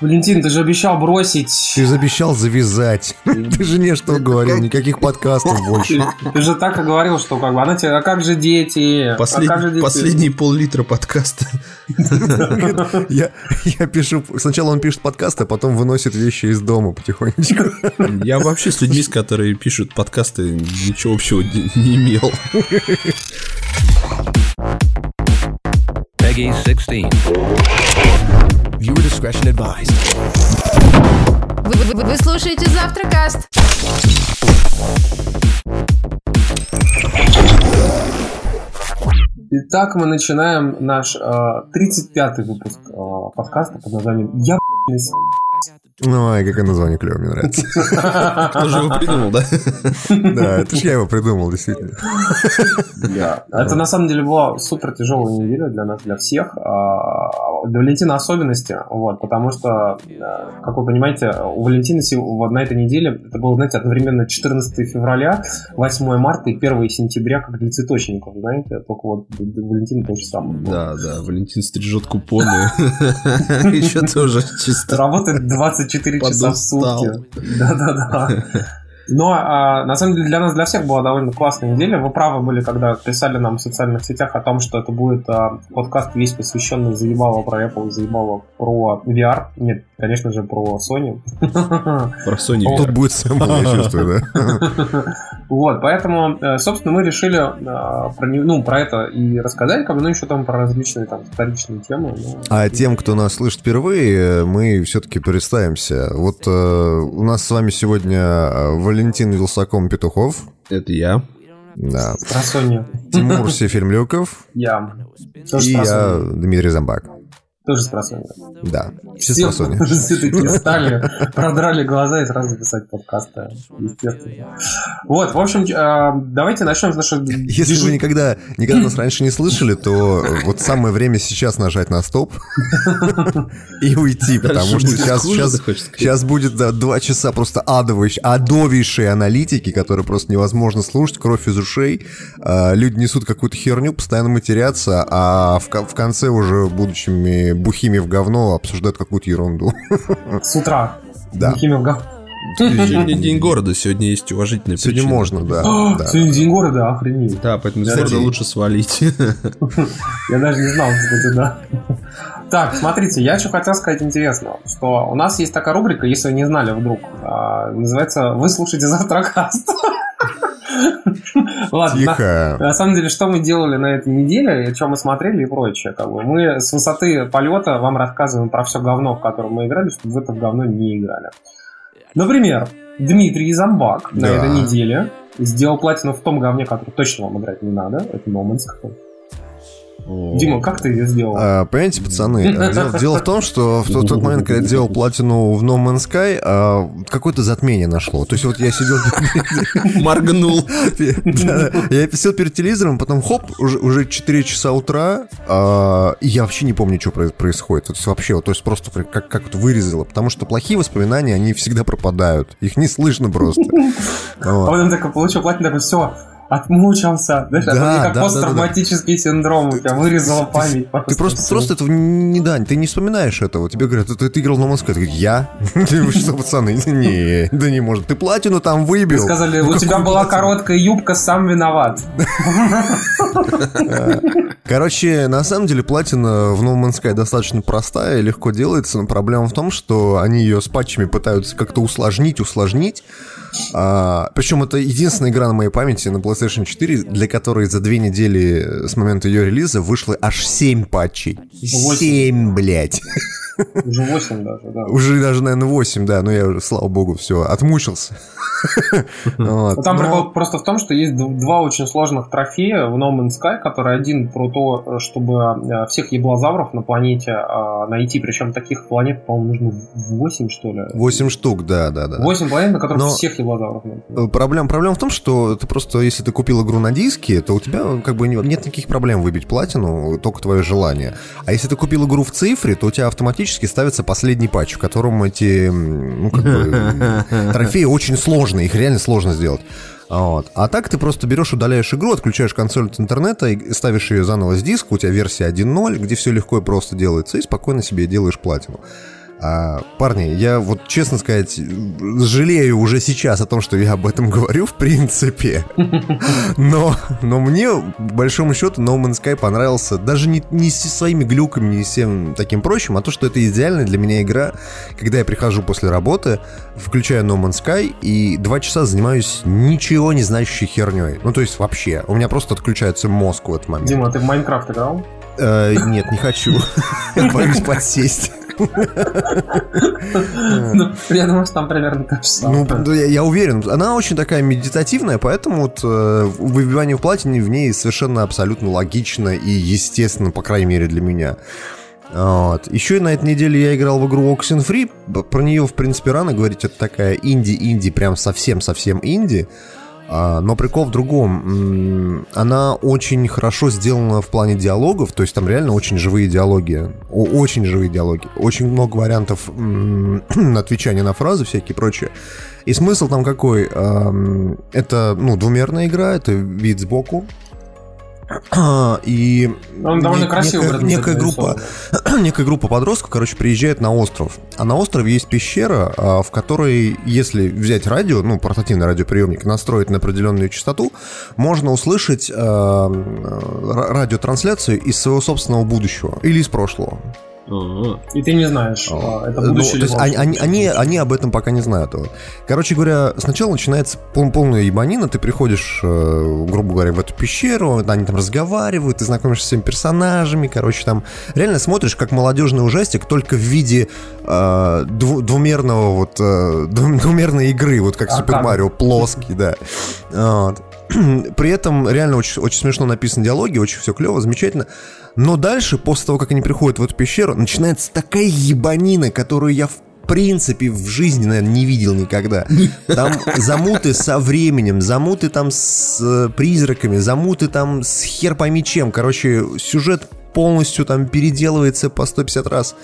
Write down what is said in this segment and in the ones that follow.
Валентин, ты же обещал бросить. Ты же обещал завязать. Ты же не что говорил, никаких подкастов больше. Ты же так и говорил, что как бы она тебе, а как же дети? А как же дети? Последние пол-литра подкаста. Я, пишу... Сначала он пишет подкасты, а потом выносит вещи из дома потихонечку. Я вообще с людьми, с которые пишут подкасты, ничего общего не, не имел. Peggy 16. Viewer discretion advised. Вы, вы- вы слушаете Завтракаст. Итак, мы начинаем наш э, 35-й выпуск э, подкаста под названием «Я б***сь». Ну, ай, какое название клево, мне нравится. Кто же его придумал, да? Да, это ж я его придумал, действительно. Да. Это на самом деле была супер тяжелая неделя для нас, для всех. А, Для Валентина особенности, вот, потому что, э, как вы понимаете, у Валентина на этой неделе, это было, знаете, одновременно 14 февраля, 8 марта и 1 сентября, как для цветочников, знаете, только вот для Валентина то же самое. Да, да, Валентин стрижет купоны. Еще тоже чисто. Работает 24 часа в сутки. Да-да-да. Но а, на самом деле для нас, для всех была довольно классная неделя. Вы правы были, когда писали нам в социальных сетях о том, что это будет а, подкаст весь посвященный заебало про Apple, заебало про VR. Нет, конечно же, про Sony. Про Sony. Тут будет сэмпл, я чувствую, да? Вот, поэтому, э, собственно, мы решили а, про, ну, про это и рассказать, как ну, еще там про различные там вторичные темы. ну. А тем, кто нас слышит впервые, мы все-таки представимся. Вот э, у нас с вами сегодня э, Валентин Вилсаком Петухов, Это я. да, Про Sony. Тимур Сефильмлюков Я. Тоже и я. Дмитрий Замбак. Тоже про Sony. Да, все Все, про Sony. все такие стали, продрали глаза и сразу писать подкасты. Естественно. Вот, в общем, э, давайте начнем с нашей... Если вы никогда, никогда нас раньше не слышали, то вот самое время сейчас нажать на стоп и уйти, потому что сейчас, сейчас, сейчас будет да, два часа просто адовейшей, адовейшей аналитики, которые просто невозможно слушать, кровь из ушей. А, Люди несут какую-то херню, постоянно матерятся, а в, в конце уже, будучими бухими в говно, обсуждают какую-то ерунду. С утра. Да. Сегодня день города, сегодня есть уважительная Сегодня причина. можно, да. Да. Сегодня день города, охренеть. Да, поэтому Кстати, города лучше свалить. Я даже не знал, кстати, да. Так, смотрите, я еще хотел сказать интересно, что у нас есть такая рубрика, если вы не знали вдруг, а, называется «Вы слушаете завтракаст». Ладно, на- Тихо. На самом деле, что мы делали на этой неделе, и что мы смотрели и прочее. Как бы. Мы с высоты полета вам рассказываем про все говно, в котором мы играли, чтобы вы это говно не играли. Например, Дмитрий Замбак на этой неделе сделал платину в том говне, который точно вам играть не надо. Это Man's Sky. Дима, как ты ее сделал? А, Понимаете, пацаны, э, дело, дело в том, что в тот, тот момент, когда я делал платину в No Man's Sky, а, какое-то затмение нашло. То есть вот я сидел... Моргнул. Я сидел перед телевизором, потом хоп, уже, уже 4 часа утра, а, и я вообще не помню, что проис- происходит. То есть вообще, то есть просто при- как, как это вырезало. Потому что плохие воспоминания, они всегда пропадают. Их не слышно просто. А Вот. потом такой получил платину, такой, все, отмучился. Знаешь, Да, это как да, да, посттравматический синдром, у тебя вырезала память. Ты просто, всё. просто этого не да, ты не вспоминаешь этого. Тебе говорят, ты, ты играл на Манской. Ты говоришь, я? Вы что, пацаны? Не, да не может. Ты платину там выбил. Вы сказали, Ну, у тебя была короткая юбка, сам виноват. Короче, на самом деле платина в No Man's Sky достаточно простая и легко делается, но проблема в том, что они ее с патчами пытаются как-то усложнить, усложнить. А, причем это единственная игра на моей памяти на PlayStation 4, для которой за две недели с момента ее релиза вышло аж 7 патчей. Восемь. 7, блядь. Уже 8 даже, да. Уже даже, наверное, 8, да, но я уже, слава богу, все, отмучился. Вот. Там Но- прикол просто в том, что есть два очень сложных трофея в No Man's Sky, который один про то, чтобы э, всех еблозавров на планете э, найти, причем таких планет, по-моему, нужно 8, что ли? 8 штук, да, да, да. 8 планет, на которых Но- всех еблозавров найти. Э, Проблем, проблема в том, что ты просто, если ты купил игру на диске, то у тебя как бы не- нет никаких проблем выбить платину, только твое желание. А если ты купил игру в цифре, то у тебя автоматически ставится последний патч, в котором эти, ну, как бы, трофеи очень сложные, их реально сложно сделать. Вот. А так ты просто берешь, удаляешь игру, отключаешь консоль от интернета и ставишь ее заново с диска, у тебя версия 1.0, где все легко и просто делается, и спокойно себе делаешь платину. А, парни, я вот, честно сказать, жалею уже сейчас о том, что я об этом говорю, в принципе. Но, но мне, по большому счету, No Man's Sky понравился даже не, не со своими глюками, не всем таким прочим, а то, что это идеальная для меня игра, когда я прихожу после работы, включаю No Man's Sky и два часа занимаюсь ничего не значащей херней. Ну, то есть вообще. У меня просто отключается мозг в этот момент. Дима, ты в Майнкрафт играл? Э, нет, не хочу. Боюсь подсесть. Ну, я думаю, что там примерно то же Ну, я, уверен, она очень такая медитативная, поэтому вот э, выбивание в платине в ней совершенно абсолютно логично и естественно, по крайней мере, для меня. Вот. Еще и на этой неделе я играл в игру Oxenfree. Про нее, в принципе, рано говорить. Это такая инди-инди, прям совсем-совсем инди. А, но прикол в другом. Она очень хорошо сделана в плане диалогов, то есть там реально очень живые диалоги. Очень живые диалоги. Очень много вариантов отвечания на фразы всякие и прочее. И смысл там какой? Это, ну, двумерная игра, это вид сбоку. И Он довольно красиво некая, некая группа, некая группа подростков, короче, приезжает на остров. А на острове есть пещера, а, в которой, если взять радио, ну, портативный радиоприемник, настроить на определенную частоту, можно услышать а, р- радиотрансляцию из своего собственного будущего или из прошлого. А, И ты не знаешь, а, это Ну, будущее то или есть они, они, они, об этом пока не знают. Короче говоря, сначала начинается пол- полная ебанина, ты приходишь, э, грубо говоря, в эту пещеру, они там разговаривают, ты знакомишься с всеми персонажами, короче, там реально смотришь как молодежный ужастик, только в виде э, дву- двумерного вот, э, дву- двумерной игры, вот как А Супер? Марио, плоский, да. Вот. При этом реально очень, очень смешно написаны диалоги, очень все клево, замечательно. Но дальше, после того, как они приходят в эту пещеру, начинается такая ебанина, которую я в принципе в жизни, наверное, не видел никогда. Там замуты со временем, замуты там с э, призраками, замуты там с хер пойми чем. Короче, сюжет полностью там переделывается по 150 раз.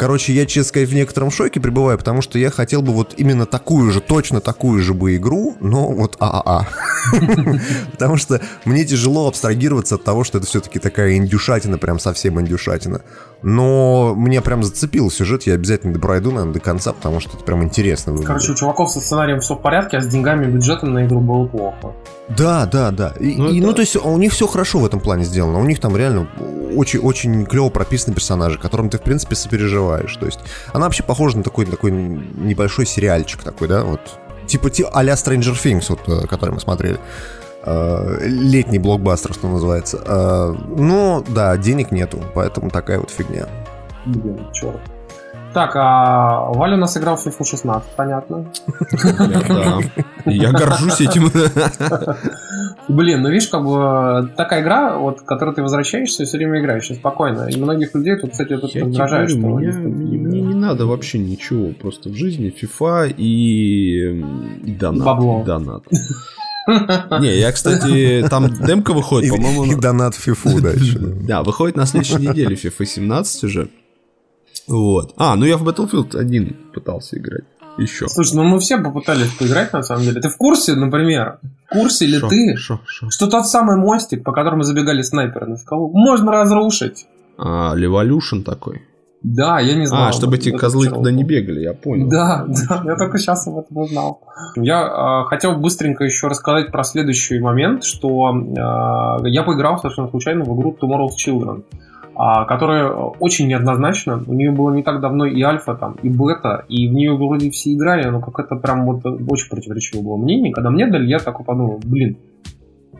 Короче, я, честно сказать, в некотором шоке пребываю, потому что я хотел бы вот именно такую же, точно такую же бы игру, но вот ААА. Потому что мне тяжело абстрагироваться от того, что это все-таки такая индюшатина, прям совсем индюшатина. Но мне прям зацепил сюжет, я обязательно пройду, наверное, до конца, потому что это прям интересно выглядит. Короче, у чуваков со сценарием все в порядке, а с деньгами и бюджетом на игру было плохо. Да, да, да. И, Ну, и, это- ну, то есть у них все хорошо в этом плане сделано. У них там реально очень-очень клево прописаны персонажи, которым ты, в принципе, сопереживаешь. То есть она вообще похожа на такой, такой небольшой сериальчик такой, да, вот. Типа, типа а-ля Stranger Things, вот, э, который мы смотрели. Э, Летний блокбастер, что называется. Э, Но, да, денег нету, поэтому такая вот фигня. Блин, черт. Так, а Валя у нас играл в FIFA 16, понятно. Я горжусь этим. Блин, ну видишь, как бы такая игра, вот, к которой ты возвращаешься и все время играешь, и спокойно. И многих людей тут, кстати, тут раздражает, мне, не надо вообще ничего. Просто в жизни FIFA и донат. Бабло. Донат. Не, я, кстати, там демка выходит, по-моему... и на- донат фифу дальше. да. Выходит на следующей неделе FIFA 17 уже. Вот. А, ну я в Battlefield 1 пытался играть. Еще. Слушай, ну мы все попытались поиграть, на самом деле. Ты в курсе, например, в курсе ли ты, Шо, шо? что тот самый мостик, по которому забегали снайперы на скалу, можно разрушить? А, Levolution такой. Да, я не знал. А, чтобы об эти козлы Это туда не бегали, я понял. Да, да, я только сейчас об этом узнал. Я э, хотел быстренько еще рассказать про следующий момент, что э, я поиграл совершенно случайно в игру Tomorrow's Children, а, которая очень неоднозначна. У нее было не так давно и альфа, там, и бета, и в нее вроде все играли, но как это прям вот очень противоречивое было мнение. Когда мне дали, я такой подумал, блин,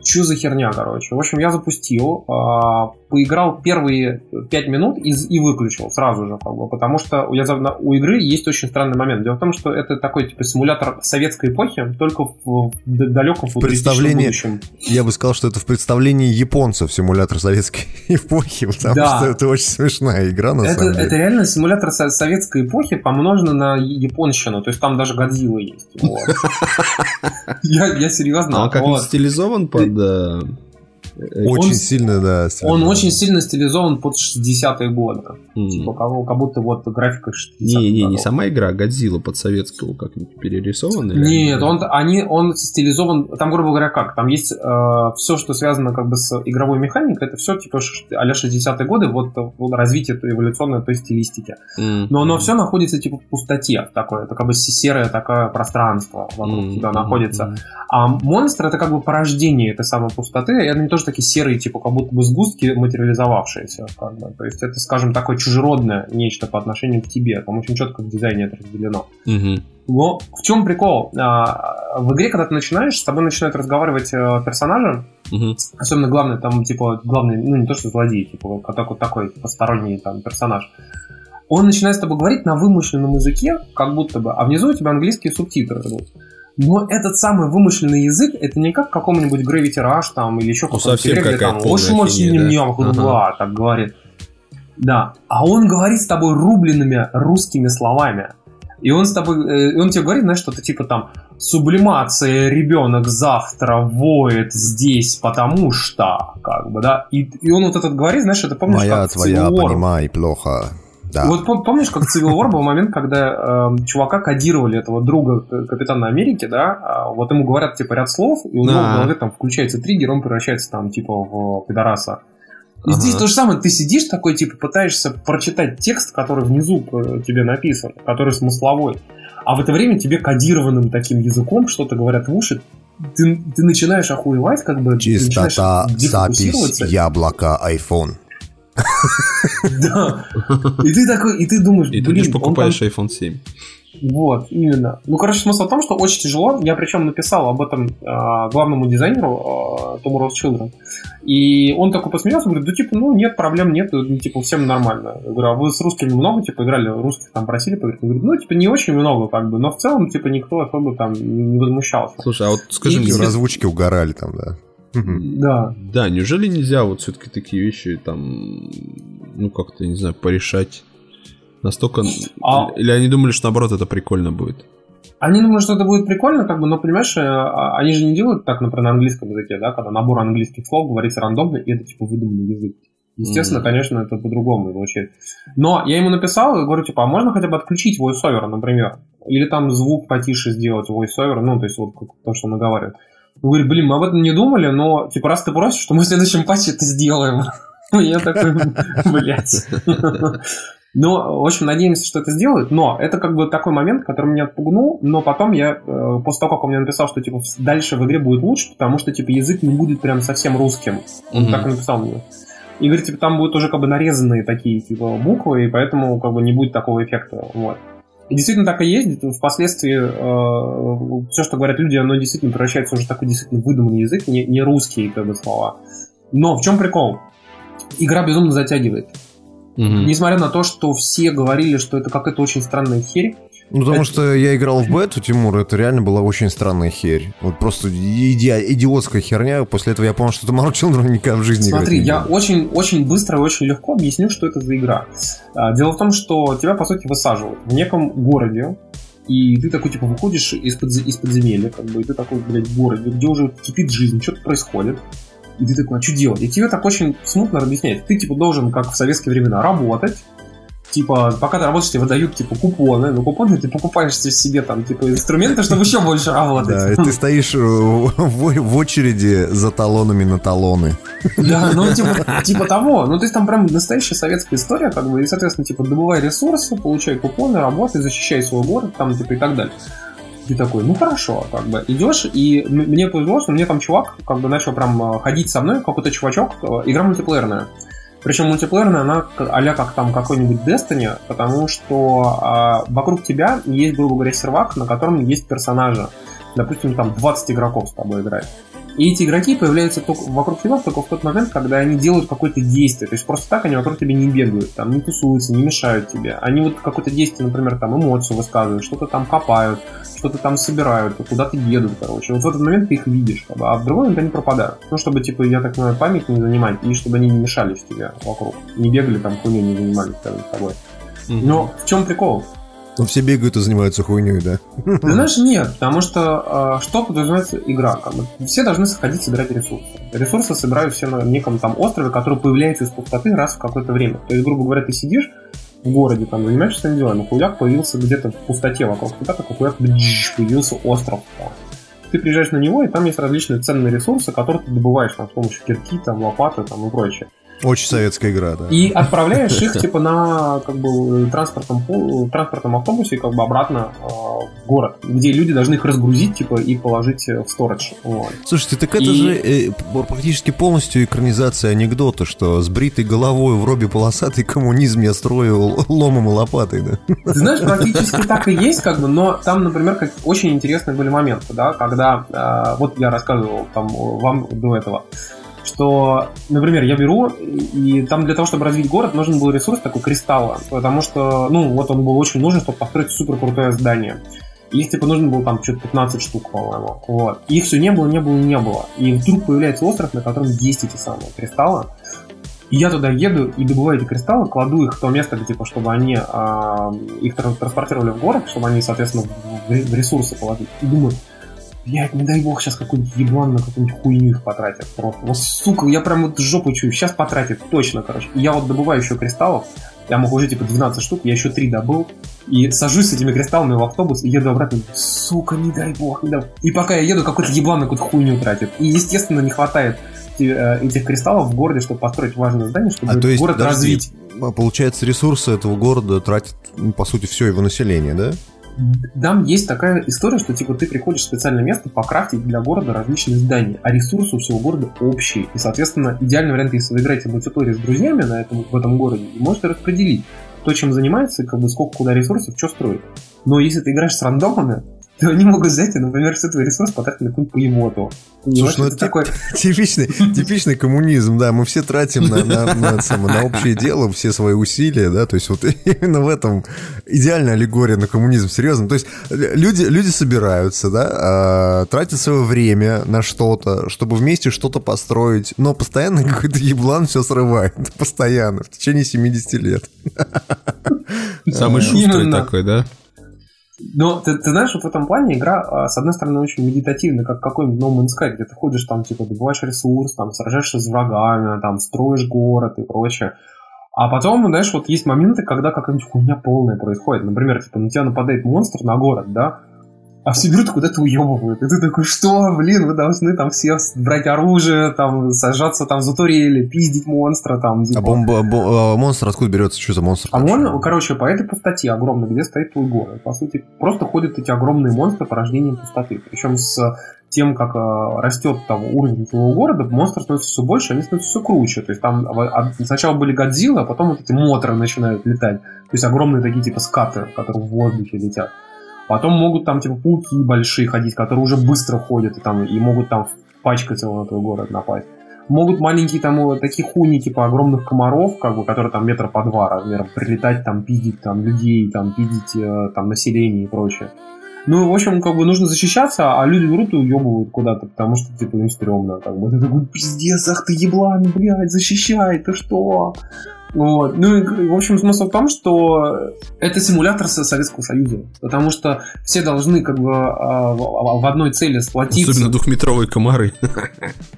что за херня, короче. В общем, я запустил, а, поиграл первые 5 минут и, и выключил сразу же, как бы, потому что у, я, у игры есть очень странный момент. Дело в том, что это такой типа симулятор советской эпохи, только в, в далеком футуристичном представлении- будущем. Я бы сказал, что это в представлении японцев симулятор советской эпохи, потому Да. что это очень смешная игра, на Это, самом деле. это реально симулятор со- советской эпохи, помноженный на японщину. То есть там даже Годзилла есть. Я серьезно. А он как-нибудь вот. стилизован под... э, Очень Он- сильно, да. Он стилизован. очень сильно стилизован под 60-е годы. М. Типа, как, как будто вот графика 60-х Не, не, не сама игра, а Годзилла под советского как-нибудь перерисована? Нет, он, они, он стилизован, там, грубо говоря, как, там есть все, что связано как бы с игровой механикой, это все типа а-ля 60-е годы, вот, э, вот развитие той эволюционной той стилистики. М. Но оно все находится типа в пустоте, такое, это как бы серое такое пространство вокруг М, тебя м, находится. м. А монстр это как бы порождение этой самой пустоты, и они тоже такие серые, типа как будто бы сгустки материализовавшиеся. Как бы. То есть это, скажем, такое чужеродное нечто по отношению к тебе. Там очень четко в дизайне это разделено. Мгм. Но в чем прикол? А, В игре, когда ты начинаешь, с тобой начинают разговаривать э, персонажи, Мгм. особенно главный, там, типа, главный, ну, не то, что злодей, типа, вот такой, такой посторонний там персонаж. Он начинает с тобой говорить на вымышленном языке, как будто бы, а внизу у тебя английские субтитры идут. Но этот самый вымышленный язык, это не как в каком-нибудь Gravity Rush там, или еще Ну, совсем игре, где там «Очень мощный ням-ням», Ага. так говорит. Да. А он говорит с тобой рубленными русскими словами. И он с тобой, э, и он тебе говорит, знаешь, что-то типа там сублимация ребенок завтра воет здесь, потому что, как бы, да. И, и он вот этот говорит, знаешь, это помнишь, Моя, как твоя, понимай, плохо. Да. Вот пом- помнишь, как Civil War был момент, когда эм, чувака кодировали, этого друга э, Капитана Америки, да, а вот ему говорят, типа, ряд слов, и у него Да. в голове там включается триггер, он превращается там, типа, в пидораса. И Ага. здесь то же самое, ты сидишь такой, типа, пытаешься прочитать текст, который внизу э, тебе написан, который смысловой, а в это время тебе кодированным таким языком что-то говорят в уши, ты, ты начинаешь охуевать, как бы, Чистота, запись, яблоко, iPhone. Да. И ты такой, и ты думаешь, И ты лишь покупаешь iPhone 7. Вот, именно. Ну, короче, смысл в том, что очень тяжело. Я причем написал об этом э, главному дизайнеру э, Tomorrow's Children. И он такой посмеялся, говорит, да типа, ну нет, проблем нет, ну, типа, всем нормально. Я говорю, а вы с русскими много, типа, играли, русских там просили поиграть? Он говорит, ну, типа, не очень много, как бы, но в целом, типа, никто особо там не возмущался. Слушай, а вот скажи И- мне, Если- развучке угорали там, да. Да. да, неужели нельзя вот все-таки такие вещи там, ну как-то, не знаю, порешать настолько... А- Или они думали, что наоборот это прикольно будет? Они думают, что это будет прикольно, как бы, но, понимаешь, э, а- они же не делают так, например, на английском языке, да, когда набор английских слов говорится рандомно, и это, типа, выдуманный язык. Естественно, Мгм. конечно, это по-другому звучит. Но я ему написал и говорю, типа, а можно хотя бы отключить voiceover, например? Или там звук потише сделать voiceover, ну, то есть вот как то, что он наговаривает. Он говорит, блин, мы об этом не думали, но, типа, раз ты просишь, что мы в следующем патче это сделаем. Я такой, блядь. Ну, в общем, надеемся, что это сделают, но это как бы такой момент, который меня отпугнул, но потом я, э, после того, как он мне написал, что, типа, дальше в игре будет лучше, потому что, типа, язык не будет прям совсем русским. Он так и написал мне. И говорит, типа, там будут уже как бы нарезанные такие, типа, буквы, и поэтому как бы не будет такого эффекта, вот. И действительно так и есть. Впоследствии все, что говорят люди, оно действительно превращается уже в такой действительно выдуманный язык, не, не русские как бы слова. Но в чем прикол? Игра безумно затягивает. Мгм. Несмотря на то, что все говорили, что это какая-то очень странная херь. Ну, потому Это- что я играл в бету, Тимур, это реально была очень странная херь. Вот просто иди- идиотская херня. После этого я понял, что Tomorrow Children никогда в жизни Смотри, не я очень, очень быстро и очень легко объясню, что это за игра. А, Дело в том, что тебя, по сути, высаживают в неком городе, и ты такой, типа, выходишь из, подз- из подземелья, как бы, и ты такой, блядь, в городе, где уже кипит жизнь, что-то происходит. И ты такой, а что делать? И тебе так очень смутно объясняют. Ты, типа, должен, как в советские времена, работать, типа, пока ты работаешь, тебе выдают, типа, купоны, но купоны ты покупаешь себе, там, типа, инструменты, чтобы еще больше работать. Да, и ты стоишь э, в, в очереди за талонами на талоны. Да, ну типа, типа того. Ну, то есть там прям настоящая советская история, как бы, и, соответственно, типа, добывай ресурсы, получай купоны, работай, защищай свой город, там, типа, и так далее. Ты такой, ну хорошо, как бы идешь, и мне повезло, что мне там чувак как бы начал прям э, ходить со мной, какой-то чувачок, э, игра мультиплеерная. Причем мультиплеерная, она а как там какой-нибудь Destiny, потому что а, вокруг тебя есть, грубо говоря, сервак, на котором есть персонажи. Допустим, там 20 игроков с тобой играет. И эти игроки появляются только вокруг тебя только в тот момент, когда они делают какое-то действие. То есть просто так они вокруг тебя не бегают, там не тусуются, не мешают тебе. Они вот какое-то действие, например, там эмоцию высказывают, что-то там копают, что-то там собирают, куда-то едут, короче. Вот в этот момент ты их видишь, как бы, а в другой момент они пропадают. Ну, чтобы, типа, я так понимаю, память не занимать, и чтобы они не мешались тебе вокруг. Не бегали там, хуйней не занимались рядом с тобой. Но в чем прикол? Ну, все бегают и занимаются хуйней, да? Ты знаешь, нет, потому что э, что подразумевается игра? Как бы, все должны сходить собирать ресурсы. Ресурсы собирают все на неком там острове, который появляется из пустоты раз в какое-то время. То есть, грубо говоря, ты сидишь в городе, там, занимаешься своим делом, и хуяк появился где-то в пустоте вокруг тебя, такой хуяк появился остров. Ты приезжаешь на него, и там есть различные ценные ресурсы, которые ты добываешь там, с помощью кирки, там, лопаты там, и прочее. Очень советская игра, да. И отправляешь их типа на как бы транспортном, транспортном автобусе как бы обратно э, в город, где люди должны их разгрузить типа и положить в сторож. Вот. Слушайте, так это И- же э, практически полностью экранизация анекдота, что с бритой головой в робе полосатый коммунизм я строю ломом и лопатой, да? Ты знаешь, практически так и есть, как бы, но там, например, как очень интересные были моменты, да, когда э, вот я рассказывал там вам до этого, что, например, я беру, и там для того, чтобы развить город, нужен был ресурс такой кристалла, потому что, ну, вот он был очень нужен, чтобы построить супер крутое здание. Их, типа, нужно было там что-то 15 штук, по-моему. Вот. Их все не было, не было, не было. И вдруг появляется остров, на котором есть эти самые кристаллы. И я туда еду и добываю эти кристаллы, кладу их в то место, где, типа, чтобы они а, их тран- транспортировали в город, чтобы они, соответственно, в, ре- в ресурсы положить. И думаю, блядь, не дай бог, сейчас какой-нибудь еблан на какую-нибудь хуйню их потратит. Просто, вот, сука, я прям вот жопу чую, сейчас потратит, точно, короче. И я вот добываю еще кристаллов, я мог уже, типа, 12 штук, я еще 3 добыл, и сажусь с этими кристаллами в автобус и еду обратно. Сука, не дай бог, не дай бог. И пока я еду, какой-то еблан на какую-то хуйню тратит. И, естественно, не хватает э, этих кристаллов в городе, чтобы построить важное здание, чтобы А то есть, город подожди, развить. а Получается, ресурсы этого города тратят, ну, по сути, все его население, да? Там есть такая история, что типа ты приходишь в специальное место покрафтить для города различные здания, а ресурсы у всего города общие. И, соответственно, идеальный вариант, если вы играете в мультиплеере с друзьями на этом, в этом городе, вы можете распределить кто чем занимается, как бы сколько куда ресурсов, что строить. Но если ты играешь с рандомами, то они могут взять например, все твои ресурсы потратить на какую-нибудь поемоту. Слушай, ну это такой... Типичный, типичный коммунизм, да, мы все тратим на, на, на, само- на общее дело все свои усилия, да, то есть вот именно в этом идеальная аллегория на коммунизм, серьезно, то есть люди, люди собираются, да, а, тратят свое время на что-то, чтобы вместе что-то построить, но постоянно какой-то еблан все срывает, постоянно, в течение 70 лет. Самый шустрый Именно. такой, да? Но ты, ты знаешь, вот в этом плане игра, а, с одной стороны, очень медитативна, как какой-нибудь No Man's Sky, где ты ходишь там, типа, добываешь ресурс, там, сражаешься с врагами, там, строишь город и прочее. А потом, знаешь, вот есть моменты, когда какая-нибудь хуйня полная происходит. Например, типа, на тебя нападает монстр на город, да, а все берут куда-то уебывают. И ты такой, что, блин, вы должны там все брать оружие, там, сажаться там за турели, пиздить монстра, там, А типа. бомба, бо- а монстр откуда берется? Что за монстр? А он, короче, по этой пустоте огромной, где стоит твой город, по сути, просто ходят эти огромные монстры порождения пустоты. Причем с тем, как э, растет там уровень твоего города, монстры становятся все больше, они становятся все круче. То есть там а, сначала были Годзиллы, а потом вот эти моторы начинают летать. То есть огромные такие типа скаты, которые в воздухе летят. Потом могут там типа пауки большие ходить, которые уже быстро ходят и, там, и могут там пачкать его на твой город напасть. Могут маленькие там э, такие хуйни, типа огромных комаров, как бы, которые там метра по два размером, прилетать, там, пиздить там людей, там, пиздить э, там население и прочее. Ну, в общем, как бы нужно защищаться, а люди берут и уебывают куда-то, потому что, типа, им стрёмно. Как бы. Ты такой, пиздец, ах ты еблан, блядь, защищай, ты что? Вот. Ну, и, в общем, смысл в том, что это симулятор Со- Советского Союза. Потому что все должны как бы а, в в одной цели сплотиться. Особенно двухметровые комары.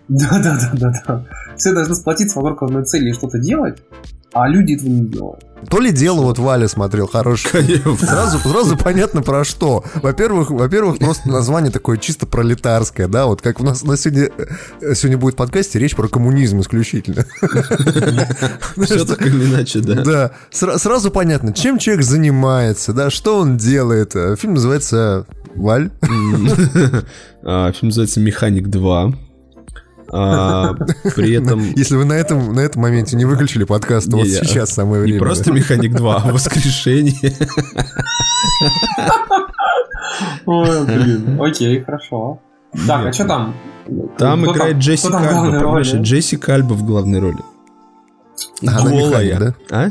Да, да, да, да, да. Все должны сплотиться вокруг одной цели и что-то делать, а люди этого не делают. То ли дело вот Валя смотрел хороший. Сразу, сразу понятно про что. Во-первых, во-первых, просто название такое чисто пролетарское, да, вот как у нас на сегодня, сегодня будет в подкасте речь про коммунизм исключительно. Все так или иначе, да. Да, сра- сразу понятно, чем человек занимается, да, что он делает. Фильм называется Валь. А, Фильм называется «Механик 2». А, При этом Если вы на этом, на этом моменте не выключили подкаст, то вот я- сейчас самое время. не просто «Механик 2», а «Воскрешение». Ой, блин. Окей, хорошо. Так, а что там? Там Кто играет Джессика там в Альба, главной понимаешь? роли? Джессика Альба в главной роли. А она голая. механик, А?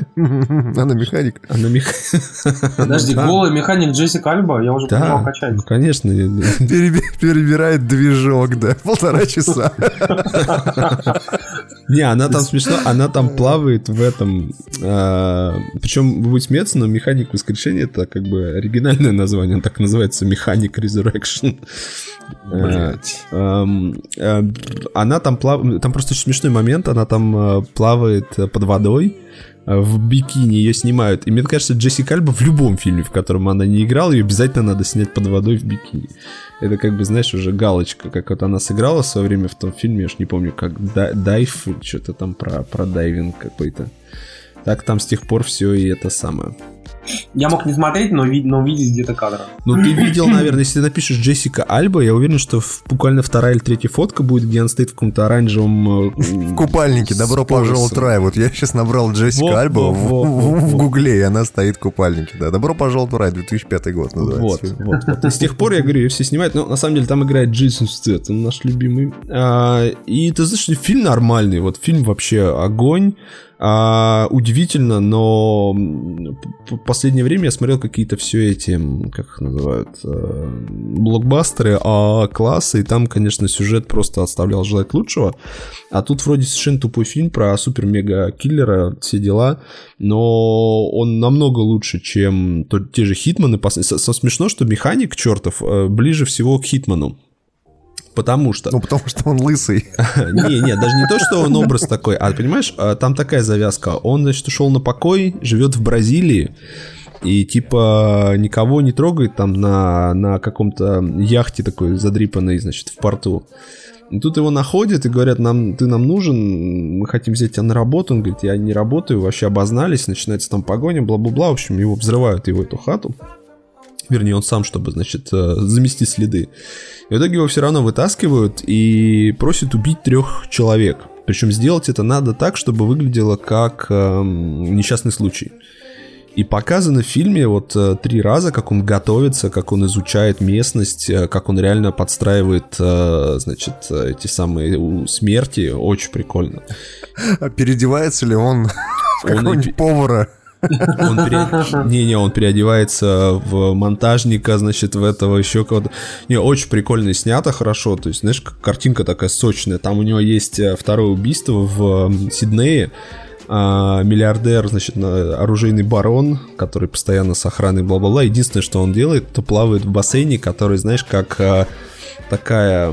Она механик. Она мех... Подожди, Да. голый механик Джессика Альба, я уже побежал Да, качать. ну, конечно. Переби- Перебирает движок, да, полтора часа. Не, она там смешно, она там плавает в этом. Причем вы будете смеяться, но механик воскрешения это как бы оригинальное название, он так называется Механик Resurrection. Эм, э, Она там плавает, там просто очень смешной момент, она там э, плавает под водой, э, в бикини ее снимают. И мне кажется, Джессика Альба в любом фильме, в котором она не играла, ее обязательно надо снять под водой в бикини. Это как бы, знаешь, уже галочка, как вот она сыграла в свое время в том фильме, я ж не помню, как да- дайв, что-то там про, про дайвинг какой-то. Так там с тех пор все и это самое. Я мог не смотреть, но, ви- но увидеть где-то кадры. Ну, ты видел, наверное, если ты напишешь Джессика Альба, я уверен, что в- буквально вторая или третья фотка будет, где она стоит в каком-то оранжевом... э, В купальнике, добро пожаловать в рай. Вот я сейчас набрал Джессика Во, Альба во, в, во, во, в во. гугле, и она стоит в купальнике, да. Добро пожаловать в рай, 2005 год Вот, называется. вот, вот. И с тех пор, я говорю, ее все снимают, но на самом деле там играет Джейсон Стэттем, наш любимый. А, и ты знаешь, фильм нормальный, вот фильм вообще огонь. А, удивительно, но в последнее время я смотрел какие-то все эти, как их называют, э, блокбастеры А класса, и там, конечно, сюжет просто оставлял желать лучшего. А тут вроде совершенно тупой фильм про супер-мега-киллера, все дела, но он намного лучше, чем те же Хитманы. Смешно, что механик чертов э, ближе всего к Хитману. Потому что... Ну, потому что он лысый. Не, не, даже не то, что он образ такой, а понимаешь, а, там такая завязка. Он, значит, ушел на покой, живет в Бразилии, и типа никого не трогает там на, на каком-то яхте такой задрипанной, значит, в порту. И тут его находят и говорят, нам, ты нам нужен, мы хотим взять тебя на работу. Он говорит, я не работаю, вообще обознались, начинается там погоня, бла-бла-бла. В общем, его взрывают, его эту хату. Вернее, он сам, чтобы, значит, э, замести следы. И в итоге его все равно вытаскивают и просят убить трех человек. Причем сделать это надо так, чтобы выглядело как эм, несчастный случай. И показано в фильме вот э, три раза, как он готовится, как он изучает местность, э, как он реально подстраивает, э, значит, э, эти самые смерти. Очень прикольно. А переодевается ли он в Он какого-нибудь повара? Он пере- Не-не, он переодевается в монтажника, значит, в этого еще кого-то. Не, очень прикольно снято, хорошо. То есть, знаешь, картинка такая сочная. Там у него есть э, второе убийство в Сиднее. А, миллиардер, значит, на- оружейный барон, который постоянно с охраной, бла-бла-бла. Единственное, что он делает, то плавает в бассейне, который, знаешь, как а, такая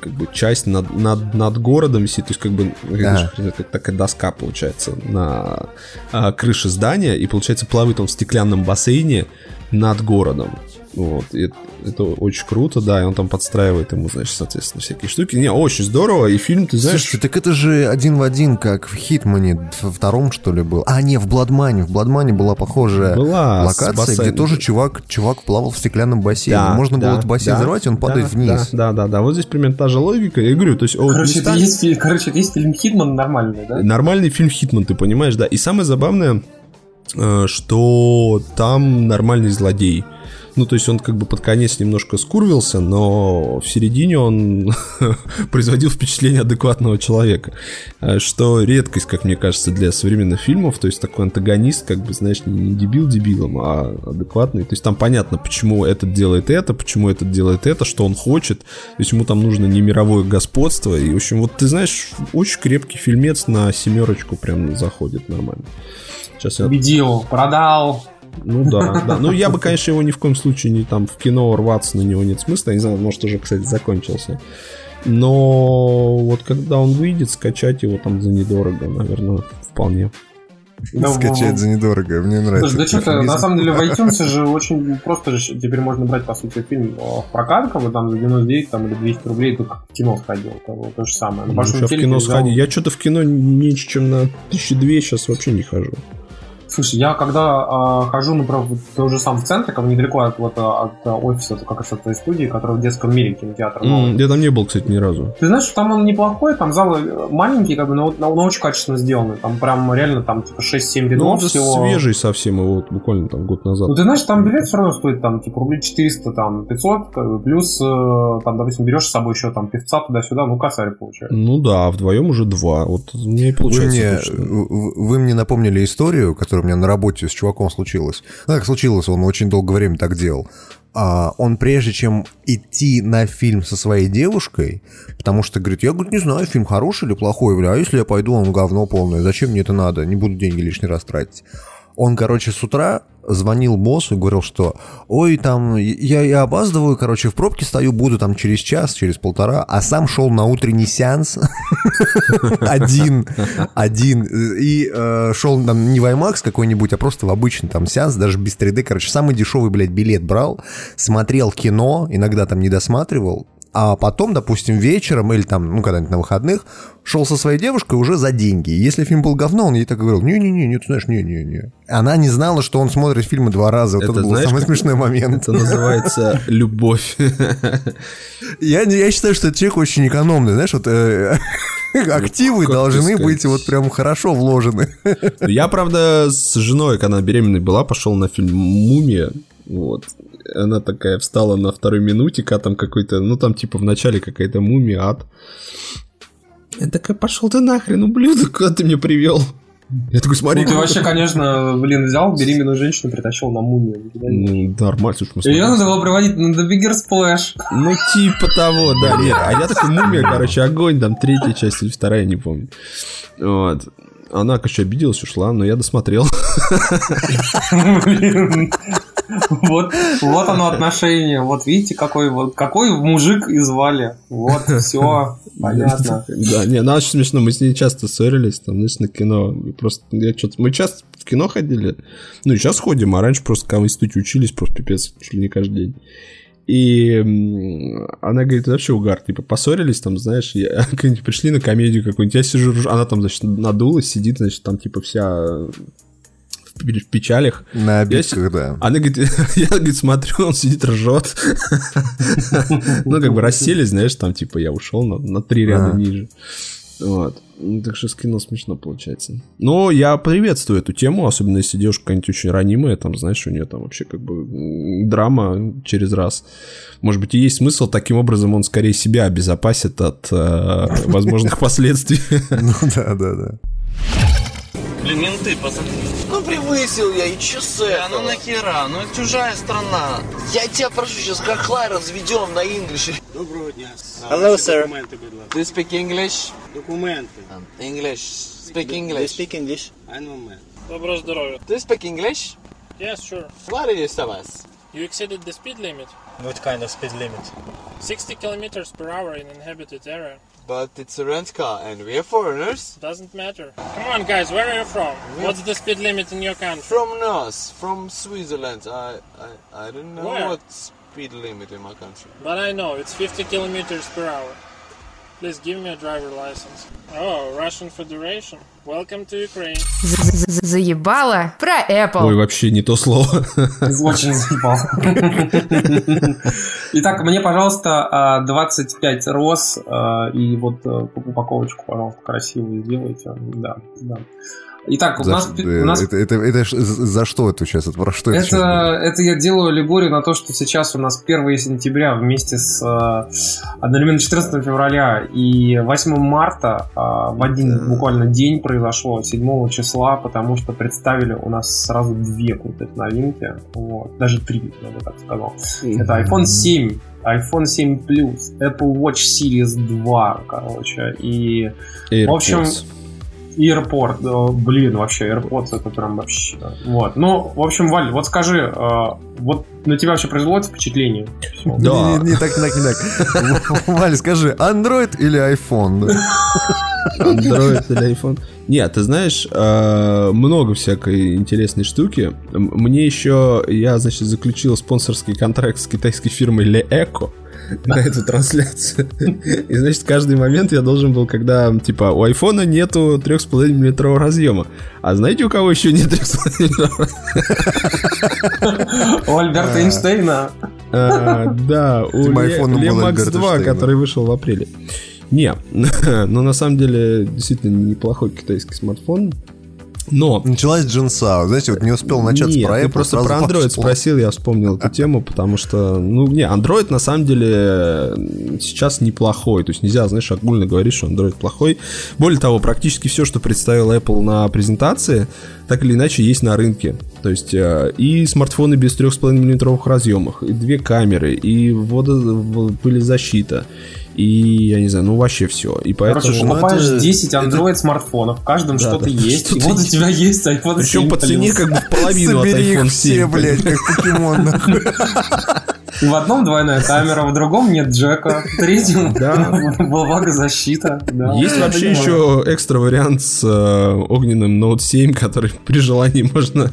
как бы часть над, над, над городом висит, то есть как бы знаешь, как такая доска получается на а, крыше здания, и получается плавает он в стеклянном бассейне над городом. Вот, и это, очень круто, да, и он там подстраивает ему, значит, соответственно, всякие штуки. Не, очень здорово, и фильм, ты знаешь... Слушайте, так это же один в один, как в Хитмане, во втором, что ли, был. А, не, в Бладмане. В Бладмане была похожая Была локация, где бассейном. тоже чувак, чувак плавал в стеклянном бассейне. Да, Можно да, было этот бассейн да, взорвать, и он падает да, вниз. Да, да, да, да. Вот здесь примерно та же логика. Я говорю, то есть... вот Короче, это есть, короче, это есть фильм Хитман нормальный, да? Нормальный фильм Хитман, ты понимаешь, да. И самое забавное, э, что там нормальный злодей. Ну, то есть он как бы под конец немножко скурвился, но в середине он производил впечатление адекватного человека. Э, Что редкость, как мне кажется, для современных фильмов. То есть такой антагонист, как бы, знаешь, не дебил дебилом, а адекватный. То есть там понятно, почему этот делает это, почему этот делает это, что он хочет. То есть ему там нужно не мировое господство. И, в общем, вот ты знаешь, очень крепкий фильмец на семерочку прям заходит нормально. Сейчас я Убедил, продал. Ну да, да. Ну я бы, конечно, его ни в коем случае не там в кино рваться на него нет смысла. Я не знаю, может уже, кстати, закончился. Но вот когда он выйдет, скачать его там за недорого, наверное, вполне. Да, Скачать за недорого, мне нравится. Слушай, да что-то, эфемизм. на самом деле, в iTunes же очень просто же теперь можно брать, по сути, фильм э, в прокат, как бы там за 99 там, или 200 рублей, как в кино сходил, как бы, то же самое. На Ну, большом сейчас в кино взял- сходи. Я что-то в кино меньше, чем на 1002 сейчас вообще не хожу. Слушай, я когда э, хожу, например, вот тоже сам в центре, как бы недалеко от, вот, от офиса, как раз от той студии, которая в детском мире кинотеатр. М, Я там не был, кстати, ни разу. Ты знаешь, что там он неплохой, там залы э, маленькие, как бы, но, но, но очень качественно сделаны. Там прям реально там типа 6-7 Ну, рядов он же всего. свежий совсем, его вот буквально там год назад. Ну, ты знаешь, там билет все равно стоит там, типа, рублей 400, там, 500, как бы, плюс, э, там, допустим, берешь с собой еще там певца туда-сюда, ну, косарь получается. Ну да, вдвоем уже два. Вот мне и Вы получается мне, точно. в- вы мне напомнили историю, которая у меня на работе с чуваком случилась. Ну, как случилось, он очень долгое время так делал. А, он прежде чем идти на фильм со своей девушкой, потому что говорит, я говорит, не знаю, фильм хороший или плохой, бля, а если я пойду, он говно полное, зачем мне это надо, не буду деньги лишний раз тратить. Он, короче, с утра звонил боссу и говорил, что ой, там, я, я опаздываю, короче, в пробке стою, буду там через час, через полтора, а сам шел на утренний сеанс. Один, один, и э, шел там не в IMAX какой-нибудь, а просто в обычный там сеанс, даже без 3D, короче, самый дешевый, блядь, билет брал, смотрел кино, иногда там не досматривал, а потом, допустим, вечером или там, ну, когда-нибудь на выходных, шел со своей девушкой уже за деньги. Если фильм был говно, он ей так говорил, не-не-не, не, ты знаешь, не-не-не. Она не знала, что он смотрит фильмы два раза. Вот это, Это был знаешь, самый смешной момент. Это называется любовь. Я, я считаю, что этот человек очень экономный, знаешь, вот э, активы как должны быть вот прям хорошо вложены. Я, правда, с женой, когда она беременной была, пошел на фильм «Мумия». Вот. Она такая встала на второй минуте, когда там какой-то, ну там типа в начале какая-то мумия, ад. Я такая, пошел ты нахрен, ублюдок, куда ты меня привел? Я такой, смотри, Ну, ты вообще, конечно, блин, взял беременную женщину, притащил на мумию. Ну, нормально, слушай, мы Ее надо было приводить на The Bigger Splash. Ну, типа того, да, нет. А я такой, мумия, короче, огонь, там, третья часть или вторая, не помню. Вот. Она, короче, обиделась, ушла, но я досмотрел. Блин. Вот, вот оно отношение. Вот видите, какой вот какой мужик и звали. Вот, все, понятно. Да, не, ну очень смешно, мы с ней часто ссорились, там, знаешь, на кино. Просто я что-то... Мы часто в кино ходили. Ну, и сейчас ходим, а раньше просто, когда в институте учились, просто пипец, чуть ли не каждый день. И она говорит, вообще угар, типа, поссорились там, знаешь, я, пришли на комедию какую-нибудь, я сижу, она там, значит, надулась, сидит, значит, там, типа, вся в пе- в печалях. На Я обидках, да. Она говорит, я, говорит, смотрю, он сидит, ржет. Ну, как бы расселись, знаешь, там, типа, я ушел на, три ряда ниже. Вот. Ну, Так что с кино смешно получается. Но я приветствую эту тему, особенно если девушка какая-нибудь очень ранимая, там, знаешь, у нее там вообще как бы драма через раз. Может быть, и есть смысл, таким образом он скорее себя обезопасит от э, возможных последствий. Ну да, да, да. Блин, менты, посмотри. Ну превысил я, и чё с А этого? ну нахера? Ну это чужая страна. Я тебя прошу, сейчас как лай разведем на инглише. Доброго дня. Hello, sir. Документи, будь ласка. Do you speak English? Документи. English. Speak Do you English. speak English? Один момент. Доброго здоров'я. Do you speak English? Yes, sure. What are you us? You exceeded the speed limit. What kind of speed limit? 60 kilometers per hour in inhabited area. But it's a rent car and we are foreigners. Doesn't matter. Come on, guys, where are you from? What's the speed limit in your country? From us, from Switzerland. I, I, I don't know Where? what speed limit in my country. But I know, it's 50 kilometers per hour. Please give me a driver license. Oh, Russian Federation. Welcome to Ukraine. Заебало про Ой, Apple. вообще не то слово. Очень заебал. Итак, мне, пожалуйста, а, 25 роз а, и вот э, упаковочку, пожалуйста, красивую сделайте. Да, да. Итак, у За, нас... ш- у нас это, это, это за что это сейчас? Это про что это, сейчас Это, будет? это я делаю аллегорию на то, что сейчас у нас 1 сентября вместе с э, одновременно 14 февраля и 8 марта э, в один буквально день произошло 7 числа, потому что представили у нас сразу две крутых новинки, вот, даже три, я бы так сказал. Это iPhone 7, iPhone 7 Plus, Apple Watch Series 2, короче, и В общем, AirPods. И AirPort, э, блин, вообще, AirPods это прям вообще. Ну, в общем, Валь, вот скажи, э, вот на тебя вообще произвело это впечатление? Да. Не, не, не так, не так, не так. Валя, скажи, Android или iPhone? Android или iPhone. Нет, ты знаешь, э, много всякой интересной штуки. Мне еще, я, значит, заключил спонсорский контракт с китайской фирмой Le Eco. на эту трансляцию. И, значит, каждый момент я должен был, когда, типа, у айфона нету 3,5 миллиметрового разъема. А знаете, у кого еще нет 3,5 миллиметрового У Альберта Эйнштейна. А, Да, у Альберт 2, Эйнштейн. который вышел в апреле. Не, но на самом деле действительно неплохой китайский смартфон. Но Началась джинса. Знаете, вот не успел начаться нет, про ты Apple, просто про Android пошло. спросил, я вспомнил эту тему, потому что, ну, не, Android на самом деле сейчас неплохой, то есть нельзя, знаешь, огульно говорить, что Android плохой. Более того, практически все, что представил Apple на презентации, так или иначе есть на рынке. То есть э, и смартфоны без 3,5 мм разъемах, и две камеры, и водо, в- пылезащита, и, я не знаю, ну вообще все. И поэтому... Короче, ну, покупаешь это- 10 это- Android смартфонов, в каждом Да, что-то да, есть, и что-то вот у тебя есть iPhone Причем 7 по цене как бы в половину от iPhone их все, 7. блядь, как покемон, нахуй. И в одном двойная камера, в другом нет джека, в третьем Да. влагозащита. да. Есть вообще еще экстра вариант с э, огненным Note 7, который при желании можно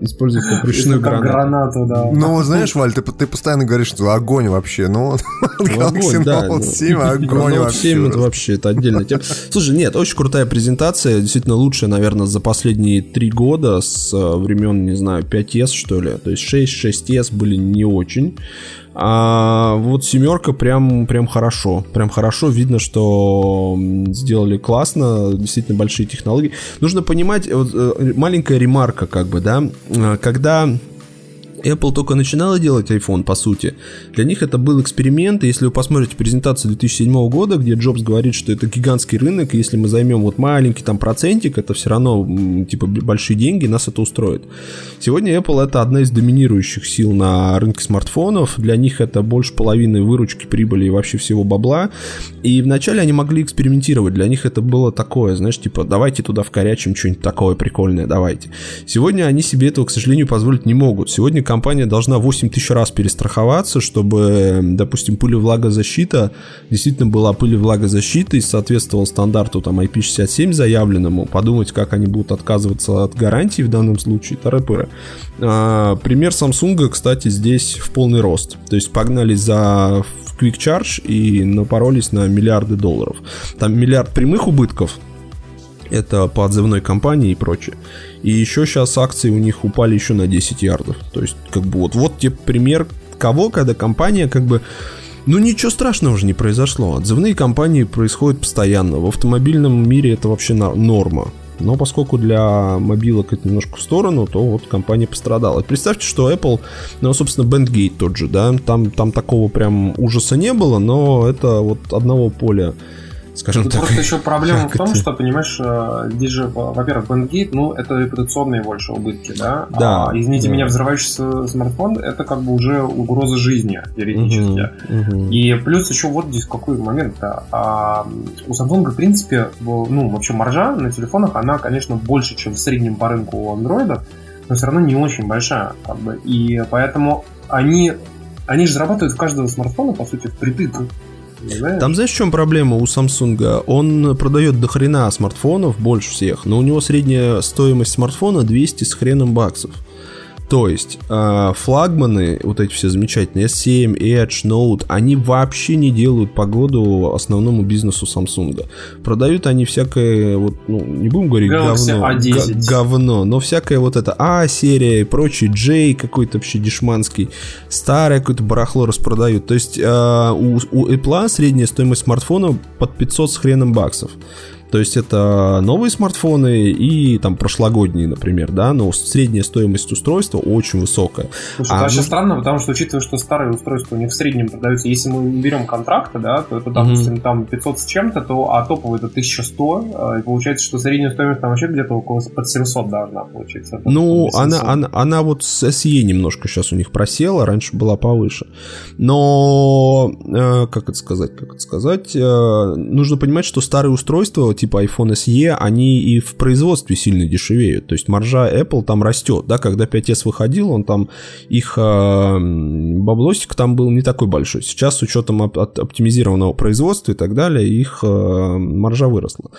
использовать как ручную гранату. гранату, да. Ну, знаешь, Валь, ты, ты постоянно говоришь, что огонь вообще. Ну, вот Ну, Galaxy огонь, Note ну, 7, огонь Note вообще. 7 это вообще это отдельная тема. Слушай, нет, очень крутая презентация, действительно лучшая, наверное, за последние три года с э, времен, не знаю, 5S, что ли. То есть 6, 6S были не очень. А вот семерка прям, прям хорошо. Прям хорошо. Видно, что сделали классно. Действительно большие технологии. Нужно понимать, вот, э, маленькая ремарка, как бы, да, э, когда Apple только начинала делать iPhone, по сути. Для них это был эксперимент, если вы посмотрите презентацию 2007 года, где Джобс говорит, что это гигантский рынок, и если мы займем вот маленький там процентик, это все равно типа большие деньги, нас это устроит. Сегодня Apple это одна из доминирующих сил на рынке смартфонов, для них это больше половины выручки, прибыли и вообще всего бабла, и вначале они могли экспериментировать, для них это было такое, знаешь, типа, давайте туда вкорячим что-нибудь такое прикольное, давайте. Сегодня они себе этого, к сожалению, позволить не могут. Сегодня должна 8 тысяч раз перестраховаться, чтобы, допустим, пылевлагозащита действительно была пылевлагозащитой, соответствовала стандарту там IP67 заявленному, подумать, как они будут отказываться от гарантии в данном случае, тарапыры. А, пример Samsung, кстати, здесь в полный рост. То есть погнали за Quick Charge и напоролись на миллиарды долларов. Там миллиард прямых убытков, это по отзывной компании и прочее. И еще сейчас акции у них упали еще на 10 ярдов. То есть, как бы вот, вот тебе пример кого, когда компания как бы ну ничего страшного же не произошло. Отзывные компании происходят постоянно. В автомобильном мире это вообще норма. Но поскольку для мобилок это немножко в сторону, то вот компания пострадала. Представьте, что Apple, ну, собственно, Bandgate тот же, да, там, там такого прям ужаса не было, но это вот одного поля, скажем Тут так. просто еще проблема в том, что, понимаешь, э, здесь же, во-первых, Bandgate, ну, это репутационные больше убытки, да? Да, А, извините да. меня, взрывающийся смартфон, это как бы уже угроза жизни, теоретически. Мгм, мгм. И плюс еще вот здесь какой момент-то. А, у Samsung, в принципе, ну, вообще маржа на телефонах, она, конечно, больше, чем в среднем по рынку у андроидов, но все равно не очень большая. Как бы. И поэтому они, они же зарабатывают в каждого смартфона, по сути, впритык. Понимаешь? Там знаешь, в чем проблема у Samsung? Он продает до хрена смартфонов больше всех, но у него средняя стоимость смартфона 200 с хреном баксов. То есть э, флагманы, вот эти все замечательные, S7, Edge, Note, они вообще не делают погоду основному бизнесу Samsung. Продают они всякое, вот, ну, не будем говорить Galaxy говно, A10. г- говно, но всякое вот это А-серия и прочее, J какой-то вообще дешманский, старое какое-то барахло распродают. То есть э, у, у Apple средняя стоимость смартфона под 500 с хреном баксов. То есть это новые смартфоны и там прошлогодние, например, да, но средняя стоимость устройства очень высокая. Слушай, А, это вообще ну- странно, потому что учитывая, что старые устройства у них в среднем продаются, если мы берем контракты, да, то это, допустим, там 500 с чем-то, то, а топовый это 1100, э, и получается, что средняя стоимость там вообще где-то около под 700 должна получиться. Ну, она, 700. она, она вот с SE немножко сейчас у них просела, раньше была повыше. Но, э, как это сказать, как это сказать, э, нужно понимать, что старые устройства типа iPhone SE, они и в производстве сильно дешевеют. То есть маржа Apple там растет, да, когда 5s выходил, он там, их э, баблосик там был не такой большой. Сейчас с учетом оп- оптимизированного производства и так далее, их э, маржа выросла.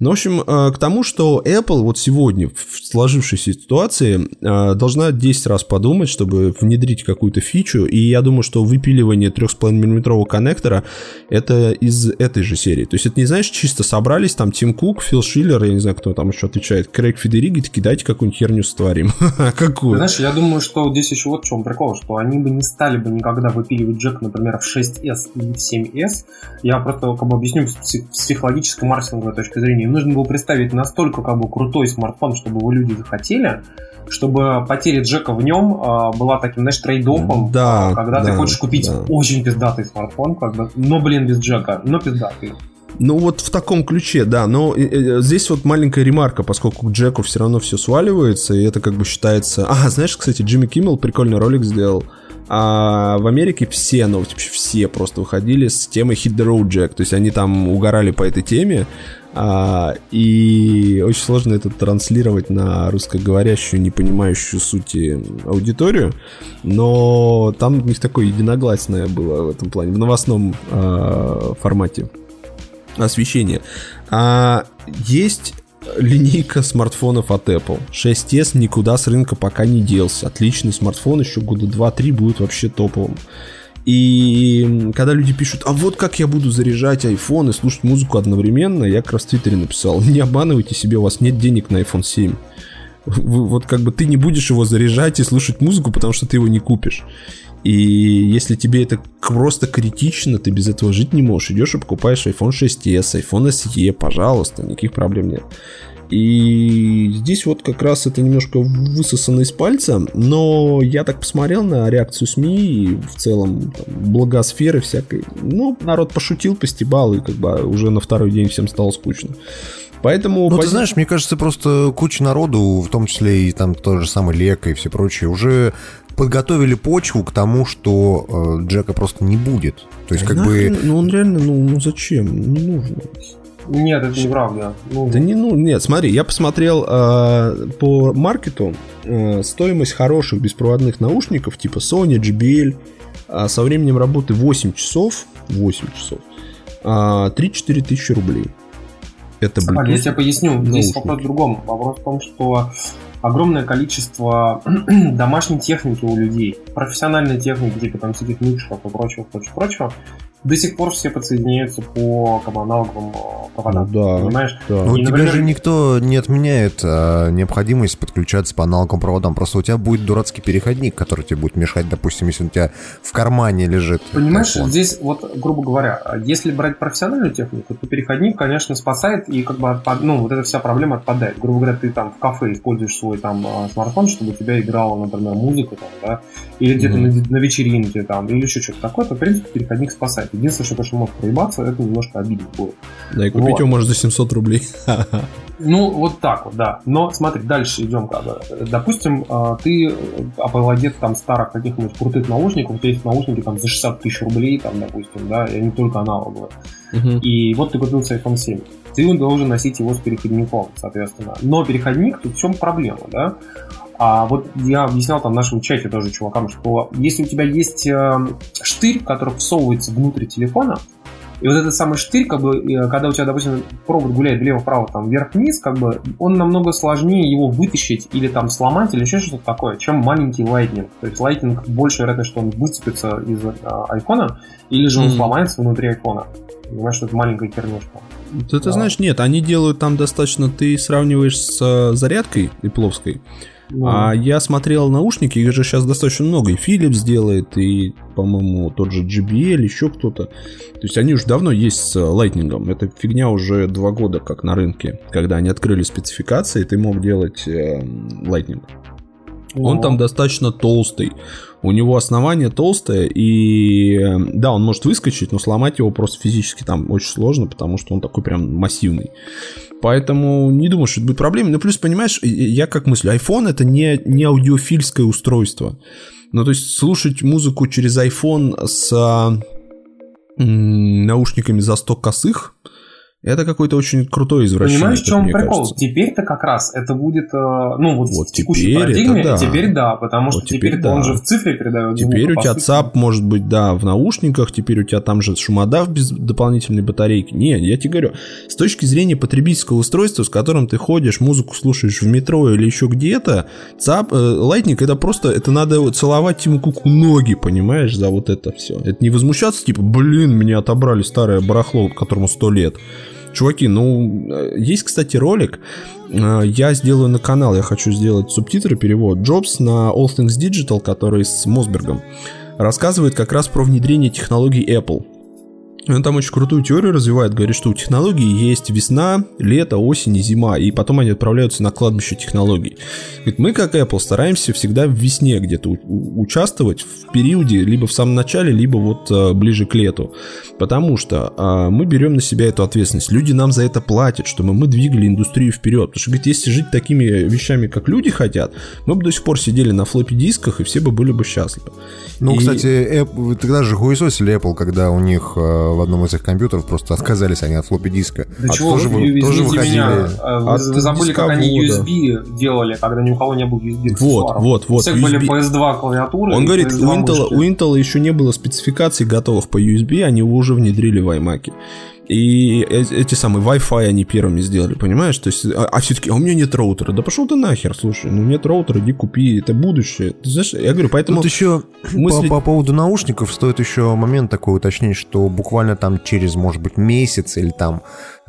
Ну, в общем, э, к тому, что Apple вот сегодня в сложившейся ситуации э, должна 10 раз подумать, чтобы внедрить какую-то фичу, и я думаю, что выпиливание 3,5 мм коннектора это из этой же серии. То есть это не, знаешь, чисто собрались там Тим Кук, Фил Шиллер, я не знаю, кто там еще отвечает, Крейг Федериги, таки дайте какую-нибудь херню сотворим. Какую? Знаешь, я думаю, что здесь еще вот в чем прикол, что они бы не стали бы никогда выпиливать джек, например, в 6s или в 7s. Я просто как бы объясню с психологической маркетинговой точки зрения. Им нужно было представить настолько как бы крутой смартфон, чтобы его люди захотели, чтобы потеря джека в нем э, была таким, знаешь, трейдофом, да, когда да, ты хочешь купить да. очень пиздатый смартфон, как бы, но, блин, без джека, но пиздатый. Ну вот в таком ключе, да, но э, здесь вот маленькая ремарка, поскольку к Джеку все равно все сваливается, и это как бы считается... А, знаешь, кстати, Джимми Киммел прикольный ролик сделал, а в Америке все, ну, вообще все просто выходили с темой Hit the Road Jack. То есть они там угорали по этой теме. А, и очень сложно это транслировать на русскоговорящую, не понимающую сути аудиторию. Но там у них такое единогласное было в этом плане, в новостном а, формате освещения. А есть линейка смартфонов от Apple. 6s никуда с рынка пока не делся. Отличный смартфон, еще года 2-3 будет вообще топовым. И когда люди пишут, а вот как я буду заряжать iPhone и слушать музыку одновременно, я как раз в Твиттере написал, не обманывайте себе, у вас нет денег на iPhone 7. Вот как бы ты не будешь его заряжать и слушать музыку, потому что ты его не купишь. И если тебе это просто критично, ты без этого жить не можешь. Идешь и покупаешь iPhone 6s, iPhone SE, пожалуйста, никаких проблем нет. И здесь вот как раз это немножко высосано из пальца, но я так посмотрел на реакцию СМИ и в целом там, благосферы всякой. Ну, народ пошутил, постебал, и как бы уже на второй день всем стало скучно. Поэтому... Ну, пози... ты знаешь, мне кажется, просто куча народу, в том числе и там тот же самый Лека и все прочее, уже подготовили почву к тому, что э, Джека просто не будет. То есть, как да, бы... Ну, он реально, ну, ну зачем? Не нужно. Нет, это неправда. Ну, да не, ну, нет, смотри, я посмотрел э, по маркету э, стоимость хороших беспроводных наушников, типа Sony, JBL, э, со временем работы 8 часов, 8 часов, э, 3-4 тысячи рублей. Это Bluetooth. Я тебе поясню. Здесь вопрос в другом. Вопрос в том, что огромное количество домашней техники у людей, профессиональной техники, типа там всяких микшеров и прочего, прочего, прочего, до сих пор все подсоединяются по бы, аналоговым проводам. Ну, да, понимаешь? Да. Ну, у тебя же никто не отменяет а, необходимость подключаться по аналоговым проводам. Просто у тебя будет дурацкий переходник, который тебе будет мешать, допустим, если у тебя в кармане лежит. Понимаешь, телефон. здесь вот, грубо говоря, если брать профессиональную технику, то переходник, конечно, спасает, и как бы ну, вот эта вся проблема отпадает. Грубо говоря, ты там в кафе используешь свой там а, смартфон, чтобы у тебя играла, например, музыка, там, да, или где-то mm-hmm. на, на вечеринке, там, или еще что-то такое, то, в принципе, переходник спасает. Единственное, что, конечно, может проебаться, это немножко обидно будет. Да, и купить вот. его можно за 700 рублей. Ну, вот так вот, да. Но смотри, дальше идем. Допустим, ты обладец там старых каких-нибудь крутых наушников, у тебя есть наушники там за 60 тысяч рублей, там, допустим, да, и они только аналоговые. Uh-huh. И вот ты купил iPhone 7. Ты должен носить его с переходником, соответственно. Но переходник, тут в чем проблема, да? А вот я объяснял там в нашем чате тоже чувакам, что если у тебя есть э, штырь, который всовывается внутрь телефона, и вот этот самый штырь, как бы, когда у тебя, допустим, провод гуляет влево-вправо, там, вверх-вниз, как бы, он намного сложнее его вытащить или там сломать, или еще что-то такое, чем маленький Lightning. То есть Lightning больше вероятность, что он выцепится из а, айфона, или же он mm-hmm. сломается внутри айфона. Понимаешь, что это маленькая кернушка. Ты, ты да. знаешь, нет, они делают там достаточно, ты сравниваешь с э, зарядкой ипловской, ну. А я смотрел наушники, их же сейчас достаточно много. И Philips делает, и, по-моему, тот же JBL, еще кто-то. То есть они уже давно есть с Lightning. Эта фигня уже два года как на рынке. Когда они открыли спецификации, ты мог делать э, Lightning. Он там достаточно толстый. У него основание толстое, и да, он может выскочить, но сломать его просто физически там очень сложно, потому что он такой прям массивный. Поэтому не думаю, что это будет проблемой. Но плюс, понимаешь, я как мыслю, iPhone это не, не аудиофильское устройство. Ну, то есть слушать музыку через iPhone с наушниками за 100 косых, Это какой-то очень крутой извращение. Понимаешь, в чем прикол? кажется. Теперь-то как раз это будет, э, ну вот, Вот в текущей теперь парадигме, да. теперь да, потому что Вот теперь теперь, да. он же в цифре передает звук, Теперь у тебя сути- ЦАП может быть, да, в наушниках, теперь у тебя там же шумодав без дополнительной батарейки. Не, я тебе говорю, с точки зрения потребительского устройства, с которым ты ходишь, музыку слушаешь в метро или еще где-то, ЦАП, э, Lightning это просто, это надо целовать Тиму Куку ноги, понимаешь, за вот это все. Это не возмущаться, типа, блин, меня отобрали старое барахло, которому сто лет. Чуваки, ну, э, есть, кстати, ролик, э, я сделаю на канал, я хочу сделать субтитры, перевод. Джобс на All Things Digital, который с Мосбергом, рассказывает как раз про внедрение технологий Apple. Он там очень крутую теорию развивает, говорит, что у технологий есть весна, лето, осень и зима, и потом они отправляются на кладбище технологий. Говорит, мы, как Apple, стараемся всегда в весне где-то участвовать в периоде, либо в самом начале, либо вот э, ближе к лету. Потому что а, мы берем на себя эту ответственность. Люди нам за это платят, чтобы мы двигали индустрию вперед. Потому что, говорит, если жить такими вещами, как люди хотят, мы бы до сих пор сидели на флоппи дисках, и все бы были бы счастливы. Ну, И- кстати, Apple- тогда же хуесосили Apple, когда у них э, в одном из их компьютеров просто отказались они от флоппи диска. Да А чего тоже, вы, тоже выходили. меня, э, вы, От вы забыли, как они. USB делали, когда ни у кого не было USB Вот, аксессуаров. вот, вот, У всех были USB. PS2 клавиатуры. Он говорит, PS2 у Intel, у Intel еще не было спецификаций готовых по USB, они его уже внедрили в iMac. И эти самые Wi-Fi они первыми сделали, понимаешь? То есть, а, все-таки, а у меня нет роутера. Да пошел ты нахер, слушай, ну нет роутера, иди купи, это будущее. Ты знаешь, я говорю, поэтому... Тут еще мысли- по, по поводу наушников стоит еще момент такой уточнить, что буквально там через, может быть, месяц или там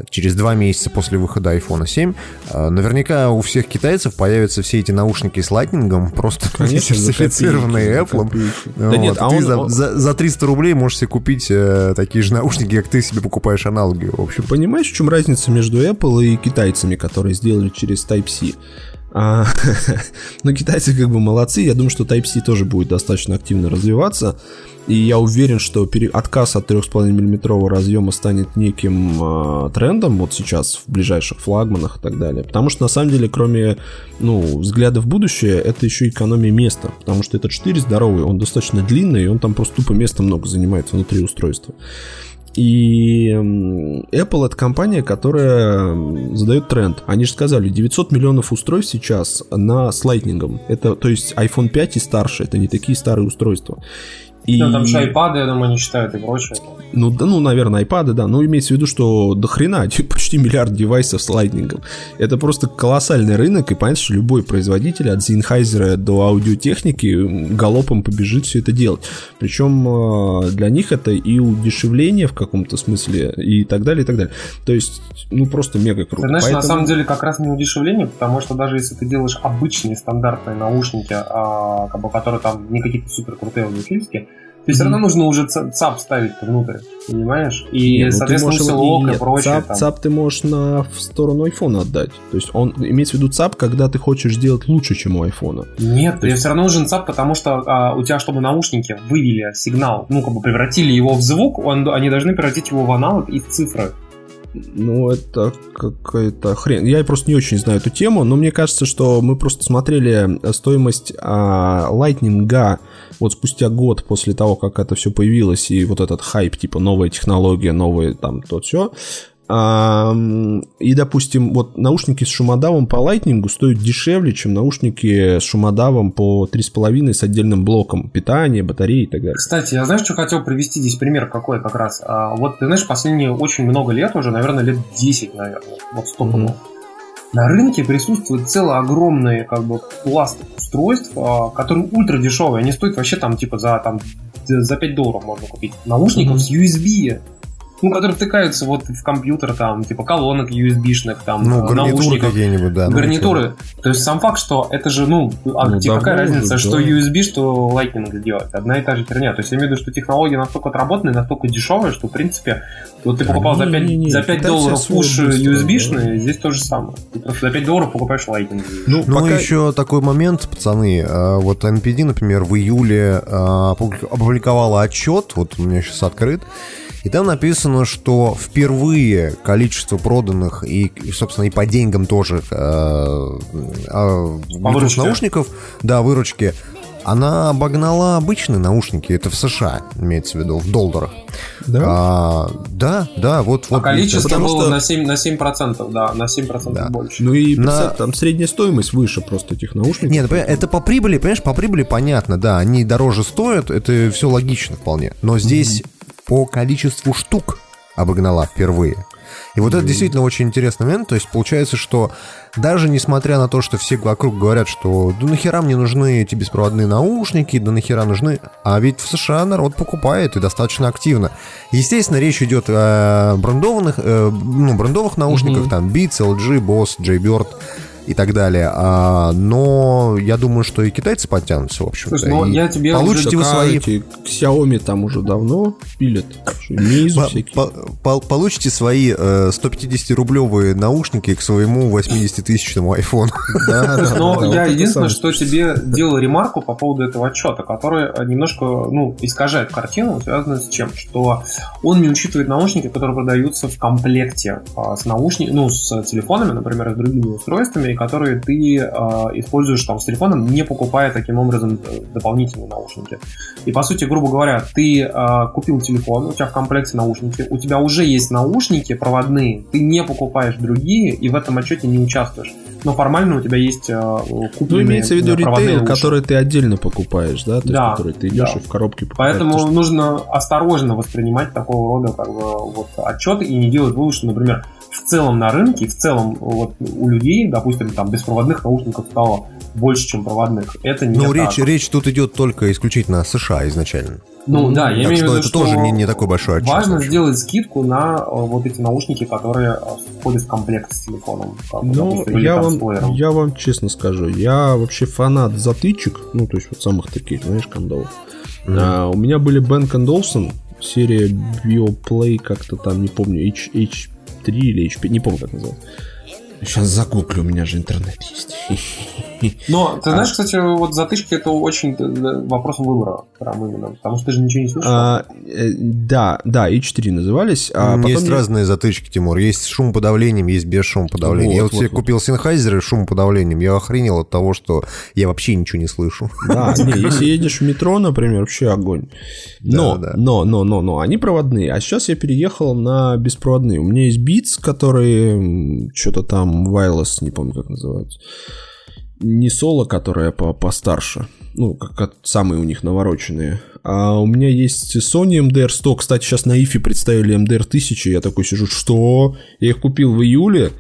через два месяца после выхода iPhone 7 э, наверняка у всех китайцев появятся все эти наушники с лайтнингом, просто Конечно, сертифицированные Apple. копейки. Вот, Да нет, а он- за, он- за- за 300 рублей можешь себе купить э, такие же наушники, как ты себе покупаешь аналоги, в общем. Понимаешь, в чем разница между Apple и китайцами, которые сделали через Type-C? А, ну, китайцы как бы молодцы. Я думаю, что Type-C тоже будет достаточно активно развиваться. И я уверен, что отказ от 3,5 миллиметрового разъема станет неким а, трендом вот сейчас в ближайших флагманах и так далее. Потому что на самом деле, кроме ну, взгляда в будущее, это еще экономия места. Потому что этот штырь здоровый, он достаточно длинный, и он там просто тупо места много занимает внутри устройства. И Apple это компания, которая задает тренд. Они же сказали, 900 миллионов устройств сейчас на с Lightning. Это, то есть iPhone 5 и старше, это не такие старые устройства. И... Ну, там еще iPad, я думаю, не считают и прочее. Ну, да, ну, наверное, iPad, да. Но имеется в виду, что до хрена, типа, почти миллиард девайсов с Lightning. Это просто колоссальный рынок, и понятно, что любой производитель от Sennheiser до аудиотехники галопом побежит все это делать. Причем э, для них это и удешевление в каком-то смысле, и так далее, и так далее. То есть, ну, просто мега круто. Ты знаешь, Поэтому- на самом деле как раз не удешевление, потому что даже если ты делаешь обычные стандартные наушники, а, как бы, которые там не какие-то супер крутые аудиофильские, то все равно нужно уже ца- ЦАП ставить внутрь, понимаешь? И, ну ты соответственно, его- усилок и нет, прочее. ЦАП, там. ЦАП ты можешь на, в сторону айфона отдать. То есть он имеется в виду ЦАП, когда ты хочешь сделать лучше, чем у айфона. Нет, То есть- все равно нужен ЦАП, потому что а, у тебя, чтобы наушники вывели сигнал, ну, как бы превратили его в звук, он- они должны превратить его в аналог из цифры. Ну, это какая-то хрень. Я просто не очень знаю эту тему, но мне кажется, что мы просто смотрели стоимость а, Lightning вот спустя год после того, как это все появилось, и вот этот хайп, типа новая технология, новые там то все. И, допустим, вот наушники с шумодавом по Lightning стоят дешевле, чем наушники с шумодавом по 3,5 с отдельным блоком питания, батареи и так далее. Кстати, я знаешь, что хотел привести здесь пример какой как раз? А, вот ты знаешь, последние очень много лет уже, наверное, лет 10, наверное, вот стопудово. Мгм. На рынке присутствует целый огромный как бы пласт устройств, а, которые ультра дешевые. Они стоят вообще там типа за там за 5 долларов можно купить. Наушников Мгм. с USB. Ну, которые втыкаются вот в компьютер, там, типа колонок USB-шных, там, Ну, э, гарнитуры какие-нибудь, да. ну, гарнитуры. То есть сам факт, что это же, ну, а Ну, тебе какая разница, уже, что да. USB, что Lightning делать? Одна и та же херня. То есть я имею в виду, что технология настолько отработанная, настолько дешевая, что, в принципе, вот ты Да покупал за 5, не-не-не, за 5 китайцы долларов быстро, USB-шные, здесь то же самое. Ты просто за 5 долларов покупаешь Lightning. Ну, Ну, пока... еще такой момент, пацаны. э, Вот NPD, например, в июле опубли- опубликовала отчет, вот у меня сейчас открыт, и там написано, что впервые количество проданных и, и, собственно, и по деньгам тоже э, э, Bluetooth наушников, да, выручки, она обогнала обычные наушники. Это в США, имеется в виду, в долларах. Да? А, да, да, вот. А вот количество потому было что- на 7%, на 7%, да, на 7% Да. больше. Ну и На- там средняя стоимость выше просто этих наушников. Нет, ну, это по прибыли, понимаешь, по прибыли понятно, да, они дороже стоят, это все логично вполне. Но здесь по количеству штук обогнала впервые. И вот это действительно очень интересный момент. То есть получается, что даже несмотря на то, что все вокруг говорят, что да нахера мне нужны эти беспроводные наушники, да нахера нужны, а ведь в США народ покупает и достаточно активно. Естественно, речь идет о брендованных, э, ну, брендовых наушниках, там Beats, LG, Bose, Jaybird и так далее. А, но я думаю, что и китайцы подтянутся, в общем-то. Слушай, ну, я тебе получите вы свои эти Xiaomi там уже давно пилят. Мейзу По- по- по- получите свои э, 150-рублевые наушники к своему 80-тысячному айфону. Да, да, Но да, я единственное, что тебе делал ремарку по поводу этого отчета, который э, немножко ну, искажает картину, связанную с чем? Что он не учитывает наушники, которые продаются в комплекте а, с наушниками, ну, с телефонами, например, с другими устройствами, и которые ты а, используешь там с телефоном, не покупая таким образом э, дополнительные наушники. И по сути, грубо говоря, ты а, купил телефон, у тебя в комплекте наушники, у тебя уже есть наушники проводные, ты не покупаешь другие и в этом отчете не участвуешь. Но формально у тебя есть Ну, купленные имеется в виду э, ритейл, уши. который ты отдельно покупаешь, да? То есть, Да, который ты идешь да. и в коробке покупаешь. Поэтому То есть, нужно осторожно воспринимать такого рода как бы, вот, отчеты и не делать вывод, что, например, в целом на рынке, в целом вот, у людей, допустим, там беспроводных наушников стало больше, чем проводных. Это не Ну, так. речь, речь тут идет только исключительно о США изначально. Ну да, я так имею в что виду, это что тоже не- не такой большой отчет Важно вообще. сделать скидку на э, вот эти наушники, которые э, входят в комплект с телефоном. Ну, я вам, я вам честно скажу, я вообще фанат затычек, ну, то есть вот самых таких, знаешь, кондовых. А, у меня были Бен Олсон, серия BioPlay, как-то там, не помню, H, H3 или HP, не помню, как называется. Сейчас загуглю, у меня же интернет есть. Но ты знаешь, кстати, вот затычки это очень э, вопрос выбора, прям именно, потому что ты же ничего не слышал. А, э, да, да, H3 назывались. А потом есть я- разные затычки, Тимур. Есть с шумоподавлением, есть без шумоподавления. Вот, я вот, вот, себе вот. купил Sennheiser с шумоподавлением. Я охренел от того, что я вообще ничего не слышу. Да, не, если едешь в метро, например, вообще огонь. Но, Да, да. но, но, но, но, они проводные. А сейчас я переехал на беспроводные. У меня есть Beats, которые что-то там wireless, не помню, как называются. Не соло, которая по постарше. Ну, как, самые у них навороченные. А у меня есть Sony MDR 100. Кстати, сейчас на IFE представили MDR 1000. Я такой сижу, что? Я их купил в июле.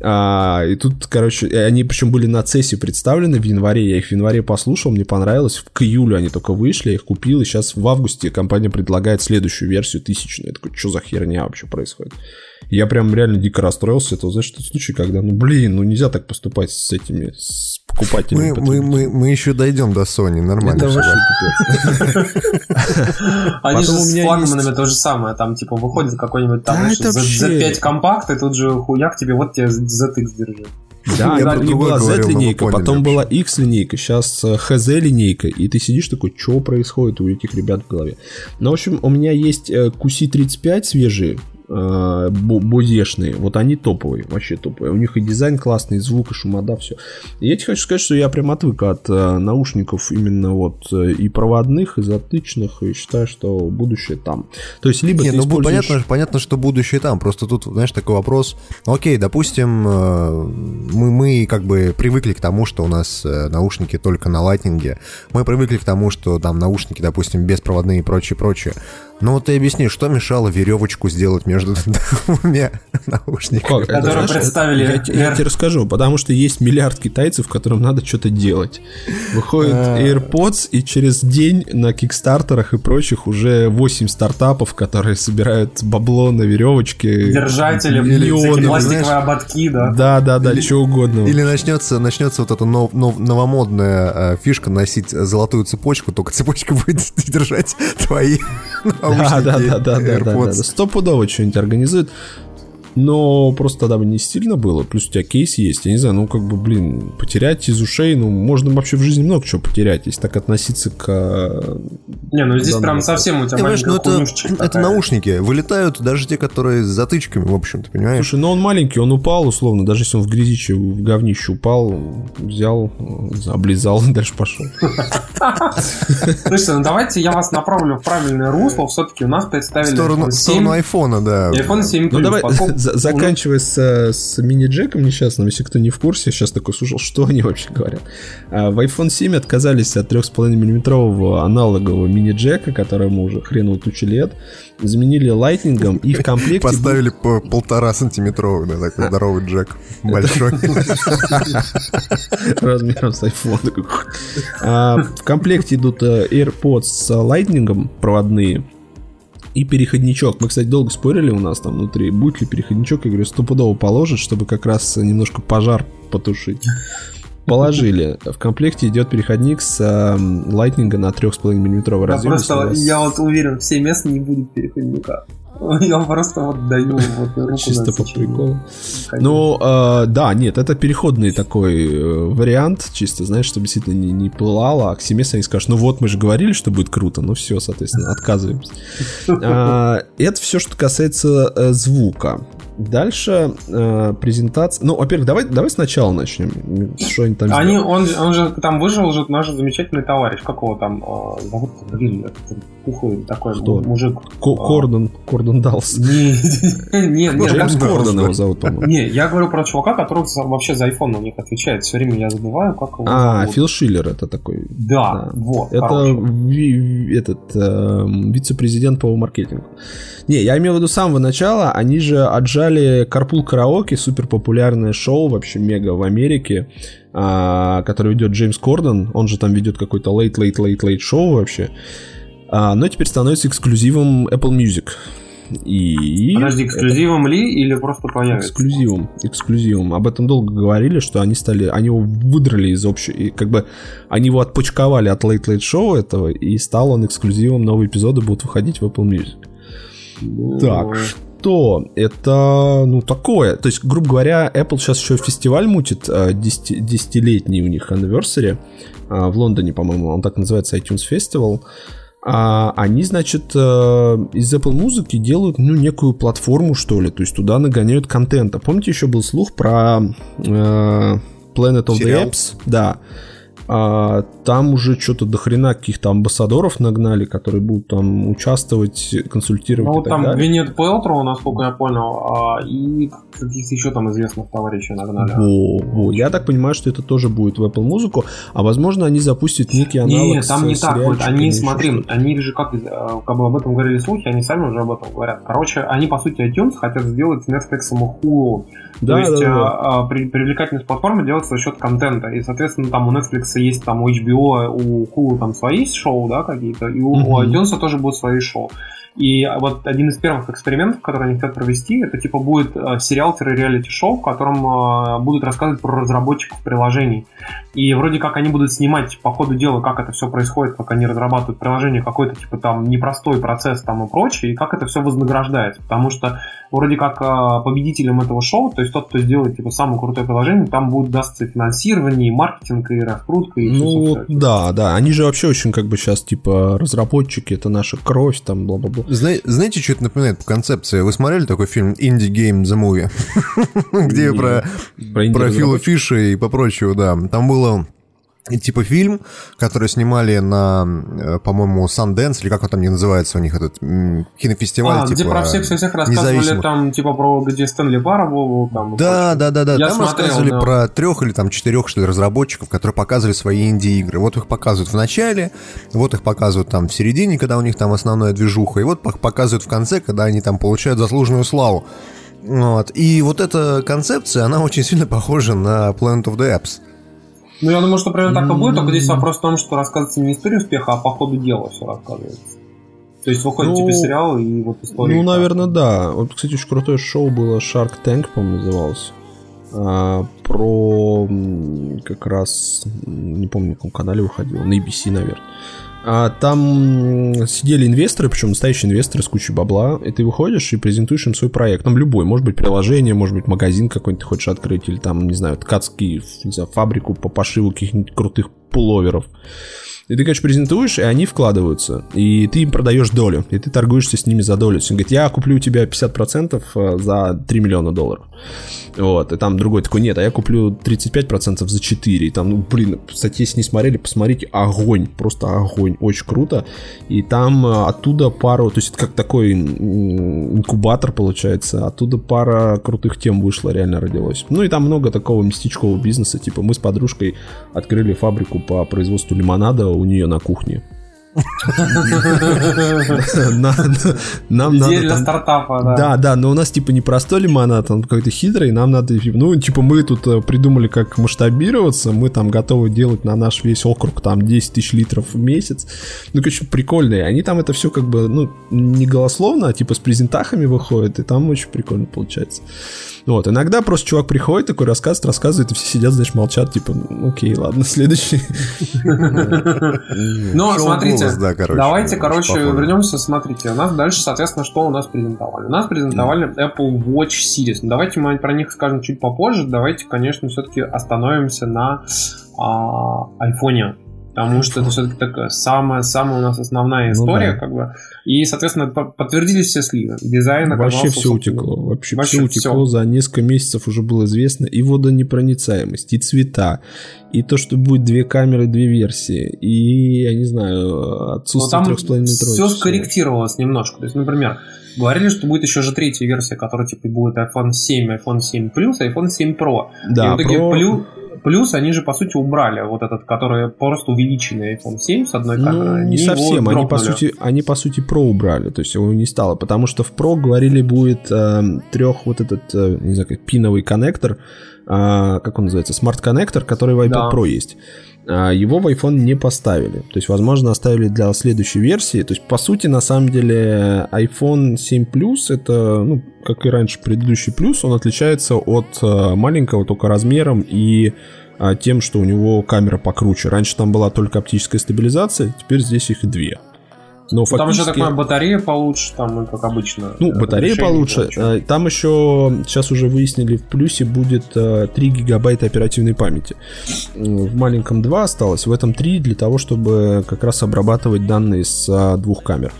А, и тут, короче, они причем были на CES представлены в январе. Я их в январе послушал, мне понравилось. К июлю они только вышли, я их купил. И сейчас в августе компания предлагает следующую версию тысячную. Я такой, что за херня вообще происходит? Я прям реально дико расстроился. Это, знаешь, тот случай, когда, ну, блин, ну нельзя так поступать с этими, с покупателями. Мы, мы, мы, мы еще дойдем до Sony, нормально. Это. Они же у с меня флагманами то же самое, там типа выходит какой-нибудь там, за, вообще- за 5 компакт, и тут же хуяк тебе, вот тебе ZX держи. Да, Я другое была Z-линейка, потом была X-линейка, сейчас HZ-линейка, и ты сидишь такой, что происходит у этих ребят в голове. Ну, в общем, у меня есть э, QC35 свежие, э, бодешные, вот они топовые, вообще топовые. У них и дизайн классный, и звук, и шумода, все. И я тебе хочу сказать, что я прям отвык от э, наушников именно вот э, и проводных, и затычных, и считаю, что будущее там. То есть, либо Не, ты ну используешь... понятно, понятно, что будущее там. Просто тут, знаешь, такой вопрос. Окей, допустим, э, мы, мы как бы привыкли к тому, что у нас э, наушники только на лайтнинге. Мы привыкли к тому, что там наушники, допустим, беспроводные и прочее, прочее. Но вот ты объясни, что мешало веревочку сделать между двумя наушниками? Которые представили я, я Air- тебе расскажу, потому что есть миллиард китайцев, которым надо что-то делать. Выходит А. AirPods, и через день на кикстартерах и прочих уже 8 стартапов, которые собирают бабло на веревочке. Держатели, миллионы, пластиковые знаешь. ободки, да. Да, да, да, что угодно. Или начнется, начнется вот эта нов- нов- новомодная э, фишка носить золотую цепочку, только цепочка будет держать твои наушники да, да, да, да, да, да, да. Стопудово что-нибудь организует. Но просто тогда бы не стильно было. Плюс у тебя кейс есть. Я не знаю, ну как бы, блин, потерять из ушей, ну можно вообще в жизни много чего потерять, если так относиться к... э, Не, ну здесь прям совсем у тебя Понимаешь, ну это, это наушники. Вылетают даже те, которые с затычками, в общем-то, понимаешь? Слушай, ну он маленький, он упал, условно, даже если он в грязище, в говнище упал, взял, облизал и дальше пошел. Слушайте, ну давайте я вас направлю в правильное русло. Все-таки у нас представили в 7 сторону айфона, да. iPhone 7 Ну Plus. давай, Поскольку за- у нас- заканчивая с, э, с мини-джеком несчастным, если кто не в курсе, сейчас такой слушал, что они вообще говорят. А, В iPhone 7 отказались от 3,5 миллиметрового аналогового мини-джека, которому уже хреново тучи лет, заменили лайтнингом и в комплекте... Поставили по полтора сантиметровых, да, такой здоровый джек. Большой. размером с iPhone. А, в комплекте идут э, AirPods с лайтнингом проводные и переходничок. Мы, кстати, долго спорили у нас там внутри, будет ли переходничок. Я говорю, стопудово положат, чтобы как раз немножко пожар потушить. Положили. В комплекте идет переходник с э, лайтнинга на 3,5 миллиметровый Я разъем. просто, я вот уверен, в 7 мест не будет переходника. Я просто вот даю вот руку Чисто по приколу. Ну, э, да, нет, это переходный такой э, вариант, чисто, знаешь, чтобы действительно не, не пылало, а к семестре они скажут, ну вот, мы же говорили, что будет круто, ну все, соответственно, отказываемся. А, Это все, что касается э, звука. Дальше э, презентация. Ну, во-первых, давай, давай сначала начнем. Что они там Они, он, он же там выжил же наш замечательный товарищ. Как его там э, зовут? Блин, пухлый такой Что? мужик. Ко- Кордон, Кордон Далс. Не, не, Джеймс Кордон его зовут, по-моему. не, я говорю про чувака, который вообще за iPhone у них отвечает. Все время я забываю, как его А. Фил Шиллер это такой. Да, вот. Это этот эм, вице-президент по маркетингу. Не, я имею в виду с самого начала, они же отжали Карпул Караоке, супер популярное шоу, вообще мега в Америке, а, которое ведет Джеймс Кордон. Он же там ведет какой-то late late late late шоу вообще. А, но теперь становится эксклюзивом Apple Music. И... Подожди, эксклюзивом ли или просто появится? Эксклюзивом, эксклюзивом. Об этом долго говорили, что они стали, они его выдрали из общей, и как бы они его отпочковали от Late Late Show этого, и стал он эксклюзивом, новые эпизоды будут выходить в Apple Music. Ну, Так, что это, ну, такое. То есть, грубо говоря, Apple сейчас еще фестиваль мутит, э, 10 десятилетний у них anniversary э, в Лондоне, по-моему, он так называется, iTunes Festival. А они, значит, э, из Apple музыки делают, ну, некую платформу, что ли, то есть туда нагоняют контента. Помните, еще был слух про э, Planet of Сериал? the Apps? Да. А, там уже что-то до хрена каких-то амбассадоров нагнали, которые будут там участвовать, консультировать Ну, и так там далее. Винет Пелтроу, насколько я понял, а, и каких-то еще там известных товарищей нагнали. Во, во. Я так понимаю, что это тоже будет в Apple музыку, а возможно они запустят некий аналог. Не, там с не так. Вот сериальчиками, они, смотри, они же как, э, как бы об этом говорили слухи, они сами уже об этом говорят. Короче, они, по сути, iTunes хотят сделать Netflix и Hulu. Да, То есть да, да. а, а, при- привлекательность платформы делается за счет контента. И, соответственно, там у Netflix есть там у HBO, у Hulu там свои шоу, да, какие-то, и у, у Мгм. iTunes тоже будут свои шоу. И вот один из первых экспериментов, который они хотят провести, это типа будет э, сериал-реалити-шоу, в котором э, будут рассказывать про разработчиков приложений. И вроде как они будут снимать по ходу дела, как это все происходит, как они разрабатывают приложение, какой-то типа там непростой процесс там и прочее, и как это все вознаграждается. Потому что вроде как э, победителем этого шоу, то есть тот, кто сделает типа самое крутое приложение, там будет дастся финансирование, и маркетинг, и раскрутка, и Ну, всё, вот, всё. да, да. Они же вообще очень как бы сейчас, типа, разработчики, это наша кровь, там, бла-бла-бла. Зна- знаете, что это напоминает по концепции? Вы смотрели такой фильм «Indie Game The Movie»? Где про Фила. Фиша и по прочему, да. Там было типа фильм, который снимали на, э, по-моему, Sundance, или как он там не называется у них, этот кинофестиваль, А, типа, где про всех всех рассказывали, там, типа, про где Стэнли Парабол, там. Да, да, да, да. Я Там смотрел, рассказывали да. про трех или там четырех, что ли, разработчиков, которые показывали свои инди-игры. Вот их показывают в начале, вот их показывают там в середине, когда у них там основная движуха, и вот пок- показывают в конце, когда они там получают заслуженную славу. Вот. И вот эта концепция, она очень сильно похожа на Planet of the Apps. Ну, я думаю, что примерно так и будет, только здесь вопрос в том, что рассказывается не история успеха, а по ходу дела все рассказывается. То есть выходит Ну, типа сериал и вот история. Ну, наверное, да. Вот, кстати, очень крутое шоу было Shark Tank, по-моему, называлось. А, про как раз не помню, на каком канале выходило, на ABC, наверное. А там сидели инвесторы, причем настоящие инвесторы с кучей бабла, и ты выходишь и презентуешь им свой проект. Там любой, может быть приложение, может быть магазин какой-нибудь хочешь открыть, или там, не знаю, ткацкий, не знаю, фабрику по пошиву каких-нибудь крутых пуловеров. И ты, короче, презентуешь, и они вкладываются. И ты им продаешь долю. И ты торгуешься с ними за долю. Он говорит, я куплю у тебя 50% э, за 3 миллиона долларов. Вот. И там другой такой, нет, а я куплю 35% за 4. И там, ну, блин, кстати, если не смотрели, посмотрите, огонь. Просто огонь. Очень круто. И там э, оттуда пару, то есть это как такой инкубатор получается. Оттуда пара крутых тем вышла, реально родилось. Ну и там много такого местечкового бизнеса. Типа мы с подружкой открыли фабрику по производству лимонада у нее на кухне. Нам надо для стартапа, да. Да, да, но у нас типа не простой лимонад, он какой-то хитрый, нам надо, ну, типа мы тут э, придумали, как масштабироваться, мы там готовы делать на наш весь округ там 10 тысяч литров в месяц. Ну, короче, прикольные. Они там это все как бы, ну, не голословно, а типа с презентахами выходят, и там очень прикольно получается. Вот, иногда просто чувак приходит, такой рассказывает, рассказывает, и все сидят, знаешь, молчат, типа, окей, ладно, следующий. Ну, смотрите, давайте, короче, вернемся, смотрите, у нас дальше, соответственно, что у нас презентовали? У нас презентовали Apple Watch Series. Ну, давайте мы про них скажем чуть попозже, давайте, конечно, все-таки остановимся на айфоне. Потому что это все-таки такая самая, самая у нас основная история, ну, да. как бы. И, соответственно, подтвердились все сливы. Дизайн Вообще все утекло. Вообще, Вообще все утекло. Все. За несколько месяцев уже было известно и водонепроницаемость, и цвета, и то, что будет две камеры, две версии, и, я не знаю, отсутствие 3,5 метров. Все скорректировалось немножко. То есть, например, говорили, что будет еще же третья версия, которая типа будет iPhone 7, iPhone 7 Plus, iPhone 7 Pro. Да, и в итоге Pro... Plus Плюс они же, по сути, убрали вот этот, который просто увеличенный iPhone 7 с одной камерой. Ну, не совсем. Они, по сути, они, по сути, Pro убрали. То есть его не стало. Потому что в Pro, говорили, будет э, трех вот этот, э, не знаю, как пиновый коннектор. Э, как он называется? Смарт-коннектор, который в iPad да. Pro есть а, его в iPhone не поставили. То есть, возможно, оставили для следующей версии. То есть, по сути, на самом деле, iPhone 7 Plus это, ну, как и раньше, предыдущий Plus, он отличается от э, маленького только размером и а, тем, что у него камера покруче. Раньше там была только оптическая стабилизация, теперь здесь их две. Но фактически... Там еще такая батарея получше, там, как обычно. Ну, батарея получше. получше. Э, там еще, сейчас уже выяснили, в плюсе будет 3 э, гигабайта оперативной памяти. В маленьком 2 осталось, в этом 3 для того, чтобы как раз обрабатывать данные с двух камер.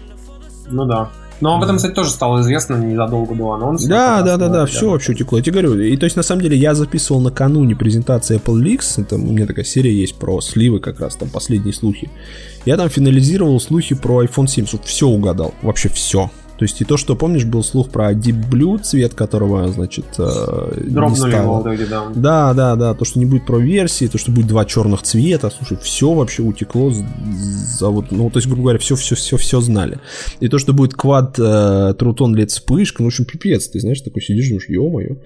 Ну да. Но об этом, кстати, тоже стало известно незадолго до анонса. Да, да, да, да, все вообще утекло. Я тебе говорю, и то есть, на самом деле, я записывал накануне презентации Apple Leaks, это у меня такая серия есть про сливы как раз, там последние слухи. Я там финализировал слухи про iPhone 7, все угадал, вообще все. То есть и то, что, помнишь, был слух про Deep Blue, цвет которого, значит, э, Дропнули его в итоге, да. Да, да, да, то, что не будет про версии, то, что будет два черных цвета, слушай, все вообще утекло за вот, ну, то есть, грубо говоря, все, все, все, все знали. И то, что будет квад э, Трутон лет вспышка, ну, в общем, пипец, ты знаешь, такой сидишь, думаешь, ё-моё.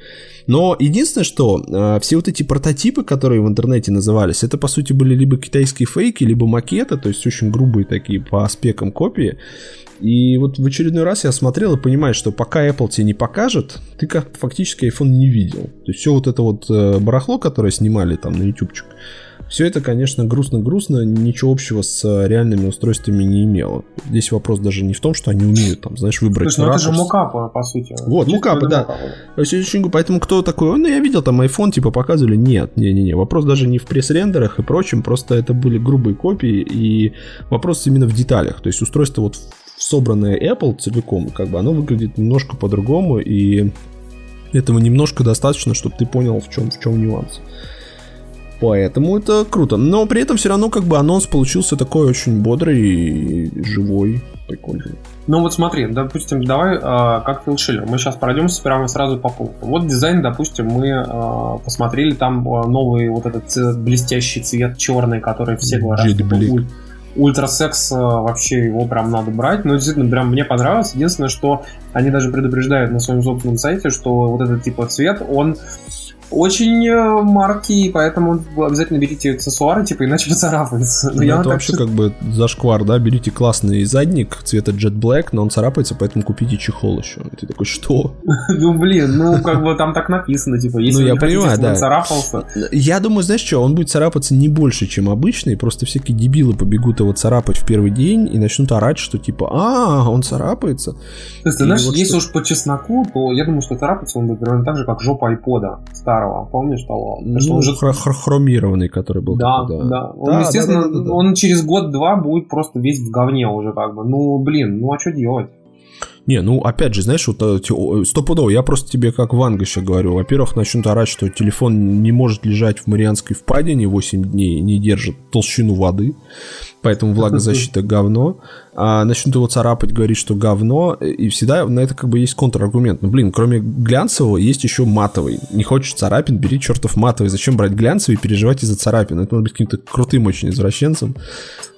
Но единственное, что э, все вот эти прототипы, которые в интернете назывались, это, по сути, были либо китайские фейки, либо макеты, то есть очень грубые такие по спекам копии. И вот в очередной раз я смотрел и понимаешь, что пока Apple тебе не покажет, ты как фактически iPhone не видел. То есть все вот это вот э, барахло, которое снимали там на ютубчик, все это, конечно, грустно-грустно, ничего общего с реальными устройствами не имело. Здесь вопрос даже не в том, что они умеют, там, знаешь, выбрать Слушай, ну это же мукапы, по сути. Вот, мукапы, да. Очень, поэтому кто такой, ну, я видел там iPhone, типа, показывали, нет, не-не-не, вопрос даже не в пресс-рендерах и прочем, просто это были грубые копии, и вопрос именно в деталях. То есть, устройство вот собранное Apple целиком, как бы оно выглядит немножко по-другому, и этого немножко достаточно, чтобы ты понял, в чем, в чем нюанс. Поэтому это круто. Но при этом все равно как бы анонс получился такой очень бодрый и живой, прикольный. Ну вот смотри, допустим, давай э, как Филшиллер. Мы сейчас пройдемся прямо сразу по пункту. Вот дизайн, допустим, мы э, посмотрели там новый вот этот цвет, блестящий цвет черный, который все говорят, что будет ультрасекс э, вообще его прям надо брать. Но действительно, прям мне понравилось. Единственное, что они даже предупреждают на своем собственном сайте, что вот этот типа цвет, он очень э, марки, поэтому обязательно берите аксессуары, типа, иначе поцарапается. Ну, это вообще как бы зашквар, да? Берите классный задник цвета Jet Black, но он царапается, поэтому купите чехол еще. И ты такой, что? Ну, блин, ну, как бы там так написано, типа, если ну, я понимаю, да. царапался. Я думаю, знаешь что, он будет царапаться не больше, чем обычный, просто всякие дебилы побегут его царапать в первый день и начнут орать, что типа, а, он царапается. То есть, знаешь, если уж по чесноку, то я думаю, что царапаться он будет примерно так же, как жопа айпода старого. Помнишь того? Потому что Ну, он же хро- хро- хромированный, который был. Да, такой, да. Он, Да, естественно, да, да, да, да. он через год-два будет просто весь в говне уже как бы. Ну, блин, ну а что делать? Не, ну опять же, знаешь, вот э, о, стопудово, я просто тебе как Ванга еще говорю. Во-первых, начнут орать, что телефон не может лежать в Марианской впадине 8 дней, не держит толщину воды, поэтому влагозащита говно. А начнут его царапать, говорит что говно, и всегда на это как бы есть контраргумент. Ну, блин, кроме глянцевого есть еще матовый. Не хочешь царапин, бери чертов матовый. Зачем брать глянцевый и переживать из-за царапин? Это может быть каким-то крутым очень извращенцем.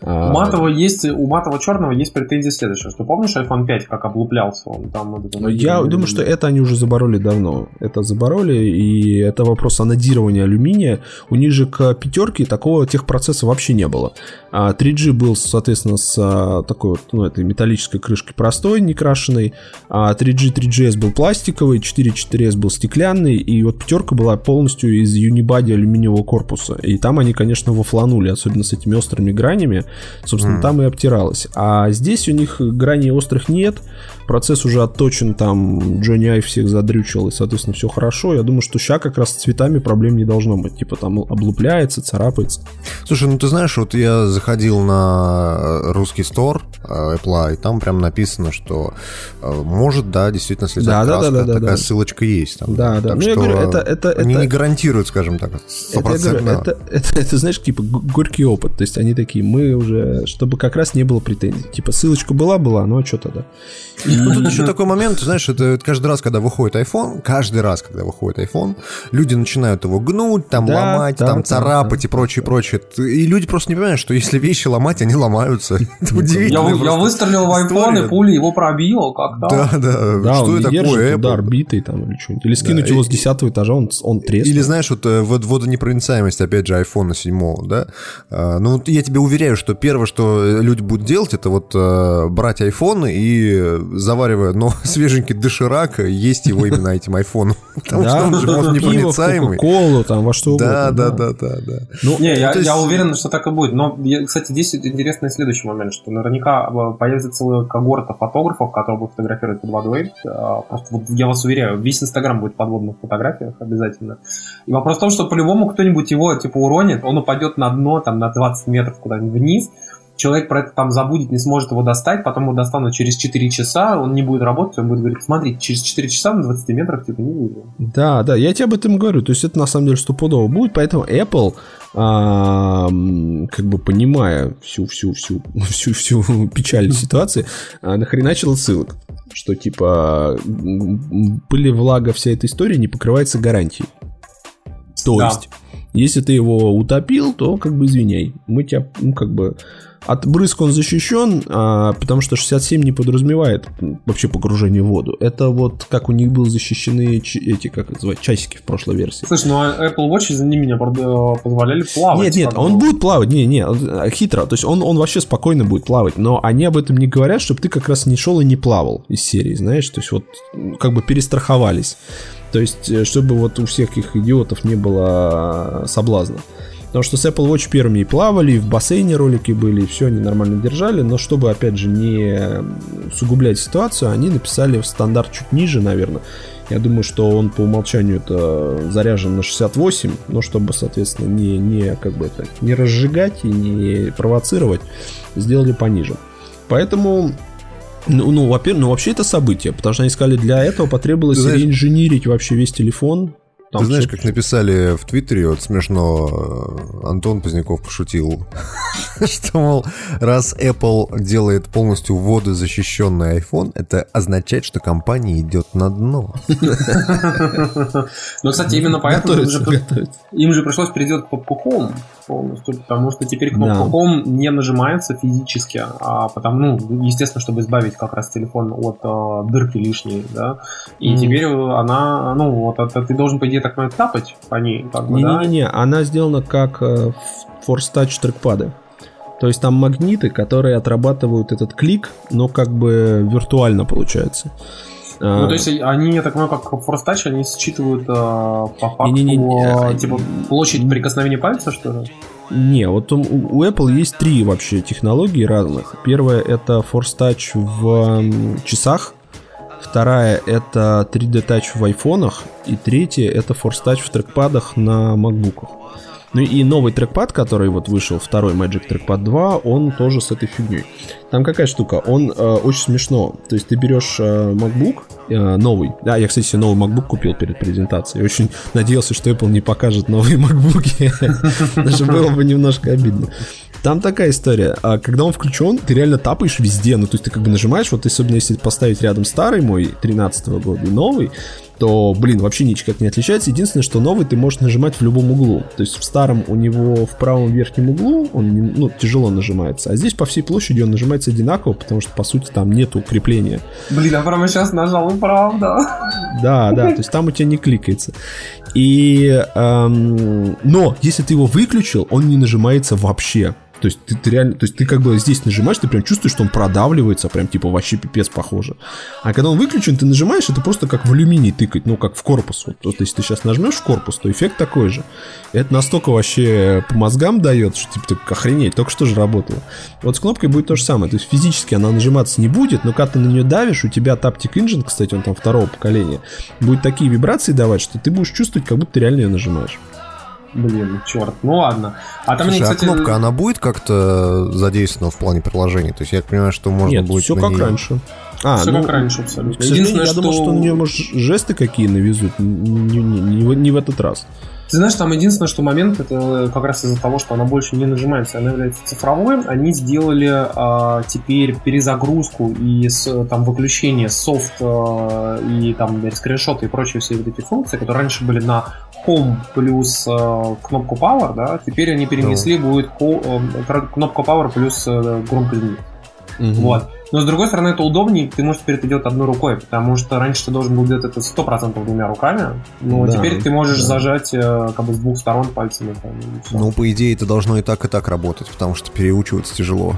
А, у матового есть, у матового черного есть претензии следующее, что помнишь iPhone 5, как облуплялся он там? Вот, там ну, Я думаю, что это они уже забороли давно. Это забороли, и это вопрос анодирования алюминия. У них же к пятерке такого техпроцесса вообще не было. А, 3 LPG был, соответственно, с а, такой вот, ну, этой металлической крышкой простой, не крашеной, а 3G 3GS был пластиковый, 4 4S был стеклянный, и вот пятерка была полностью из Unibody алюминиевого корпуса. И там они, конечно, вофланули, особенно с этими острыми гранями. Собственно, mm. там и обтиралось. А здесь у них граней острых нет, процесс уже отточен, там Джонни Ай всех задрючил, и, соответственно, все хорошо. Я думаю, что ща как раз с цветами проблем не должно быть. Типа там облупляется, царапается. Слушай, ну ты знаешь, вот я заходил на русский стор э, Apple, и там прям написано, что э, может, да, действительно слезать Да, да, краска. да, да, Такая да. ссылочка есть там. Да, да. Так Ну, я что говорю, это- это- они это- не гарантируют, скажем так, Это, я стопроцентно. говорю, это, это, это, знаешь, типа горький опыт. То есть они такие, мы уже, чтобы как раз не было претензий. Типа ссылочка была, была, ну а что тогда? Ну, тут еще такой момент, знаешь, это каждый раз, когда выходит iPhone, каждый раз, когда выходит iPhone, люди начинают его гнуть, там Да, ломать, да, там да, царапать да, и прочее, прочее. И люди просто не понимают, что если вещи ломать, они ломаются. Это Я, удивительно. я выстрелил в iPhone, и пуля его пробила, как там. Да, да. Да, Что это такое, удар битый там или что-нибудь. Или скинуть Да, его и- с 10 этажа, он, он треснет. Или знаешь, вот э, вот водонепроницаемость, опять же, iPhone 7, да? А, Ну, я тебе уверяю, что первое, что э, люди будут делать, это вот э, брать iPhone и, заваривая, но свеженький доширак, э, есть его именно этим айфоном. Потому что он же пиво, в водонепроницаемый. Кока-колу, там, во что Да, угодно. да, да, да, да. Ну, Не, я, уверен, что так и будет. Но, кстати, здесь интересный следующий момент, что наверняка э, появится целая когорта фотографов, которые будут фотографировать под водой. Э, Просто вот я вас уверяю, весь Инстаграм будет в подводных фотографиях обязательно. И вопрос в том, что по-любому кто-нибудь его типа уронит, он упадет на дно, там, на 20 метров куда-нибудь вниз, человек про это там забудет, не сможет его достать, потом его достанут через 4 часа, он не будет работать, он будет говорить, смотрите, через 4 часа на 20 метрах типа не выйду. Да, да, я тебе об этом говорю. То есть это на самом деле стопудово будет, поэтому Apple, а, как бы понимая всю всю всю всю всю печаль ситуации, а, нахреначила ссылок, что типа м, пыль и влага вся эта история не покрывается гарантией. То Да. есть, если ты его утопил, то как бы извиняй, мы тебя, ну как бы от брызг он защищен, а, потому что 67 не подразумевает вообще погружение в воду. Это вот как у них были защищены ч- эти, как это называть, часики в прошлой версии. Слушай, ну а Apple Watch, извини меня, правда, позволяли плавать. Нет, нет, он бы. будет плавать, не, не, э, хитро, то есть он, он вообще спокойно будет плавать, но они об этом не говорят, чтобы ты как раз не шел и не плавал из серии, знаешь, то есть вот как бы перестраховались, то есть э, чтобы вот у всех их идиотов не было э, соблазна. Потому что с Apple Watch первыми и плавали, и в бассейне ролики были, и все, они нормально держали. Но чтобы, опять же, не сугублять ситуацию, они написали в стандарт чуть ниже, наверное. Я думаю, что он по умолчанию это заряжен на 68, но чтобы, соответственно, не, не, как бы это, не разжигать и не провоцировать, сделали пониже. Поэтому ну, ну, во-первых, ну, вообще это событие, потому что они сказали, для этого потребовалось знаешь- реинженерить вообще весь телефон. Ты знаешь, как написали в Твиттере, вот смешно, э, Антон Поздняков пошутил, что, мол, раз Apple делает полностью водозащищенный iPhone, это означает, что компания идет на дно. Ну, кстати, именно поэтому им же, пришлось кнопку Home полностью, потому что теперь кнопка Да. Home не нажимается физически, а потому, ну, естественно, чтобы избавить как раз телефон от э, дырки лишней, да, и теперь она, ну, вот это ты должен, по идее, так понимаю, тапать по ней, как бы, да? Не-не-не, она сделана как э, Force Touch трекпады. То есть там магниты, которые отрабатывают этот клик, но как бы виртуально получается. А, Ну, то есть они, я так понимаю, как Force Touch, они считывают э, по факту, э, э, типа, площадь прикосновения пальца, что ли? Не, вот у, у Apple есть три вообще технологии разных. Первая это Force Touch в часах, вторая это 3D Touch в айфонах, и третья это Force Touch в трекпадах на макбуках. Ну и новый трекпад, который вот вышел, второй Magic Trackpad 2, он тоже с этой фигней. Там какая штука? Он э, очень смешно. То есть ты берешь э, MacBook э, новый. Да, я, кстати, себе новый MacBook купил перед презентацией. Очень надеялся, что Apple не покажет новые MacBook. Даже было бы немножко обидно. Там такая история. А Когда он включен, ты реально тапаешь везде. Ну, то есть ты как бы нажимаешь, вот особенно если поставить рядом старый мой 13 года и новый, то, блин, вообще ничего не отличается. Единственное, что новый ты можешь нажимать в любом углу. То есть в старом у него в правом верхнем углу он не- ну, тяжело нажимается. А здесь по всей площади он нажимается одинаково, потому что, по сути, там нет укрепления. Блин, я прямо сейчас нажал, и правда. Да, да, то есть там у тебя не кликается. И, эм, но если ты его выключил, он не нажимается вообще. То есть ты, ты реально, то есть ты как бы здесь нажимаешь, ты прям чувствуешь, что он продавливается, прям типа вообще пипец похоже. А когда он выключен, ты нажимаешь, это просто как в алюминий тыкать, ну как в корпус. Вот, есть если ты сейчас нажмешь в корпус, то эффект такой же. И это настолько вообще по мозгам дает, что типа ты охренеть, только что же работало. Вот с кнопкой будет то же самое. То есть физически она нажиматься не будет, но когда ты на нее давишь, у тебя Taptic Engine, кстати, он там второго поколения, будет такие вибрации давать, что ты будешь чувствовать, как будто ты реально ее нажимаешь. Блин, черт, ну ладно. А там мне, Слушай, кстати... а кнопка, она будет как-то задействована в плане приложений? То есть я понимаю, что можно Нет, будет все как неё- раньше. А, Все ну, как раньше абсолютно. Единственное, я что... думал, что на нее, может, жесты какие навезут. Не, не- не в- не в этот раз. Ты знаешь, там единственное, что момент, это как раз из-за того, что она больше не нажимается, она является цифровой, они сделали а, теперь перезагрузку и с, там выключение софт а, и там скриншоты и прочие все вот эти функции, которые раньше были на Home плюс а, кнопку Power, да, теперь они перенесли будет ho- э, кнопку Power плюс э, громкость звука. Вот. Но с другой стороны, это удобнее, ты можешь теперь это делать одной рукой, потому что раньше ты должен был делать это 100% двумя руками, но Да, теперь ты можешь да. зажать э, как бы с двух сторон пальцами. Там. Ну, по идее, это должно и так, и так работать, потому что переучиваться тяжело.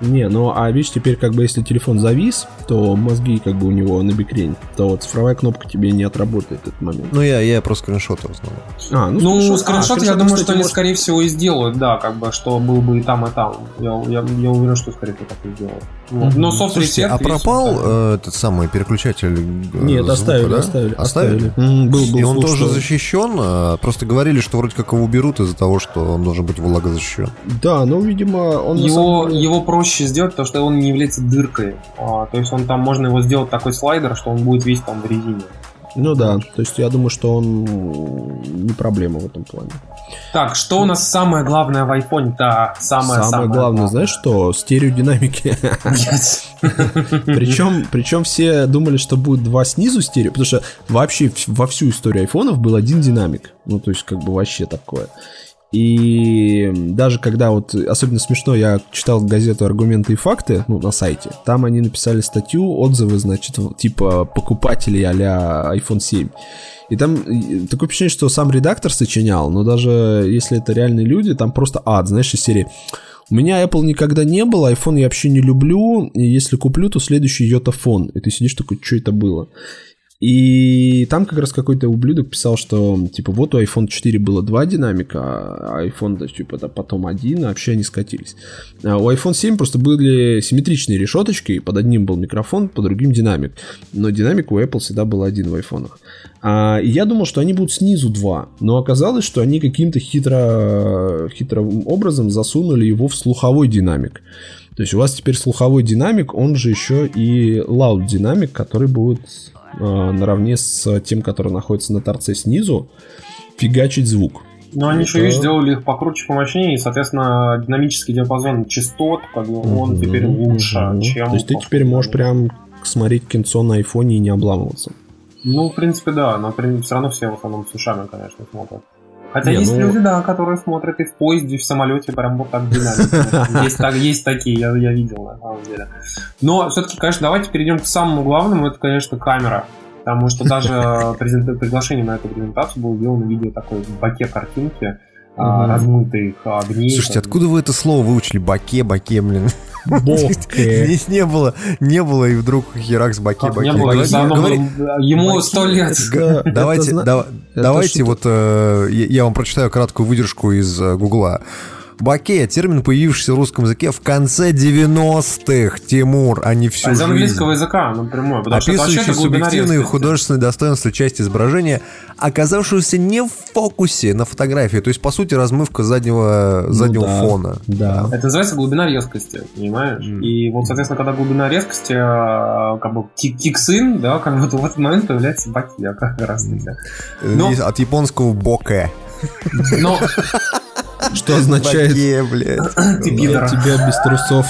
Не, ну а видишь, теперь как бы если телефон завис, то мозги как бы у него на бикрень, то цифровая кнопка тебе не отработает этот момент. Ну, я, я про скриншоты в основном. А, Ну, скриншот- скриншот, а, я думаю, кстати, что они, может- скорее всего, и сделают, да, как бы, что был бы и там, и там. Я, я, я уверен, что, скорее всего, так и сделают. Вот. Но софт Слушайте, а пропал э, этот самый переключатель э, Нет, звука, оставили, да? оставили, Оставили? М, Был, был И он тоже что- защищен? а, Просто говорили, что вроде как его уберут из-за того, что он должен быть влагозащищен. Да, ну, видимо, он Его, самом деле- его проще сделать, потому что он не является дыркой. А, то есть он там можно его сделать такой слайдер, что он будет весь там в резине. Ну да, то есть я думаю, что он не проблема в этом плане. Так, что у нас самое главное в iPhone? Да, самое, Самое, главное, знаешь что? Стереодинамики. Причем, причем все думали, что будет два снизу стерео, потому что вообще во всю историю айфонов был один динамик. Ну, то есть, как бы вообще такое. И даже когда вот, особенно смешно, я читал газету «Аргументы и факты» ну, на сайте, там они написали статью, отзывы, значит, типа покупателей а-ля iPhone 7. И там такое впечатление, что сам редактор сочинял, но даже если это реальные люди, там просто ад, знаешь, из серии у меня Apple никогда не было, iPhone я вообще не люблю, и если куплю, то следующий йотафон. И ты сидишь такой, что это было? И там как раз какой-то ублюдок писал, что типа вот у iPhone 4 было два динамика, а iPhone да, типа да, потом один, а вообще они скатились. А у iPhone 7 просто были симметричные решеточки, под одним был микрофон, под другим динамик. Но динамик у Apple всегда был один в айфонах. А, и я думал, что они будут снизу два, но оказалось, что они каким-то хитро, хитрым образом засунули его в слуховой динамик. То есть у вас теперь слуховой динамик, он же еще и loud динамик, который будет наравне с тем, который находится на торце снизу, фигачить звук. Но они еще, видишь, сделали их покруче, помощнее, и, соответственно, динамический диапазон частот, как бы, он теперь лучше, чем... То есть ты теперь можешь прям смотреть кинцо на айфоне и не обламываться. Ну, в принципе, да, но все равно все в основном с ушами, конечно, смотрят. Хотя Не, есть ну- люди, да, которые смотрят и в поезде, и в самолете, прям вот так динамично. Есть, так, есть такие, я, я видел, на самом деле. Но все-таки, конечно, давайте перейдем к самому главному, это, конечно, камера. Потому что даже презент- приглашение на эту презентацию было сделано видео такой в баке картинки, а, размытых огней. Слушайте, там. откуда вы это слово выучили? Баке, баке, блин. Здесь не было, не было, и вдруг херак с баке, баке. не было, Говори- было- ему сто лет. Давайте, давайте вот э, я я вам прочитаю краткую выдержку из э, Гугла. Баке, термин, появившийся в русском языке в конце 90-х, Тимур, а не всю А из жизнь. английского языка напрямую. потому что это вообще Описывающий субъективные художественные достоинства части изображения, оказавшуюся не в фокусе на фотографии, то есть, по сути, размывка заднего, заднего да. фона. Да. Это называется глубина резкости, понимаешь? И вот, соответственно, когда глубина резкости, э, как бы кик- кикс-ин, да, как будто в этот момент появляется бакия как раз таки. Ну. Из- От японского боке. Но Что означает ты «Я пидор. тебя без трусов».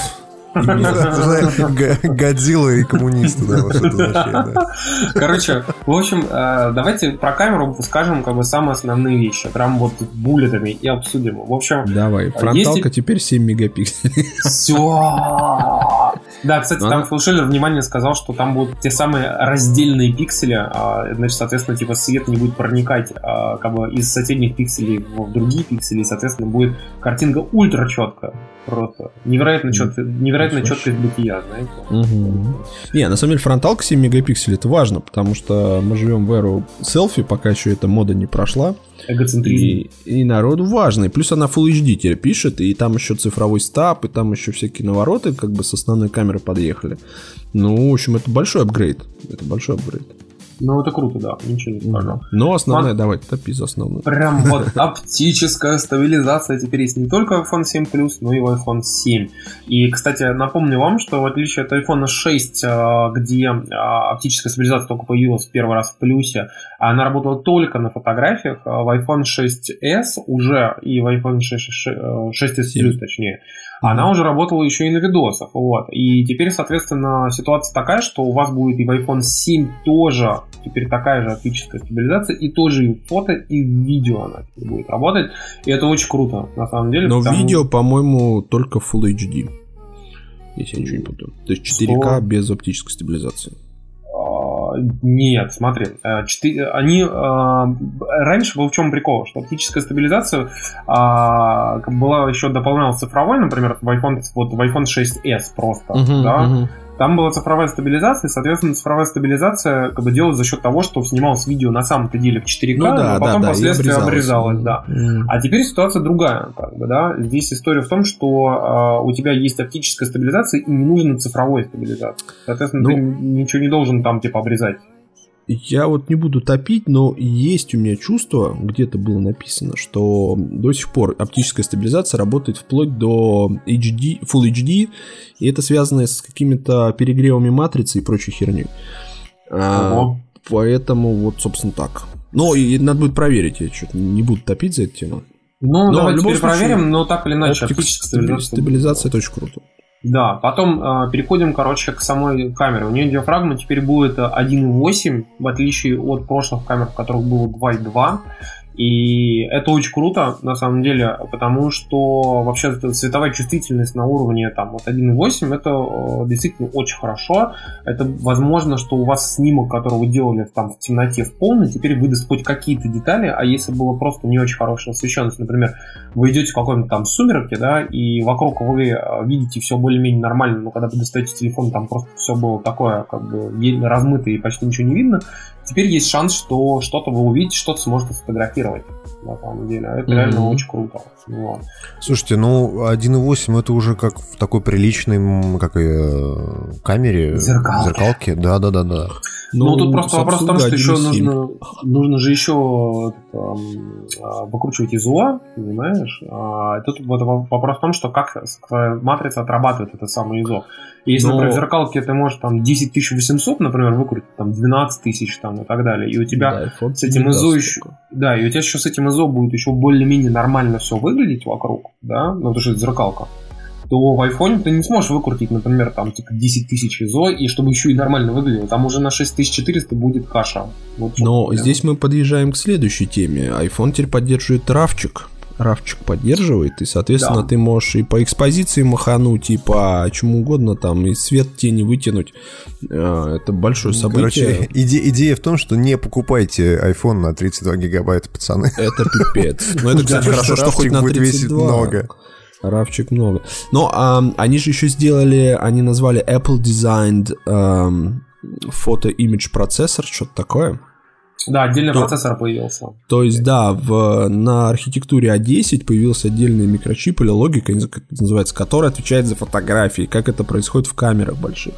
Г- Годзилла и коммунисты, да, вот что это означает, да. Короче, в общем, э, давайте про камеру скажем как бы самые основные вещи. Прям вот буллетами и обсудим. В общем, Давай, фронталка теперь 7 мегапикселей. все. Да, кстати, Ну, там она- внимание сказал, что там будут те самые раздельные пиксели, а, значит, соответственно, типа свет не будет проникать а, как бы из соседних пикселей в другие пиксели, и, соответственно, будет картинка ультра четкая. Просто невероятно четкая, невероятная Ничего четкость бытия, знаете. Мгм. Не, на самом деле фронталка 7 мегапикселей это важно, потому что мы живем в эру селфи, пока еще эта мода не прошла. Эгоцентризм. И, и народу важно. И плюс она Full HD теперь пишет, и там еще цифровой стаб, и там еще всякие навороты, как бы с основной камеры подъехали. Ну, в общем, это большой апгрейд. Это большой апгрейд. Ну, это круто, да, ничего не скажу. Но основная, Ман- давай, топи за основную. Прям вот оптическая стабилизация теперь есть не только в iPhone 7 Plus, но и в iPhone 7. И, кстати, напомню вам, что в отличие от iPhone 6, э, где э, оптическая стабилизация только появилась в первый раз в плюсе, а она работала только на фотографиях, э, в iPhone 6s уже и в iPhone 6, 6s Plus, точнее, она уже работала еще и на видосах. Вот. И теперь, соответственно, ситуация такая, что у вас будет и в iPhone 7 тоже теперь такая же оптическая стабилизация, и тоже и фото, и видео она будет работать. И это очень круто, на самом деле. Но потому- видео, по-моему, только Full HD. Если я ничего не путаю. То есть 4К Что? без оптической стабилизации. Нет, смотри, э, четыре- они а, раньше был в чем прикол, что оптическая стабилизация а, была еще дополнялась цифровой, например, в iPhone вот в iPhone 6s просто, Мгм, да, мгм. Там была цифровая стабилизация, и, соответственно, цифровая стабилизация как бы делалась за счет того, что снималось видео на самом-то деле в 4К, Ну да, а потом да, впоследствии обрезалось. обрезалось, да. А теперь ситуация другая, как бы, да. Здесь история в том, что э, у тебя есть оптическая стабилизация и не нужна цифровой стабилизация. Соответственно, ты Ну. ничего не должен там типа обрезать. Я вот не буду топить, но есть у меня чувство, где-то было написано, что до сих пор оптическая стабилизация работает вплоть до HD, Full HD, и это связано с какими-то перегревами матрицы и прочей херней. А, поэтому вот, собственно, так. Ну, и надо будет проверить, я что-то не буду топить за эту тему. Ну, Но в давайте любом случае, проверим, но так или иначе, оптическая стабили- стабилизация. стабилизация это очень круто. Да, потом э, переходим, короче, к самой камере. У нее диафрагма теперь будет э, 1.8, в отличие от прошлых камер, в которых было 2.2. И это очень круто, на самом деле, потому что вообще цветовая чувствительность на уровне там, вот 1.8 это э, действительно очень хорошо. Это возможно, что у вас снимок, который вы делали там в темноте в полной, теперь выдаст хоть какие-то детали, а если было просто не очень хорошая освещенность, например, вы идете в какой-нибудь там сумерке, да, и вокруг вы э, видите все более-менее нормально, но когда вы достаете телефон, там просто все было такое, как бы размытое и почти ничего не видно. Теперь есть шанс, что что-то вы увидите, что-то сможете сфотографировать. На самом деле. Это Мгм. реально очень круто. Вот. Слушайте, ну 1.8 это уже как в такой приличной как и, э, камере. Зеркалке. Зеркалке. Да, да, да, да. Ну, тут просто вопрос в том, что еще 1.7. нужно, нужно же еще а, выкручивать ИЗО, понимаешь? А, тут вот вопрос в том, что как матрица отрабатывает это самое ИЗО. И если, Но- например, в зеркалке ты можешь там 10800, например, выкрутить, там 12 тысяч там и так далее, и у тебя Да, с этим ИЗО еще... Да, и у тебя еще с этим ИЗО будет еще более-менее нормально все выглядеть вокруг, да, ну, потому что это зеркалка, то в айфоне ты не сможешь выкрутить, например, там, типа, 10 тысяч ИЗО, и чтобы еще и нормально выглядело. Там уже на 6400 будет каша. Вот Но прям. здесь мы подъезжаем к следующей теме. iPhone теперь поддерживает равчик. Равчик поддерживает, и, соответственно, Да. ты можешь и по экспозиции махануть, и по чему угодно, там, и свет тени вытянуть. Э, Это большое событие. Короче, иде- идея в том, что не покупайте iPhone на 32 гигабайта, пацаны. Это пипец. Но это, кстати, хорошо, что хоть на будет весить 32. много. Равчик много. Но а, они же еще сделали, они назвали Apple Designed Image Processor, что-то такое. Да, отдельный То- процессор появился. То есть, да, в, на архитектуре А10 появился отдельный микрочип или логика, не знаю, как это называется, который отвечает за фотографии, как это происходит в камерах больших.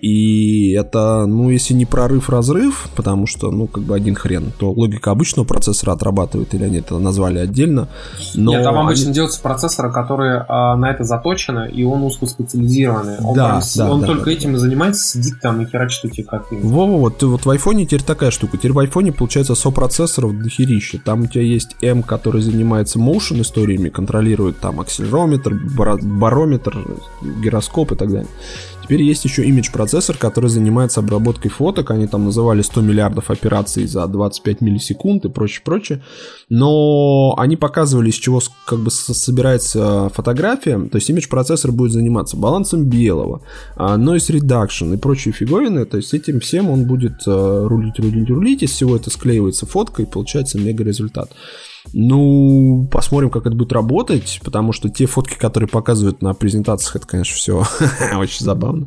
И это, ну, если не прорыв-разрыв, потому что, ну, как бы один хрен, то логика обычного процессора отрабатывает, или они это назвали отдельно. Но Нет, там они- обычно делаются процессоры, которые а, на это заточены, и он узкоспециализированный. Он, Да, прям да, он да, только да, этим и занимается, сидит там и херачит эти картинки. Во-во, вот, вот в айфоне теперь такая штука. Теперь в айфоне получается сопроцессоров дохерища. Там у тебя есть M, который занимается motion историями, контролирует там акселерометр, барометр, гироскоп и так далее. Теперь есть еще image процессор, который занимается обработкой фоток. Они там называли 100 миллиардов операций за 25 миллисекунд и прочее, прочее. Но они показывали, из чего как бы собирается фотография. То есть image процессор будет заниматься балансом белого, а, noise reduction и прочие фиговины. То есть этим всем он будет э, рулить, рулить, рулить. Из всего это склеивается фотка и получается мега результат. Ну, посмотрим, как это будет работать, потому что те фотки, которые показывают на презентациях, это, конечно, все очень забавно.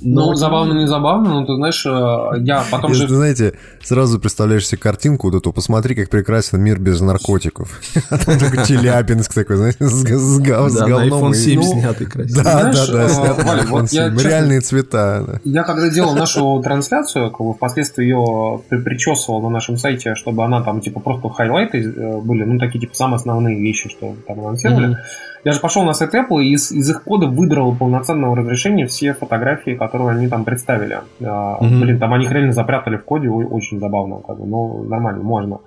Ну, Но- забавно, не забавно, но ты знаешь, э, я потом Если, же... знаете, сразу представляешь себе картинку вот эту, посмотри, как прекрасен мир без наркотиков. А там такой Челябинск такой, знаешь, с, Да, говном. и- 7 Ну, снятый красиво. Да, да, да, э, снят на Валя, iPhone вот я 7. честно- Реальные цвета. да. Я когда делал нашу трансляцию, как бы впоследствии ее при- причесывал на нашем сайте, чтобы она там типа просто хайлайты э, были, ну такие типа самые основные вещи, что там анонсировали. Я же пошел на сайт Apple и из, из их кода выдрал полноценного разрешения все фотографии, которые они там представили. Мгм. Блин, там они их реально запрятали в коде, очень забавно, как бы, но нормально, можно.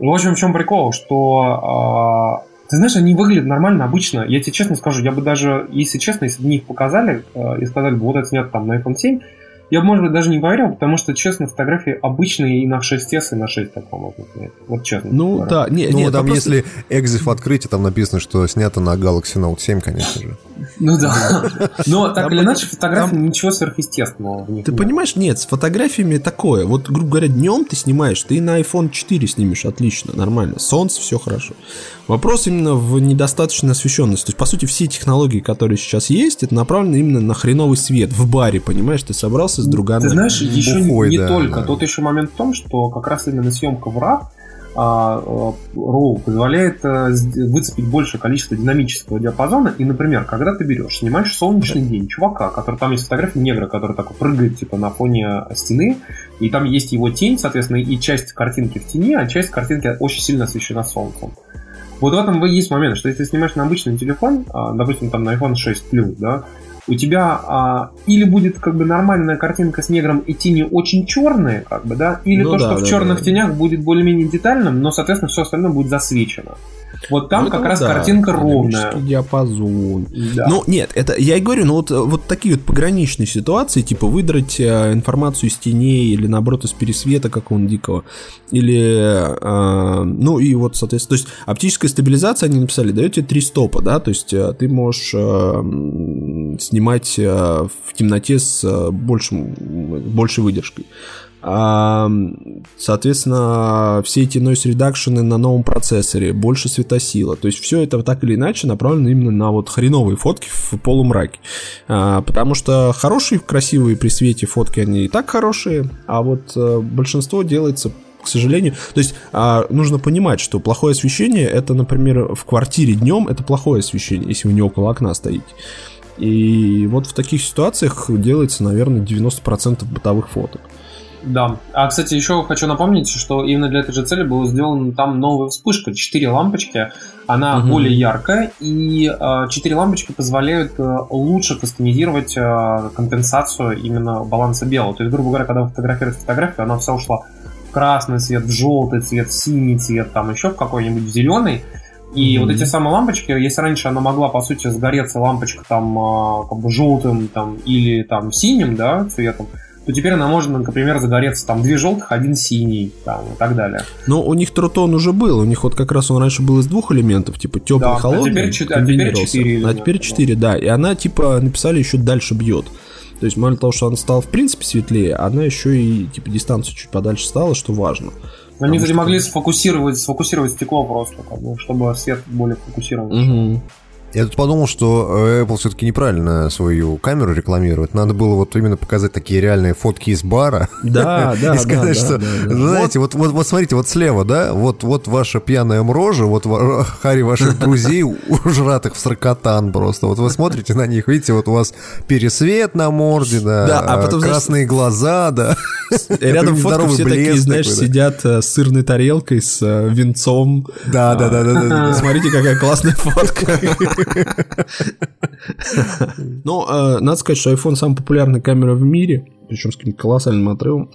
В общем, в чем прикол, что а, ты знаешь, они выглядят нормально, обычно. Я тебе честно скажу, я бы даже, если честно, если бы мне их показали э, и сказали бы, вот это снято там на iPhone 7, я бы, может быть, даже не поверил, потому что, честно, фотографии обычные и на 6s, и на 6 такого можно снять. Вот честно. Ну, говоря. да, не, Ну, не, там, просто- если экзиф открыть, и там написано, что снято на Galaxy Note 7, конечно же. Ну да. Но так или иначе, фотографии ничего сверхъестественного Ты понимаешь, нет, с фотографиями такое. Вот, грубо говоря, днем ты снимаешь, ты на iPhone 4 снимешь отлично, нормально. Солнце, все хорошо. Вопрос именно в недостаточной освещенности. То есть, по сути, все технологии, которые сейчас есть, это направлено именно на хреновый свет в баре, понимаешь? Ты собрался с друганами. Ты знаешь, еще не- только. Тут еще момент в том, что как раз именно съемка в э, RAW позволяет э, с- выцепить большее количество динамического диапазона. И, например, когда ты берешь, снимаешь солнечный день чувака, который там есть фотография негра, который так прыгает типа на фоне стены, и там есть его тень, соответственно, и часть картинки в тени, а часть картинки очень сильно освещена солнцем. Вот в этом есть момент, что если ты снимаешь на обычный телефон, а, допустим, там на iPhone 6 Plus, да, у тебя а, или будет как бы нормальная картинка с негром и тени очень черные, как бы, да, или Ну то, да, что в да, черных да. тенях будет более-менее детальным, но, соответственно, все остальное будет засвечено. Вот там Ну, как это раз да, картинка ровная. диапазон. Да. Ну, нет, это я и говорю, ну вот, вот такие вот пограничные ситуации, типа выдрать э, информацию из теней или наоборот из пересвета какого-нибудь дикого, или, э, ну и вот, соответственно, то есть оптическая стабилизация, они написали, дает тебе три стопа, да, то есть э, ты можешь э, снимать э, в темноте с э, большим, большей выдержкой. Соответственно, все эти noise reduction на новом процессоре, больше светосила. То есть все это так или иначе направлено именно на вот хреновые фотки в полумраке. А, Потому что хорошие, красивые при свете фотки, они и так хорошие, а вот э, большинство делается к сожалению. То есть а, нужно понимать, что плохое освещение это, например, в квартире днем это плохое освещение, если вы не около окна стоите. И вот в таких ситуациях делается, наверное, 90% бытовых фоток. Да. А, кстати, еще хочу напомнить, что именно для этой же цели была сделана там новая вспышка. Четыре лампочки. Она Мгм. более яркая, и э, четыре лампочки позволяют э, лучше кастомизировать э, компенсацию именно баланса белого. То есть, грубо говоря, когда вы фотографируете фотографию, она вся ушла в красный цвет, в желтый цвет, в синий цвет, там еще в какой-нибудь зеленый. И Мгм. вот эти самые лампочки, если раньше она могла, по сути, сгореться лампочка там а, как бы желтым там, или там синим, да, цветом, то теперь она может, например, загореться там две желтых, один синий, там, и так далее. Но у них трутон уже был, у них вот как раз он раньше был из двух элементов, типа теплый, Да, а холодный, теперь чет- а теперь четыре а элемента, теперь да. 4, да. И она типа написали еще дальше бьет. То есть мало того, что она стала в принципе светлее, она еще и типа дистанцию чуть подальше стала, что важно. Они, кстати, что- могли сфокусировать, сфокусировать стекло просто, как бы, чтобы свет более фокусирован. Мгм. Я тут подумал, что э, Apple все-таки неправильно свою камеру рекламирует. Надо было вот именно показать такие реальные фотки из бара. Да, да, И сказать, что, знаете, вот, вот, смотрите, вот слева, да, вот, вот ваша пьяная мрожа, вот хари ваших друзей, ужратых в саркотан просто. Вот вы смотрите на них, видите, вот у вас пересвет на морде, да, а красные глаза, да. Рядом фотка Здоровый все такие, знаешь, сидят э, с сырной тарелкой, с э, венцом. Да, да, да, да. Смотрите, какая классная фотка. Ну, э, надо сказать, что iPhone самая популярная камера в мире, причем с каким-то колоссальным отрывом.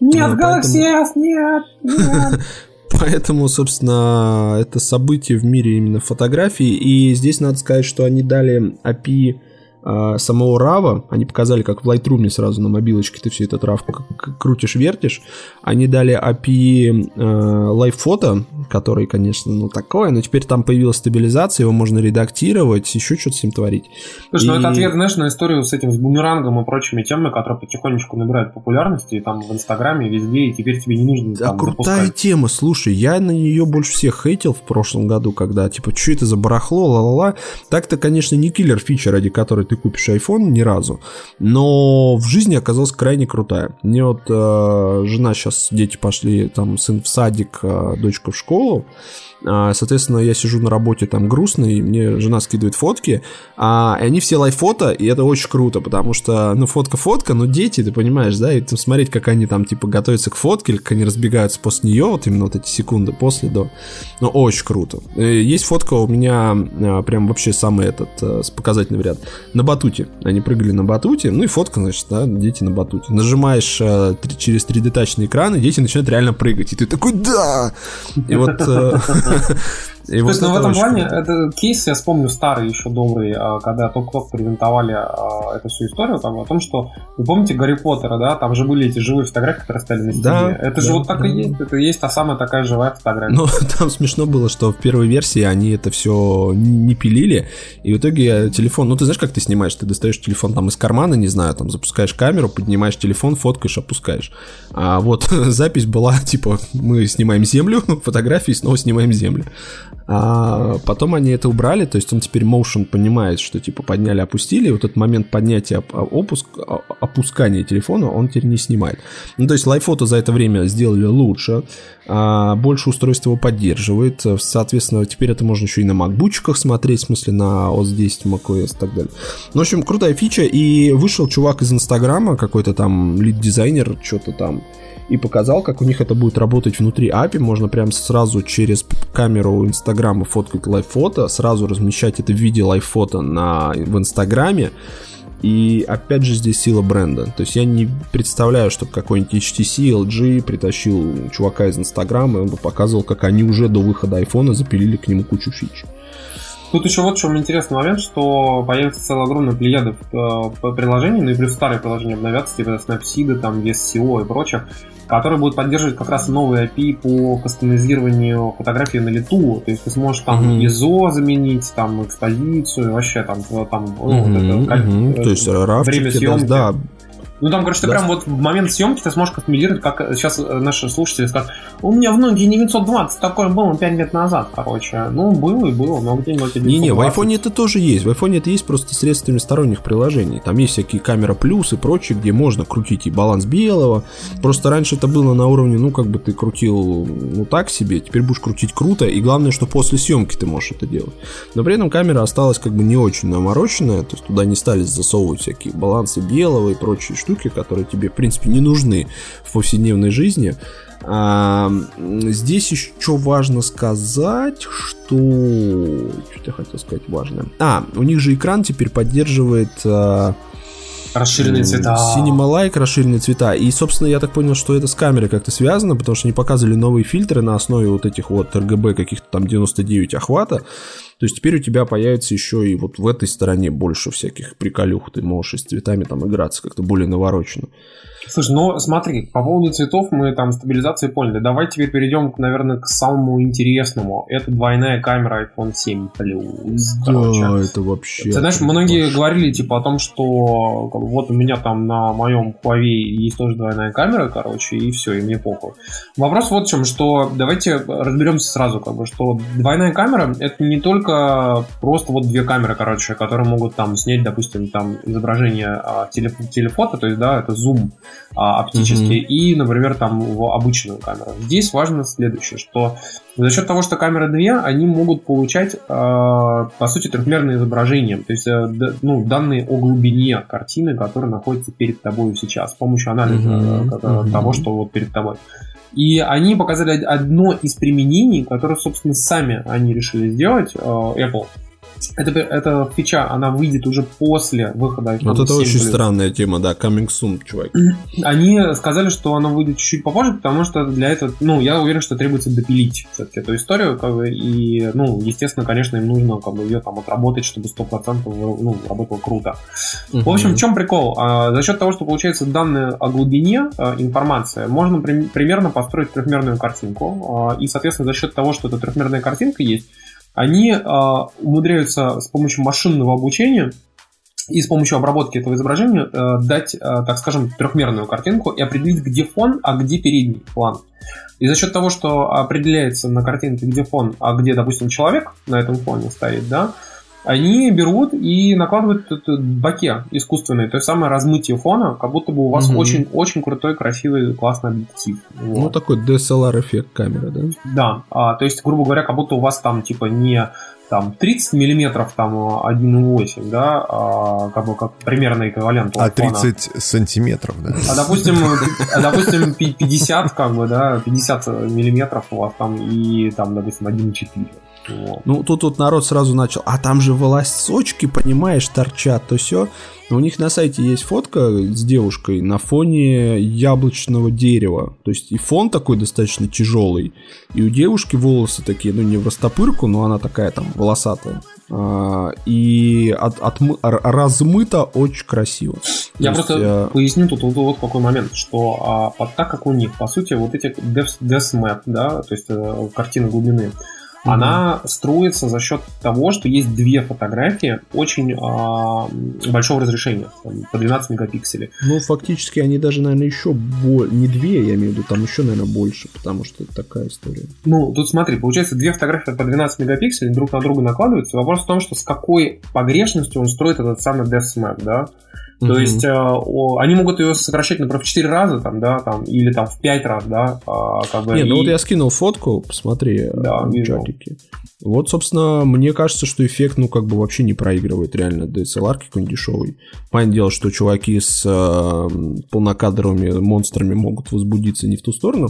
Нет, Ну, Galaxy S, нет, нет. Поэтому, собственно, это событие в мире именно фотографии. И здесь надо сказать, что они дали API а, самого RAW. Они показали, как в Lightroom сразу на мобилочке ты все этот RAW к- к- крутишь, вертишь. Они дали API э, Live Photo, который, конечно, ну такое, но теперь там появилась стабилизация, его можно редактировать, еще что-то с ним творить. Слушай, ну И- это ответ, знаешь, на историю с этим, с бумерангом и прочими темами, которые потихонечку набирают популярности, и там в Инстаграме, везде, и теперь тебе не нужно Да, там крутая запускать. тема, слушай, я на нее больше всех хейтил в прошлом году, когда, типа, что это за барахло, ла-ла-ла. Так-то, конечно, не киллер фича, ради которой ты купишь iPhone ни разу, но в жизни оказалась крайне крутая. Мне вот э, жена сейчас, дети пошли, там, сын в садик, э, дочка в школу, Соответственно, я сижу на работе там грустный, мне жена скидывает фотки, а, и они все лайф-фото, и это очень круто, потому что, ну, фотка-фотка, но дети, ты понимаешь, да, и там смотреть, как они там, типа, готовятся к фотке, или как они разбегаются после нее, вот именно вот эти секунды после, до, ну, очень круто. Э, Есть фотка у меня, а, прям вообще самый этот, э, с показательный вариант, на батуте. Они прыгали на батуте, ну и фотка, значит, да, дети на батуте. Нажимаешь э, через 3D-тачный экран, и дети начинают реально прыгать, и ты такой, да! И вот... Ja. и То вот есть, ну, в это этом плане, круто. это кейс, я вспомню старый еще добрый, а, когда только презентовали а, эту всю историю, там, о том, что, вы помните Гарри Поттера, да, там же были эти живые фотографии, которые стояли на стене. Да, это же да, вот так да. и есть, это и есть та самая такая живая фотография. Ну, там смешно было, что в первой версии они это все не пилили, и в итоге телефон, ну, ты знаешь, как ты снимаешь? Ты достаешь телефон там из кармана, не знаю, там запускаешь камеру, поднимаешь телефон, фоткаешь, опускаешь. А вот запись была, типа, мы снимаем землю, фотографии, снова снимаем землю. А потом они это убрали, то есть он теперь motion понимает, что типа подняли, опустили, и вот этот момент поднятия, оп- опуск, о- опускания телефона он теперь не снимает. Ну, то есть лайфото за это время сделали лучше, а, больше устройств его поддерживает, соответственно, теперь это можно еще и на макбучках смотреть, в смысле на OS 10, macOS и так далее. Ну, в общем, крутая фича, и вышел чувак из Инстаграма, какой-то там лид-дизайнер, что-то там, и показал, как у них это будет работать внутри API. Можно прям сразу через камеру Инстаграма фоткать лайф-фото, сразу размещать это в виде лайф-фото на, в Инстаграме. И опять же здесь сила бренда. То есть я не представляю, чтобы какой-нибудь HTC, LG притащил чувака из Инстаграма, и он бы показывал, как они уже до выхода айфона запилили к нему кучу фич. Тут еще вот в чем интересный момент, что появится целая огромная плеяда э, приложений, ну и плюс старые приложения обновятся, типа Snapseed, там, SEO и прочих, которые будут поддерживать как раз новые API по кастомизированию фотографии на лету. То есть ты сможешь там Мгм. ISO заменить, там экспозицию, вообще там, э, там ну, вот это, как, Мгм. э, То есть время рафчики, да, съемки. да, Ну там, короче, ты Да. прям вот в момент съемки ты сможешь кастомизировать, как сейчас наши слушатели скажут, у меня в Nokia 920 такое было 5 лет назад, короче. Ну, было и было, но где Nokia 920? Не-не, в айфоне это тоже есть. В айфоне это есть просто средствами сторонних приложений. Там есть всякие камера плюс и прочее, где можно крутить и баланс белого. Просто раньше это было на уровне, ну, как бы ты крутил, ну, так себе, теперь будешь крутить круто, и главное, что после съемки ты можешь это делать. Но при этом камера осталась как бы не очень намороченная, то есть туда не стали засовывать всякие балансы белого и прочие штуки, которые тебе, в принципе, не нужны в повседневной жизни. А, здесь еще важно сказать, что... Что я хотел сказать важное? А, у них же экран теперь поддерживает... а, Расширенные цвета. Cinema Like, расширенные цвета. И, собственно, я так понял, что это с камерой как-то связано, потому что они показывали новые фильтры на основе вот этих вот RGB каких-то там 99 охвата. То есть теперь у тебя появится еще и вот в этой стороне больше всяких приколюх. Ты можешь и с цветами там играться как-то более навороченно. Слушай, ну смотри, по поводу цветов мы там стабилизации поняли. Давай теперь перейдем, наверное, к самому интересному. Это двойная камера iPhone 7 Plus. короче. это вообще... Ты знаешь, многие говорили типа о том, что вот у меня там на моем Huawei есть тоже двойная камера, короче, и все, и мне похуй. Вопрос вот в чем, что давайте разберемся сразу, как бы, что двойная камера это не только просто вот две камеры, короче, которые могут там снять, допустим, там изображение а, теле, телефото, то есть, да, это зум а, оптический, Мгм. и, например, там его обычную камеру. Здесь важно следующее, что за счет того, что камеры две, они могут получать, а, по сути, трехмерное изображение, то есть, э, д- ну, данные о глубине картины, которая находится перед тобой сейчас, с помощью анализа э, ко- Мгм. того, что вот перед тобой. И они показали од- одно из применений, которое, собственно, сами они решили сделать, э, Apple. Это, эта фича, она выйдет уже после выхода iPhone Вот это 7 очень Plus. странная тема, да, coming soon, чувак. Они сказали, что она выйдет чуть-чуть попозже, потому что для этого, ну, я уверен, что требуется допилить все-таки эту историю, как бы, и, ну, естественно, конечно, им нужно, как бы, ее там отработать, чтобы 100% ну, работало круто. В общем, в чем прикол? А, За счет того, что получается данные о глубине а, информации, можно при- примерно построить трехмерную картинку. А, И, соответственно, за счет того, что эта трехмерная картинка есть, они а, умудряются с помощью машинного обучения и с помощью обработки этого изображения э, дать, э, так скажем, трехмерную картинку и определить, где фон, а где передний план. И за счет того, что определяется на картинке, где фон, а где, допустим, человек на этом фоне стоит, да, они берут и накладывают это боке искусственные, то есть самое размытие фона, как будто бы у вас Мгм. очень-очень крутой, красивый, классный объектив. Ну, Вот. такой DSLR-эффект камеры, да? Да, а, то есть, грубо говоря, как будто у вас там типа не там 30 миллиметров, там 1,8, да, а, как бы как примерно эквивалент. А от фона. 30 сантиметров, да? А допустим, а, допустим, пи- 50, как бы, да, 50 миллиметров у вас там и там, допустим, 1,4. Ну, тут вот народ сразу начал, а там же волосочки, понимаешь, торчат, то все. У них на сайте есть фотка с девушкой на фоне яблочного дерева. То есть и фон такой достаточно тяжелый. И у девушки волосы такие, ну не в растопырку, но она такая там волосатая. А, И от, р- размыто очень красиво. Я То есть, просто э, поясню тут вот, вот какой момент, что а, так как у них, по сути, вот эти Death, Map, да, то есть э, картина глубины, она строится за счет того, что есть две фотографии очень а, большого разрешения, там, по 12 мегапикселей. Ну, фактически они даже, наверное, еще больше. Не две, я имею в виду, там еще, наверное, больше, потому что это такая история. Ну, тут смотри, получается, две фотографии по 12 мегапикселей друг на друга накладываются. Вопрос в том, что с какой погрешностью он строит этот самый Death Map, да? То есть э, о, они могут ее сокращать, например, в 4 раза, там, да, там, или там в 5 раз, да, а, как бы. Не, ну и- вот я скинул фотку, посмотри Да, э, вижу. чатике. Вот, собственно, мне кажется, что эффект, ну, как бы вообще не проигрывает реально DSLR какой-нибудь дешевый. Понятное дело, что чуваки с э, полнокадровыми монстрами могут возбудиться не в ту сторону,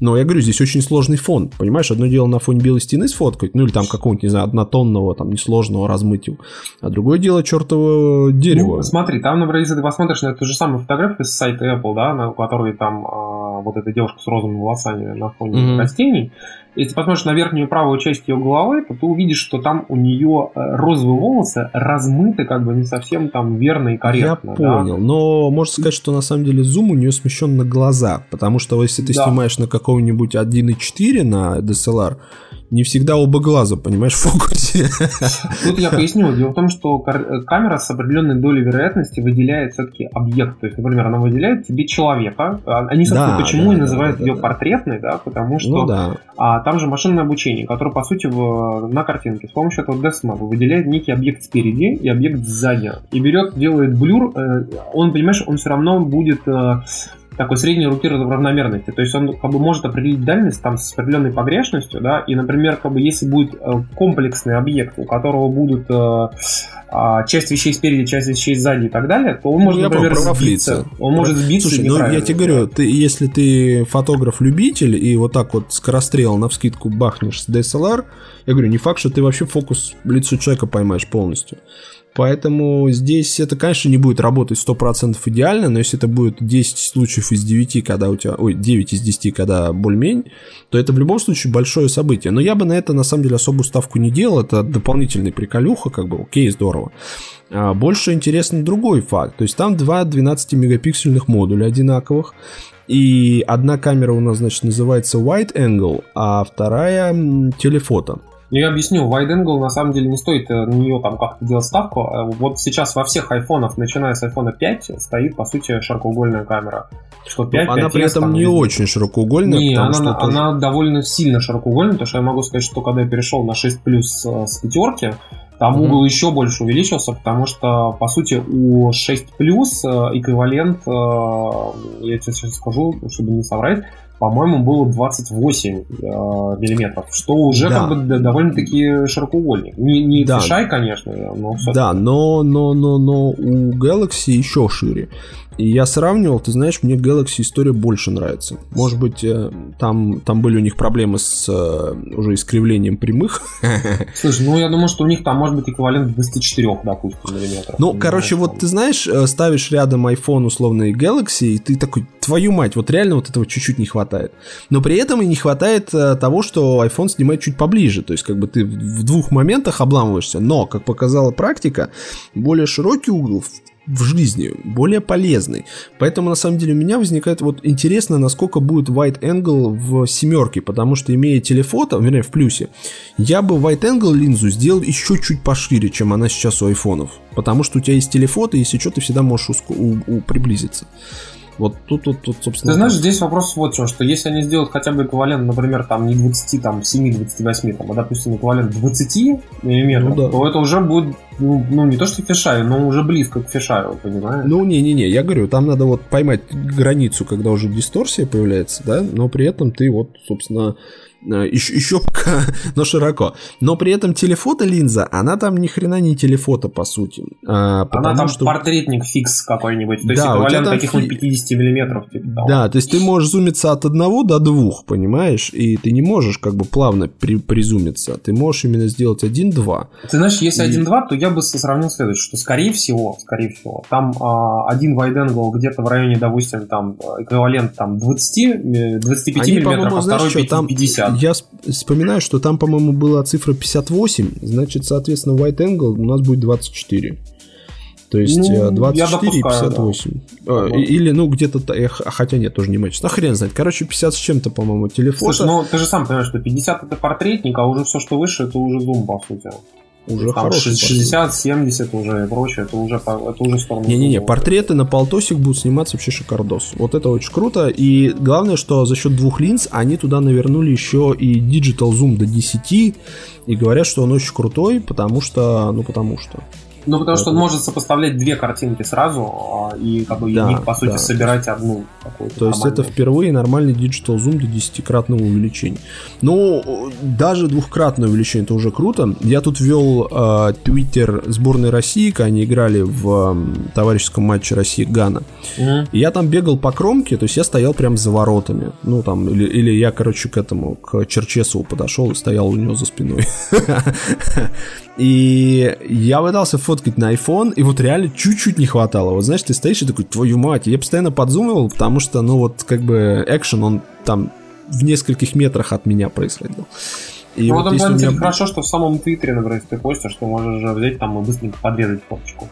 но я говорю, здесь очень сложный фон, понимаешь? Одно дело на фоне белой стены сфоткать, ну, или там какого-нибудь, не знаю, однотонного, там, несложного размытия, а другое дело чертово дерево. Ну, смотри, там, например, если ты посмотришь на эту же самую фотографию с сайта Apple, да, на которой там а, вот эта девушка с розовыми волосами на фоне Мгм. растений, если посмотришь на верхнюю правую часть ее головы, то ты увидишь, что там у нее э, розовые волосы размыты как бы не совсем там верно и Я корректно. да. понял, но можно сказать, что на самом деле зум у нее смещен на глаза, потому что если ты Да. снимаешь на какого-нибудь 1.4 на DSLR, не всегда оба глаза, понимаешь, в фокусе. Тут я поясню. Дело в том, что э, камера с определенной долей вероятности выделяет все-таки объект. То есть, например, она выделяет тебе человека. А Они, собственно, Да, почему да, и называют да, ее да. портретной, да, потому что Ну да. а, там же машинное обучение, которое, по сути, в- на картинке с помощью этого DeskMap выделяет некий объект спереди и объект сзади. И берет, делает блюр. э, Он, понимаешь, он все равно будет э, такой средней руки равномерности. То есть он как бы может определить дальность там с определенной погрешностью, да, и, например, как бы если будет э, комплексный объект, у которого будут э, а, часть вещей спереди, часть вещей сзади и так далее, то он может, Ну, я например, понял, сбиться. Он может сбиться Слушай, ну я тебе говорю, ты, если ты фотограф-любитель и вот так вот скорострел на вскидку бахнешь с DSLR, я говорю, не факт, что ты вообще фокус лицо человека поймаешь полностью. Поэтому здесь это, конечно, не будет работать 100% идеально, но если это будет 10 случаев из 9, когда у тебя... Ой, 9 из 10, когда более-менее, то это в любом случае большое событие. Но я бы на это, на самом деле, особую ставку не делал. Это дополнительный приколюха, как бы, окей, здорово. А больше интересен другой факт. То есть там два 12-мегапиксельных модуля одинаковых. И одна камера у нас, значит, называется Wide Angle, а вторая м, телефото. Я объясню, wide angle на самом деле не стоит э, на нее там как-то делать ставку. Э, Вот сейчас во всех айфонах, начиная с iPhone 5, стоит, по сути, широкоугольная камера. Что 5, Ну, она 5S, при этом там, не везде. очень широкоугольная, Не, она, что тоже- она довольно сильно широкоугольная, потому что я могу сказать, что когда я перешел на 6 плюс э, с пятерки, там Мгм. угол еще больше увеличился, потому что, по сути, у 6 плюс э, эквивалент, я тебе сейчас скажу, чтобы не соврать, по-моему, было 28 э, миллиметров, что уже Да. как бы довольно-таки широкоугольник. Не, не Да. фишай, конечно, но все Да, но, но, но, но у Galaxy еще шире. И я сравнивал, ты знаешь, мне Galaxy история больше нравится. Может быть, э, там, там были у них проблемы с э, уже искривлением прямых. Слушай, ну я думаю, что у них там может быть эквивалент 24, допустим, миллиметров. Ну, короче, знаю, вот там. ты знаешь, э, ставишь рядом iPhone условно и Galaxy, и ты такой, твою мать, вот реально вот этого чуть-чуть не хватает. Но при этом и не хватает э, того, что iPhone снимает чуть поближе. То есть, как бы ты в двух моментах обламываешься. Но, как показала практика, более широкий угол в жизни, более полезный. Поэтому, на самом деле, у меня возникает вот интересно, насколько будет wide angle в семерке, потому что, имея телефото, вернее, в плюсе, я бы wide angle линзу сделал еще чуть пошире, чем она сейчас у айфонов. Потому что у тебя есть телефото, если что, ты всегда можешь уско- у- у- приблизиться. Вот тут, тут, тут, собственно. Ты знаешь, так. здесь вопрос вот в чем, что если они сделают хотя бы эквивалент, например, там не 20, там 7, 28, там, а допустим эквивалент 20 миллиметров, Ну да. то это уже будет, ну, ну, не то что фишаю, но уже близко к фишаю, понимаешь? Ну, не-не-не, я говорю, там надо вот поймать границу, когда уже дисторсия появляется, да, но при этом ты вот, собственно, еще, еще пока, но широко. Но при этом телефото линза, она там ни хрена не телефото, по сути. А, Она там что... портретник фикс какой-нибудь, то есть Да, тебя эквивалент каких-нибудь фи- 50 миллиметров. Типа, того. Да, то есть ты можешь зумиться от одного до двух, понимаешь? И ты не можешь как бы плавно при, призумиться. Ты можешь именно сделать один-два. Ты знаешь, если И- 1.2, то я бы сравнил следующее, что скорее всего, скорее всего, там а, один wide angle где-то в районе, допустим, там э, эквивалент там 20, э, 25 Они, миллиметров, а знаешь, второй что 50. там... 50. Я сп- вспоминаю, что там, по-моему, была цифра 58, значит, соответственно, white angle у нас будет 24. То есть Ну, э, я 24 и допускаю, 58. А, Вот. и- Или, ну, где-то... э, х- Хотя нет, тоже не матч. Ну, хрен знает. Короче, 50 с чем-то, по-моему, телефон. Слушай, ну ты же сам понимаешь, что 50 это портретник, а уже все, что выше, это уже зум, по сути. Уже Там хороший. 60, 70 уже и прочее, это уже, это уже сторону. Не-не-не, портреты на полтосик будут сниматься вообще шикардос. Вот это очень круто. И главное, что за счет двух линз они туда навернули еще и Digital Zoom до 10. И говорят, что он очень крутой, потому что... Ну, потому что... Ну, потому что он может сопоставлять две картинки сразу а, и как бы Да, них, по сути, да. собирать одну. То есть это впервые нормальный Digital Zoom до 10-кратного увеличения. Ну, даже двухкратное увеличение это уже круто. Я тут вел э, твиттер сборной России, когда они играли в м, товарищеском матче России-Гана. Мгм. И я там бегал по кромке, то есть я стоял прям за воротами. Ну, там, или, или я, короче, к этому, к Черчесову подошел и стоял у него за спиной. И я пытался фоткать на iPhone, и вот реально чуть-чуть не хватало. Вот знаешь, ты стоишь и такой, твою мать. Я постоянно подзумывал, потому что, ну, вот как бы экшен, он там в нескольких метрах от меня происходил. И Ну, вот если меня... хорошо, что в самом Твиттере, например, если ты постишь, ты можешь же взять там и быстренько подрезать фоточку.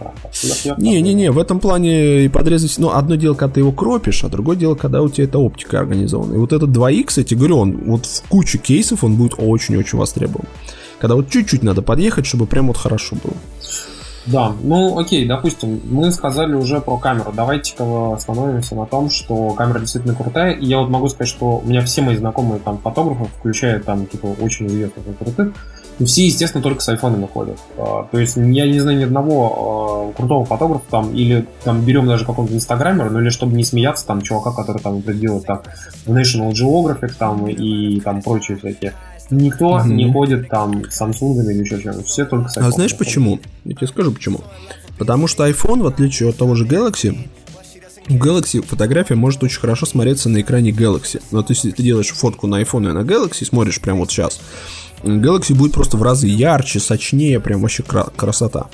Не-не-не, в этом плане и подрезать, ну, одно дело, когда ты его кропишь, а другое дело, когда у тебя эта оптика организована. И вот этот 2X, я тебе говорю, он вот в куче кейсов он будет очень-очень востребован. Когда вот чуть-чуть надо подъехать, чтобы прям вот хорошо было. Да, ну окей, допустим, мы сказали уже про камеру. Давайте-ка остановимся на том, что камера действительно крутая. И я вот могу сказать, что у меня все мои знакомые там фотографы, включая там типа очень известных и крутых, все, естественно, только с айфонами ходят. А, То есть я не знаю ни одного а, крутого фотографа там, или там берем даже какого-то инстаграмера, ну или чтобы не смеяться, там чувака, который там делает там в National Geographic там и там прочие всякие. Никто Мгм. не ходит там с Samsung или еще чем-то. Все только с А iPhone знаешь ходят. почему? Я тебе скажу почему. Потому что iPhone, в отличие от того же Galaxy, у Galaxy фотография может очень хорошо смотреться на экране Galaxy. Вот если ты делаешь фотку на iPhone и на Galaxy, смотришь прямо вот сейчас, Galaxy будет просто в разы ярче, сочнее, прям вообще кра- красота.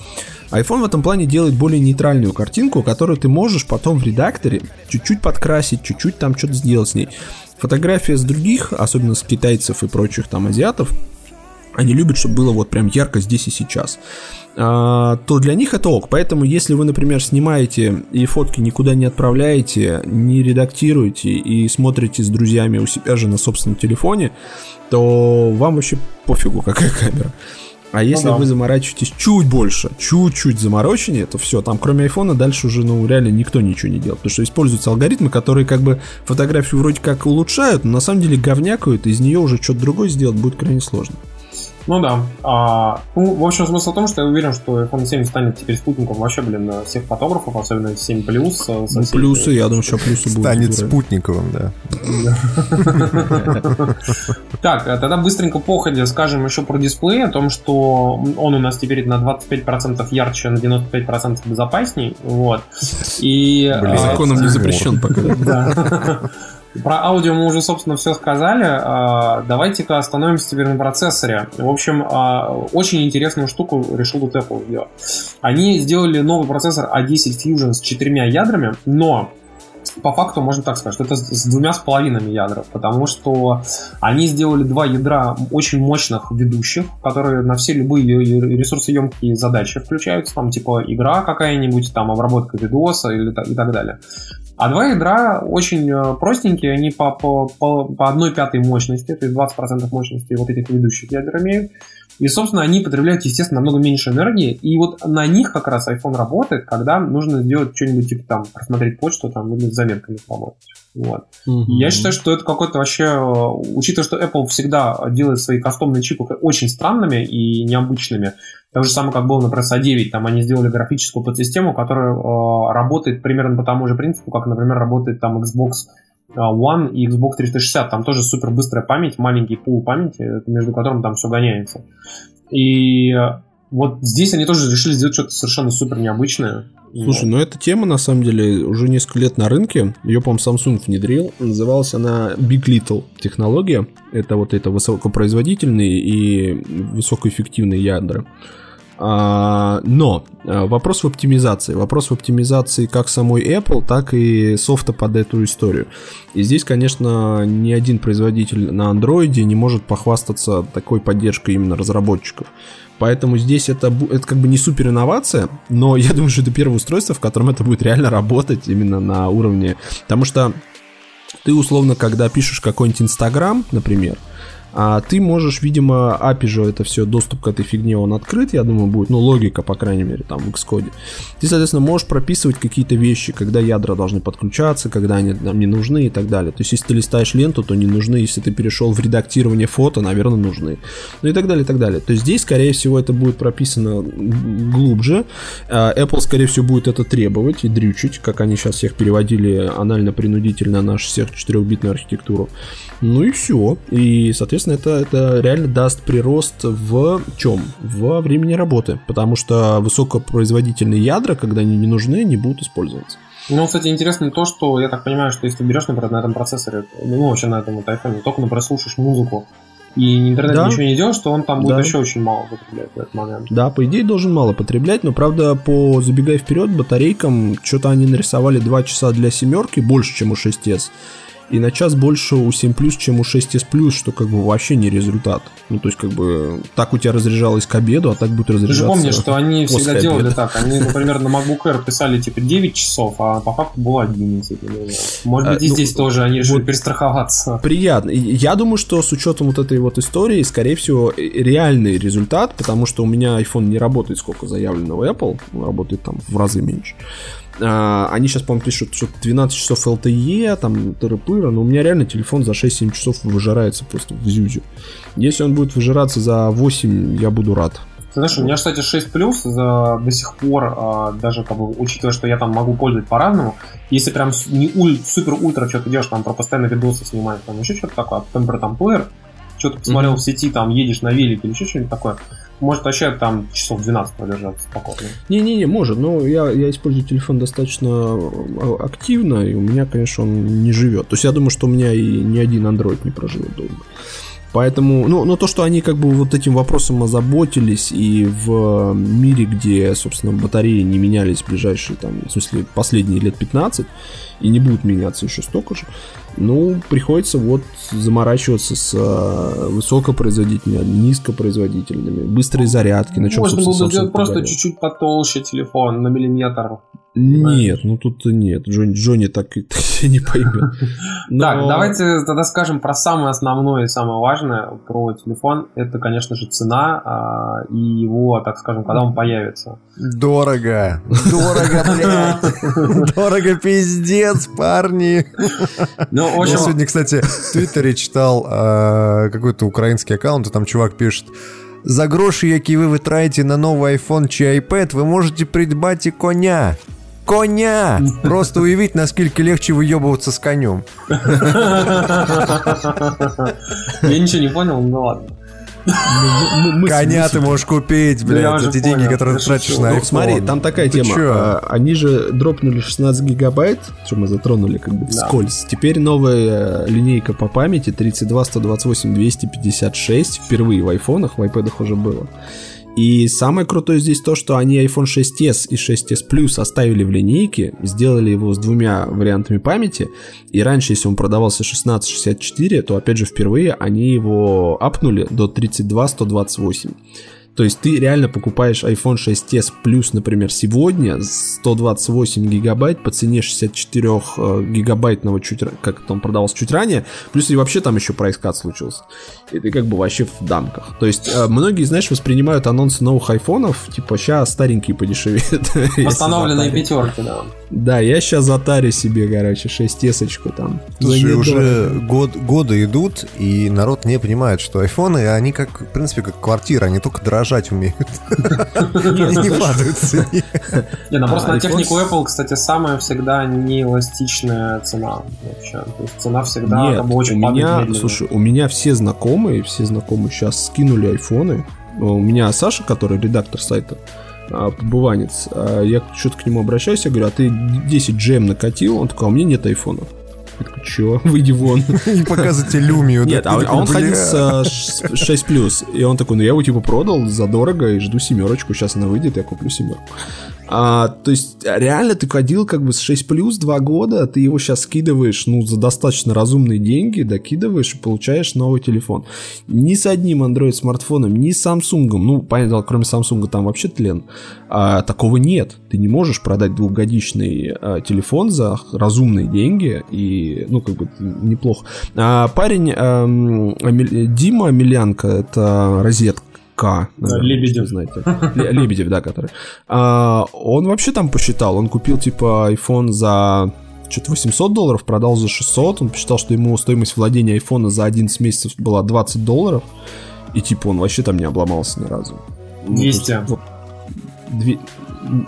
iPhone в этом плане делает более нейтральную картинку, которую ты можешь потом в редакторе чуть-чуть подкрасить, чуть-чуть там что-то сделать с ней. Фотография с других, особенно с китайцев и прочих там азиатов, они любят, чтобы было вот прям ярко здесь и сейчас. А, то для них это ок. Поэтому, если вы, например, снимаете и фотки никуда не отправляете, не редактируете и смотрите с друзьями у себя же на собственном телефоне, то вам вообще пофигу, какая камера. А если Ну да. вы заморачиваетесь чуть больше, чуть-чуть замороченнее, то все, там кроме айфона дальше уже, ну, реально никто ничего не делает. Потому что используются алгоритмы, которые как бы фотографию вроде как улучшают, но на самом деле говнякают, из нее уже что-то другое сделать будет крайне сложно. Ну да. А, ну, в общем, смысл в том, что я уверен, что iPhone 7 станет теперь спутником вообще, блин, всех фотографов, особенно 7 плюс. со Ну, всей- плюсы, я думаю, что плюсы будут. Станет спутниковым, да. Так, а тогда быстренько походе скажем еще про дисплей, о том, что он у нас теперь на 25% ярче, на 95% безопасней. Вот. И... Блин. а, Законом не запрещен пока. Про аудио мы уже, собственно, все сказали. А, Давайте-ка остановимся теперь на процессоре. В общем, а, очень интересную штуку решил тут Apple сделать. Они сделали новый процессор A10 Fusion с четырьмя ядрами, но по факту можно так сказать, что это с двумя с половинами ядра, потому что они сделали два ядра очень мощных ведущих, которые на все любые ресурсоемкие задачи включаются, там типа игра какая-нибудь, там обработка видоса или, и так далее. А два ядра очень э, простенькие, они по, по, по, по одной пятой мощности, то есть 20% мощности вот этих ведущих ядер имеют. И, собственно, они потребляют, естественно, намного меньше энергии. И вот на них как раз iPhone работает, когда нужно сделать что-нибудь, типа там, просмотреть почту там, или с заметками поработать. Вот. Я считаю, что это какой-то вообще, э, учитывая, что Apple всегда делает свои кастомные чипы очень странными и необычными, так же самое, как было, например, с A9, там они сделали графическую подсистему, которая э, работает примерно по тому же принципу, как, например, работает там Xbox One и Xbox 360. Там тоже супер быстрая память, маленький пул памяти, между которым там все гоняется. И э, вот здесь они тоже решили сделать что-то совершенно супер необычное. Слушай, ну эта тема на самом деле уже несколько лет на рынке. Ее, по-моему, Samsung внедрил. Называлась она Big Little технология. Это вот это высокопроизводительные и высокоэффективные ядра. А, но а, вопрос в оптимизации. Вопрос в оптимизации как самой Apple, так и софта под эту историю. И здесь, конечно, ни один производитель на Android не может похвастаться такой поддержкой именно разработчиков. Поэтому здесь это, это как бы не супер инновация, но я думаю, что это первое устройство, в котором это будет реально работать именно на уровне... Потому что ты условно, когда пишешь какой-нибудь Инстаграм, например, а ты можешь, видимо, API же это все, доступ к этой фигне, он открыт, я думаю, будет, ну, логика, по крайней мере, там, в Xcode. Ты, соответственно, можешь прописывать какие-то вещи, когда ядра должны подключаться, когда они нам не нужны и так далее. То есть, если ты листаешь ленту, то не нужны, если ты перешел в редактирование фото, наверное, нужны. Ну и так далее, и так далее. То есть, здесь, скорее всего, это будет прописано глубже. А, Apple, скорее всего, будет это требовать и дрючить, как они сейчас всех переводили анально-принудительно на нашу всех 4-битную архитектуру. Ну и все. И, соответственно, это, это реально даст прирост в чем? Во времени работы. Потому что высокопроизводительные ядра, когда они не нужны, не будут использоваться. Ну, кстати, интересно то, что я так понимаю, что если ты берешь, например, на этом процессоре, ну, вообще на этом вот iPhone, только, например, слушаешь музыку, и интернет Да. ничего не делаешь, то он там будет Да. вообще очень мало потреблять в этот момент. Да, по идее должен мало потреблять, но правда, по забегая вперед, батарейкам, что-то они нарисовали 2 часа для семерки, больше, чем у 6s. И на час больше у 7 чем у 6s что как бы вообще не результат. Ну, то есть, как бы, так у тебя разряжалось к обеду, а так будет Ты же разряжаться. помнишь, что они всегда делали обеда. так. Они, например, на MacBook Air писали типа 9 часов, а по факту было 11. например. Может А, быть, и ну, здесь тоже они решили вот- перестраховаться. Приятно. Я думаю, что с учетом вот этой вот истории, скорее всего, реальный результат, потому что у меня iPhone не работает сколько заявлено у Apple, он работает там в разы меньше. А, Они сейчас, по-моему, пишут, что 12 часов LTE, там, тыры-пыры, но у меня реально телефон за 6-7 часов выжирается просто в зюзю. Если он будет выжираться за 8, я буду рад. Ты знаешь, у меня, кстати, 6 плюс за, до сих пор, а, даже как бы учитывая, что я там могу пользовать по-разному, если прям не уль- супер-ультра что-то делаешь, там про постоянно видосы снимаешь, там еще что-то такое, а потом про там плеер, что-то посмотрел в сети, там едешь на велике или еще что-нибудь такое, может вообще там часов 12 продержаться спокойно. Не-не-не, может, но я, я использую телефон достаточно э, активно, и у меня, конечно, он не живет. То есть я думаю, что у меня и ни один Android не проживет долго. Поэтому, ну, но то, что они как бы вот этим вопросом озаботились, и в мире, где, собственно, батареи не менялись ближайшие, там, в смысле, последние лет 15, и не будут меняться еще столько же, ну, приходится вот заморачиваться с э, высокопроизводительными, низкопроизводительными, быстрые зарядки, на чем, Можно было бы сделать просто чуть-чуть потолще телефон на миллиметр. Нет, ну тут нет, Джонни, Джонни так и не поймет. Но- Так, давайте тогда скажем про самое основное и самое важное про телефон. Это, конечно же, цена а, и его, так скажем, когда он появится. Дорого. Дорого, блядь. Дорого, пиздец, парни. Ну, в Я общем, сегодня, кстати, в Твиттере читал э, какой-то украинский аккаунт, и там чувак пишет «За гроши, які ви витраєте на новий iPhone чи iPad, ви можете придбать і коня». Коня! Просто уявіть, наскільки легче вийобуватися з конем. я ничего не понял, ну ладно. мы- мы- Коня мы- ты можешь купить, Я блядь, уже за те деньги, понял, которые я ты тратишь шучу. на Ну, iPhone. смотри, там такая Ты тема. чё? А, Они же дропнули 16 гигабайт, что мы затронули как бы Да. вскользь. Теперь новая э, линейка по памяти 32, 128, 256 впервые в айфонах, в айпэдах уже было. И самое крутое здесь то, что они iPhone 6s и 6s Plus оставили в линейке, сделали его с двумя вариантами памяти, и раньше, если он продавался 1664, то, опять же, впервые они его апнули до 32-128. То есть ты реально покупаешь iPhone 6s Plus, например, сегодня с 128 гигабайт по цене 64 э, гигабайтного чуть, как это он продавался чуть ранее, плюс и вообще там еще прайскат случился. И ты как бы вообще в дамках. То есть э, многие, знаешь, воспринимают анонсы новых айфонов, типа, сейчас старенькие подешевеют. Восстановленные затарить. пятерки, да. Да, я сейчас затарю себе, короче, 6 там. Слушай, уже год, годы идут, и народ не понимает, что айфоны, они как, в принципе, как квартира, они только дорожать умеют. Не падают в цене. Не, ну просто А, на iPhone технику Apple, кстати, самая всегда неэластичная цена вообще. То есть цена всегда бы очень падает слушай, у меня все знакомые, все знакомые сейчас скинули айфоны. У меня Саша, который редактор сайта, а, побыванец, а, я что-то к нему обращаюсь, я говорю, а ты 10 джем накатил? Он такой, а у меня нет айфона. Я такой, чё, выйди вон. Не показывайте люмию. Нет, а, а он ходил с а, ш- 6 плюс, и он такой, ну я его типа продал задорого и жду семерочку, сейчас она выйдет, я куплю семерку. А, то есть реально ты ходил как бы с 6 плюс 2 года, ты его сейчас скидываешь, ну, за достаточно разумные деньги, докидываешь и получаешь новый телефон. Ни с одним Android смартфоном, ни с Samsung, ну, понятно, кроме Samsung там вообще тлен, а, такого нет. Ты не можешь продать двухгодичный а, телефон за разумные деньги и, ну, как бы неплохо. А, парень Амель- Дима Амелянка, это розетка. Наверное, Лебедев. знаете. Ле- Лебедев, да, который. А, он вообще там посчитал, он купил типа iPhone за что-то 800 долларов, продал за 600, он посчитал, что ему стоимость владения айфона за 11 месяцев была 20 долларов, и типа он вообще там не обломался ни разу. Ну, то есть, 200. вот, две-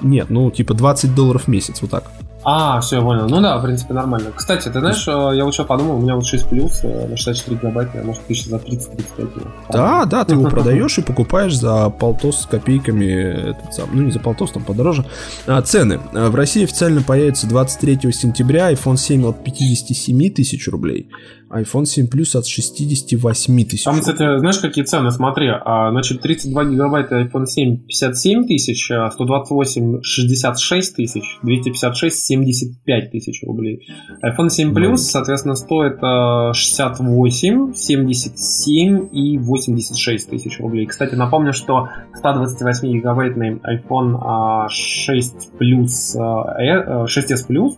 Нет, ну типа 20 долларов в месяц, вот так. А, все, я понял. Ну да, в принципе, нормально. Кстати, ты знаешь, э, я вот что подумал, у меня вот 6 плюс э, на 64 гигабайта, я, может, тысяч за 30-35. Да, да, ты его продаешь и покупаешь за полтос с копейками, этот сам, ну не за полтос, там подороже. А, цены. А, В России официально появится 23 сентября iPhone 7 от 57 тысяч рублей, iPhone 7 Plus от 68 тысяч. Там, кстати, знаешь, какие цены? Смотри, а, значит, 32 гигабайта iPhone 7 57 тысяч, а 128 66 тысяч, 256 75 тысяч рублей. iPhone 7 Plus, соответственно, стоит а, 68, 77 и 86 тысяч рублей. Кстати, напомню, что 128 гигабайтный iPhone а, 6 Plus, а, э, 6s Plus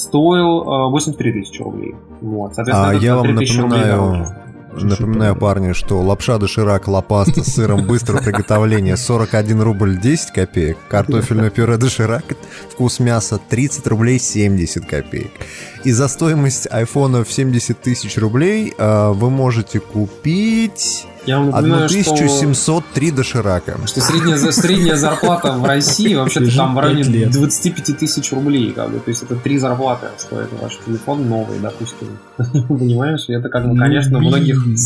стоил а, 83 тысячи рублей. Вот, соответственно, А я вам 3000 рублей напоминаю, напоминаю, парни, что лапша доширак лапаста с сыром быстрого приготовления 41 рубль 10 копеек, картофельное пюре доширак вкус мяса 30 рублей 70 копеек. И за стоимость айфона в 70 тысяч рублей э, вы можете купить Я вам напоминаю, что, 1703 доширака. что средняя, средняя зарплата в России вообще-то там в районе пять лет. 25 тысяч рублей. Как бы. То есть это три зарплаты стоит ваш телефон новый, допустим. Понимаешь? И это как бы, конечно, Ну, многих блин.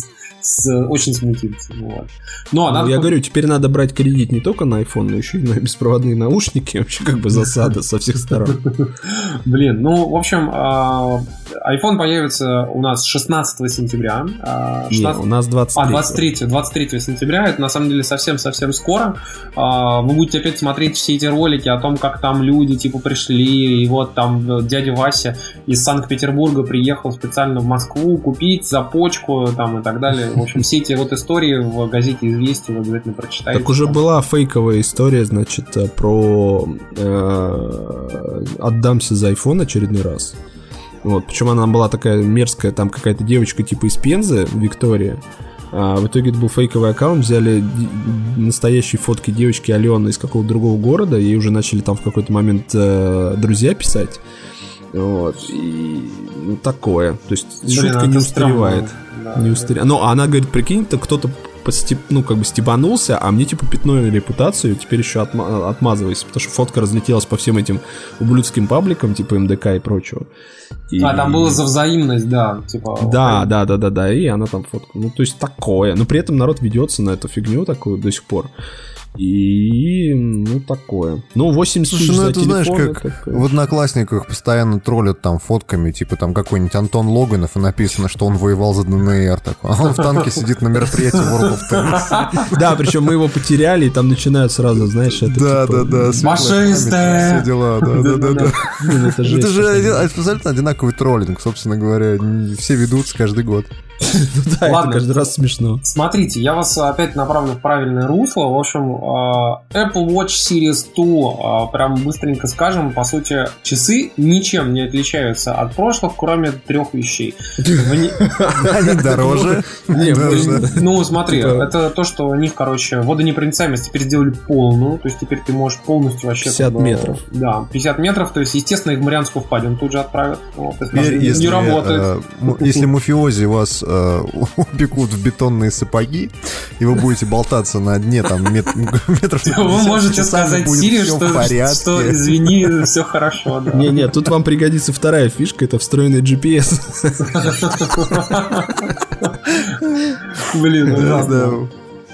С- очень смутит. Вот. Но Ну, я говорю, теперь надо брать кредит не только на iPhone, но еще и на беспроводные наушники. Вообще как бы засада со всех сторон. Блин, ну, в общем, а, iPhone появится у нас 16 сентября. а, Не, 16 у нас 23. А, 23, 23 сентября, это на самом деле совсем-совсем скоро. А, Вы будете опять смотреть все эти ролики о том, как там люди, типа, пришли, и вот там дядя Вася из Санкт-Петербурга приехал специально в Москву купить за почку, там, и так далее. В общем, все эти вот истории в газете «Известия» вы обязательно прочитаете. Так уже была фейковая история, значит, э, про э, отдамся за iPhone очередной раз. Вот, причем она была такая мерзкая, там какая-то девочка типа из Пензы, Виктория. А в итоге это был фейковый аккаунт, взяли настоящие фотки девочки Алены из какого-то другого города, ей уже начали там в какой-то момент э, друзья писать. Вот, и ну, такое. То есть Блин, шутка не устаревает. Да, Не устаревает. Ну, а она говорит, прикинь, то кто-то постеп- ну, как бы стебанулся, а мне, типа, пятно репутацию, теперь еще отма- отмазывайся, потому что фотка разлетелась по всем этим ублюдским пабликам, типа МДК и прочего. И- А, там было за взаимность, да, типа... Да, да, да, да, да, и она там фотку. Ну, то есть такое. Но при этом народ ведется на эту фигню такую до сих пор. И, ну, такое. Ну, 80 Слушай, тысяч ну за это знаешь, телефон, как это- в Одноклассниках постоянно троллят там фотками, типа там какой-нибудь Антон Логанов, и написано, что он воевал за ДНР, такой. а он в танке сидит на мероприятии World of Tanks. Да, причем мы его потеряли, и там начинают сразу, знаешь, это Да, типа, да, да. Фашисты! Все дела, да, да, да, это же абсолютно одинаковый троллинг, собственно говоря. Все ведутся каждый год. Да, это Ладно. каждый раз смешно. Смотрите, я вас опять направлю в правильное русло. В общем, э, Apple Watch Series 2, э, прям быстренько скажем, по сути, часы ничем не отличаются от прошлых, кроме трех вещей. Они дороже. Да, да. Ну, смотри, Типа- это то, что у них, короче, водонепроницаемость теперь сделали полную, то есть теперь ты можешь полностью вообще... 50 как бы, метров. Да, 50 метров, то есть, естественно, их в Марианскую впадину тут же отправят. Не работает. э, если муфиози вас э, упекут в бетонные сапоги, и вы будете болтаться на дне там мет- метров на Вы 50 можете часами, сказать Сири, что, что извини, все хорошо. да. Не-не, тут вам пригодится вторая фишка, это встроенный GPS. Блин, Да, ужасно.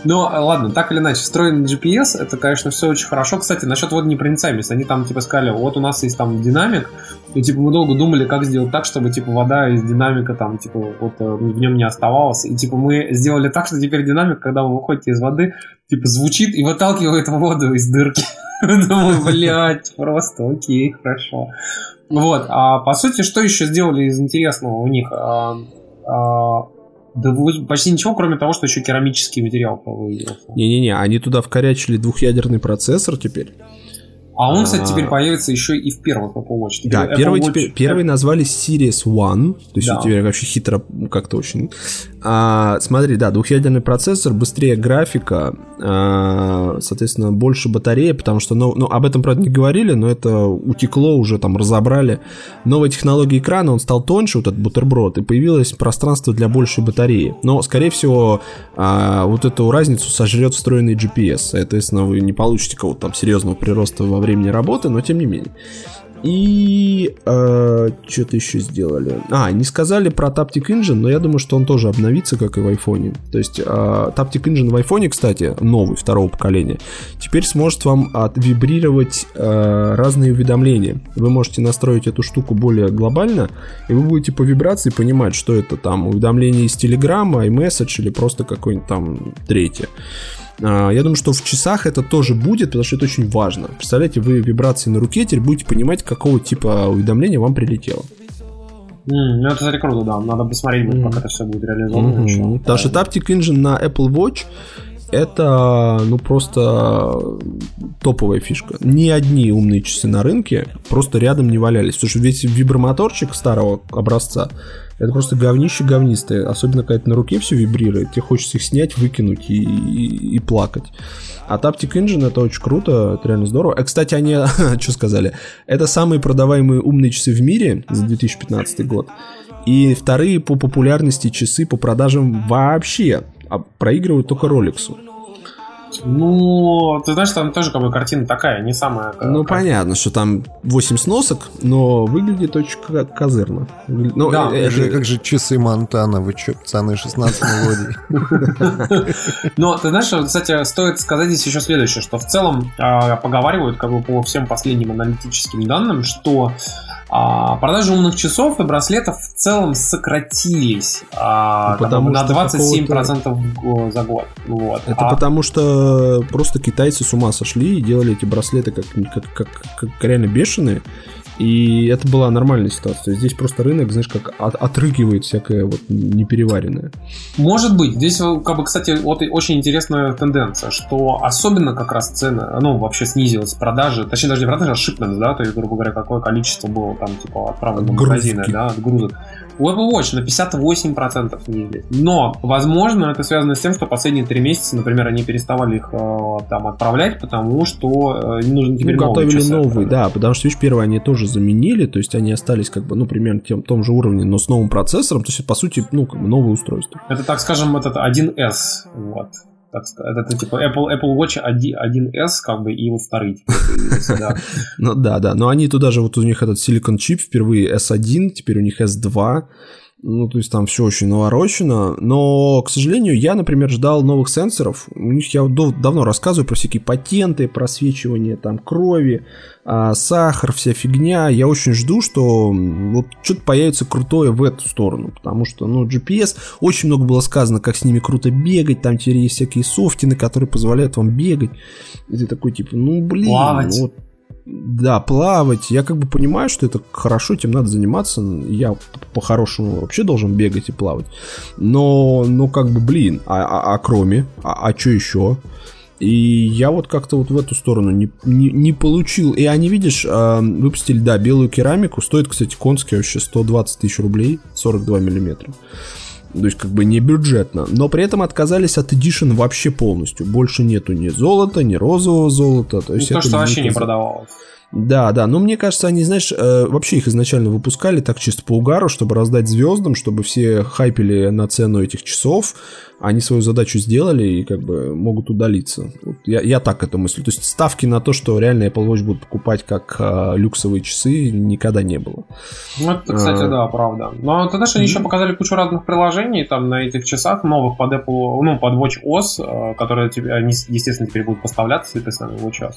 Да. Ну, а, ладно, так или иначе, встроенный GPS, это, конечно, все очень хорошо. Кстати, насчет водонепроницаемости, они там, типа, сказали, вот у нас есть там динамик, и, типа, мы долго думали, как сделать так, чтобы, типа, вода из динамика там, типа, вот э, в нем не оставалась. И, типа, мы сделали так, что теперь динамик, когда вы выходите из воды, типа, звучит и выталкивает воду из дырки. Думаю, блядь, просто окей, хорошо. Вот, а по сути, что еще сделали из интересного у них? Да почти ничего, кроме того, что еще керамический материал появился. Не-не-не, они туда вкорячили двухъядерный процессор теперь. А он, кстати, А. теперь появится еще и в первых Apple Watch. Теперь Да, Apple первый, Watch- теперь, первый назвали Series One, то есть Да. у тебя вообще хитро как-то очень. А, смотри, да, двухъядерный процессор, быстрее графика, а, соответственно, больше батареи, потому что, ну, ну, об этом, правда, не говорили, но это утекло, уже там разобрали. Новая технология экрана, он стал тоньше, вот этот бутерброд, и появилось пространство для большей батареи. Но, скорее всего, а, вот эту разницу сожрет встроенный GPS, соответственно, вы не получите какого-то там серьезного прироста во времени работы, но тем не менее. И что-то еще сделали. А, не сказали про Taptic Engine, но я думаю, что он тоже обновится, как и в айфоне. То есть э, Taptic Engine в айфоне, кстати, новый, второго поколения, теперь сможет вам отвибрировать э, разные уведомления. Вы можете настроить эту штуку более глобально, и вы будете по вибрации понимать, что это там уведомление из Телеграма, iMessage или просто какое-нибудь там третье. А, Я думаю, что в часах это тоже будет, потому что это очень важно. Представляете, вы вибрации на руке теперь будете понимать, какого типа уведомления вам прилетело. М, ну, это, кстати, круто, да. Надо посмотреть, будет, как это все будет реализовано Мгм. еще. Потому что Taptic Engine на Apple Watch это, ну, просто топовая фишка. Ни одни умные часы на рынке просто рядом не валялись. Потому что весь вибромоторчик старого образца это просто говнище говнистое. Особенно, когда это на руке все вибрирует. Тебе хочется их снять, выкинуть и, и- и плакать. А Taptic Engine это очень круто, это реально здорово. А, кстати, они, что сказали, это самые продаваемые умные часы в мире за 2015 год. И вторые по популярности часы по продажам вообще а проигрывают только Rolex. Ну, ты знаешь, там тоже как бы картина такая, не самая... э, Ну, как- понятно, что там 8 сносок, но выглядит очень ко- козырно. Ну, Да, э, Как же, это- как же часы Монтана, вы чё, пацаны, 16 мелодий. Но, ты знаешь, кстати, стоит сказать здесь еще следующее, что в целом а, поговаривают как бы по всем последним аналитическим данным, что А продажи умных часов и браслетов в целом сократились а, Ну, там, на что 27% в го- за год. Вот. Это А- потому что просто китайцы с ума сошли и делали эти браслеты как, как, как, как реально бешеные. И это была нормальная ситуация. Здесь просто рынок, знаешь, как от- отрыгивает всякое вот непереваренное. Может быть. Здесь, э, как бы, кстати, вот очень интересная тенденция, что особенно как раз цены, ну, вообще снизилась продажи, точнее, даже не продажи, а shipments, да, то есть, грубо говоря, какое количество было там, типа, отправлено в магазины, да, отгрузок. У Apple Watch на 58% снизились. Но, возможно, это связано с тем, что последние три месяца, например, они переставали их э, там отправлять, потому что э, им нужно теперь ну, новые готовили часы новые, отправлять. да, потому что, видишь, первые они тоже заменили, то есть они остались как бы, ну, примерно тем, том же уровне, но с новым процессором, то есть, по сути, ну, как бы новое устройство. Это, так скажем, этот 1S, вот. Так сказать, это, типа Apple, Apple Watch 1, 1S, как бы, и вот вторые да. Ну да, да, но они туда же, вот у них этот Silicon чип впервые S1, теперь у них S2, ну, то есть там все очень наворочено, но, к сожалению, я, например, ждал новых сенсоров, у них я дав- давно рассказываю про всякие патенты, просвечивание там крови, а, сахар, вся фигня, я очень жду, что вот что-то появится крутое в эту сторону, потому что, ну, GPS, очень много было сказано, как с ними круто бегать, там теперь есть всякие софтины, которые позволяют вам бегать, и ты такой, типа, ну, блин, Плавать. вот да, плавать. Я как бы понимаю, что это хорошо, этим надо заниматься. Я по-хорошему вообще должен бегать и плавать. Но, ну как бы, блин, а, а- а кроме? А, что еще? И я вот как-то вот в эту сторону не, не, не получил. И они, видишь, э, выпустили, да, белую керамику. Стоит, кстати, конский вообще 120 тысяч рублей, 42 миллиметра. То есть как бы не бюджетно. Но при этом отказались от Edition вообще полностью. Больше нету ни золота, ни розового золота. То Ну, есть То, это что вообще не продавалось. Да, да, но мне кажется, они, знаешь, э, вообще их изначально выпускали так чисто по угару, чтобы раздать звездам, чтобы все хайпели на цену этих часов, они свою задачу сделали и как бы могут удалиться. Вот я, я так это мыслю. То есть ставки на то, что реально Apple Watch будут покупать как э, люксовые часы, никогда не было. Ну, это, кстати, А. да, правда. Но ты знаешь, они еще показали кучу разных приложений там на этих часах новых под Apple, ну, под Watch OS, э, которые тебе, они, естественно, теперь будут поставляться, этой самой Watch OS.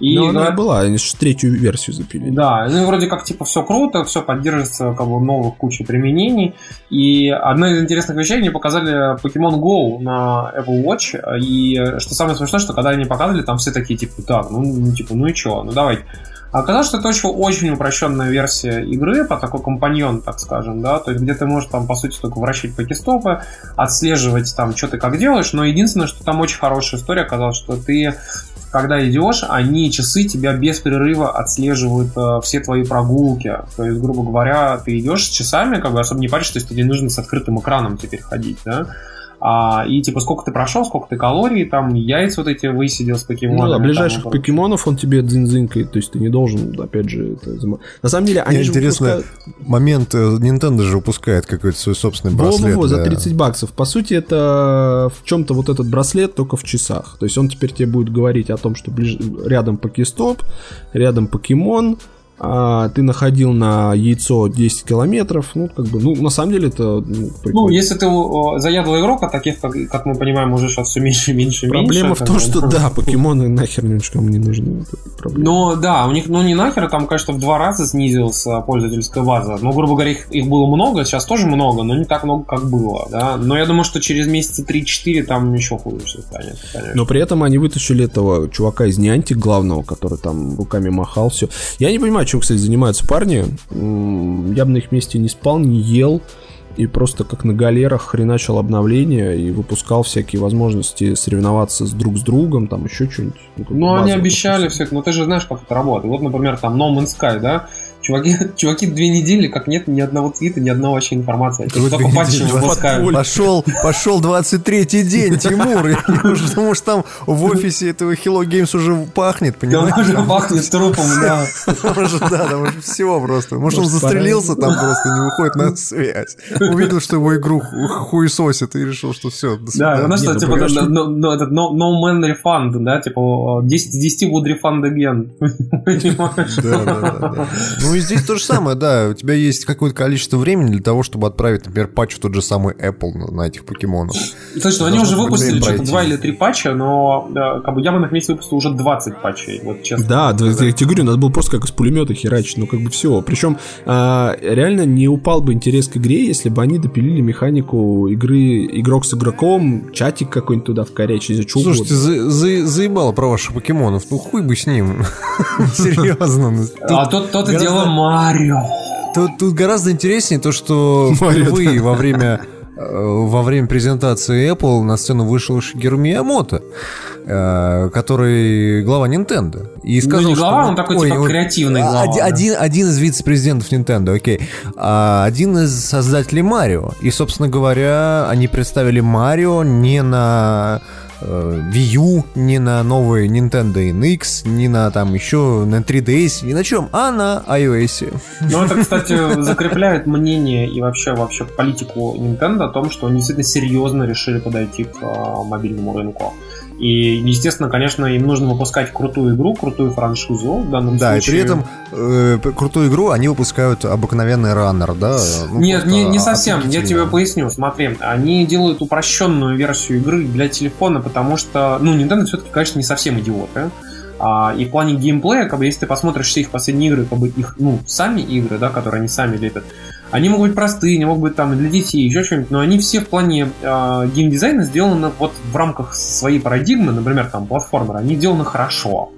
И, Но она говорят, была, они же третью версию запилили. Да, ну и вроде как типа все круто, все поддерживается как бы новых куча применений. И одна из интересных вещей они показали Pokemon Go на Apple Watch. И что самое смешное, что когда они показывали, там все такие типа, так, ну, ну, типа, ну и чё, ну давайте. Оказалось, что это очень, очень упрощенная версия игры, по такой компаньон, так скажем, да, то есть где ты можешь там, по сути, только вращать покестопы, отслеживать там, что ты как делаешь, но единственное, что там очень хорошая история оказалась, что ты когда идешь, они часы тебя без перерыва отслеживают э, все твои прогулки. То есть, грубо говоря, ты идешь с часами, как бы особо не паришь, то есть тебе не нужно с открытым экраном теперь ходить, да. А, и типа сколько ты прошел, сколько ты калорий, там яйца вот эти высидел с Ну покемонами. да, там, ближайших ну, покемонов он тебе дзинзинкает, то есть ты не должен, опять же, это... На самом деле, они Мне же интересно, выпускают- момент, э, Nintendo же выпускает какой-то свой собственный браслет. во, во, за да. 30 баксов. По сути, это в чем-то вот этот браслет только в часах. То есть он теперь тебе будет говорить о том, что ближ... рядом покестоп, рядом покемон, а ты находил на яйцо 10 километров. Ну, как бы, ну, на самом деле это ну, Ну, прикольно. если ты э, заядлый игрок, а таких, как, как мы понимаем, уже сейчас все меньше и меньше Проблема меньше. в том, что ну, да, покемоны нахер никому не нужны. Ну да, у них, ну не нахер, там, конечно, в два раза снизилась а, пользовательская база. Ну, грубо говоря, их, их было много, сейчас тоже много, но не так много, как было, да. Но я думаю, что через месяца 3-4 там еще хуже все станет, конечно. Но при этом они вытащили этого чувака из Niantic главного, который там руками махал, все. Я не понимаю, чем, кстати, занимаются парни. Я бы на их месте не спал, не ел. И просто как на галерах хреначил обновления и выпускал всякие возможности соревноваться с друг с другом, там еще что-нибудь. Ну, Ну, они обещали все но ты же знаешь, как это работает. Вот, например, там No Man's Sky, да? Чуваки, чуваки две недели, как нет ни одного твита, ни одной вообще информации. Только две недели? Пошел, пошел 23-й день, Тимур. Потому что там в офисе этого Hello Games уже пахнет, Да, понимаешь? уже пахнет трупом, да. Там да, там уже всего просто. Может, он застрелился там просто, не выходит на связь. Увидел, что его игру ху- хуесосит и решил, что все, до Да, свидания. ну что, Нет, ну, типа, no, no, этот no, man refund, да, типа, 10 из 10 would refund again. Понимаешь? Да, да, да, да. Ну, и здесь то же самое, да. У тебя есть какое-то количество времени для того, чтобы отправить, например, патч в тот же самый Apple на, на этих покемонов. Слушай, ну они уже выпустили что-то пройти. два или три патча, но да, как бы я бы на их месте выпустил уже 20 патчей, вот честно. Да, да, я тебе говорю, надо было просто как из пулемета херачить, ну как бы все. Причем а, реально не упал бы интерес к игре, если бы они допилили механику игры игрок с игроком, чатик какой-нибудь туда вкорячить, из-за чего Слушайте, за- за- заебало про ваших покемонов. Ну хуй бы с ним. Серьезно. ну, А то, то ты гораздо- Марио. Тут, тут гораздо интереснее то, что Марио, впервые во время э, во время презентации Apple на сцену вышел Шигеру Миямото, э, который глава Nintendo. И Ну, сказал, не глава, что, он такой, ой, типа, ой, креативный а, глава, Один, да. один, один из вице-президентов Nintendo, окей. А, один из создателей Марио. И, собственно говоря, они представили Марио не на Wii U, не на новый Nintendo NX, не на там еще на 3DS, ни на чем, а на iOS. Ну, это, кстати, закрепляет мнение и вообще, вообще политику Nintendo о том, что они действительно серьезно решили подойти к э, мобильному рынку. И, естественно, конечно, им нужно выпускать крутую игру, крутую франшизу в данном Да, и случае. при этом э, крутую игру они выпускают обыкновенный раннер, да? Ну, Нет, не, не совсем. Я тебе поясню. Смотри, они делают упрощенную версию игры для телефона, потому что, ну, Nintendo все-таки, конечно, не совсем идиоты. А, и в плане геймплея, как бы, если ты посмотришь все их последние игры, как бы их, ну, сами игры, да, которые они сами лепят, они могут быть простые, они могут быть там для детей, еще что-нибудь, но они все в плане э, геймдизайна сделаны вот в рамках своей парадигмы, например, там, платформеры, они сделаны хорошо.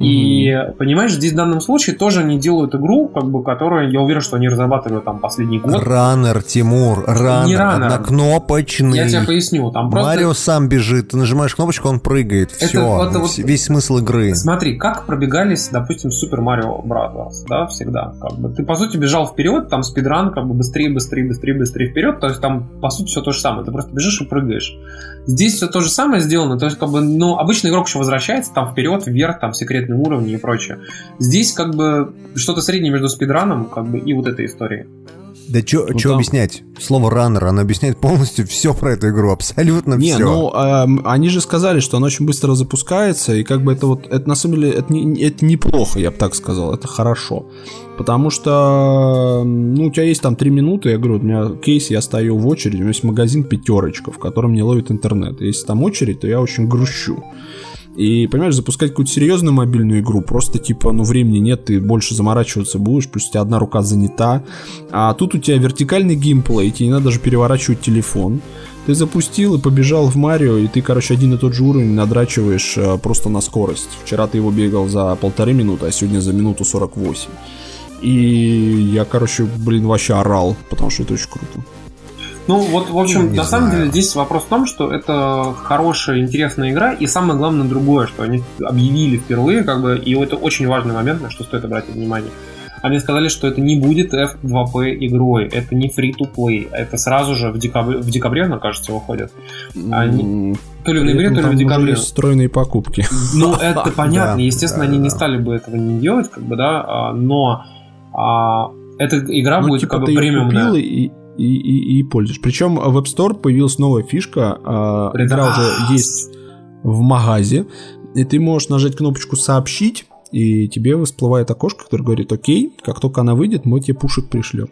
И, понимаешь, здесь в данном случае тоже они делают игру, как бы, которую, я уверен, что они разрабатывают там последний год. Раннер, Тимур, раннер, раннер. однокнопочный. Я тебе поясню, там просто... Марио сам бежит, ты нажимаешь кнопочку, он прыгает. Это- Все, это вот- весь смысл игры. Смотри, как пробегались, допустим, Супер Марио Bros., да, всегда. Как бы ты, по сути, бежал вперед, там спидран, как бы быстрее, быстрее, быстрее, быстрее вперед, то есть там, по сути, все то же самое, ты просто бежишь и прыгаешь. Здесь все то же самое сделано, то есть, как бы, ну, обычный игрок еще возвращается, там, вперед, вверх, там, секретные уровни и прочее. Здесь, как бы, что-то среднее между спидраном, как бы, и вот этой историей. Да что Ну, там- объяснять? Слово раннер, оно объясняет полностью все про эту игру, абсолютно Не, все. ну эм, они же сказали, что она очень быстро запускается, и как бы это вот, это на самом деле, это, не, это неплохо, я бы так сказал, это хорошо. Потому что, ну, у тебя есть там 3 минуты, я говорю, у меня кейс, я стою в очереди, у меня есть магазин пятерочка, в котором не ловит интернет. Если там очередь, то я очень грущу. И, понимаешь, запускать какую-то серьезную мобильную игру, просто типа, ну, времени нет, ты больше заморачиваться будешь, плюс у тебя одна рука занята. А тут у тебя вертикальный геймплей, тебе не надо даже переворачивать телефон. Ты запустил и побежал в Марио, и ты, короче, один и тот же уровень надрачиваешь э, просто на скорость. Вчера ты его бегал за полторы минуты, а сегодня за минуту 48. И я, короче, блин, вообще орал, потому что это очень круто. Ну, вот, в общем, Не на самом знаю. деле здесь вопрос в том, что это хорошая, интересная игра, и самое главное другое, что они объявили впервые, как бы, и это очень важный момент, на что стоит обратить внимание. Они сказали, что это не будет F2P игрой, это не free-to-play, это сразу же в декабре, в декабре, она, кажется, выходит. Они- То ли в ноябре, то ли в декабре. уже встроенные покупки. Ну, это понятно, естественно, они не стали бы этого не делать, как бы, да, а, но а, эта игра Ну, будет типа как бы премиумная. И, и, и, пользуешь. Причем в App Store появилась новая фишка. а, Игра уже есть в магазе. И ты можешь нажать кнопочку «Сообщить», и тебе всплывает окошко, которое говорит «Окей, как только она выйдет, мы тебе пушек пришлем».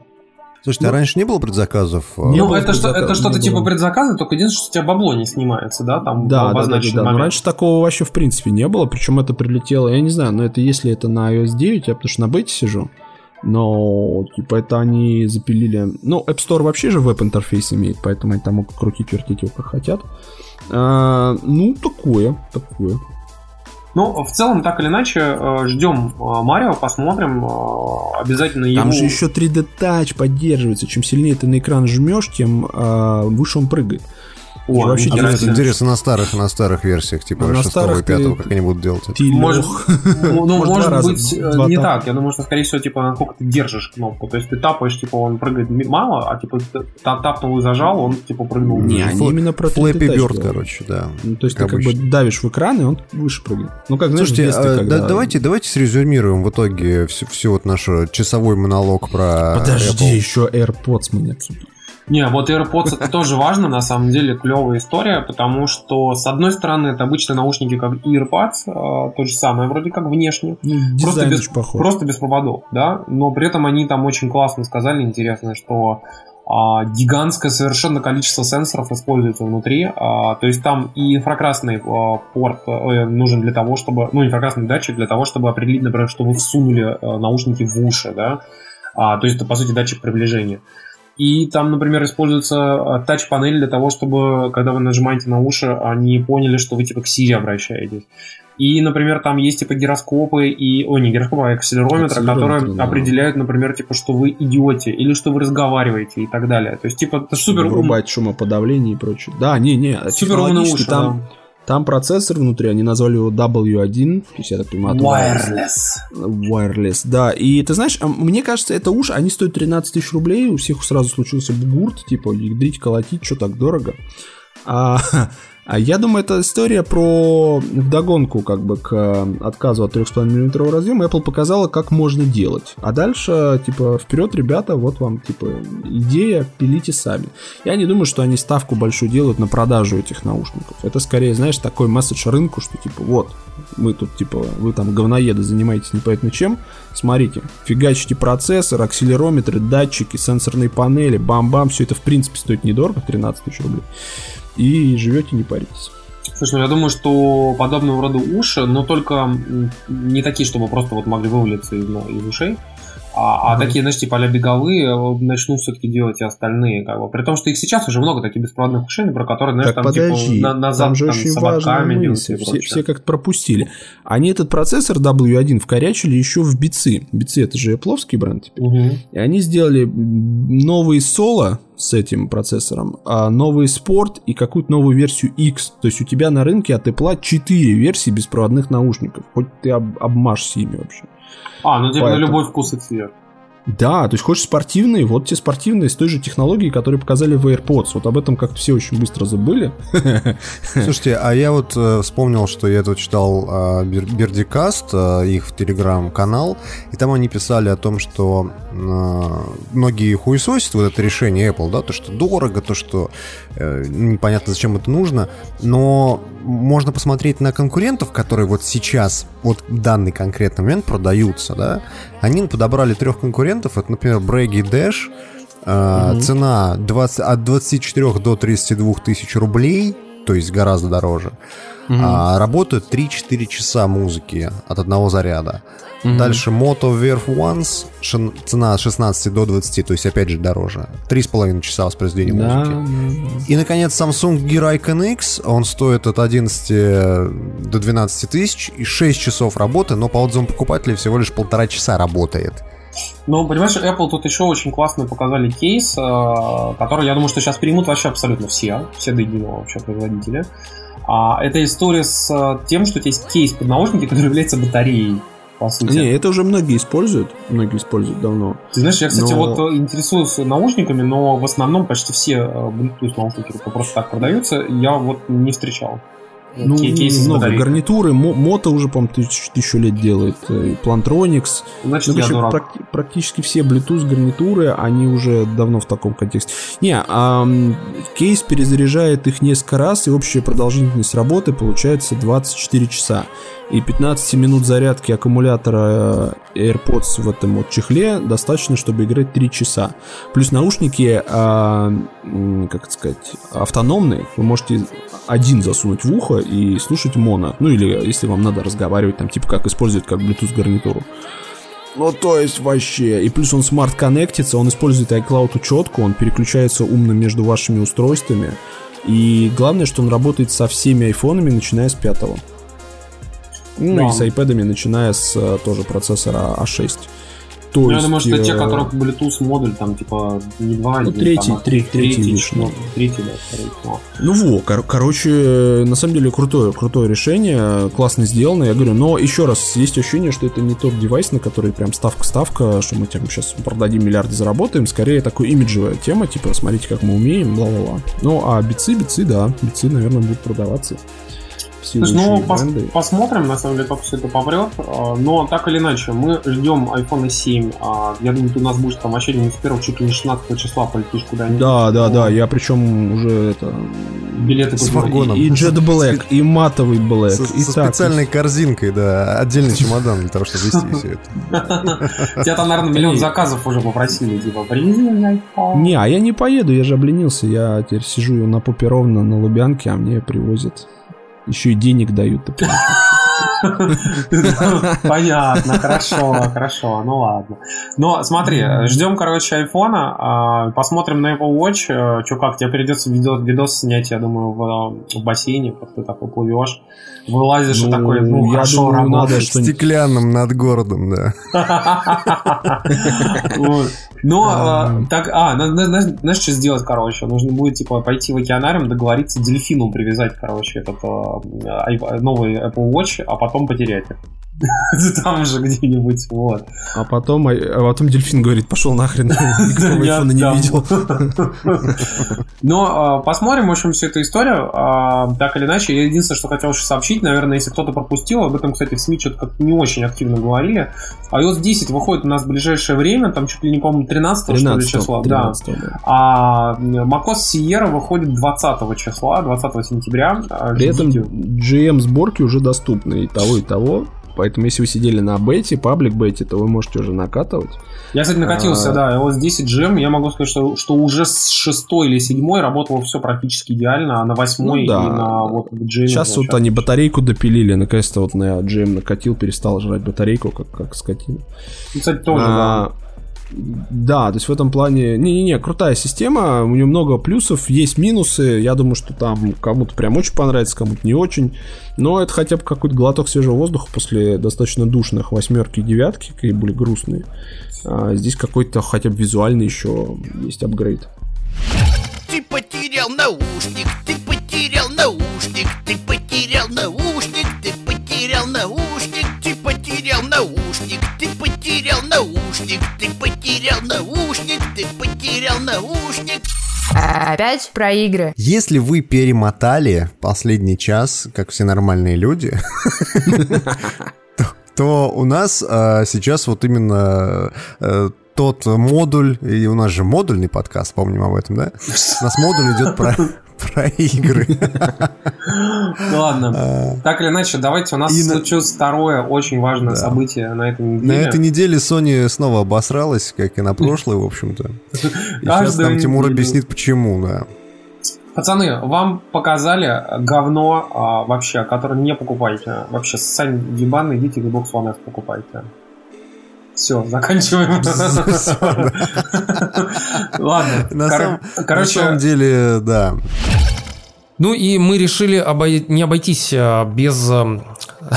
Слушайте, а раньше не было предзаказов? Не ну, было это, что, это что-то типа было. предзаказа, только единственное, что у тебя бабло не снимается, да, там Да, в да, да, да. Но раньше такого вообще в принципе не было, причем это прилетело, я не знаю, но это если это на iOS 9, я потому что на бете сижу, но типа это они запилили... Ну, App Store вообще же веб-интерфейс имеет, поэтому они там могут крутить, вертеть его как хотят. А, ну, такое, такое. Ну, в целом, так или иначе, э, ждем э, Марио, посмотрим, э, обязательно его... Там же еще 3D Touch поддерживается. Чем сильнее ты на экран жмешь, тем а, выше он прыгает. О, вообще интересно. интересно на старых, на старых версиях, типа на 6 и старых 5, ты- как они будут делать это. Может, ну, Может, может раза, быть, э, два не тапа. так. Я думаю, что, скорее всего, типа, насколько ты держишь кнопку. То есть ты тапаешь, типа, он прыгает мало, а типа тапнул и зажал, он типа прыгнул. Не, они Флэ- именно про 3D Флэппи Бёрд, короче, да. Ну, то есть как ты как бы обычно. давишь в экран, и он выше прыгает. Ну, как, знаешь, Слушайте, детстве, а, когда... да- давайте, давайте срезюмируем в итоге всю, всю вот нашу часовой монолог про Подожди, Apple. еще AirPods мы не обсудили. Не, вот AirPods это тоже важно, на самом деле, клевая история, потому что, с одной стороны, это обычные наушники, как AirPods, э, то же самое, вроде как внешне, Ну, просто без, похож. просто без проводов, да, но при этом они там очень классно сказали, интересно, что а, гигантское совершенно количество сенсоров используется внутри, а, то есть там и инфракрасный а, порт э, нужен для того, чтобы, ну, инфракрасный датчик для того, чтобы определить, например, что вы всунули э, наушники в уши, да, А, то есть это, по сути, датчик приближения. И там, например, используется э, тач-панель для того, чтобы, когда вы нажимаете на уши, они поняли, что вы типа к Siri обращаетесь. И, например, там есть типа гироскопы и... Ой, не гироскопы, а акселерометры, Акселерометры, которые да. определяют, например, типа, что вы идете или что вы разговариваете и так далее. То есть, типа, это супер Врубать шумоподавление и прочее. Да, не-не, Супер умные уши, там, там процессор внутри, они назвали его W1, то есть я так понимаю, Wireless. Wireless, да. И ты знаешь, а мне кажется, это уж, они стоят 13 тысяч рублей, у всех сразу случился бугурт, типа, ядрить, колотить, что так дорого. А я думаю, это история про вдогонку как бы к э, отказу от 3,5 мм разъема. Apple показала, как можно делать. А дальше, типа, вперед, ребята, вот вам, типа, идея, пилите сами. Я не думаю, что они ставку большую делают на продажу этих наушников. Это скорее, знаешь, такой месседж рынку, что, типа, вот, мы тут, типа, вы там говноеды занимаетесь непонятно чем, смотрите, фигачите процессор, акселерометры, датчики, сенсорные панели, бам-бам, все это, в принципе, стоит недорого, 13 тысяч рублей, и живете, не паритесь. Слушай, ну я думаю, что подобного рода уши, но только не такие, чтобы просто вот могли вывалиться из, ну, из ушей, а, а такие, знаешь, типа а беговые э, начнут все-таки делать и остальные. Как бы. При том, что их сейчас уже много таких беспроводных ушей, про которые, знаешь, так там подожди, типа на, назад там же там, очень важная мысль, все, все как-то пропустили. Они этот процессор W1 вкорячили еще в бицы. Бицы это же Apple бренд теперь. Мгм. И они сделали новый соло с этим процессором, а новый спорт и какую-то новую версию X. То есть у тебя на рынке от Apple 4 версии беспроводных наушников. Хоть ты об- обмажься ими вообще. А, ну типа на Поэтому- любой вкус и цвет. Да, то есть хочешь спортивные, вот те спортивные с той же технологией, которые показали в AirPods. Вот об этом как-то все очень быстро забыли. Слушайте, а я вот э, вспомнил, что я тут читал э, Бер- Бердикаст, э, их в Телеграм-канал, и там они писали о том, что э, многие хуесосят вот это решение Apple, да, то, что дорого, то, что э, непонятно, зачем это нужно, но можно посмотреть на конкурентов, которые вот сейчас, вот в данный конкретный момент продаются, да, они подобрали трех конкурентов, это, например, Braggy Dash, э, цена 20, от 24 до 32 тысяч рублей, то есть гораздо дороже. А, работают 3-4 часа музыки от одного заряда. Дальше Moto Verve Ones, шин- цена от 16 до 20, то есть опять же дороже. 3,5 часа воспроизведения Да, музыки. И, наконец, Samsung Gear Icon X, он стоит от 11 до 12 тысяч и 6 часов работы, но по отзывам покупателей всего лишь полтора часа работает. Ну, понимаешь, Apple тут еще очень классно показали кейс, э, который, я думаю, что сейчас примут вообще абсолютно все, все до единого вообще производители. А, это история с э, тем, что у тебя есть кейс под наушники, который является батареей, по сути. Не, это уже многие используют. Многие используют давно. Ты знаешь, я, кстати, Но- вот э, интересуюсь наушниками, но в основном почти все э, Bluetooth наушники просто так продаются, я вот не встречал. Ну, Кей- кейсы много. Гарнитуры, Мо- Мото уже, по-моему, тысяч- тысячу лет делает. э, и Plantronics. Значит, Ну, я дурак. практи- практически все Bluetooth гарнитуры, они уже давно в таком контексте. Не, ам, кейс перезаряжает их несколько раз, и общая продолжительность работы получается 24 часа. И 15 минут зарядки аккумулятора э, AirPods в этом вот чехле достаточно, чтобы играть 3 часа. Плюс наушники, а, как это сказать, автономные. Вы можете один засунуть в ухо и слушать моно. Ну или если вам надо разговаривать, там типа как использовать как Bluetooth гарнитуру. Ну, то есть вообще. И плюс он smart коннектится, он использует iCloud учетку, он переключается умно между вашими устройствами. И главное, что он работает со всеми айфонами, начиная с пятого. Ну и с iPad'ами, начиная с э, тоже процессора A6. То Ну, я есть, думаю, что те, э, которых Bluetooth модуль, там, типа, не два, Ну, не третий, там, а три- третий вышел. ну, третий, да, скорее всего. Ну во, кор- короче, э, на самом деле крутое, крутое решение, классно сделано, я говорю, но еще раз, есть ощущение, что это не тот девайс, на который прям ставка-ставка, что мы там сейчас продадим миллиарды, заработаем, скорее такой имиджевая тема, типа, смотрите, как мы умеем, бла-бла-бла. Ну, а бицы, бицы, да, бицы, наверное, будут продаваться. Слушай, ну, пос посмотрим, на самом деле, как все это попрет. А, но так или иначе, мы ждем iPhone 7. А, я думаю, ты у нас будешь там вообще не с первого, чуть ли не 16 числа полетишь куда-нибудь. Да, да, да. Я причем уже это... Билеты с вагоном. И, и Jet Black, и матовый Black. Со, и со так, специальной корзинкой, да. Отдельный чемодан для того, чтобы вести все это. Тебя там, наверное, миллион заказов уже попросили. Типа, привези мне iPhone. Не, а я не поеду, я же обленился. Я теперь сижу на попе ровно на Лубянке, а мне привозят. Еще и денег дают. Понятно, хорошо, хорошо, ну ладно. Но смотри, ждем, короче, айфона, а, посмотрим на Apple Watch, э, что как, тебе придется видос, снять, я думаю, в, бассейне, как ты такой плывешь, вылазишь Ну, и такой, ну, хорошо что-нибудь- Стеклянным над городом, да. Но, а, так, а, на- на- на- знаешь, что сделать, короче? Нужно будет, типа, пойти в океанариум, договориться дельфину привязать, короче, этот ай- новый Apple Watch, а потом потерять их. Там же где-нибудь, вот. А потом, а потом дельфин говорит, пошел нахрен, никто айфона не видел. Но а, посмотрим, в общем, всю эту историю. А, Так или иначе, я единственное, что хотел еще сообщить, наверное, если кто-то пропустил, об этом, кстати, в СМИ что-то не очень активно говорили. iOS 10 выходит у нас в ближайшее время, там чуть ли не помню 13 что ли 13 числа. Да. 13 да. А macOS Sierra выходит 20 числа, 20 сентября. А, При этом ждите. GM сборки уже доступны того, и того. Поэтому, если вы сидели на бете, паблик бете, то вы можете уже накатывать. Я, кстати, накатился, А. да, iOS 10 GM, я могу сказать, что, что уже с 6 или 7 работало все практически идеально, а на 8 Ну и да. на вот GM. Сейчас вот они батарейку допилили, наконец-то вот на GM накатил, перестал жрать батарейку, как, как скотина. Ну, Кстати, тоже, А, Да, то есть в этом плане... Не-не-не, крутая система, у нее много плюсов, есть минусы, я думаю, что там кому-то прям очень понравится, кому-то не очень, но это хотя бы какой-то глоток свежего воздуха после достаточно душных восьмерки и девятки, какие были грустные. А здесь какой-то хотя бы визуальный еще есть апгрейд. Ты потерял наушник, ты потерял наушник, ты потерял наушник, ты потерял наушник, ты потерял наушник, ты потерял наушник, ты потерял наушник, ты потерял наушник. Опять про игры. Если вы перемотали последний час, как все нормальные люди, то- у нас а, сейчас вот именно э, тот модуль, и у нас же модульный подкаст, помним об этом, да? У нас модуль идет про, про игры. Ну ладно. Так или иначе, давайте, у нас на- случилось второе очень важное событие на этой На неделе. этой неделе Sony снова обосралась, как и на прошлой, в общем-то. Сейчас нам Тимур объяснит, почему, да. Пацаны, вам показали говно а, вообще, которое не покупайте. Вообще, сами ебаные, идите Xbox One S покупайте. Все, заканчиваем. Ладно. На кор- самом- На Короче, самом деле, да. Ну и мы решили обой- не обойтись а, без а,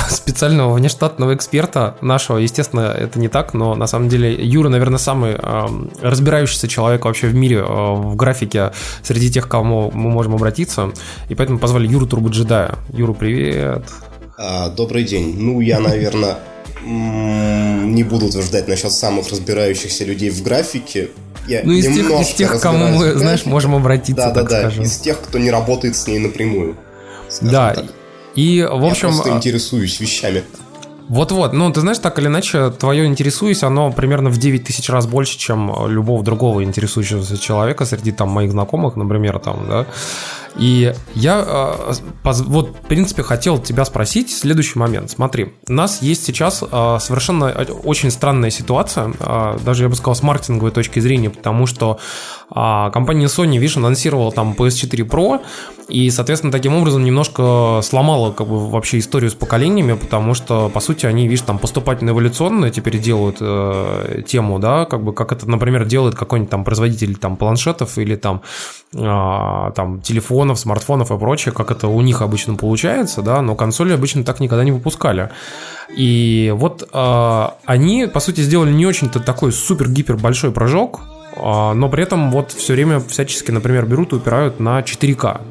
специального внештатного эксперта нашего. Естественно, это не так, но на самом деле Юра, наверное, самый а, разбирающийся человек вообще в мире а, в графике среди тех, к кому мы можем обратиться. И поэтому позвали Юру Турбоджедая. Юру, привет. А, добрый день. Ну, я, наверное, не буду утверждать насчет самых разбирающихся людей в графике. Я Ну, из тех, из тех, кому мы, знаешь, можем обратиться, Да, да, так да. скажем. Из тех, кто не работает с ней напрямую. Да. так. И, в общем... я просто а, интересуюсь вещами. Вот-вот, ну ты знаешь, так или иначе, твое интересуюсь, оно примерно в 9 тысяч раз больше, чем любого другого интересующегося человека среди там моих знакомых, например, там, да. И я э, поз- вот, в принципе, хотел тебя спросить следующий момент. Смотри, у нас есть сейчас э, совершенно э, очень странная ситуация, э, даже я бы сказал с маркетинговой точки зрения, потому что э, компания Sony, видишь, анонсировала там PS4 Pro, и, соответственно, таким образом немножко сломала как бы вообще историю с поколениями, потому что, по сути, они, видишь, там поступательно-эволюционно теперь делают э, тему, да, как бы как это, например, делает какой-нибудь там производитель там планшетов или там, а, там телефонов, смартфонов и прочее, как это у них обычно получается, да, но консоли обычно так никогда не выпускали. И вот а, они, по сути, сделали не очень-то такой супер-гипер большой прыжок, а, но при этом вот все время всячески, например, берут и упирают на 4К.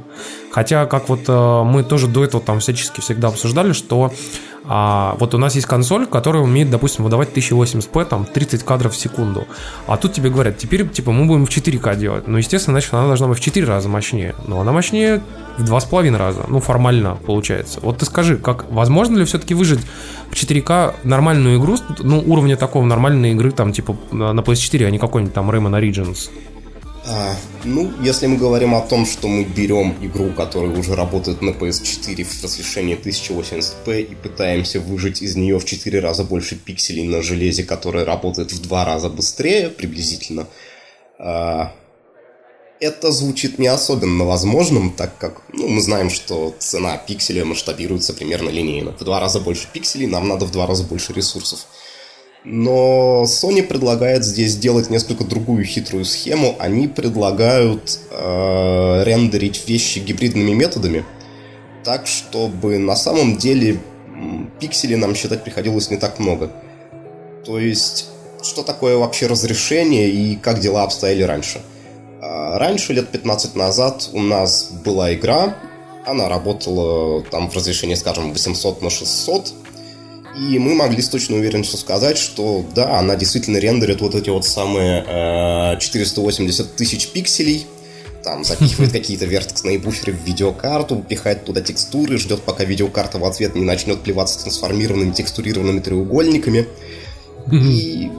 Хотя, как вот э, мы тоже до этого там всячески всегда обсуждали, что А вот у нас есть консоль, которая умеет, допустим, выдавать 1080p, там, 30 кадров в секунду. А тут тебе говорят, теперь, типа, мы будем в 4К делать. Ну, естественно, значит, она должна быть в 4 раза мощнее. Но она мощнее в 2,5 раза. Ну, формально получается. Вот ты скажи, как возможно ли все-таки выжить в 4К нормальную игру, ну, уровня такого нормальной игры, там, типа, на PS4, а не какой-нибудь там Rayman Origins? А, ну, если мы говорим о том, что мы берем игру, которая уже работает на PS4 в разрешении 1080p и пытаемся выжить из нее в 4 раза больше пикселей на железе, которое работает в 2 раза быстрее приблизительно, а, это звучит не особенно возможным, так как ну, мы знаем, что цена пикселя масштабируется примерно линейно. В два раза больше пикселей нам надо в два раза больше ресурсов. Но Sony предлагает здесь сделать несколько другую хитрую схему. Они предлагают э, рендерить вещи гибридными методами, так чтобы на самом деле пикселей нам считать приходилось не так много. То есть, что такое вообще разрешение и как дела обстояли раньше? Э, раньше, лет 15 назад, у нас была игра, она работала там в разрешении, скажем, 800 на 600, и мы могли с точной уверенностью сказать, что да, она действительно рендерит вот эти вот самые э, 480 тысяч пикселей, там запихивает какие-то вертексные буферы в видеокарту, пихает туда текстуры, ждет, пока видеокарта в ответ не начнет плеваться трансформированными текстурированными треугольниками. И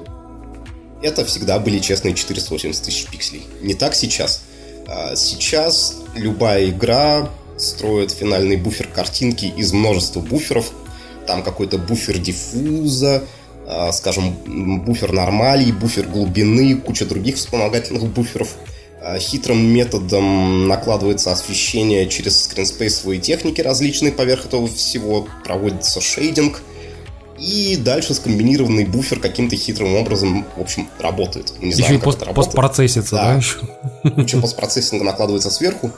это всегда были честные 480 тысяч пикселей. Не так сейчас. А Сейчас любая игра строит финальный буфер картинки из множества буферов, там какой-то буфер диффуза, э, скажем, буфер нормалей, буфер глубины, куча других вспомогательных буферов. Э, хитрым методом накладывается освещение через скринспейсовые техники различные поверх этого всего, проводится шейдинг, и дальше скомбинированный буфер каким-то хитрым образом, в общем, работает. Не Еще знаю, и как пост- постпроцессится, да? Да. еще? Куча постпроцессинга накладывается сверху.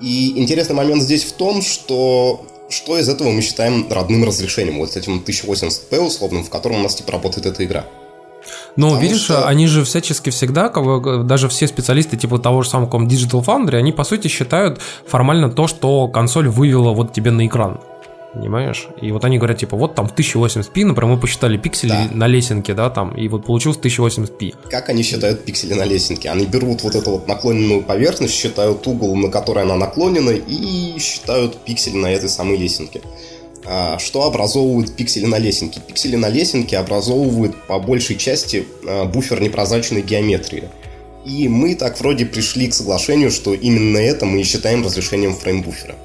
И интересный момент здесь в том, что что из этого мы считаем родным разрешением, вот с этим 1080p условным, в котором у нас типа работает эта игра. Но Потому видишь, что- они же всячески всегда, как бы, даже все специалисты типа того же самого Digital Foundry, они по сути считают формально то, что консоль вывела вот тебе на экран. Понимаешь? И вот они говорят, типа, вот там в 1080p, например, мы посчитали пиксели Да. на лесенке, да, там, и вот получилось 1080p. Как они считают пиксели на лесенке? Они берут вот эту вот наклоненную поверхность, считают угол, на который она наклонена, и считают пиксели на этой самой лесенке. А, Что образовывают пиксели на лесенке? Пиксели на лесенке образовывают по большей части а, буфер непрозрачной геометрии. И мы так вроде пришли к соглашению, что именно это мы и считаем разрешением фреймбуфера.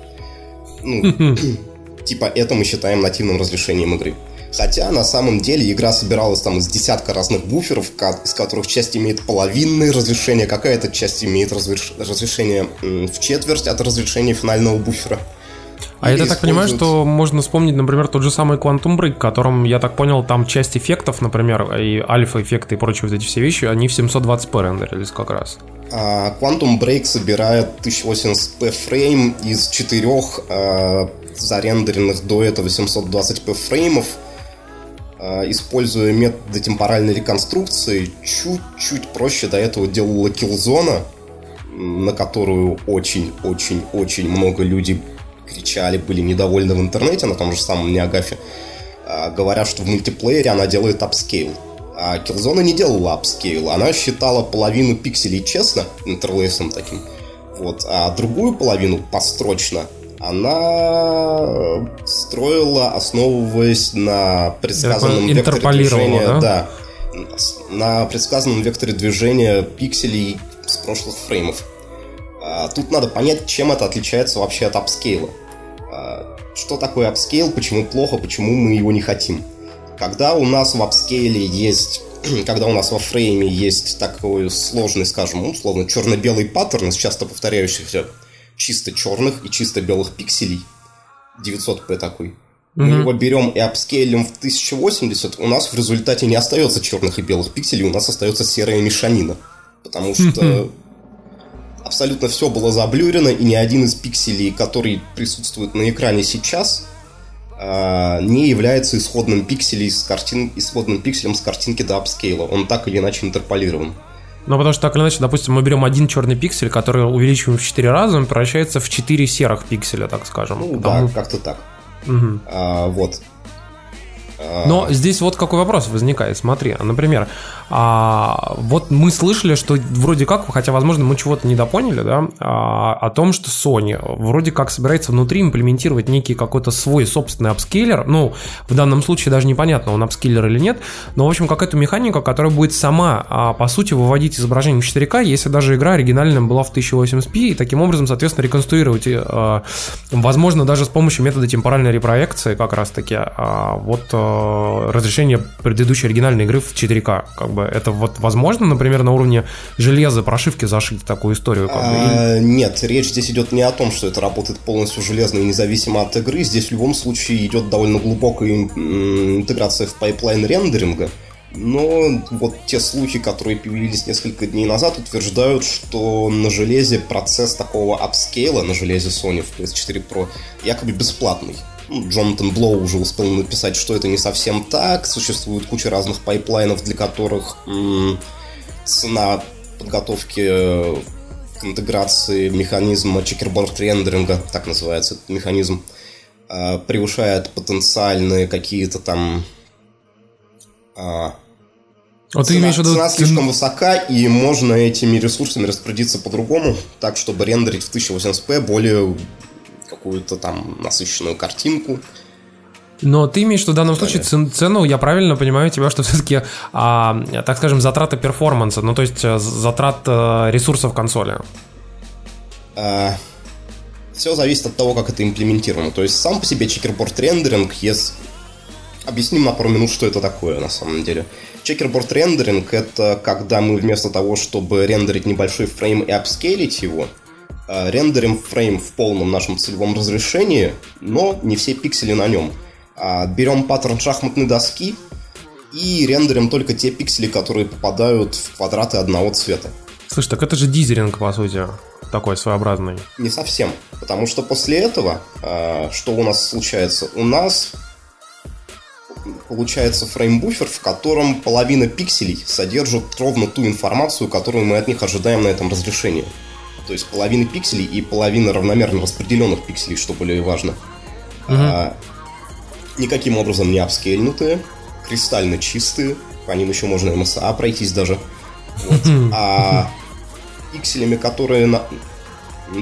Ну, типа это мы считаем нативным разрешением игры. Хотя на самом деле игра собиралась там из десятка разных буферов, из которых часть имеет половинное разрешение, какая-то часть имеет разреш- разрешение в четверть от разрешения финального буфера. А я так понимаю, что можно вспомнить, например, тот же самый Quantum Break, в котором, я так понял, там часть эффектов, например, и альфа-эффекты и прочие вот эти все вещи, они в 720p рендерились как раз. А, Quantum Break собирает 1080p frame из четырех э, зарендеренных до этого 720p фреймов, э, используя методы темпоральной реконструкции, чуть-чуть проще до этого делала Killzone, на которую очень-очень-очень много людей кричали, были недовольны в интернете, на том же самом NeoGAF е, а, говорят, что в мультиплеере она делает upscale. А Killzone не делала upscale, она считала половину пикселей честно, интерлейсом таким, вот, а другую половину построчно она строила, основываясь на предсказанном векторе движения, да? да, на предсказанном векторе движения пикселей с прошлых фреймов. А, Тут надо понять, чем это отличается вообще от апскейла. А, Что такое upscale, почему плохо, почему мы его не хотим. Когда у нас в апскейле есть когда у нас во фрейме есть такой сложный, скажем, условно, черно-белый паттерн из часто повторяющихся чисто черных и чисто белых пикселей, 900p такой, мы Мгм. его берем и апскейлим в 1080, у нас в результате не остается черных и белых пикселей, у нас остается серая мешанина. Потому что абсолютно все было заблюрено, и ни один из пикселей, который присутствует на экране сейчас, а, не является исходным пикселем с картин... исходным пикселем с картинки до апскейла. Он так или иначе интерполирован. Ну, потому что так или иначе, допустим, мы берем один черный пиксель, который увеличиваем в 4 раза, он превращается в 4 серых пикселя, так скажем. Ну Потому- да, как-то так. Мгм. А, вот. Но здесь вот какой вопрос возникает. Смотри, например, а, вот мы слышали, что вроде как, хотя, возможно, мы чего-то недопоняли, да, а, о том, что Sony вроде как собирается внутри имплементировать некий какой-то свой собственный upscaler. Ну, в данном случае даже непонятно, он upscaler или нет, но, в общем, какая-то механика, которая будет сама, а, по сути, выводить изображение в 4К, если даже игра оригинальная была в 1080p, и таким образом, соответственно, реконструировать, а, возможно, даже с помощью метода темпоральной репроекции как раз-таки, а, вот а, разрешение предыдущей оригинальной игры в 4К. Как бы это вот возможно, например, на уровне железа, прошивки зашить такую историю? Как бы, А, Нет, речь здесь идет не о том, что это работает полностью железно и независимо от игры. Здесь в любом случае идет довольно глубокая интеграция в pipeline рендеринга. Но вот те слухи, которые появились несколько дней назад, утверждают, что на железе процесс такого upscale'а, на железе Sony в PS4 Pro, якобы бесплатный. Ну, Джонатан Блоу уже успел написать, что это не совсем так. Существует куча разных pipeline'ов, для которых м, цена подготовки э, к интеграции механизма checkerboard рендеринга, так называется этот механизм, э, превышает потенциальные какие-то там... а, Вот ты цена, имеешь в виду... цена слишком высока, и можно этими ресурсами распорядиться по-другому, так, чтобы рендерить в 1080p более какую-то там насыщенную картинку. Но ты имеешь в виду в данном случае цен- цену, я правильно понимаю тебя, что все-таки, так скажем, затраты перформанса, ну то есть э, затрат э, ресурсов консоли. все зависит от того, как это имплементировано. То есть сам по себе чекерборд рендеринг, если... Объясним на пару минут, что это такое на самом деле. Checkerboard рендеринг это когда мы вместо того, чтобы рендерить небольшой фрейм и апскейлить его, рендерим фрейм в полном нашем целевом разрешении, но не все пиксели на нем. А берем паттерн шахматной доски и рендерим только те пиксели, которые попадают в квадраты одного цвета. Слушай, так это же dithering, по сути, такой своеобразный. Не совсем. Потому что после этого, э, что у нас случается? У нас получается фреймбуфер, в котором половина пикселей содержит ровно ту информацию, которую мы от них ожидаем на этом разрешении. То есть половина пикселей и половина равномерно распределенных пикселей, что более важно. А, никаким образом не апскейльнутые, кристально чистые, по ним еще можно MSA пройтись даже. Вот. А пикселями, которые на...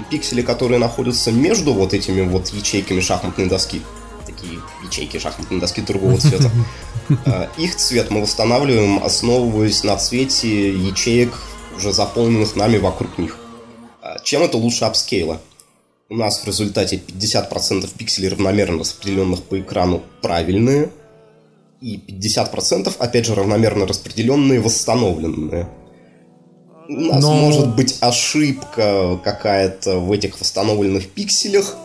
пиксели, которые находятся между вот этими вот ячейками шахматной доски, такие ячейки шахматной доски другого цвета, э, их цвет мы восстанавливаем, основываясь на цвете ячеек, уже заполненных нами вокруг них. Чем это лучше апскейла? У нас в результате 50% пикселей равномерно распределенных по экрану правильные, и 50% опять же равномерно распределенные восстановленные. У нас Но- может быть ошибка какая-то в этих восстановленных пикселях,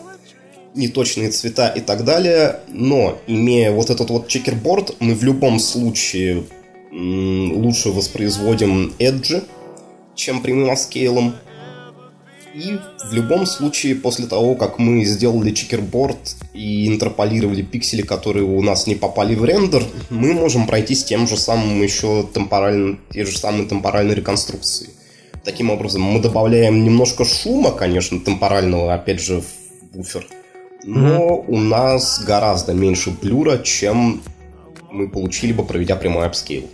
неточные цвета и так далее, но имея вот этот вот чекерборд, мы в любом случае лучше воспроизводим эджи, чем прямым апскейлом. И в любом случае, после того, как мы сделали чекерборд и интерполировали пиксели, которые у нас не попали в рендер, мы можем пройти с тем же самым еще темпоральным, те же самые темпоральные реконструкции. Таким образом, мы добавляем немножко шума, конечно, темпорального, опять же, в буфер, но у нас гораздо меньше blur'а, чем мы получили бы, проведя прямой upscale.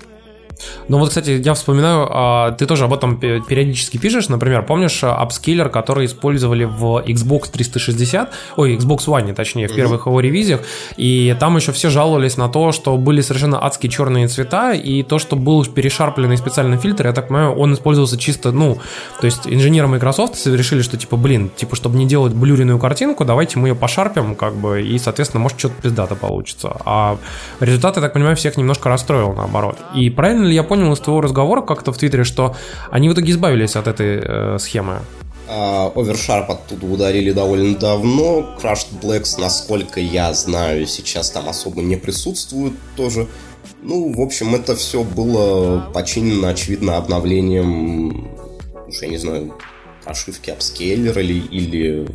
Ну вот, кстати, я вспоминаю, а, ты тоже об этом пе- периодически пишешь, например, помнишь а, апскейлер, который использовали в Xbox 360, ой, Xbox One, точнее, в первых его ревизиях, и там еще все жаловались на то, что были совершенно адские черные цвета, и то, что был перешарпленный специальный фильтр, я так понимаю, он использовался чисто, ну, то есть инженеры Microsoft решили, что типа, блин, типа, чтобы не делать блюренную картинку, давайте мы ее пошарпим, как бы, и, соответственно, может, что-то пиздато получится. А результат, я так понимаю, всех немножко расстроил, наоборот. И правильно ли я понял из твоего разговора как-то в Твиттере, что они в итоге избавились от этой э, схемы? Овершарп оттуда ударили довольно давно. Crushed Blacks, насколько я знаю, сейчас там особо не присутствует тоже. Ну, в общем, это все было починено, очевидно, обновлением, уж я не знаю, прошивки апскейлера или, или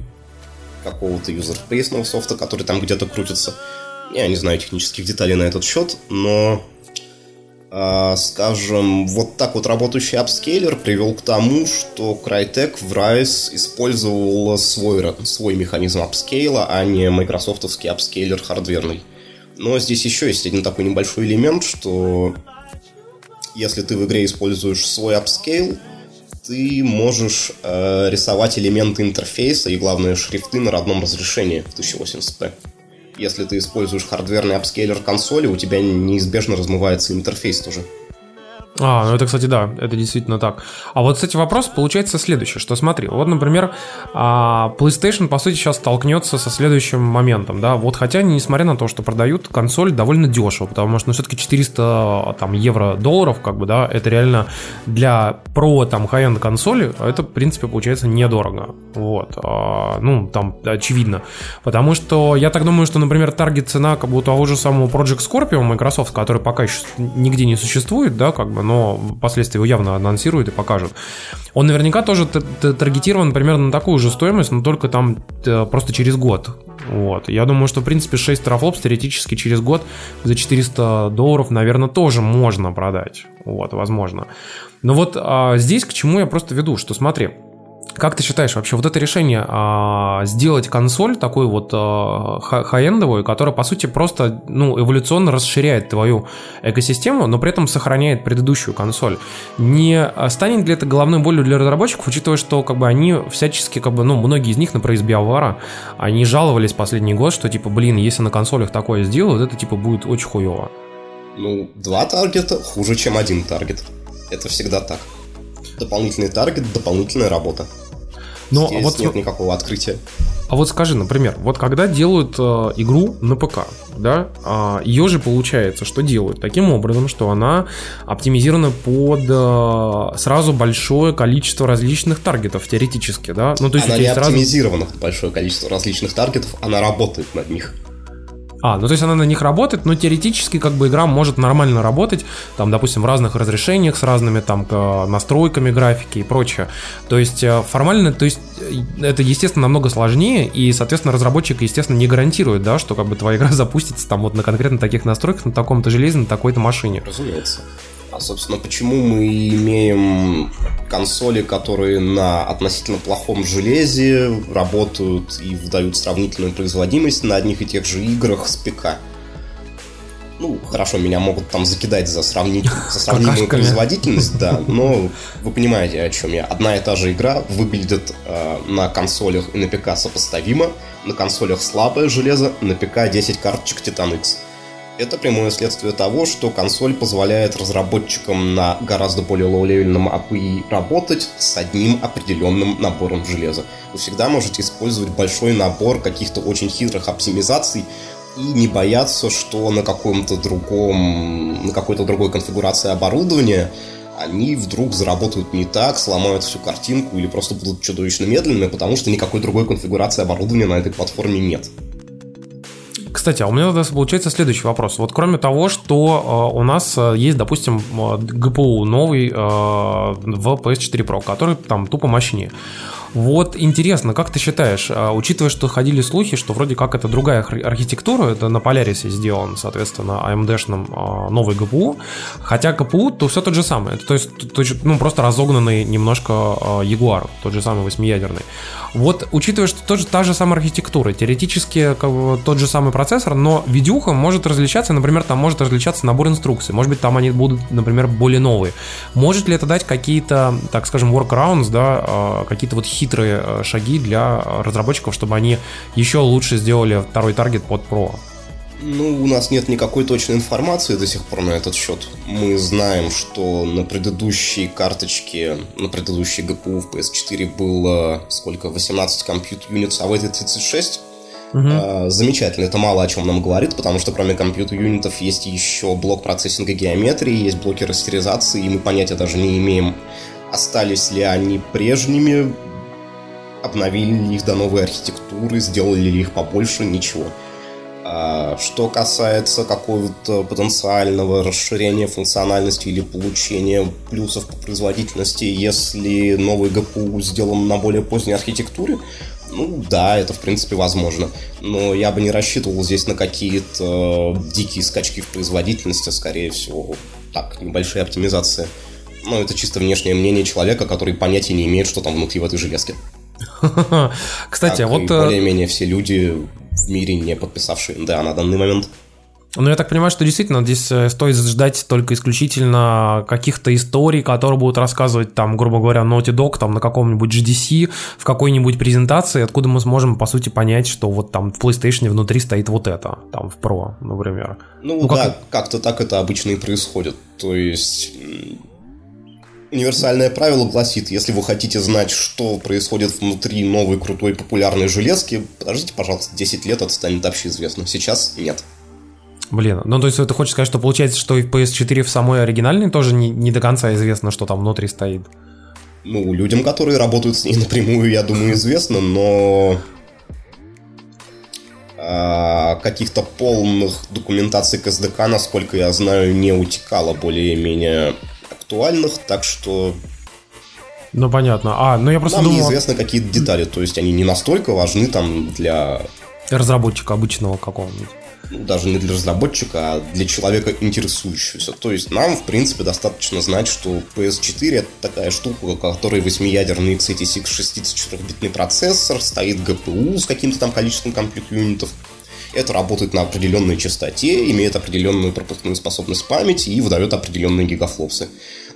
какого-то userspace'ного софта, который там где-то крутится. Я не знаю технических деталей на этот счет, но скажем, вот так вот работающий апскейлер привел к тому, что Crytek в Ryse использовал свой, свой механизм upscale'а, а не майкрософтовский апскейлер хардверный. Но здесь еще есть один такой небольшой элемент, что если ты в игре используешь свой upscale, ты можешь э, рисовать элементы интерфейса и, главное, шрифты на родном разрешении в 1080p. Если ты используешь хардверный апскейлер консоли, у тебя неизбежно размывается интерфейс тоже. А, ну это, кстати, да, это действительно так. А вот, кстати, вопрос получается следующий, что смотри, вот, например, а, PlayStation, по сути, сейчас столкнется со следующим моментом, да, вот хотя, несмотря на то, что продают консоль довольно дешево, потому что, ну, все-таки 400 там, евро долларов, как бы, да, это реально для про, там, high-end консоли, это, в принципе, получается недорого, вот, а, ну, там, очевидно, потому что я так думаю, что, например, таргет цена как у того же самого Project Scorpio Microsoft, который пока еще нигде не существует, да, как бы, но впоследствии его явно анонсируют и покажут. Он наверняка тоже таргетирован примерно на такую же стоимость, но только там э, просто через год. Вот. Я думаю, что, в принципе, 6 терафлопс теоретически через год за 400 долларов, наверное, тоже можно продать. Вот, возможно. Но вот а, здесь к чему я просто веду, что смотри, как ты считаешь вообще вот это решение а, сделать консоль такой вот а, хай-эндовую, которая по сути просто ну, эволюционно расширяет твою экосистему, но при этом сохраняет предыдущую консоль, не станет ли это головной болью для разработчиков, учитывая, что как бы они всячески, как бы, ну, многие из них на из биовара, они жаловались последний год, что типа, блин, если на консолях такое сделают, это типа будет очень хуево. Ну, два таргета хуже, чем один таргет. Это всегда так. Дополнительный таргет, дополнительная работа. Но Здесь вот нет никакого открытия. А вот скажи, например, вот когда делают э, игру на ПК, да, э, а, ее же получается, что делают таким образом, что она оптимизирована под э, сразу большое количество различных таргетов теоретически, да. Ну то есть она не оптимизирована сразу... под большое количество различных таргетов, она работает над них. А, ну то есть она на них работает, но теоретически как бы игра может нормально работать, там, допустим, в разных разрешениях с разными там настройками графики и прочее. То есть э, формально, то есть э, это, естественно, намного сложнее, и, соответственно, разработчик, естественно, не гарантирует, да, что как бы твоя игра запустится там вот на конкретно таких настройках, на таком-то железе, на такой-то машине. Разумеется. А, собственно, почему мы имеем консоли, которые на относительно плохом железе работают и выдают сравнительную производимость на одних и тех же играх с ПК? Ну, хорошо, меня могут там закидать за, сравнить, за сравнимую производительность, да, но вы понимаете, о чем я. Одна и та же игра выглядит э, на консолях и на ПК сопоставимо, на консолях слабое железо, на ПК 10 карточек Titan X. Это прямое следствие того, что консоль позволяет разработчикам на гораздо более low-level'ном API работать с одним определенным набором железа. Вы всегда можете использовать большой набор каких-то очень хитрых оптимизаций и не бояться, что на каком-то другом, на какой-то другой конфигурации оборудования они вдруг заработают не так, сломают всю картинку или просто будут чудовищно медленными, потому что никакой другой конфигурации оборудования на этой платформе нет. Кстати, а у меня тогда получается следующий вопрос. Вот кроме того, что э, у нас э, есть, допустим, GPU новый э, в PS4 Pro, который там тупо мощнее. Вот интересно, как ты считаешь, а, учитывая, что ходили слухи, что вроде как это другая архитектура, это на Polaris сделан, соответственно, AMD-шным а, новый GPU, хотя GPU то все тот же самый, то есть, ну, просто разогнанный немножко а, Jaguar, тот же самый восьмиядерный. Вот, учитывая, что тот же, та же самая архитектура, теоретически как бы, тот же самый процессор, но видюха может различаться, например, там может различаться набор инструкций, может быть, там они будут, например, более новые. Может ли это дать какие-то, так скажем, workarounds, да, какие-то вот хитрые э, шаги для разработчиков, чтобы они еще лучше сделали второй таргет под Pro? Ну, у нас нет никакой точной информации до сих пор на этот счет. Мы знаем, что на предыдущей карточке, на предыдущей GPU в PS4 было сколько? 18 компьютер юнитов, а в этой 36. Угу. А, замечательно, это мало о чем нам говорит, потому что кроме компьютер юнитов есть еще блок процессинга геометрии, есть блоки растеризации, и мы понятия даже не имеем, остались ли они прежними, обновили ли их до новой архитектуры, сделали ли их побольше, ничего. А, что касается какого-то потенциального расширения функциональности или получения плюсов по производительности, если новый GPU сделан на более поздней архитектуре, ну да, это в принципе возможно. Но я бы не рассчитывал здесь на какие-то дикие скачки в производительности, скорее всего, так, небольшие оптимизации. Но это чисто внешнее мнение человека, который понятия не имеет, что там внутри в этой железке. Кстати, а вот... Э, более-менее все люди в мире, не подписавшие NDA на данный момент. Ну, я так понимаю, что действительно здесь э, стоит ждать только исключительно каких-то историй, которые будут рассказывать, там, грубо говоря, Naughty Dog, там, на каком-нибудь GDC, в какой-нибудь презентации, откуда мы сможем, по сути, понять, что вот там в PlayStation внутри стоит вот это, там, в Pro, например. Ну, ну да, как... как-то так это обычно и происходит. То есть Универсальное правило гласит, если вы хотите знать, что происходит внутри новой крутой популярной железки, подождите, пожалуйста, 10 лет, это станет общеизвестно. Сейчас нет. Блин, ну то есть ты хочешь сказать, что получается, что и в PS4 в самой оригинальной тоже не, не до конца известно, что там внутри стоит? Ну, людям, которые работают с ней напрямую, я думаю, известно, но а, каких-то полных документаций к SDK, насколько я знаю, не утекало более-менее актуальных, так что... Ну, понятно. А, ну я просто Нам думал... неизвестны какие-то детали, то есть они не настолько важны там для... Разработчика обычного какого-нибудь. Ну, даже не для разработчика, а для человека интересующегося. То есть нам, в принципе, достаточно знать, что PS4 это такая штука, у которой 8-ядерный x86 64-битный процессор, стоит GPU с каким-то там количеством компьютер-юнитов, это работает на определенной частоте, имеет определенную пропускную способность памяти и выдает определенные гигафлопсы.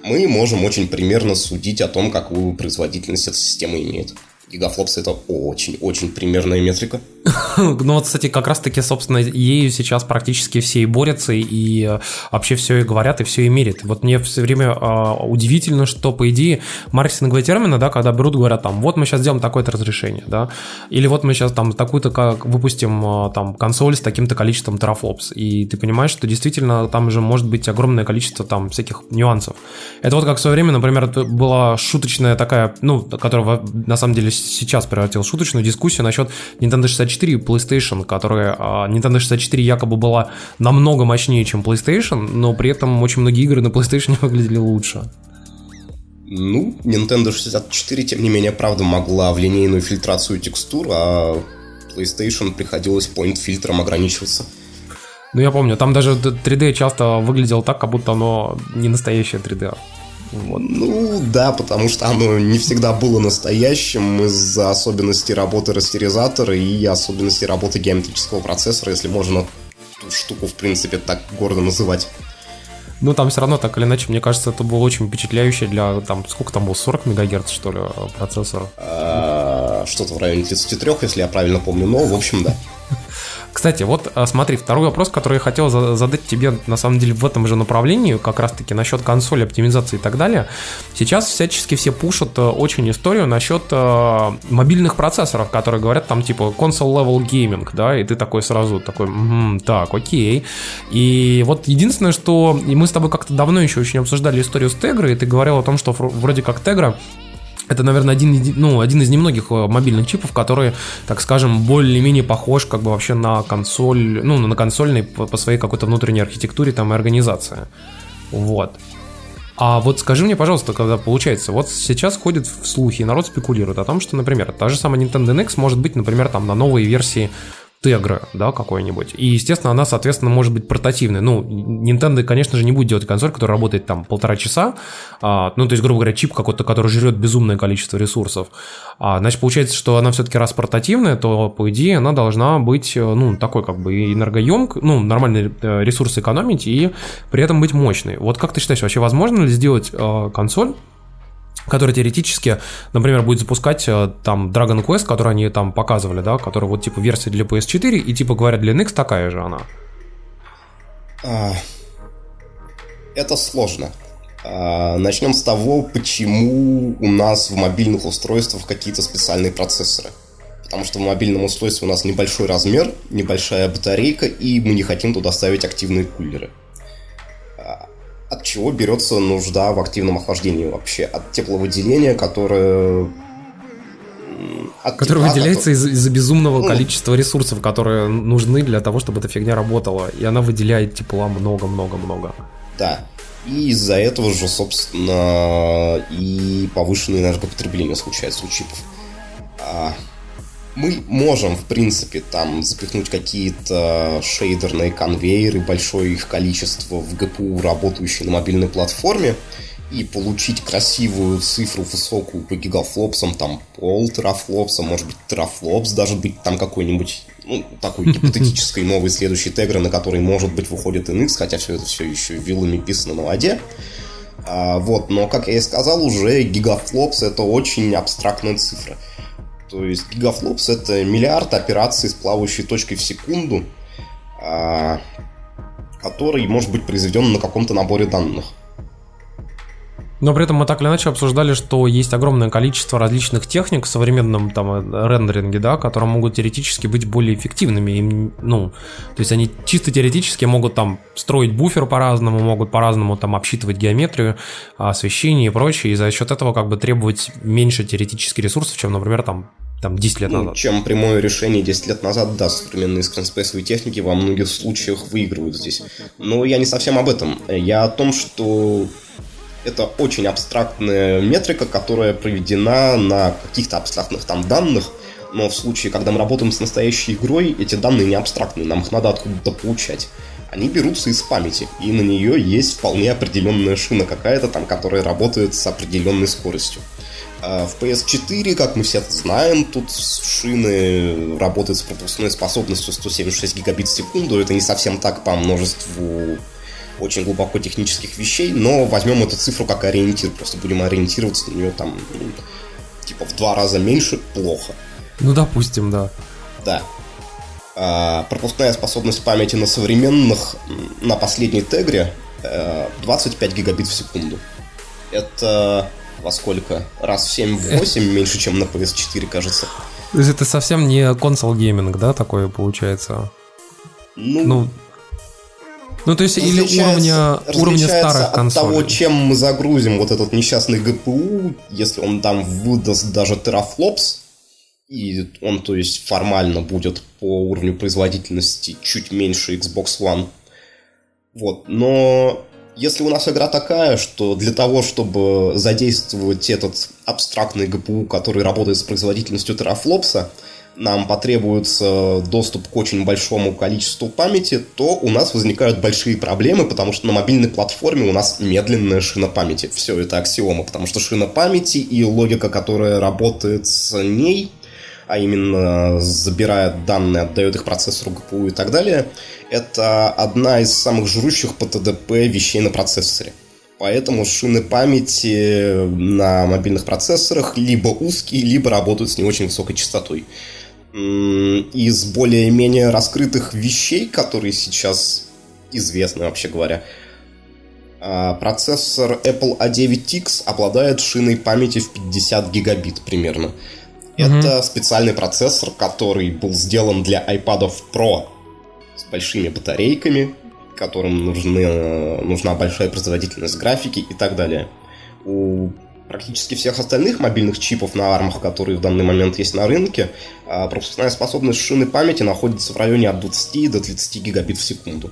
Мы можем очень примерно судить о том, какую производительность эта система имеет. Гигафлопс это очень-очень примерная метрика. Ну вот, кстати, как раз-таки, собственно, ею сейчас практически все и борются, и э, вообще все и говорят, и все и мерят. Вот мне все время э, удивительно, что, по идее, маркетинговые термины, да, когда берут, говорят там, вот мы сейчас сделаем такое-то разрешение, да, или вот мы сейчас там такую-то как выпустим э, там консоль с таким-то количеством терафлопс, и ты понимаешь, что действительно там же может быть огромное количество там всяких нюансов. Это вот как в свое время, например, была шуточная такая, ну, которая на самом деле сейчас превратил шуточную дискуссию насчет Nintendo 64 и PlayStation, которая а, Nintendo 64 якобы была намного мощнее, чем PlayStation, но при этом очень многие игры на PlayStation выглядели лучше. Ну, Nintendo 64, тем не менее, правда, могла в линейную фильтрацию текстур, а PlayStation приходилось point-фильтром ограничиваться. Ну, я помню, там даже 3D часто выглядело так, как будто оно не настоящее 3D. Вот. Ну да, потому что оно не всегда было настоящим из-за особенностей работы растеризатора и особенностей работы геометрического процессора, если можно эту штуку в принципе так гордо называть. Ну, там все равно, так или иначе, мне кажется, это было очень впечатляюще для, там, сколько там было, 40 мегагерц, что ли, процессор? А, что-то в районе 33, если я правильно помню, но, в общем, да. Кстати, вот а, смотри, второй вопрос, который я хотел задать тебе на самом деле в этом же направлении, как раз-таки насчет консоли, оптимизации и так далее. Сейчас всячески все пушат э, очень историю насчет э, мобильных процессоров, которые говорят там типа console level gaming, да, и ты такой сразу такой, м-м, так, окей. И вот единственное, что и мы с тобой как-то давно еще очень обсуждали историю с Tegra, и ты говорил о том, что вроде как Tegra это, наверное, один, ну, один из немногих э, мобильных чипов, который, так скажем, более-менее похож как бы вообще на консоль, ну, на консольный по, своей какой-то внутренней архитектуре там и организации. Вот. А вот скажи мне, пожалуйста, когда получается, вот сейчас ходят в слухи, народ спекулирует о том, что, например, та же самая Nintendo NX может быть, например, там на новой версии Tegra, да, какой-нибудь. И, естественно, она, соответственно, может быть портативной. Ну, Nintendo, конечно же, не будет делать консоль, которая работает там полтора часа. А, ну, то есть, грубо говоря, чип какой-то, который жрет безумное количество ресурсов. А, значит, получается, что она все-таки раз портативная, то, по идее, она должна быть, э, ну, такой как бы энергоемк, ну, нормальный э, ресурс экономить и при этом быть мощной. Вот как ты считаешь, вообще возможно ли сделать э, консоль, который теоретически, например, будет запускать э, там Dragon Quest, который они там показывали, да, который вот типа версия для PS4, и типа говорят, для NX такая же она. А, это сложно. А, начнем с того, почему у нас в мобильных устройствах какие-то специальные процессоры. Потому что в мобильном устройстве у нас небольшой размер, небольшая батарейка, и мы не хотим туда ставить активные кулеры от чего берется нужда в активном охлаждении вообще? От тепловыделения, которое от который тепла, выделяется который... из- за безумного ну, количества ресурсов, которые нужны для того, чтобы эта фигня работала. И она выделяет тепла много-много-много. Да. И из-за этого же, собственно, и повышенное энергопотребление случается у чипов. А, мы можем, в принципе, там запихнуть какие-то шейдерные конвейеры, большое их количество в GPU, работающие на мобильной платформе, и получить красивую цифру высокую по гигафлопсам, там пол терафлопса, может быть терафлопс даже быть там какой-нибудь ну, такой гипотетической новый следующий тегра, на который, может быть, выходит NX, хотя все это все еще вилами писано на воде. А, вот, но, как я и сказал, уже гигафлопс это очень абстрактная цифра. То есть гигафлопс это миллиард операций с плавающей точкой в секунду, а, который может быть произведен на каком-то наборе данных. Но при этом мы так или иначе обсуждали, что есть огромное количество различных техник в современном там рендеринге, да, которые могут теоретически быть более эффективными. И, ну, то есть они чисто теоретически могут там строить буфер по-разному, могут по-разному там обсчитывать геометрию, освещение и прочее, и за счет этого как бы требовать меньше теоретических ресурсов, чем, например, там там 10 лет ну, назад. Чем прямое решение 10 лет назад, да, современные скринспейсовые техники во многих случаях выигрывают здесь. Но я не совсем об этом. Я о том, что это очень абстрактная метрика, которая проведена на каких-то абстрактных там данных, но в случае, когда мы работаем с настоящей игрой, эти данные не абстрактные, нам их надо откуда-то получать. Они берутся из памяти, и на нее есть вполне определенная шина какая-то там, которая работает с определенной скоростью. А в PS4, как мы все знаем, тут шины работают с пропускной способностью 176 гигабит в секунду. Это не совсем так по множеству очень глубоко технических вещей, но возьмем эту цифру как ориентир, просто будем ориентироваться на нее там, ну, типа в два раза меньше, плохо. Ну, допустим, да. Да. А, пропускная способность памяти на современных, на последней тегре 25 э, гигабит в секунду. Это во сколько? Раз в 7-8 меньше, чем на PS4, кажется. То есть это совсем не консол гейминг, да, такое получается? Ну, ну ну, то есть, или уровня, уровня старых от консолей. того, чем мы загрузим вот этот несчастный GPU, если он там выдаст даже терафлопс, и он, то есть, формально будет по уровню производительности чуть меньше Xbox One. Вот, но если у нас игра такая, что для того, чтобы задействовать этот абстрактный GPU, который работает с производительностью терафлопса, нам потребуется доступ к очень большому количеству памяти, то у нас возникают большие проблемы, потому что на мобильной платформе у нас медленная шина памяти. Все это аксиома, потому что шина памяти и логика, которая работает с ней, а именно забирает данные, отдает их процессору GPU и так далее, это одна из самых жрущих по ТДП вещей на процессоре. Поэтому шины памяти на мобильных процессорах либо узкие, либо работают с не очень высокой частотой из более-менее раскрытых вещей, которые сейчас известны, вообще говоря, а, процессор Apple A9X обладает шиной памяти в 50 гигабит примерно. Mm-hmm. Это специальный процессор, который был сделан для iPad Pro с большими батарейками, которым нужны, нужна большая производительность графики и так далее. У практически всех остальных мобильных чипов на армах, которые в данный момент есть на рынке, а пропускная способность шины памяти находится в районе от 20 до 30 гигабит в секунду.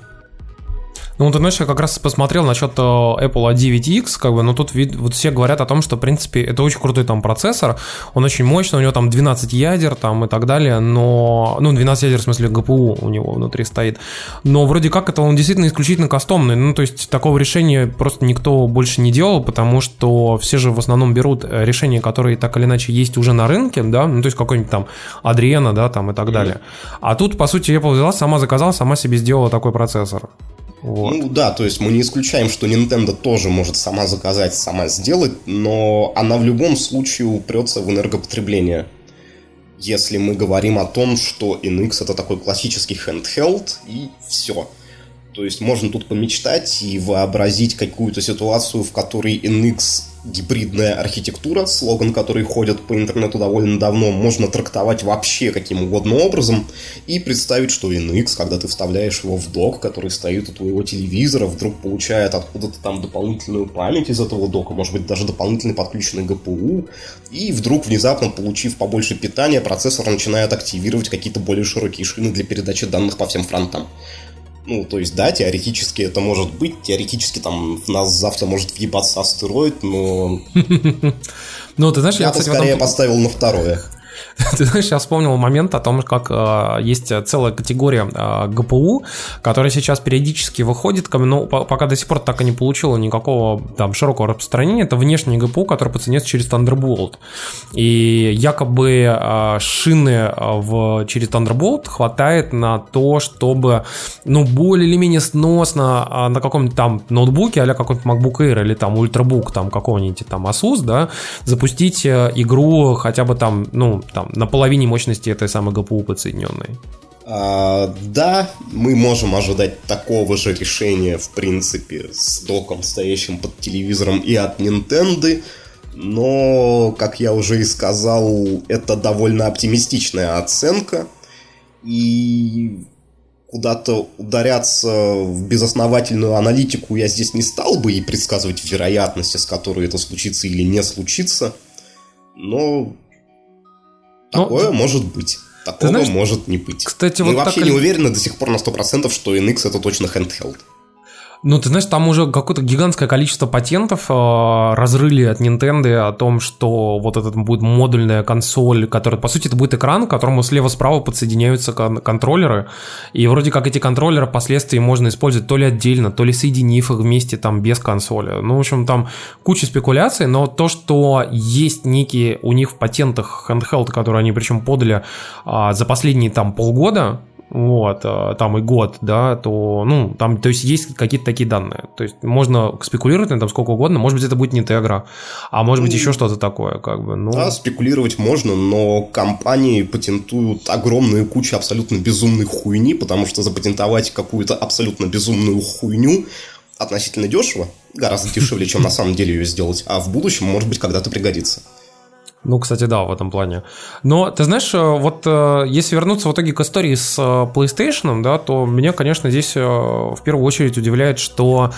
Ну, ты знаешь, я как раз посмотрел насчет э, Apple A9X, как бы, но тут вид, вот все говорят о том, что, в принципе, это очень крутой там процессор, он очень мощный, у него там 12 ядер там и так далее, но, ну, 12 ядер, в смысле, GPU у него внутри стоит, но вроде как это он действительно исключительно кастомный, ну, то есть такого решения просто никто больше не делал, потому что все же в основном берут э, решения, которые так или иначе есть уже на рынке, да, ну, то есть какой-нибудь там Adreno, да, там и так далее. А тут, по сути, Apple взяла, сама заказала, сама себе сделала такой процессор. Вот. Ну да, то есть мы не исключаем, что Nintendo тоже может сама заказать, сама сделать, но она в любом случае упрется в энергопотребление. Если мы говорим о том, что NX это такой классический handheld и все. То есть можно тут помечтать и вообразить какую-то ситуацию, в которой NX гибридная архитектура, слоган, который ходит по интернету довольно давно, можно трактовать вообще каким угодно образом и представить, что NX, когда ты вставляешь его в док, который стоит у твоего телевизора, вдруг получает откуда-то там дополнительную память из этого дока, может быть даже дополнительный подключенный GPU, и вдруг внезапно, получив побольше питания, процессор начинает активировать какие-то более широкие шины для передачи данных по всем фронтам. Ну, то есть, да, теоретически это может быть, теоретически там в нас завтра может въебаться астероид, но... Ну, ты знаешь, я, кстати, скорее поставил на второе. Ты знаешь, я вспомнил момент о том, как э, есть целая категория э, ГПУ, которая сейчас периодически выходит, но пока до сих пор так и не получила никакого там широкого распространения. Это внешний ГПУ, который подценяется через Thunderbolt. И якобы э, шины в, через Thunderbolt хватает на то, чтобы ну, более или менее сносно на каком-нибудь там ноутбуке, а какой-нибудь MacBook Air или там Ultrabook там какого-нибудь там Asus, да, запустить игру хотя бы там, ну, там, на половине мощности этой самой GPU подсоединенной. А, да, мы можем ожидать такого же решения, в принципе, с доком, стоящим под телевизором и от Nintendo, но, как я уже и сказал, это довольно оптимистичная оценка, и куда-то ударяться в безосновательную аналитику я здесь не стал бы и предсказывать вероятности, с которой это случится или не случится, но Такое ну, может быть. Такого знаешь, может не быть. Кстати, Мы вот вообще так... не уверены до сих пор на 100%, что NX это точно handheld. Ну, ты знаешь, там уже какое-то гигантское количество патентов э, разрыли от Nintendo о том, что вот это будет модульная консоль, которая, по сути, это будет экран, к которому слева-справа подсоединяются кон- контроллеры, и вроде как эти контроллеры впоследствии можно использовать то ли отдельно, то ли соединив их вместе там без консоли. Ну, в общем, там куча спекуляций, но то, что есть некие у них в патентах handheld, которые они причем подали э, за последние там полгода, вот, э, там и год, да, то, ну, там, то есть есть какие-то такие данные. То есть можно спекулировать на этом сколько угодно, может быть, это будет не Тегра, а может быть, еще что-то такое, как бы, ну... Да, спекулировать можно, но компании патентуют огромную кучу абсолютно безумной хуйни, потому что запатентовать какую-то абсолютно безумную хуйню относительно дешево, гораздо дешевле, чем на самом деле ее сделать, а в будущем, может быть, когда-то пригодится. Ну, кстати, да, в этом плане. Но, ты знаешь, э, вот э, если вернуться в итоге к истории с э, PlayStation, да, то меня, конечно, здесь в первую очередь удивляет, что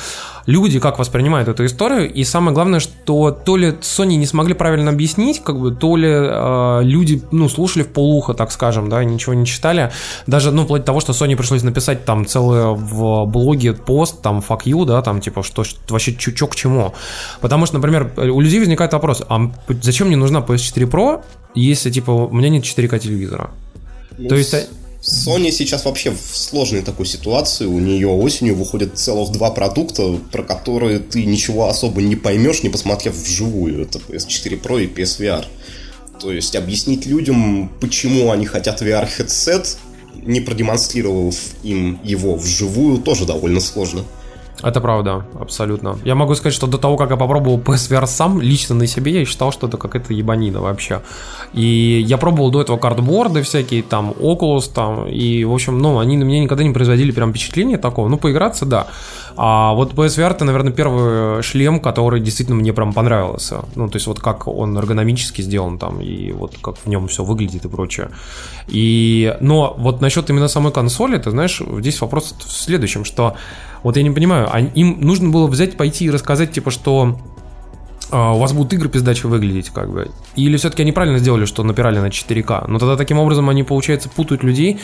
люди как воспринимают эту историю, и самое главное, что то ли Sony не смогли правильно объяснить, как бы, то ли э, люди, ну, слушали в полухо, так скажем, да, ничего не читали, даже, ну, вплоть до того, что Sony пришлось написать там целый в блоге пост, там, fuck you, да, там, типа, что, что вообще чё к чему, потому что, например, у людей возникает вопрос, а зачем мне нужна PS4 Pro, если, типа, у меня нет 4К телевизора? Ну, то есть... Sony сейчас вообще в сложной такой ситуации. У нее осенью выходят целых два продукта, про которые ты ничего особо не поймешь, не посмотрев вживую. Это PS4 Pro и PSVR. То есть объяснить людям, почему они хотят VR-хедсет, не продемонстрировав им его вживую, тоже довольно сложно. Это правда, абсолютно. Я могу сказать, что до того, как я попробовал PSVR сам, лично на себе, я считал, что это какая-то ебанина вообще. И я пробовал до этого картборды всякие, там, Oculus, там, и, в общем, ну, они на меня никогда не производили прям впечатления такого. Ну, поиграться, да. А вот PSVR это, наверное, первый шлем, который действительно мне прям понравился. Ну, то есть вот как он эргономически сделан там, и вот как в нем все выглядит и прочее. И, но вот насчет именно самой консоли, ты знаешь, здесь вопрос в следующем, что вот я не понимаю, а им нужно было взять, пойти и рассказать, типа, что у вас будут игры пиздачи выглядеть, как бы. Или все-таки они правильно сделали, что напирали на 4К. Но тогда таким образом они, получается, путают людей.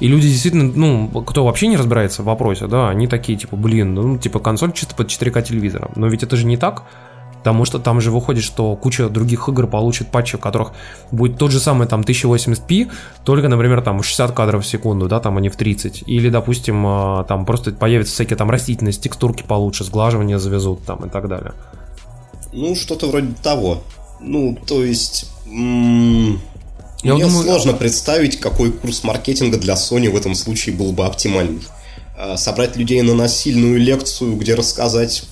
И люди действительно, ну, кто вообще не разбирается в вопросе, да, они такие, типа, блин, ну, типа, консоль чисто под 4К телевизором. Но ведь это же не так. Потому что там же выходит, что куча других игр получит патчи, в которых будет тот же самый там 1080p, только, например, там 60 кадров в секунду, да, там они в 30. Или, допустим, а, там просто появятся всякие там растительность, текстурки получше, сглаживание завезут там и так далее. Ну, что-то вроде того. Ну, то есть... М- я мне думаю... сложно представить, какой курс маркетинга для Sony в этом случае был бы оптимальный. Э, собрать людей на насильную лекцию, где рассказать,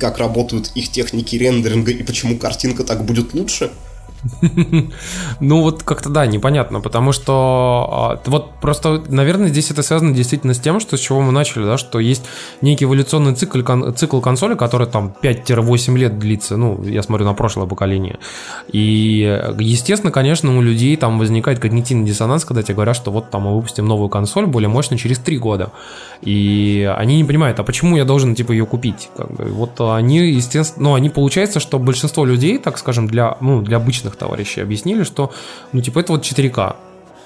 как работают их техники рендеринга и почему картинка так будет лучше – Ну вот как-то да, непонятно, потому что а, вот просто, наверное, здесь это связано действительно с тем, что с чего мы начали, да, что есть некий эволюционный цикл, цикл консоли, который там 5-8 лет длится, ну, я смотрю на прошлое поколение. И, естественно, конечно, у людей там возникает когнитивный диссонанс, когда тебе говорят, что вот там мы выпустим новую консоль более мощную через 3 года. И они не понимают, а почему я должен, типа, ее купить? Как бы. Вот они, естественно, ну, они получается, что большинство людей, так скажем, для, ну, для обычных товарищей объяснили, что, ну, типа, это вот 4К.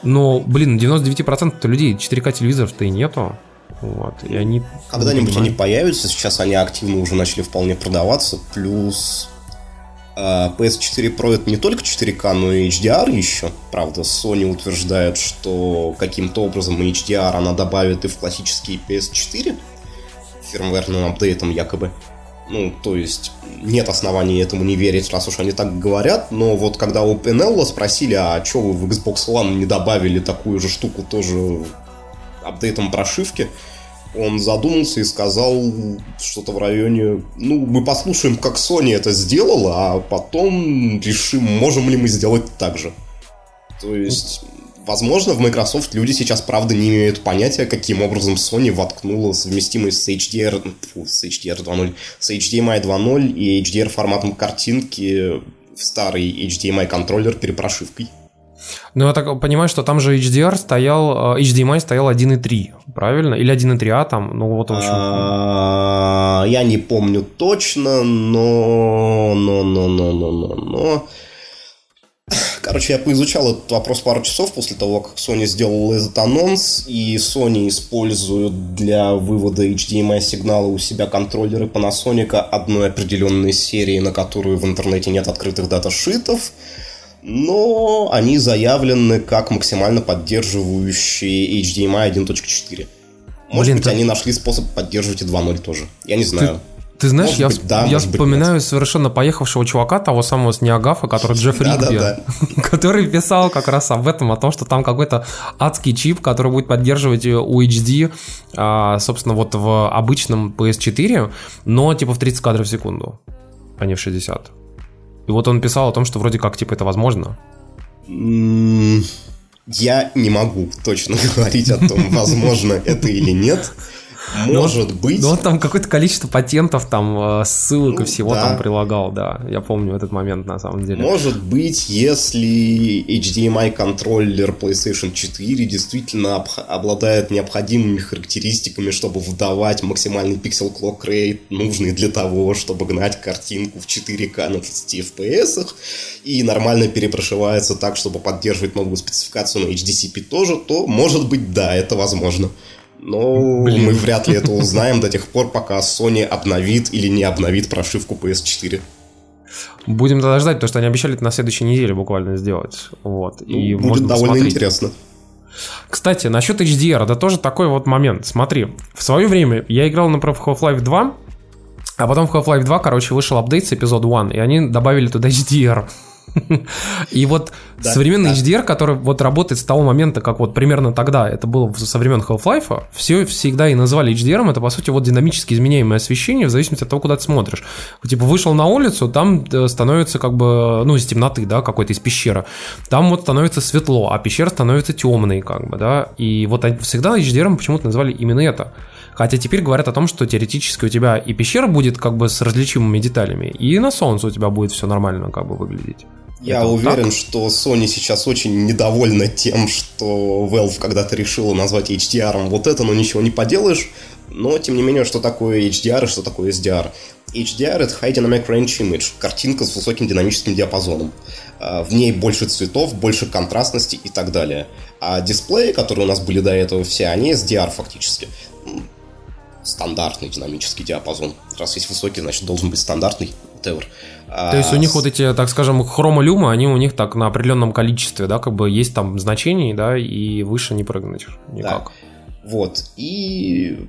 Но, блин, 99% людей 4К телевизоров-то и нету. Вот, и они... Когда-нибудь они появятся, сейчас они активно уже начали вполне продаваться, плюс А PS4 Pro это не только 4К, но и HDR еще. Правда, Sony утверждает, что каким-то образом HDR она добавит и в классические PS4 фирмверным апдейтом якобы. Ну, то есть нет оснований этому не верить, раз уж они так говорят. Но вот когда у Penello спросили, а что вы в Xbox One не добавили такую же штуку тоже апдейтом прошивки, он задумался и сказал что-то в районе, ну, мы послушаем, как Sony это сделала, а потом решим, можем ли мы сделать так же. То есть, возможно, в Microsoft люди сейчас, правда, не имеют понятия, каким образом Sony воткнула совместимость с HDR, фу, с HDR 2.0, с HDMI 2.0 и HDR форматом картинки в старый HDMI контроллер перепрошивкой. Ну, я так понимаю, что там же HDR стоял, э, HDMI стоял 1.3, правильно? Или 1.3А там, ну вот в общем. А, Я не помню точно, но... Но, но, но, но, но, но... Короче, я поизучал этот вопрос пару часов после того, как Sony сделал этот анонс, и Sony используют для вывода HDMI сигнала у себя контроллеры Panasonic одной определенной серии, на которую в интернете нет открытых даташитов, но они заявлены как максимально поддерживающие HDMI 1.4. Может Блин, быть, ты- они нашли способ поддерживать и 2.0 тоже. Я не знаю. Ты знаешь, Может я, быть, да, я может быть, вспоминаю совершенно поехавшего чувака, того самого с Неагафа, который Джефф Ригби, который писал как раз об этом, о том, что там какой-то адский чип, который будет поддерживать UHD, а, собственно, вот в обычном PS4, но типа в 30 кадров в секунду, а не в 60. И вот он писал о том, что вроде как типа это возможно. Я не могу точно говорить о том, возможно это или нет. Может быть. Ну, он там какое-то количество патентов, там, э, ссылок и всего Ну, да. там прилагал, да. Я помню этот момент, на самом деле. Может быть, если HDMI контроллер PlayStation 4 действительно обх- обладает необходимыми характеристиками, чтобы выдавать максимальный пиксел clock rate, нужный для того, чтобы гнать картинку в 4К на 30 FPS, и нормально перепрошивается так, чтобы поддерживать новую спецификацию на HDCP тоже, то, может быть, да, это возможно. Но Блин. мы вряд ли это узнаем до тех пор, пока Sony обновит или не обновит прошивку PS4. Будем тогда ждать, потому что они обещали это на следующей неделе буквально сделать. Вот. и Ну, Будет можно довольно посмотреть. интересно. Кстати, насчет HDR, это тоже такой вот момент. Смотри, в свое время я играл, в Half-Life 2, а потом в Half-Life 2, короче, вышел апдейт с эпизод 1, и они добавили туда HDR. И вот Да, современный да. HDR, который вот работает с того момента, как вот примерно тогда это было со времен Half-Life, все всегда и называли HDR, это по сути вот динамически изменяемое освещение в зависимости от того, куда ты смотришь. Типа вышел на улицу, там э, становится как бы, ну, из темноты, да, какой-то из пещеры. Там вот становится светло, а пещера становится темной, как бы, да. И вот всегда HDR почему-то назвали именно это. Хотя теперь говорят о том, что теоретически у тебя и пещера будет как бы с различимыми деталями, и на солнце у тебя будет все нормально как бы выглядеть. Я Это уверен, так? что Sony сейчас очень недовольна тем, что Valve когда-то решила назвать HDR вот это, но ничего не поделаешь. Но, тем не менее, что такое HDR и что такое SDR? HDR — это High Dynamic Range Image, картинка с высоким динамическим диапазоном. А, В ней больше цветов, больше контрастности и так далее. А дисплеи, которые у нас были до этого все, они SDR фактически. Стандартный динамический диапазон. Раз есть высокий, значит должен быть стандартный. Whatever. То есть у них вот эти, так скажем, хромолюмы, они у них так на определенном количестве, да, как бы есть там значений, да, и выше не прыгнуть никак. Вот. И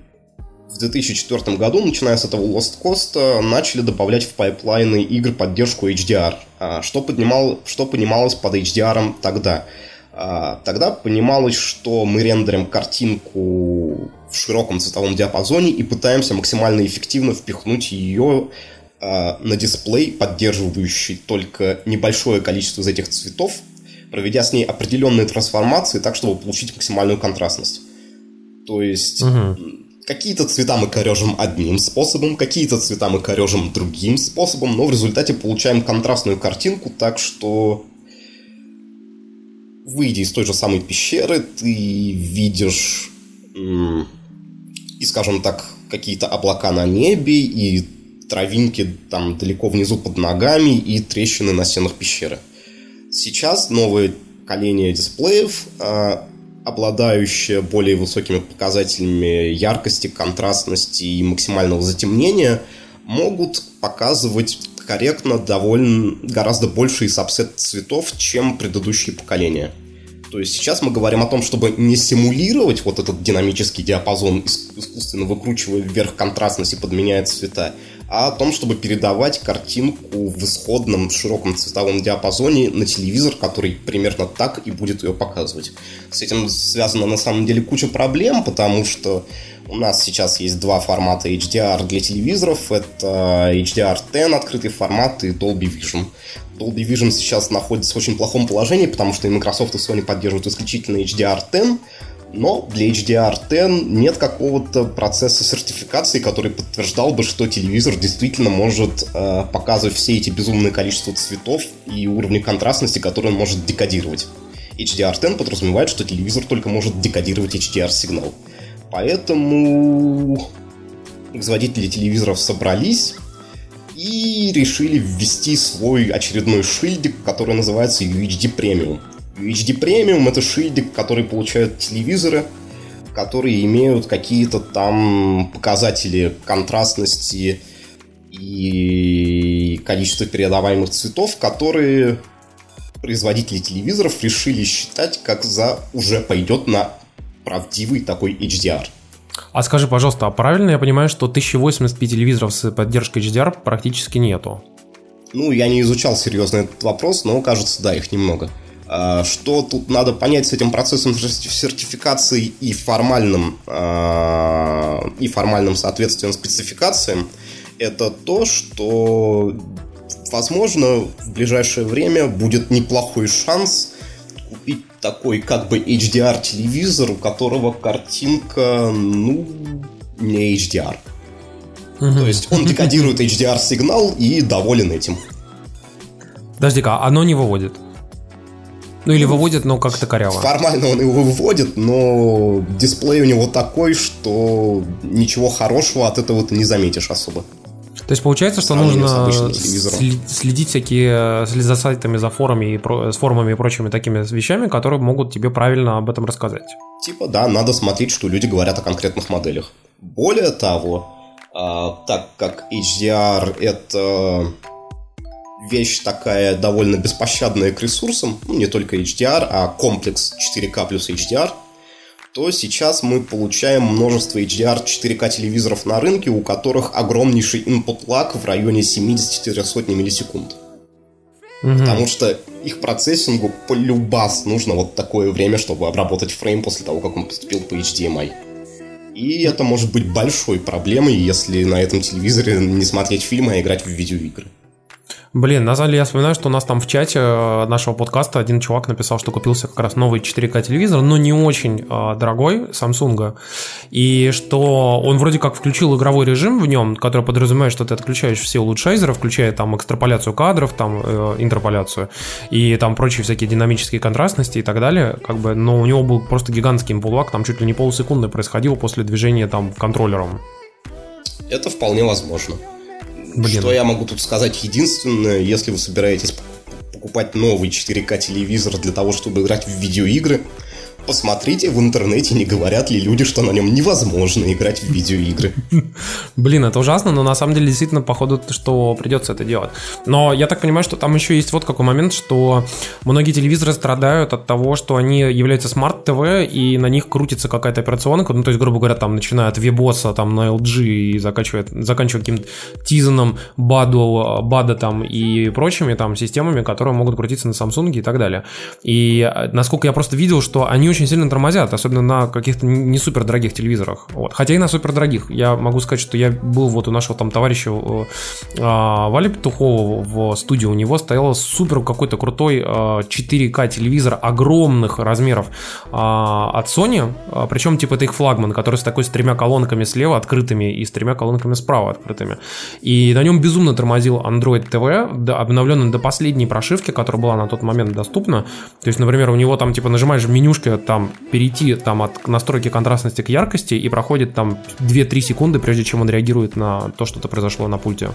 в 2004 году, начиная с этого Lost Coast, начали добавлять в pipeline'ы игр поддержку HDR. А, Что, поднимал, что понималось под HDR тогда? А, Тогда понималось, что мы рендерим картинку в широком цветовом диапазоне и пытаемся максимально эффективно впихнуть ее а, на дисплей, поддерживающий только небольшое количество из этих цветов, проведя с ней определенные трансформации так, чтобы получить максимальную контрастность. То есть Мгм. какие-то цвета мы корежим одним способом, какие-то цвета мы корежим другим способом, но в результате получаем контрастную картинку, так что выйдя из той же самой пещеры, ты видишь и, скажем так, какие-то облака на небе, и травинки там далеко внизу под ногами, и трещины на стенах пещеры. Сейчас новое поколение дисплеев, а, обладающее более высокими показателями яркости, контрастности и максимального затемнения, могут показывать корректно довольно гораздо больший сабсет цветов, чем предыдущие поколения. То есть сейчас мы говорим о том, чтобы не симулировать вот этот динамический диапазон, искусственно выкручивая вверх контрастность и подменяя цвета, а о том, чтобы передавать картинку в исходном широком цветовом диапазоне на телевизор, который примерно так и будет ее показывать. С этим связана на самом деле куча проблем, потому что у нас сейчас есть два формата HDR для телевизоров. Это HDR10, открытый формат, и Dolby Vision. Dolby Vision сейчас находится в очень плохом положении, потому что и Microsoft, и Sony поддерживают исключительно HDR10, но для HDR10 нет какого-то процесса сертификации, который подтверждал бы, что телевизор действительно может э, показывать все эти безумное количество цветов и уровни контрастности, которые он может декодировать. HDR10 подразумевает, что телевизор только может декодировать HDR-сигнал. Поэтому производители телевизоров собрались и решили ввести свой очередной шильдик, который называется UHD Premium. UHD Premium это шильдик, который получают телевизоры, которые имеют какие-то там показатели контрастности и количество передаваемых цветов, которые производители телевизоров решили считать, как за уже пойдет на правдивый такой HDR. А скажи, пожалуйста, а правильно я понимаю, что 1080p телевизоров с поддержкой HDR практически нету? Ну, я не изучал серьезно этот вопрос, но кажется, да, их немного. А, что тут надо понять с этим процессом сертификации и формальным, а, и формальным соответствием спецификациям, это то, что, возможно, в ближайшее время будет неплохой шанс купить такой как бы HDR телевизор, у которого картинка, ну, не HDR. То есть он декодирует HDR сигнал и доволен этим. Подожди-ка, а оно не выводит? Ну или выводит, но как-то коряво. Формально он его выводит, но дисплей у него такой, что ничего хорошего от этого ты не заметишь особо. То есть получается, что нужно следить всякие за сайтами, за форумами, и с форумами и прочими такими вещами, которые могут тебе правильно об этом рассказать. Типа, да, надо смотреть, что люди говорят о конкретных моделях. Более того, а, так как HDR это вещь такая довольно беспощадная к ресурсам, ну, не только HDR, а комплекс 4К плюс HDR – то сейчас мы получаем множество HDR 4К телевизоров на рынке, у которых огромнейший input lag в районе 70-100 миллисекунд. Угу. Потому что их процессингу полюбас нужно вот такое время, чтобы обработать фрейм после того, как он поступил по HDMI. И это может быть большой проблемой, если на этом телевизоре не смотреть фильмы, а играть в видеоигры. Блин, на самом деле я вспоминаю, что у нас там в чате э, нашего подкаста один чувак написал, что купился как раз новый 4К телевизор, но не очень э, дорогой, Samsung, и что он вроде как включил игровой режим в нем, который подразумевает, что ты отключаешь все улучшайзеры, включая там экстраполяцию кадров, там э, интерполяцию и там прочие всякие динамические контрастности и так далее, как бы, но у него был просто гигантский импулак, там чуть ли не полсекунды происходило после движения там контроллером. Это вполне возможно. Блин. Что я могу тут сказать? Единственное, если вы собираетесь покупать новый 4К телевизор для того, чтобы играть в видеоигры, Посмотрите в интернете, не говорят ли люди, что на нем невозможно играть в видеоигры. Блин, это ужасно, но на самом деле действительно, походу, что придется это делать. Но я так понимаю, что там еще есть вот какой момент, что многие телевизоры страдают от того, что они являются smart-ТВ, и на них крутится какая-то операционка, ну, то есть, грубо говоря, там, начиная от WebOS'а, там, на LG и заканчивая, заканчивая каким-то Tizen'ом, Baду, Bada там и прочими там системами, которые могут крутиться на Samsung и так далее. И насколько я просто видел, что они очень сильно тормозят, особенно на каких-то не супер дорогих телевизорах. Вот. Хотя и на супер дорогих. Я могу сказать, что я был вот у нашего там товарища э, а, Вали Петухова в студии, у него стоял супер какой-то крутой 4К телевизор огромных размеров а, от Sony, а, причем типа это их флагман, который с такой с тремя колонками слева открытыми и с тремя колонками справа открытыми. И на нем безумно тормозил Android TV, обновленный до последней прошивки, которая была на тот момент доступна. То есть, например, у него там типа нажимаешь в менюшке там перейти там от настройки контрастности к яркости и проходит там 2-3 секунды, прежде чем он реагирует на то, что-то произошло на пульте.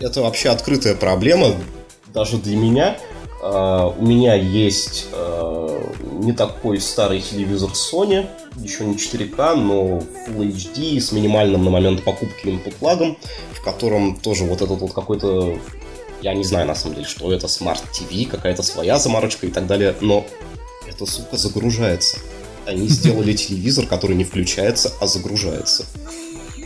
Это вообще открытая проблема, даже для меня. Э, у меня есть э, не такой старый телевизор Sony, еще не 4К, но Full HD с минимальным на момент покупки input лагом, в котором тоже вот этот вот какой-то я не знаю, на самом деле, что это, Smart TV, какая-то своя заморочка и так далее, но эта сука загружается. Они сделали телевизор, который не включается, а загружается.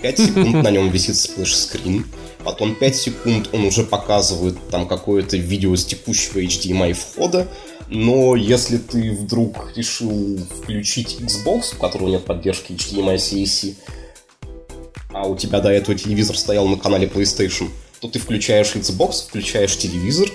5 секунд на нем висит splash screen, потом 5 секунд он уже показывает там какое-то видео с текущего HDMI входа, но если ты вдруг решил включить Xbox, у которого нет поддержки HDMI CEC, а у тебя до этого телевизор стоял на канале PlayStation, то ты включаешь Xbox, включаешь телевизор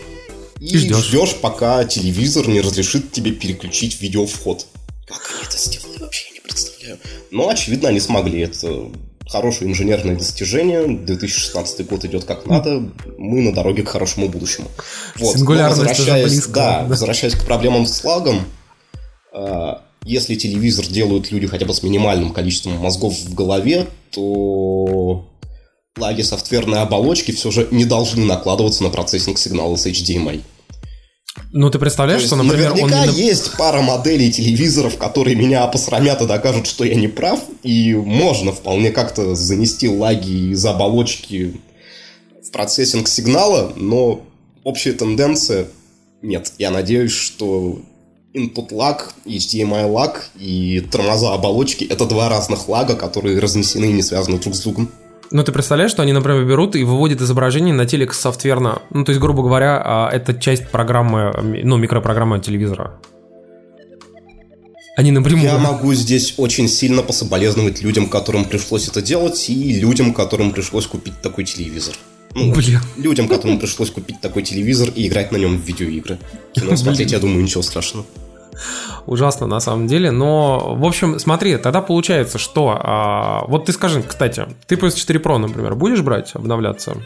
и, ждешь. ждешь, пока телевизор не разрешит тебе переключить видеовход. Как они это сделали, вообще я не представляю. Но, очевидно, они смогли. Это хорошее инженерное достижение. 2016 год идет как надо. Мы на дороге к хорошему будущему. Вот. Но Сингулярность уже возвращаясь, близко, да, да. возвращаясь к проблемам с лагом, э, если телевизор делают люди хотя бы с минимальным количеством мозгов в голове, то лаги софтверной оболочки все же не должны накладываться на процессинг сигнала с HDMI. Ну, ты представляешь, То что, например, он... наверняка нап- есть пара моделей телевизоров, которые меня посрамят и докажут, что я не прав, и можно вполне как-то занести лаги из оболочки в процессинг сигнала, но общая тенденция нет. Я надеюсь, что input lag, HDMI lag и тормоза оболочки это два разных лага, которые разнесены и не связаны друг с другом. Ну, ты представляешь, что они, например, берут и выводят изображение на телек софтверно. Ну, то есть, грубо говоря, а, это часть программы, ну, микропрограммы телевизора. Они напрямую... Я могу здесь очень сильно пособолезновать людям, которым пришлось это делать, и людям, которым пришлось купить такой телевизор. Ну, Блин. людям, которым пришлось купить такой телевизор и играть на нем в видеоигры. Кино смотреть, я думаю, ничего страшного. Ужасно на самом деле, но, в общем, смотри, тогда получается, что... а, вот ты скажи, кстати, ты PS4 Pro, например, будешь брать, обновляться?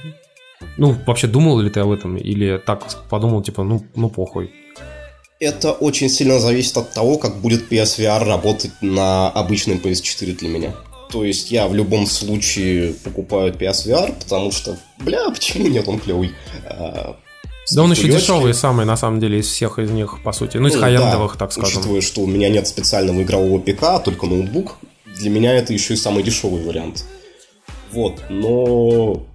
Ну, вообще, думал ли ты об этом? Или так подумал, типа, ну, ну похуй. Это очень сильно зависит от того, как будет PSVR работать на обычном PS4 для меня. То есть я в любом случае покупаю PSVR, потому что, бля, почему нет, он клевый. А, Да он еще дешевый самый, на самом деле, из всех из них, по сути. Ну, из Ну, хай-эндовых, да, так скажем. Учитывая, что у меня нет специального игрового ПК, а только ноутбук, для меня это еще и самый дешевый вариант. Вот, но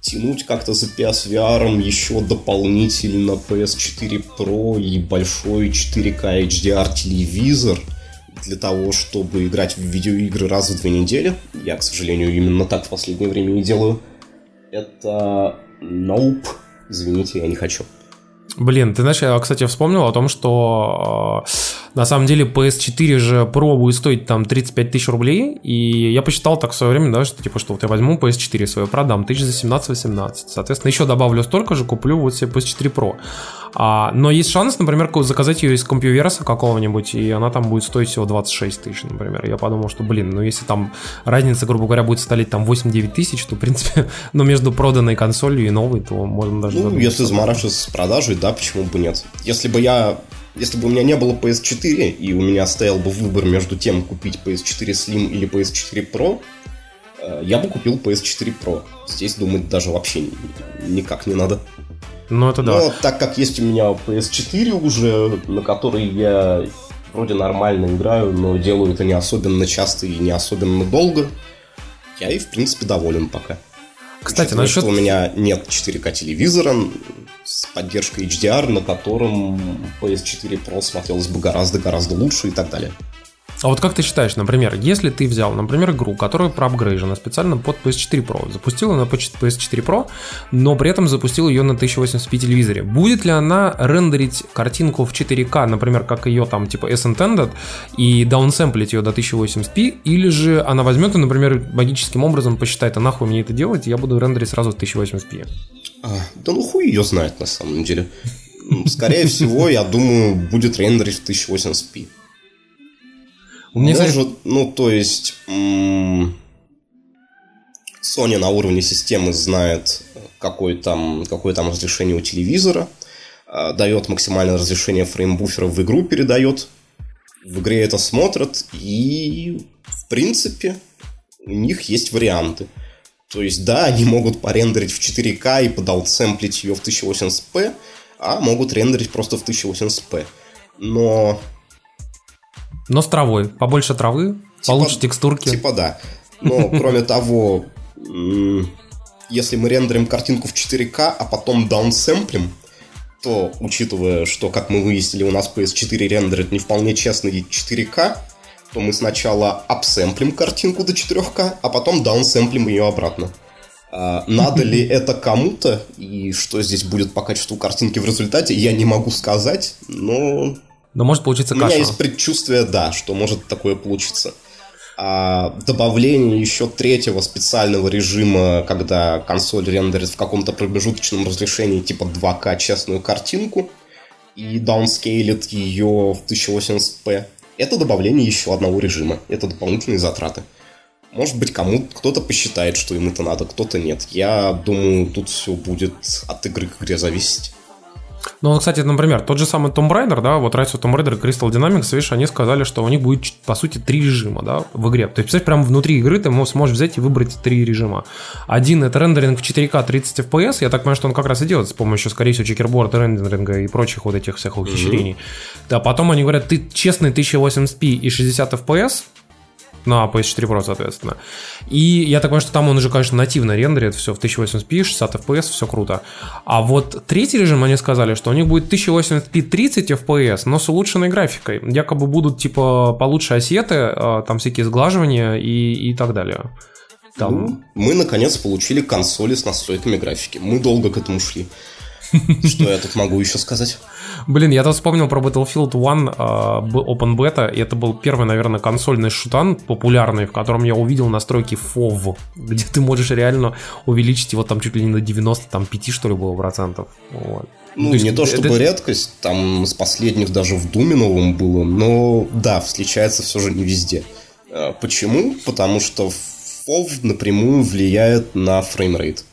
тянуть как-то за PSVR еще дополнительно PS4 Pro и большой 4К HDR телевизор для того, чтобы играть в видеоигры раз в две недели. Я, к сожалению, именно так в последнее время и делаю. Это nope. Извините, я не хочу. Блин, ты знаешь, я, кстати, вспомнил о том, что на самом деле PS4 же Pro будет стоить там 35 тысяч рублей, и я посчитал так в свое время, да, что типа, что вот я возьму PS4 свою, продам тысяч за 17-18, соответственно, еще добавлю столько же, куплю вот себе PS4 Pro. А, но есть шанс, например, заказать ее из компьюверса какого-нибудь, и она там будет стоить всего 26 тысяч, например. Я подумал, что, блин, ну если там разница, грубо говоря, будет составлять там 8-9 тысяч, то, в принципе, но между проданной консолью и новой, то можно даже Ну, если заморачиваться с продажей, да, почему бы нет. Если бы я... Если бы у меня не было PS4, и у меня стоял бы выбор между тем, купить PS4 Slim или PS4 Pro, э, я бы купил PS4 Pro. Здесь думать даже вообще ни- никак не надо. Ну, это да. Но так как есть у меня PS4 уже, на которой я вроде нормально играю, но делаю это не особенно часто и не особенно долго, я и в принципе доволен пока. Кстати, Учитывая, насчет... что у меня нет 4К телевизора с поддержкой HDR, на котором PS4 Pro смотрелось бы гораздо-гораздо лучше и так далее. А вот как ты считаешь, например, если ты взял, например, игру, которая проапгрейжена специально под PS4 Pro, запустил ее на PS4 Pro, но при этом запустил ее на 1080p телевизоре, будет ли она рендерить картинку в 4К, например, как ее там типа S Intended, и даунсэмплить ее до 1080p, или же она возьмет и, например, магическим образом посчитает, а нахуй мне это делать, и я буду рендерить сразу в 1080p. А, да ну хуй ее знает на самом деле. Скорее всего, я думаю, будет рендерить в 1080p. У меня, Может, ну, то есть... Sony на уровне системы знает, какое там, какое там разрешение у телевизора, а, дает максимальное разрешение фреймбуфера в игру, передает. В игре это смотрят, и, в принципе, у них есть варианты. То есть, да, они могут порендерить в 4К и подаутсэмплить ее в 1080p, а могут рендерить просто в 1080p. Но... Но с травой. Побольше травы, типа, получше текстурки. Типа да. Но кроме того, если мы рендерим картинку в 4К, а потом даунсэмплим, то, учитывая, что, как мы выяснили, у нас PS4 рендерит не вполне честный 4К, то мы сначала апсэмплим картинку до 4К, а потом даунсэмплим ее обратно. А, надо ли это кому-то, и что здесь будет по качеству картинки в результате, я не могу сказать, но... Но может получиться каша. У меня есть предчувствие, да, что может такое получиться. А добавление еще третьего специального режима, когда консоль рендерит в каком-то промежуточном разрешении типа 2К честную картинку и даунскейлит ее в 1080p, это добавление еще одного режима. Это дополнительные затраты. Может быть, кому кто-то посчитает, что им это надо, кто-то нет. Я думаю, тут все будет от игры к игре зависеть. Ну, кстати, например, тот же самый Tomb Raider, да, вот Rise of Tomb Raider и Crystal Dynamics, видишь, они сказали, что у них будет, по сути, три режима, да, в игре. То есть, прямо внутри игры ты сможешь взять и выбрать три режима. Один — это рендеринг в 4К 30 FPS, я так понимаю, что он как раз и делает с помощью, скорее всего, чекерборда, рендеринга и прочих вот этих всех ухищрений. Mm-hmm. Да, потом они говорят, ты честный 1080p и 60 FPS, на PS4 Pro, соответственно. И я так понимаю, что там он уже, конечно, нативно рендерит все в 1080p, 60 FPS, все круто. А вот третий режим, они сказали, что у них будет 1080p 30 FPS, но с улучшенной графикой. Якобы будут, типа, получше осеты, а, там всякие сглаживания и, и так далее. Там. Ну, мы, наконец, получили консоли с настройками графики. Мы долго к этому шли. Что я тут могу еще сказать? Блин, я тут вспомнил про Battlefield 1 uh, Open Beta, и это был первый, наверное, консольный шутан популярный, в котором я увидел настройки FOV, где ты можешь реально увеличить его там чуть ли не на 95, что ли, было процентов. Вот. Ну, то не то чтобы это... редкость, там с последних даже в Doom'е новом было, но да, встречается все же не везде. А, почему? Потому что FOV напрямую влияет на framerate.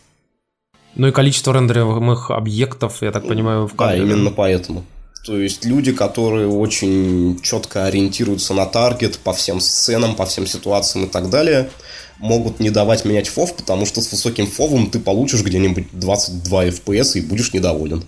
Ну и количество рендеримых объектов, я так понимаю, в кадре. Да, именно поэтому. То есть люди, которые очень четко ориентируются на target по всем сценам, по всем ситуациям и так далее, могут не давать менять фов, потому что с высоким фовом ты получишь где-нибудь 22 FPS и будешь недоволен.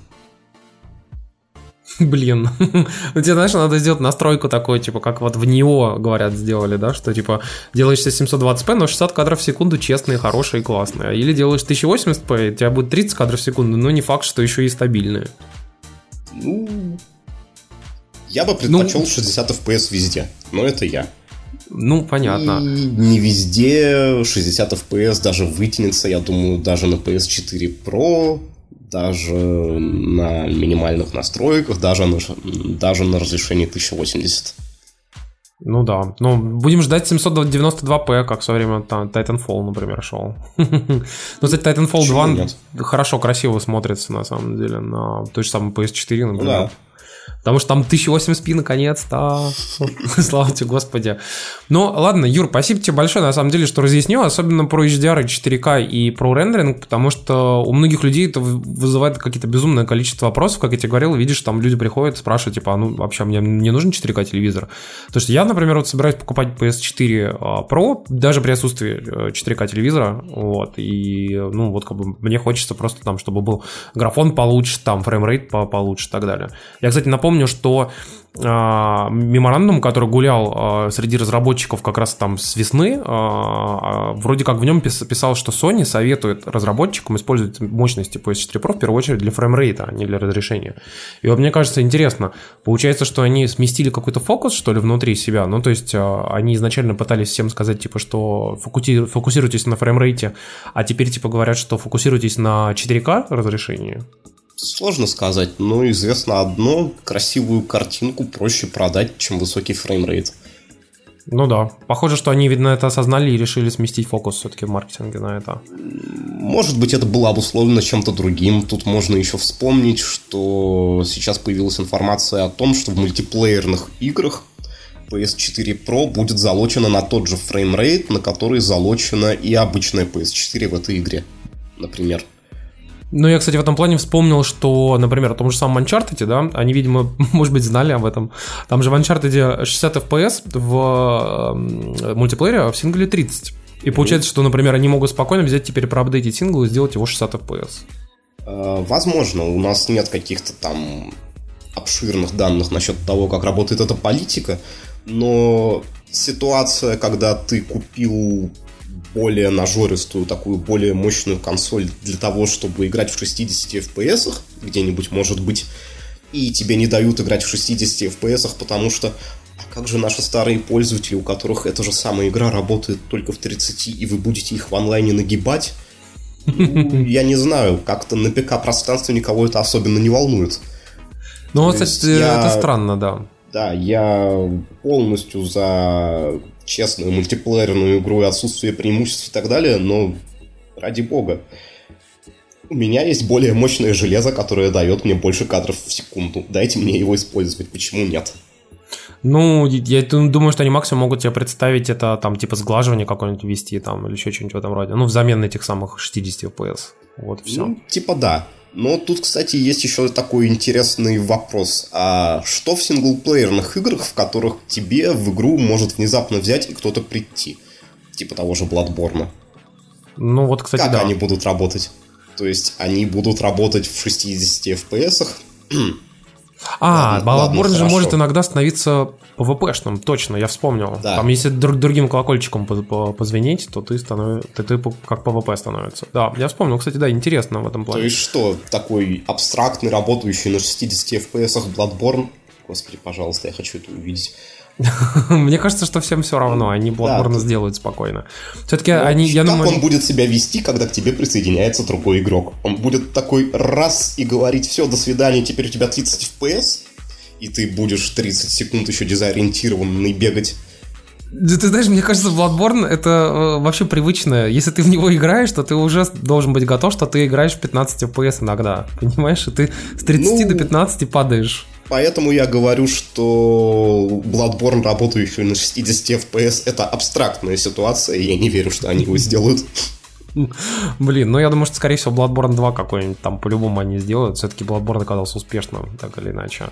Блин. Ну, тебе, знаешь, надо сделать настройку такой, типа, как вот в НИО, говорят, сделали, да, что, типа, делаешь 720p, но 60 кадров в секунду честные, хорошие, классные. Или делаешь 1080p, у тебя будет 30 кадров в секунду, но не факт, что еще и стабильные. Ну, я бы предпочел ну, 60 FPS везде, но это я. Ну, понятно. И не везде 60 FPS даже вытянется, я думаю, даже на PS4 Pro даже на минимальных настройках, даже на, даже на разрешении 1080. Ну да. Ну, будем ждать 792p, как в свое время там, Titanfall, например, шел. ну, кстати, Titanfall 2 нет? хорошо, красиво смотрится, на самом деле, на той же самой PS4, например. Да. Потому что там 1080p наконец-то. Слава тебе, Господи. Ну, ладно, Юр, спасибо тебе большое, на самом деле, что разъяснил, особенно про HDR, 4К и про рендеринг, потому что у многих людей это вызывает какие-то безумное количество вопросов, как я тебе говорил, видишь, там люди приходят, спрашивают, типа, а ну, вообще, мне не нужен 4К телевизор? Потому что я, например, вот собираюсь покупать PS4 а, Pro, даже при отсутствии 4К э, телевизора, вот, и, ну, вот, как бы, мне хочется просто там, чтобы был графон получше, там, framerate получше и так далее. Я, кстати, напомню, что а, меморандум, который гулял а, среди разработчиков как раз там с весны, а, вроде как в нем писал, что Sony советует разработчикам использовать мощности PS4 Pro в первую очередь для framerate'а, а не для разрешения. И вот мне кажется интересно, получается, что они сместили какой-то фокус, что ли, внутри себя, ну то есть они изначально пытались всем сказать, типа, что фокусируйтесь на framerate'е, а теперь типа говорят, что фокусируйтесь на 4К разрешении. Сложно сказать, но известно одно, красивую картинку проще продать, чем высокий фреймрейт. Ну да. Похоже, что они, видно, это осознали и решили сместить фокус все-таки в маркетинге на это. Может быть, это было обусловлено чем-то другим. Тут можно еще вспомнить, что сейчас появилась информация о том, что в мультиплеерных играх PS4 Pro будет залочена на тот же фреймрейт, на который залочена и обычная PS4 в этой игре. Например. Ну, я, кстати, в этом плане вспомнил, что, например, о том же самом Uncharted, да, они, видимо, может быть, знали об этом. Там же в Uncharted 60 FPS в мультиплеере, а в сингле 30. И получается, что, например, они могут спокойно взять теперь проапдейтить сингл и сделать его 60 FPS. Э, Возможно, у нас нет каких-то там обширных данных насчет того, как работает эта политика, но ситуация, когда ты купил более нажористую, такую более мощную консоль для того, чтобы играть в 60 FPS, где-нибудь, может быть, и тебе не дают играть в 60 FPS, потому что а как же наши старые пользователи, у которых эта же самая игра работает только в 30, и вы будете их в онлайне нагибать? Ну, я не знаю, как-то на ПК-пространстве никого это особенно не волнует. Ну, вот, кстати, я- это странно, да. Да, я полностью за честную мультиплеерную игру и отсутствие преимуществ и так далее, но ради бога. У меня есть более мощное железо, которое дает мне больше кадров в секунду. Дайте мне его использовать, почему нет? Ну, я ду- думаю, что они максимум могут тебе представить это там типа сглаживание какое-нибудь ввести там или еще что-нибудь в этом роде. Ну, взамен этих самых 60 FPS. Вот все. Ну, типа да. Но тут, кстати, есть еще такой интересный вопрос. А что в синглплеерных играх, в которых тебе в игру может внезапно взять и кто-то прийти? Типа того же Bloodborne. Ну, вот, кстати, как да. они будут работать? То есть они будут работать в 60 FPS. А, Ладно, ладно, Bloodborne же хорошо. может иногда становиться PvP-шным, точно, я вспомнил. Да. Там, если друг, другим колокольчиком по- по- позвенеть, то ты, станов... ты, ты как PvP становится. Да, я вспомнил, кстати, да, интересно в этом То плане. есть что, такой абстрактный, работающий на 60 FPS Bloodborne? Господи, пожалуйста, я хочу это увидеть. Мне кажется, что всем все равно, они Bloodborne Да. сделают спокойно. Все-таки Ну, они, я как думаю... он будет себя вести, когда к тебе присоединяется другой игрок? Он будет такой раз и говорить, все, до свидания, теперь у тебя 30 FPS, и ты будешь 30 секунд еще дезориентированный бегать. Да ты знаешь, мне кажется, Bloodborne это э, вообще привычное. Если ты в него играешь, то ты уже должен быть готов, что ты играешь в 15 FPS иногда. Понимаешь? И ты с 30 Ну, до 15 падаешь. Поэтому я говорю, что Bloodborne, работающий на 60 FPS, это абстрактная ситуация, и я не верю, что они его сделают. Блин, ну я думаю, что, скорее всего, Bloodborne 2 какой-нибудь там по-любому они сделают. Все-таки Bloodborne оказался успешным, так или иначе.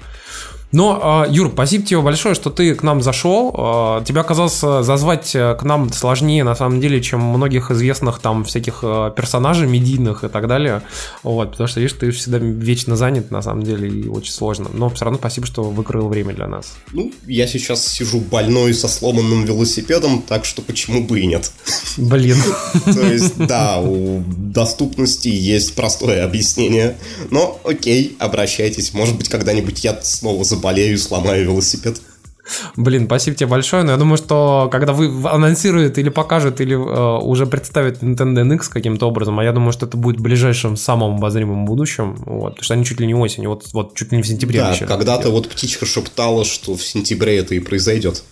Но, э, Юр, спасибо тебе большое, что ты к нам зашел. Э, Тебя оказалось э, зазвать э, к нам сложнее, на самом деле, чем многих известных там всяких э, персонажей медийных и так далее. Вот, потому что, видишь, ты всегда вечно занят, на самом деле, и очень сложно. Но все равно спасибо, что выкроил время для нас. Ну, я сейчас сижу больной со сломанным велосипедом, так что почему бы и нет? Блин. То есть, да, у доступности есть простое объяснение. Но окей, обращайтесь. Может быть, когда-нибудь я снова заболею сломаю велосипед. Блин, спасибо тебе большое. Но я думаю, что когда вы анонсируют или покажут, или э, уже представят Nintendo NX каким-то образом, а я думаю, что это будет в ближайшем самом обозримом будущем, вот, потому что они чуть ли не осенью, вот, вот чуть ли не в сентябре Да, когда-то вот птичка шептала, что в сентябре это и произойдет.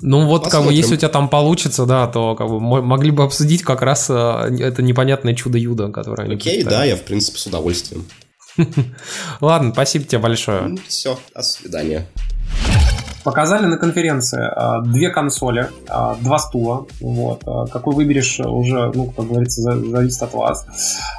Ну вот, как бы, если у тебя там получится, да, то как бы мо- могли бы обсудить как раз э, это непонятное чудо-юдо, которое они Окей, да, я в принципе с удовольствием. Ладно, спасибо тебе большое. Все, до свидания. Показали на конференции а, две консоли, а, два стула. Вот. А, Какой выберешь, уже, ну, как говорится, за- зависит от вас.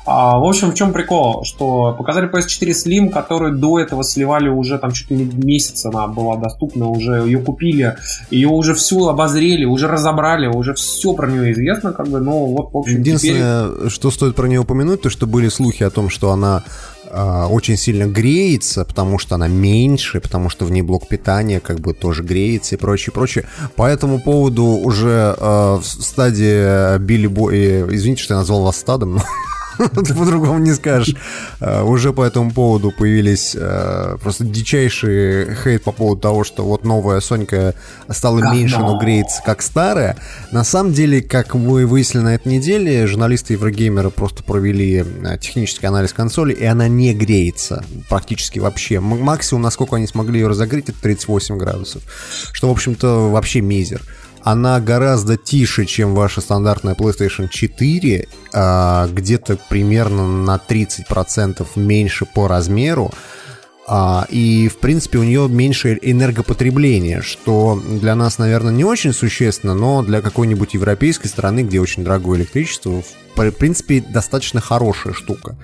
В общем, в чем прикол? Что показали PS4 Slim, которую до этого сливали уже там чуть ли не месяц она была доступна, уже ее купили, ее уже всю обозрели, уже разобрали, уже все про нее известно, как бы, ну, вот, в общем, теперь... Единственное, что стоит про нее упомянуть, то что были слухи о том, что она очень сильно греется, потому что она меньше, потому что в ней блок питания как бы тоже греется и прочее, прочее. По этому поводу уже а, в стадии Билли Бой... Извините, что я назвал вас стадом, по-другому не скажешь. А, Уже по этому поводу появились а, просто дичайший хейт по поводу того, что вот новая Сонька стала меньше, но греется как старая. На самом деле, как мы выяснили на этой неделе, журналисты Еврогеймера просто провели а, технический анализ консоли, и она не греется практически вообще. Максимум, насколько они смогли ее разогреть, это 38 градусов. Что, в общем-то, вообще мизер. Она гораздо тише, чем ваша стандартная PlayStation 4, а, где-то примерно на 30% меньше по размеру. А, и, в принципе, у нее меньше энергопотребление, что для нас, наверное, не очень существенно, но для какой-нибудь европейской страны, где очень дорогое электричество, в при- принципе, достаточно хорошая штука.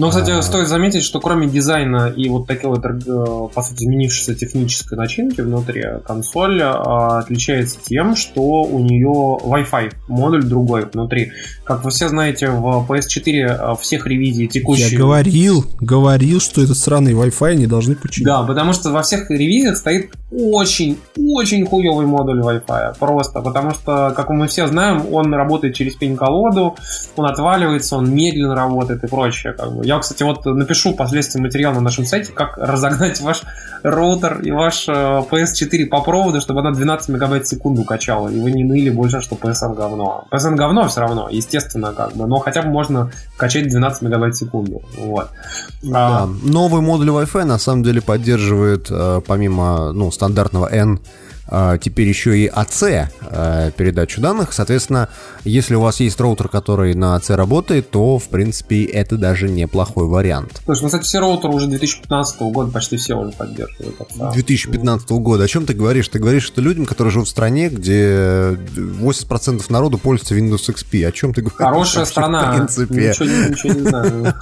Но, кстати, А. стоит заметить, что кроме дизайна и вот такой вот, э, по сути, изменившейся технической начинки внутри, консоль э, отличается тем, что у нее Wi-Fi модуль другой внутри. Как вы все знаете, в PS4 э, всех ревизий текущих... Я говорил, говорил, что этот сраный Wi-Fi не должны починить. Да, потому что во всех ревизиях стоит очень-очень хуёвый модуль Wi-Fi. Просто. Потому что, как мы все знаем, он работает через пень-колоду, он отваливается, он медленно работает и прочее. Как бы. Я, кстати, вот напишу впоследствии материал на нашем сайте, как разогнать ваш роутер и ваш э, PS4 по проводу, чтобы она 12 мегабайт в секунду качала, и вы не ныли больше, что PSN говно. PSN говно все равно, естественно, как бы, но хотя бы можно качать 12 мегабайт в секунду. Вот. Да. Новый модуль Wi-Fi на самом деле поддерживает, э, помимо ну, стандартного N, теперь еще и AC э, передачу данных. Соответственно, если у вас есть роутер, который на AC работает, то, в принципе, это даже неплохой вариант. Слушай, ну, кстати, все роутеры уже 2015 года почти все уже поддерживают. отца. 2015 года. О чем ты говоришь? Ты говоришь, что людям, которые живут в стране, где 80% народу пользуется Windows XP. О чем ты говоришь? Хорошая вообще, страна. В принципе. Ничего, ничего не знаю.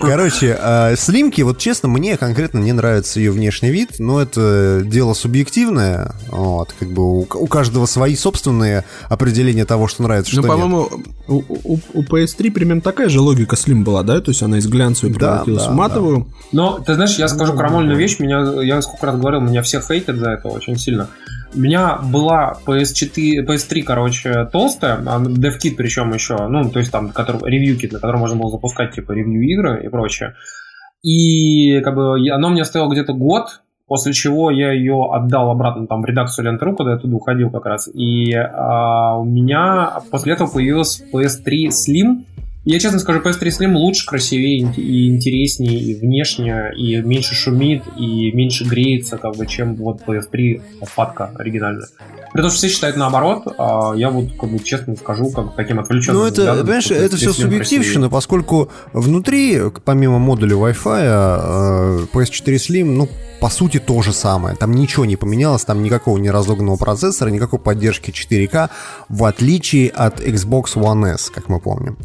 Короче, э, Слимки, вот честно, мне конкретно не нравится ее внешний вид, но это дело субъективное. Вот, как бы у, у каждого свои собственные определения того, что нравится, что Ну, по-моему, у, у- у PS3 примерно такая же логика Slim была, да? То есть она из глянцевой Да, превратилась да, в матовую. Но, ты знаешь, я скажу крамольную вещь, меня, я сколько раз говорил, меня все хейтят за это очень сильно. У меня была PS4, PS3, короче, толстая, а, DevKit причем еще, ну, то есть там, который, ревью-кит, на котором можно было запускать, типа, ревью-игры и прочее. И, как бы, она мне стоила где-то год, после чего я ее отдал обратно там в редакцию Лентру, когда я туда уходил как раз. И а, у меня после этого появилась PS3 Slim, я честно скажу, PS3 Slim лучше, красивее и интереснее, и внешне, и меньше шумит, и меньше греется, как бы, чем вот PS3 фатка оригинальная. При том, что все считают наоборот, а я вот, как бы, честно скажу, как таким отвлеченным Ну, это, взглядом, понимаешь, это PS3 все субъективщина, поскольку внутри, помимо модуля Wi-Fi, э, PS4 Slim, ну, по сути, то же самое. Там ничего не поменялось, там никакого не разогнанного процессора, никакой поддержки 4К, в отличие от Xbox One S, как мы помним.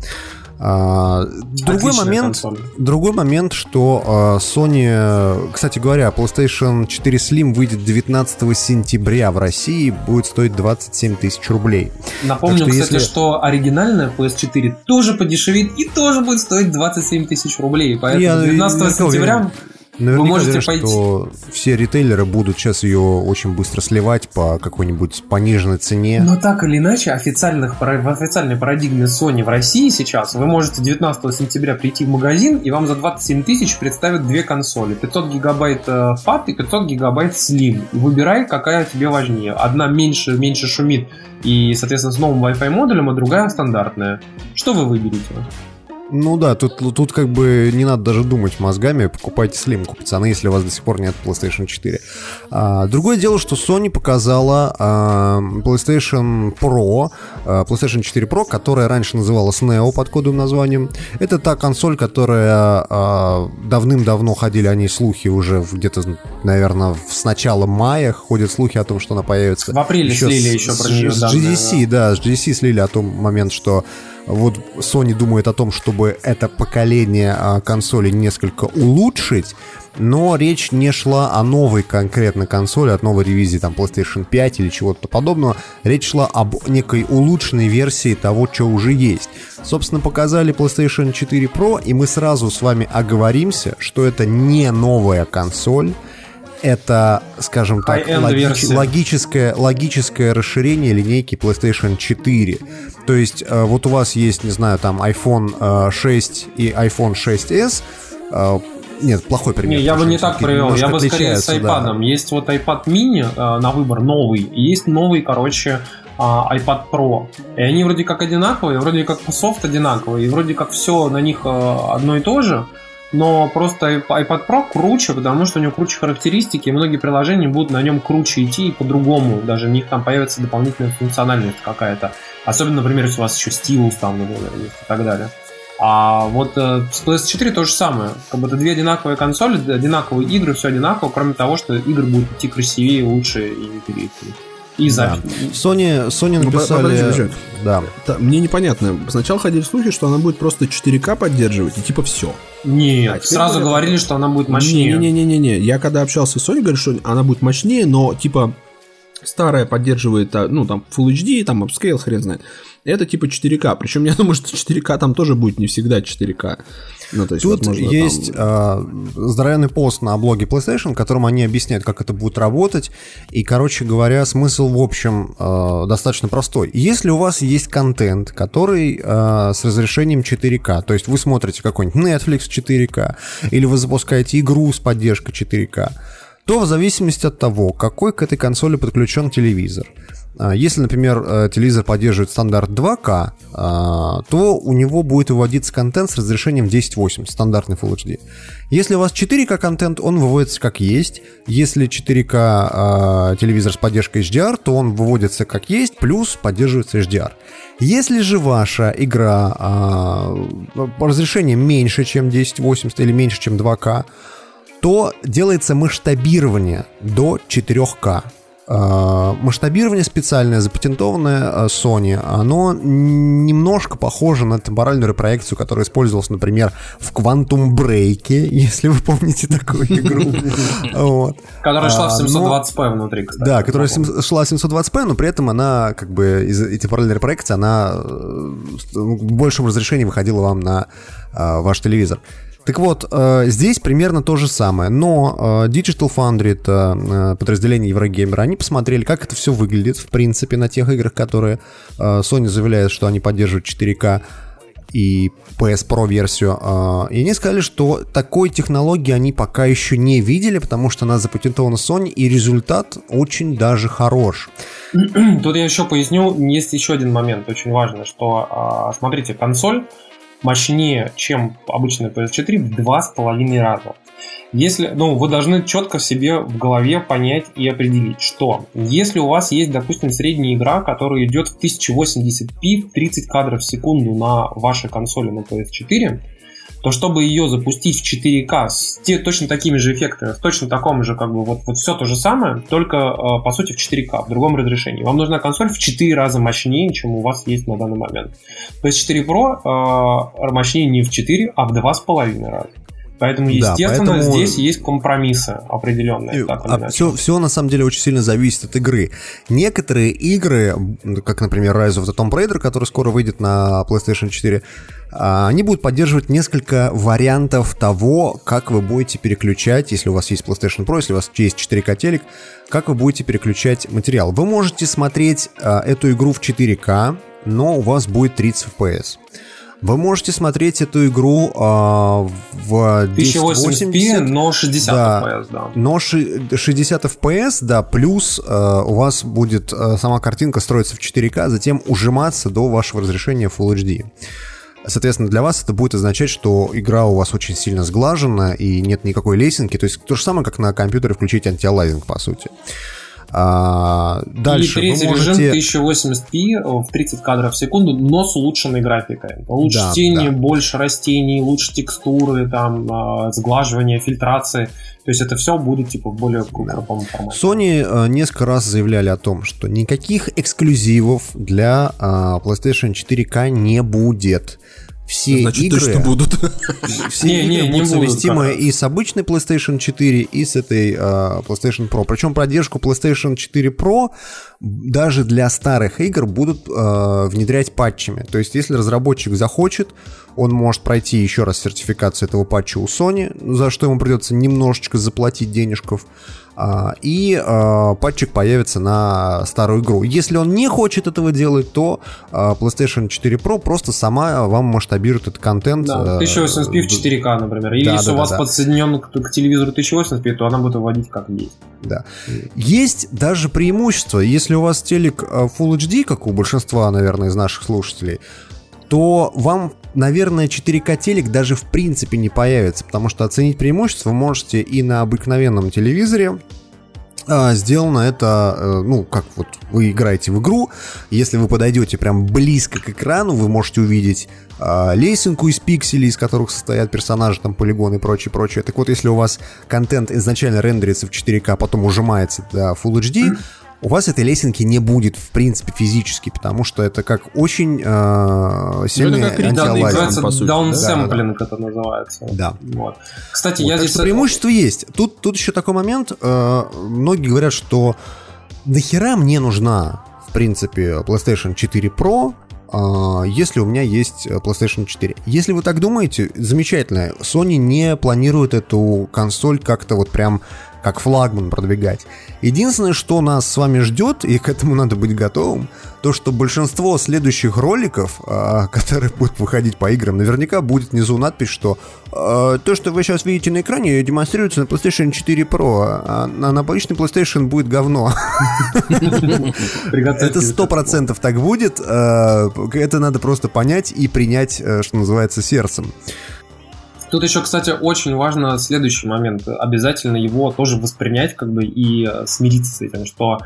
А, другой Отличная момент, консоль. другой момент, что э, Sony, кстати говоря, PlayStation 4 Slim выйдет 19 сентября в России, будет стоить 27 тысяч рублей. Напомню, Так что кстати, если- что оригинальная PS4 тоже подешевеет и тоже будет стоить 27 тысяч рублей. Поэтому Я 19 наверняка сентября уверен. Наверняка вы можете уверен, пойти. что все ритейлеры будут сейчас ее очень быстро сливать по какой-нибудь пониженной цене. Но так или иначе, официальных, в официальной парадигме Sony в России сейчас вы можете 19 сентября прийти в магазин, и вам за 27 тысяч представят две консоли. 500 гигабайт э, FAT и 500 гигабайт Slim. Выбирай, какая тебе важнее. Одна меньше, меньше шумит и, соответственно, с новым Wi-Fi модулем, а другая стандартная. Что вы выберете? Ну да, тут, тут как бы не надо даже думать мозгами, покупайте слимку, пацаны, если у вас до сих пор нет PlayStation 4. А, другое дело, что Sony показала а, PlayStation Pro, а, PlayStation 4 Pro, которая раньше называлась Neo под кодовым названием. Это та консоль, которая а, давным-давно ходили о ней слухи уже где-то, наверное, с начала мая ходят слухи о том, что она появится. В апреле слили с- еще про нее с данные, GDC, да, с GDC слили о том момент, что вот Sony думает о том, чтобы это поколение а, консолей несколько улучшить, но речь не шла о новой конкретно консоли, от новой ревизии там PlayStation 5 или чего-то подобного. Речь шла об некой улучшенной версии того, что уже есть. Собственно, показали PlayStation 4 Pro, и мы сразу с вами оговоримся, что это не новая консоль, это, скажем так, логич- логическое, логическое расширение линейки PlayStation 4. То есть, э, вот у вас есть, не знаю, там iPhone э, 6 и iPhone 6s. э, нет, плохой пример. Не, я бы не так привел. Я бы скорее с отличаются, да. iPad. Есть вот iPad mini э, на выбор новый, и есть новый, короче, а, iPad Pro. И они вроде как одинаковые, вроде как софт одинаковый, и вроде как все на них э, одно и то же. Но просто iP- iPad Pro круче, потому что у него круче характеристики, и многие приложения будут на нем круче идти и по-другому. Даже у них там появится дополнительная функциональность какая-то. Особенно, например, если у вас еще стилус там, например, и так далее. А вот э, с PS4 то же самое. Как бы это две одинаковые консоли, одинаковые игры, все одинаково, кроме того, что игры будут идти красивее, лучше и интереснее. И Да. Sony, Sony Ну, написали... подожди, подожди. Да. Та- Мне непонятно. Сначала ходили слухи, что она будет просто 4К поддерживать, и типа все. Нет, А сразу говорят- говорили, что она будет мощнее. Не-не-не-не. Я когда общался с Sony, говорю, что она будет мощнее, но типа старая поддерживает, а, ну, там, Full HD, там, upscale, хрен знает. Это типа 4К. Причем я думаю, что 4К там тоже будет не всегда 4К. Ну, то есть, Тут возможно, там- есть а, здоровенный пост на блоге PlayStation, в котором они объясняют, как это будет работать. И, короче говоря, смысл, в общем, а, достаточно простой. Если у вас есть контент, который а, с разрешением 4К, то есть вы смотрите какой-нибудь Netflix в 4К, или вы запускаете игру с поддержкой 4К, то в зависимости от того, какой к этой консоли подключен телевизор, если, например, э, телевизор поддерживает стандарт 2К, а, то у него будет выводиться контент с разрешением 1080, стандартный Full HD. Если у вас 4К контент, он выводится как есть. Если 4К а, телевизор с поддержкой HDR, то он выводится как есть, плюс поддерживается HDR. Если же ваша игра а, по разрешением меньше, чем 1080 или меньше, чем 2К, то делается масштабирование до 4К. А, Масштабирование специальное, запатентованное а, Sony, оно немножко похоже на темпоральную проекцию, которая использовалась, например, в Quantum Break, если вы помните такую игру. Вот. Которая шла в А, но- 720p внутри, кстати. Да, которая шла 720p, но при этом она, как бы, из этой параллельной проекции, она э, в большем разрешении выходила вам на ваш телевизор. Так вот, э, здесь примерно то же самое, но э, Digital Foundry, это э, подразделение Еврогеймера, они посмотрели, как это все выглядит, в принципе, на тех играх, которые Sony заявляет, что они поддерживают 4К и PS Pro версию. И они сказали, что такой технологии они пока еще не видели, потому что она запатентована Sony, и результат очень даже хорош. Тут я еще поясню, есть еще один момент очень важный, что, а, смотрите, консоль мощнее, чем обычная PS4 в два с половиной раза. Если, ну, вы должны четко себе в голове понять и определить, что если у вас есть, допустим, средняя игра, которая идет в 1080p, в 30 кадров в секунду на вашей консоли на PS4, то чтобы ее запустить в 4К с те, точно такими же эффектами, в точно таком же, как бы, вот, вот все то же самое, только, э, по сути, в 4К, в другом разрешении. Вам нужна консоль в 4 раза мощнее, чем у вас есть на данный момент. PS4 Pro э, мощнее не в 4, а в 2,5 раза. Поэтому, Да, естественно, поэтому- здесь есть компромиссы определенные. или А все, все на самом деле очень сильно зависит от игры. Некоторые игры, как, например, Rise of the Tomb Raider, который скоро выйдет на PlayStation 4, а, они будут поддерживать несколько вариантов того, как вы будете переключать, если у вас есть PlayStation Pro, если у вас есть 4К телек, как вы будете переключать материал. Вы можете смотреть а, эту игру в 4К, но у вас будет 30 FPS. Вы можете смотреть эту игру а, в 1080p, 1080, но 60 FPS, да. но ши- 60 FPS, да, плюс э, у вас будет э, сама картинка строиться в 4К, затем ужиматься до вашего разрешения Full HD. Соответственно, для вас это будет означать, что игра у вас очень сильно сглажена и нет никакой лесенки. То есть то же самое, как на компьютере включить антиалайзинг, по сути. А, дальше и третий можете... режим 1080p в 30 кадров в секунду, но с улучшенной графикой. Лучше Да, тени, да. больше растений, лучше текстуры, там, а, сглаживание, фильтрации. То есть это все будет типа в более крупном формате. Sony э, несколько раз заявляли о том, что никаких эксклюзивов для э, PlayStation 4K не будет. Все Значит, игры... точно будут. Все Не, игры не, не будут будут, совместимы как и с обычной PlayStation 4, и с этой э, PlayStation Pro. Причем поддержку PlayStation 4 Pro даже для старых игр будут э, внедрять патчами. То есть, если разработчик захочет, он может пройти еще раз сертификацию этого патча у Sony, за что ему придется немножечко заплатить денежков. А, и а, патчик появится на старую игру. Если он не хочет этого делать, то а, PlayStation 4 Pro просто сама вам масштабирует этот контент. Да, а, 1080p в 4К, например. Или да, если да, у вас да, да. подсоединен к, к телевизору 1080p, то она будет выводить как есть. Да. Есть даже преимущество. Если у вас телек э, Full HD, как у большинства, наверное, из наших слушателей, то вам, наверное, 4К телек даже в принципе не появится, потому что оценить преимущество можете и на обыкновенном телевизоре. А, Сделано это, э, ну, как вот вы играете в игру, если вы подойдете прям близко к экрану, вы можете увидеть а, лесенку из пикселей, из которых состоят персонажи, там, полигоны и прочее, прочее. Так вот, если у вас контент изначально рендерится в 4К, а потом ужимается до Full HD, у вас этой лесенки не будет, в принципе, физически, потому что это как очень э, сильный Ну, это антиалайзинг. по сути, даунсэмплинг, это называется. Да. Вот. Кстати, Вот, я так здесь... что преимущество есть. Тут, тут еще такой момент. э, многие говорят, что нахера мне нужна, в принципе, PlayStation 4 Pro, а, если у меня есть э, PlayStation 4. Если вы так думаете, замечательно. Sony не планирует эту консоль как-то вот прям как флагман продвигать. Единственное, что нас с вами ждет, и к этому надо быть готовым, то, что большинство следующих роликов, а, которые будут выходить по играм, наверняка будет внизу надпись, что а, то, что вы сейчас видите на экране, демонстрируется на PlayStation 4 Pro, а на на обычный PlayStation будет говно. Это сто процентов так будет. Это надо просто понять и принять, э, что называется, сердцем. Тут еще, кстати, очень важно следующий момент. Обязательно его тоже воспринять как бы и э, смириться с этим, что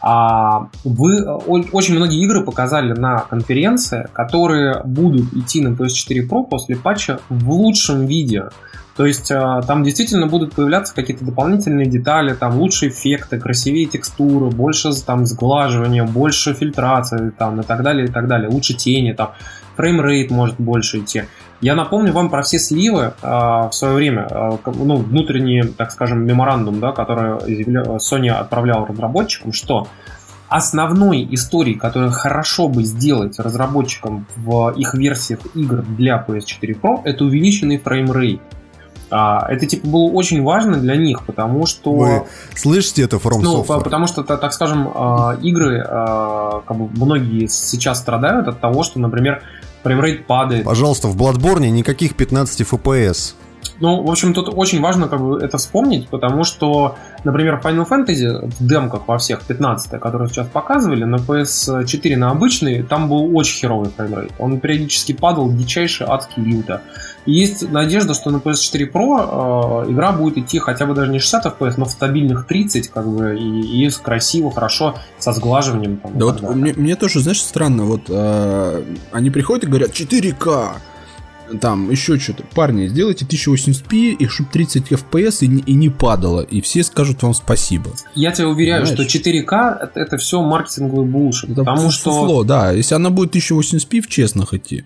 а, вы очень многие игры показали на конференции, которые будут идти на PS4 Pro после патча в лучшем виде. То есть э, там действительно будут появляться какие-то дополнительные детали, там лучшие эффекты, красивее текстуры, больше там сглаживания, больше фильтрации там, и так далее, и так далее. Лучше тени, там фреймрейт может больше идти. Я напомню вам про все сливы э, в свое время, э, ну, внутренний, так скажем, меморандум, да, который Sony отправлял разработчикам, что основной историей, которую хорошо бы сделать разработчикам в их версиях игр для PS4 Pro, это увеличенный фреймрейт. А, это типа было очень важно для них, потому что Вы слышите это From ну, Software? по- потому что, та- так скажем, игры, как бы многие сейчас страдают от того, что, например, фреймрейт падает. Пожалуйста, в Bloodborne никаких 15 FPS. Ну, в общем, тут очень важно как бы это вспомнить, потому что, например, Final Fantasy в демках во всех 15 которые сейчас показывали, на PS4 на обычный, там был очень херовый фреймрейт. Он периодически падал дичайше адски люто. И есть надежда, что на PS4 Pro э, игра будет идти хотя бы даже не 60 FPS, но в стабильных 30, как бы, и, и красиво, хорошо, со сглаживанием. Там, Да вот мне, мне тоже, знаешь, странно, вот э, они приходят и говорят 4К, там еще что-то. Парни, сделайте 1080p, и чтобы 30 FPS и, не- и не падало, и все скажут вам спасибо. Я тебя уверяю, Понимаешь? что 4К это, это все маркетинговый булшит. Это потому фу- что фуфло, да, если она будет 1080p в честных идти,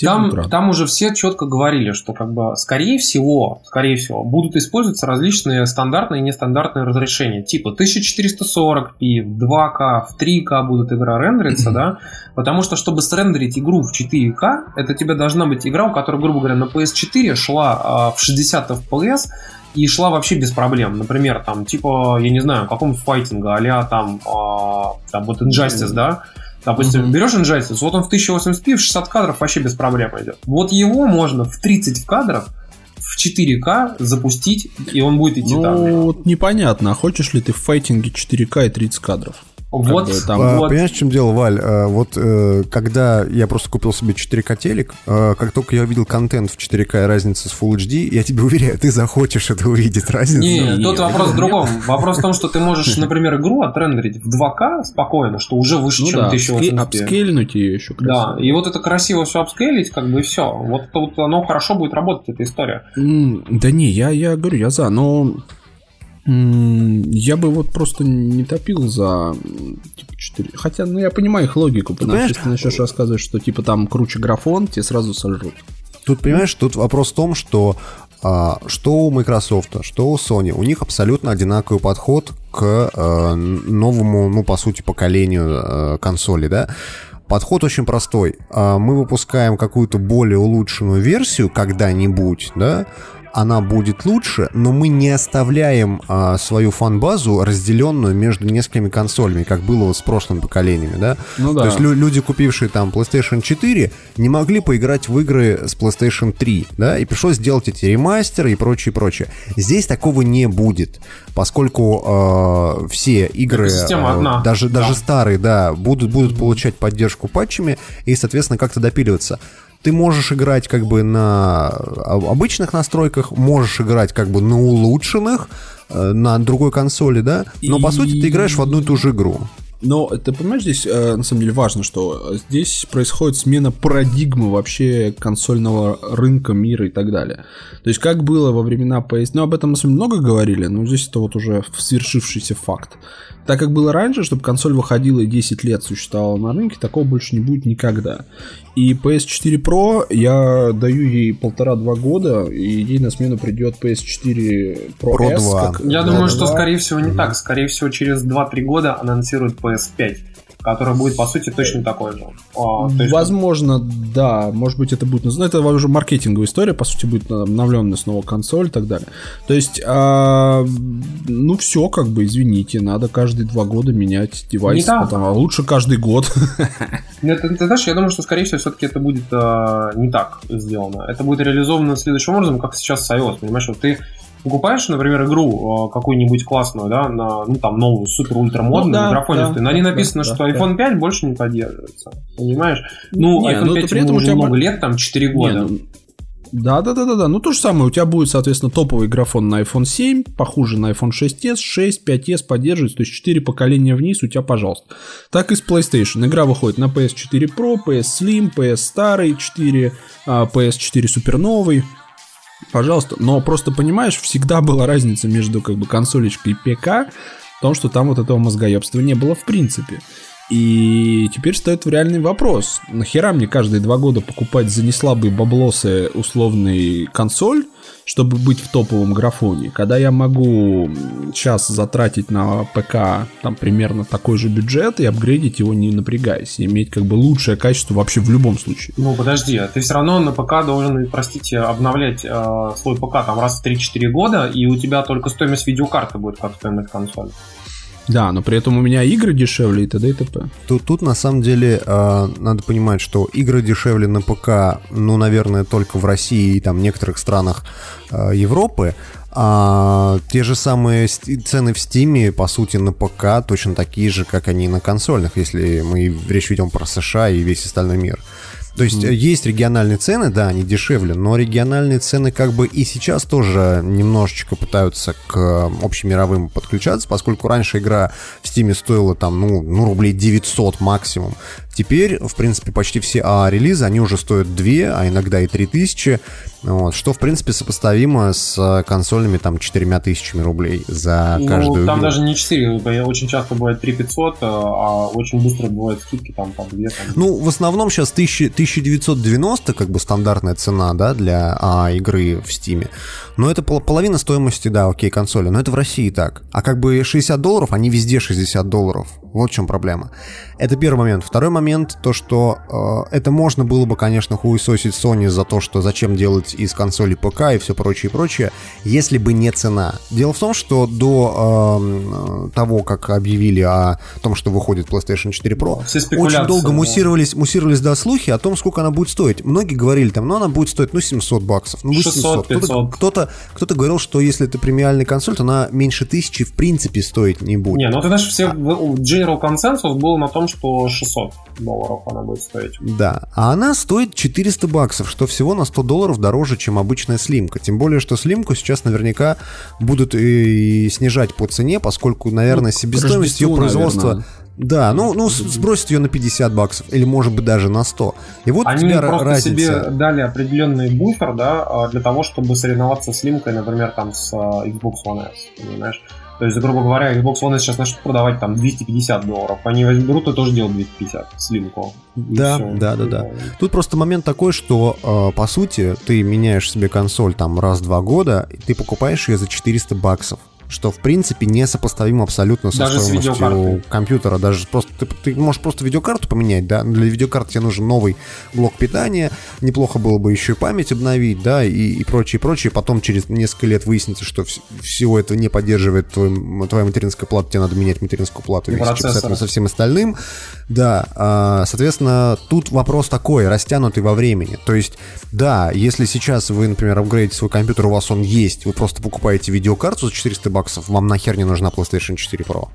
там, там уже все четко говорили, что как бы скорее всего, скорее всего, будут использоваться различные стандартные и нестандартные разрешения. Типа 1440p, в 2К, в 3К будут игра рендериться, да? Потому что, чтобы срендерить игру в 4К, это тебе должна быть игра, у которой, грубо говоря, на PS4 шла а, в 60 FPS, и шла вообще без проблем. Например, там, типа, я не знаю, каком файтинга, а там, а, там вот Injustice, да? Допустим, берешь Injustice, вот он в 1080p, в 60 кадров вообще без проблем идет. Вот его можно в 30 кадров в 4К запустить, и он будет идти так. Ну, вот непонятно, а хочешь ли ты в файтинге 4К и 30 кадров? Вот, бы там- А, вот. Понимаешь, в чем дело, Валь? А, Вот э, когда я просто купил себе 4К телек, э, как только я увидел контент в 4К и разница с Full HD, я тебе уверяю, ты захочешь это увидеть, разницу. Не, тут вопрос в другом. Вопрос в том, что ты можешь, например, игру отрендерить в 2К спокойно, что уже выше, Ну чем да, 1080p. апскейльнуть ее еще Да, и вот это красиво все апскейлить, как бы и все. Вот это вот оно хорошо будет работать, эта история. Да не, я, я говорю, я за, но я бы вот просто не топил за типа 4. Хотя, ну я понимаю их логику, потому понимаешь, что если ты начнешь рассказывать, что типа там круче графон, тебе сразу сожрут. Тут, понимаешь, тут вопрос в том, что а, что у Microsoft, что у Sony, у них абсолютно одинаковый подход к э, новому, ну, по сути, поколению э, консолей, да? Подход очень простой. А, Мы выпускаем какую-то более улучшенную версию когда-нибудь, да? Она будет лучше, но мы не оставляем а, свою фан-базу разделенную между несколькими консолями, как было вот с прошлыми поколениями, да? Ну да. То есть лю- люди, купившие там PlayStation 4, не могли поиграть в игры с PlayStation 3, да, и пришлось сделать эти ремастеры и прочее, прочее. Здесь такого не будет, поскольку э, все игры, э, даже, Да. даже старые, да, будут, будут получать поддержку патчами и, соответственно, как-то допиливаться. Ты можешь играть как бы на об- обычных настройках, можешь играть как бы на улучшенных, э, на другой консоли, да, но по И- сути ты играешь в одну и ту же игру. Но ты понимаешь, здесь э, на самом деле важно, что здесь происходит смена парадигмы вообще консольного рынка, мира и так далее. То есть как было во времена PS... Ну, об этом на самом деле много говорили, но здесь это вот уже свершившийся факт. Так как было раньше, чтобы консоль выходила и 10 лет существовала на рынке, такого больше не будет никогда. И PS4 Pro я даю ей полтора-два года, и ей на смену придет PS4 Pro, Pro S. 2. как- Я да, думаю, да, что да. скорее всего не так. Скорее всего, через 2-3 года анонсируют PS5, который будет, по сути, точно такой же. А, Возможно, да, может быть это будет, ну это уже маркетинговая история, по сути будет обновленная снова консоль и так далее. То есть, а, ну все, как бы, извините, надо каждые два года менять девайс, Не так. потом, а лучше каждый год. Нет, ты, ты знаешь, я думаю, что, скорее всего, все-таки это будет э, не так сделано. Это будет реализовано следующим образом, как сейчас с iOS. Понимаешь, вот ты покупаешь, например, игру э, какую-нибудь классную, да, на, ну, там, новую, супер-ультра модную, Ну да, графонистую, да, на ней написано, да, что да, iPhone 5 больше не поддерживается. Понимаешь? Ну, Не, iPhone ну, 5 при этом у уже тебя много лет, там, 4 года. Не, ну, Да, да, да, да, да. Ну то же самое. У тебя будет, соответственно, топовый графон на iPhone 7, похуже на iPhone 6s, 6, 5s поддерживается, то есть 4 поколения вниз у тебя, пожалуйста. Так и с PlayStation. Игра выходит на PS4 Pro, PS Slim, PS старый 4, а, PS4 Super новый. Пожалуйста. Но просто понимаешь, всегда была разница между как бы консолечкой и ПК в том, что там вот этого мозгоебства не было в принципе. И теперь стоит реальный вопрос. Нахера мне каждые два года покупать за неслабые баблосы условный консоль, чтобы быть в топовом графоне, когда я могу сейчас затратить на ПК там примерно такой же бюджет и апгрейдить его не напрягаясь, и иметь как бы лучшее качество вообще в любом случае. Ну, подожди, а ты все равно на ПК должен, простите, обновлять э, свой ПК там раз в 3-4 года, и у тебя только стоимость видеокарты будет как стоимость консоли. Да, но при этом у меня игры дешевле и т.д. и т.п. Тут, тут на самом деле э, надо понимать, что игры дешевле на ПК, ну, наверное, только в России и там некоторых странах э, Европы. А те же самые цены в Стиме, по сути, на ПК точно такие же, как они на консольных, если мы речь ведем про США и весь остальной мир. То есть э, есть региональные цены, да, они дешевле, но региональные цены как бы и сейчас тоже немножечко пытаются к э, общемировым подключаться, поскольку раньше игра в Стиме стоила там, ну, ну рублей 900 максимум. Теперь, в принципе, почти все АА-релизы, они уже стоят 2, а иногда и 3000, вот, что, в принципе, сопоставимо с э, консольными там 4000 рублей за каждую ну, там игру. даже не 4, очень часто бывает 3500, а очень быстро бывают скидки там по 2. Там. Ну, в основном сейчас 1000, 1990 как бы стандартная цена, да, для а, игры в Стиме. Но это пол- половина стоимости, да, окей, консоли. Но это в России так. А как бы 60 долларов, они везде 60 долларов. Вот в чем проблема. Это первый момент. Второй момент, то, что э, это можно было бы, конечно, хуесосить Sony за то, что зачем делать из консоли ПК и все прочее, и прочее, если бы не цена. Дело в том, что до э, того, как объявили о том, что выходит PlayStation 4 Pro, очень долго муссировались, муссировались да, слухи о том, сколько она будет стоить. Многие говорили там, ну она будет стоить, ну 700 баксов, ну 800. 600, Кто-то, 500. кто-то, кто-то говорил, что если это премиальная консоль, то она меньше тысячи в принципе стоить не будет. Не, ну ты знаешь, все в- General Consensus был на том, что 600 долларов она будет стоить. Да, а она стоит 400 баксов, что всего на 100 долларов дороже, чем обычная слимка. Тем более, что слимку сейчас наверняка будут и снижать по цене, поскольку, наверное, Ну, себестоимость ее производства... наверное. Да, ну, ну с- сбросить ее на 50 баксов, или может быть даже на 100. И вот у Они тебя просто разница. себе дали определенный буфер, да, а, для того, чтобы соревноваться с лимкой, например, там с а, Xbox One S, понимаешь? То есть, грубо говоря, Xbox One сейчас начнут продавать там 250 долларов. Они возьмут и тоже делают 250 слимку. И Да, всё. да, да, да. Тут просто момент такой, что э, по сути ты меняешь себе консоль там раз в два года, и ты покупаешь ее за 400 баксов. Что в принципе несопоставимо абсолютно со Даже стоимостью компьютера. Даже просто ты, ты можешь просто видеокарту поменять, да. Для видеокарты тебе нужен новый блок питания. Неплохо было бы еще и память обновить, да, и, и прочее, прочее. Потом через несколько лет выяснится, что вс- всего этого не поддерживает твой, твоя материнская плата, тебе надо менять материнскую плату И вместе с со всем остальным. Да, а, соответственно, тут вопрос такой, растянутый во времени. То есть, да, если сейчас вы, например, апгрейдите свой компьютер, у вас он есть, вы просто покупаете видеокарту за 400 баксов, вам нахер не нужна PlayStation 4 Pro.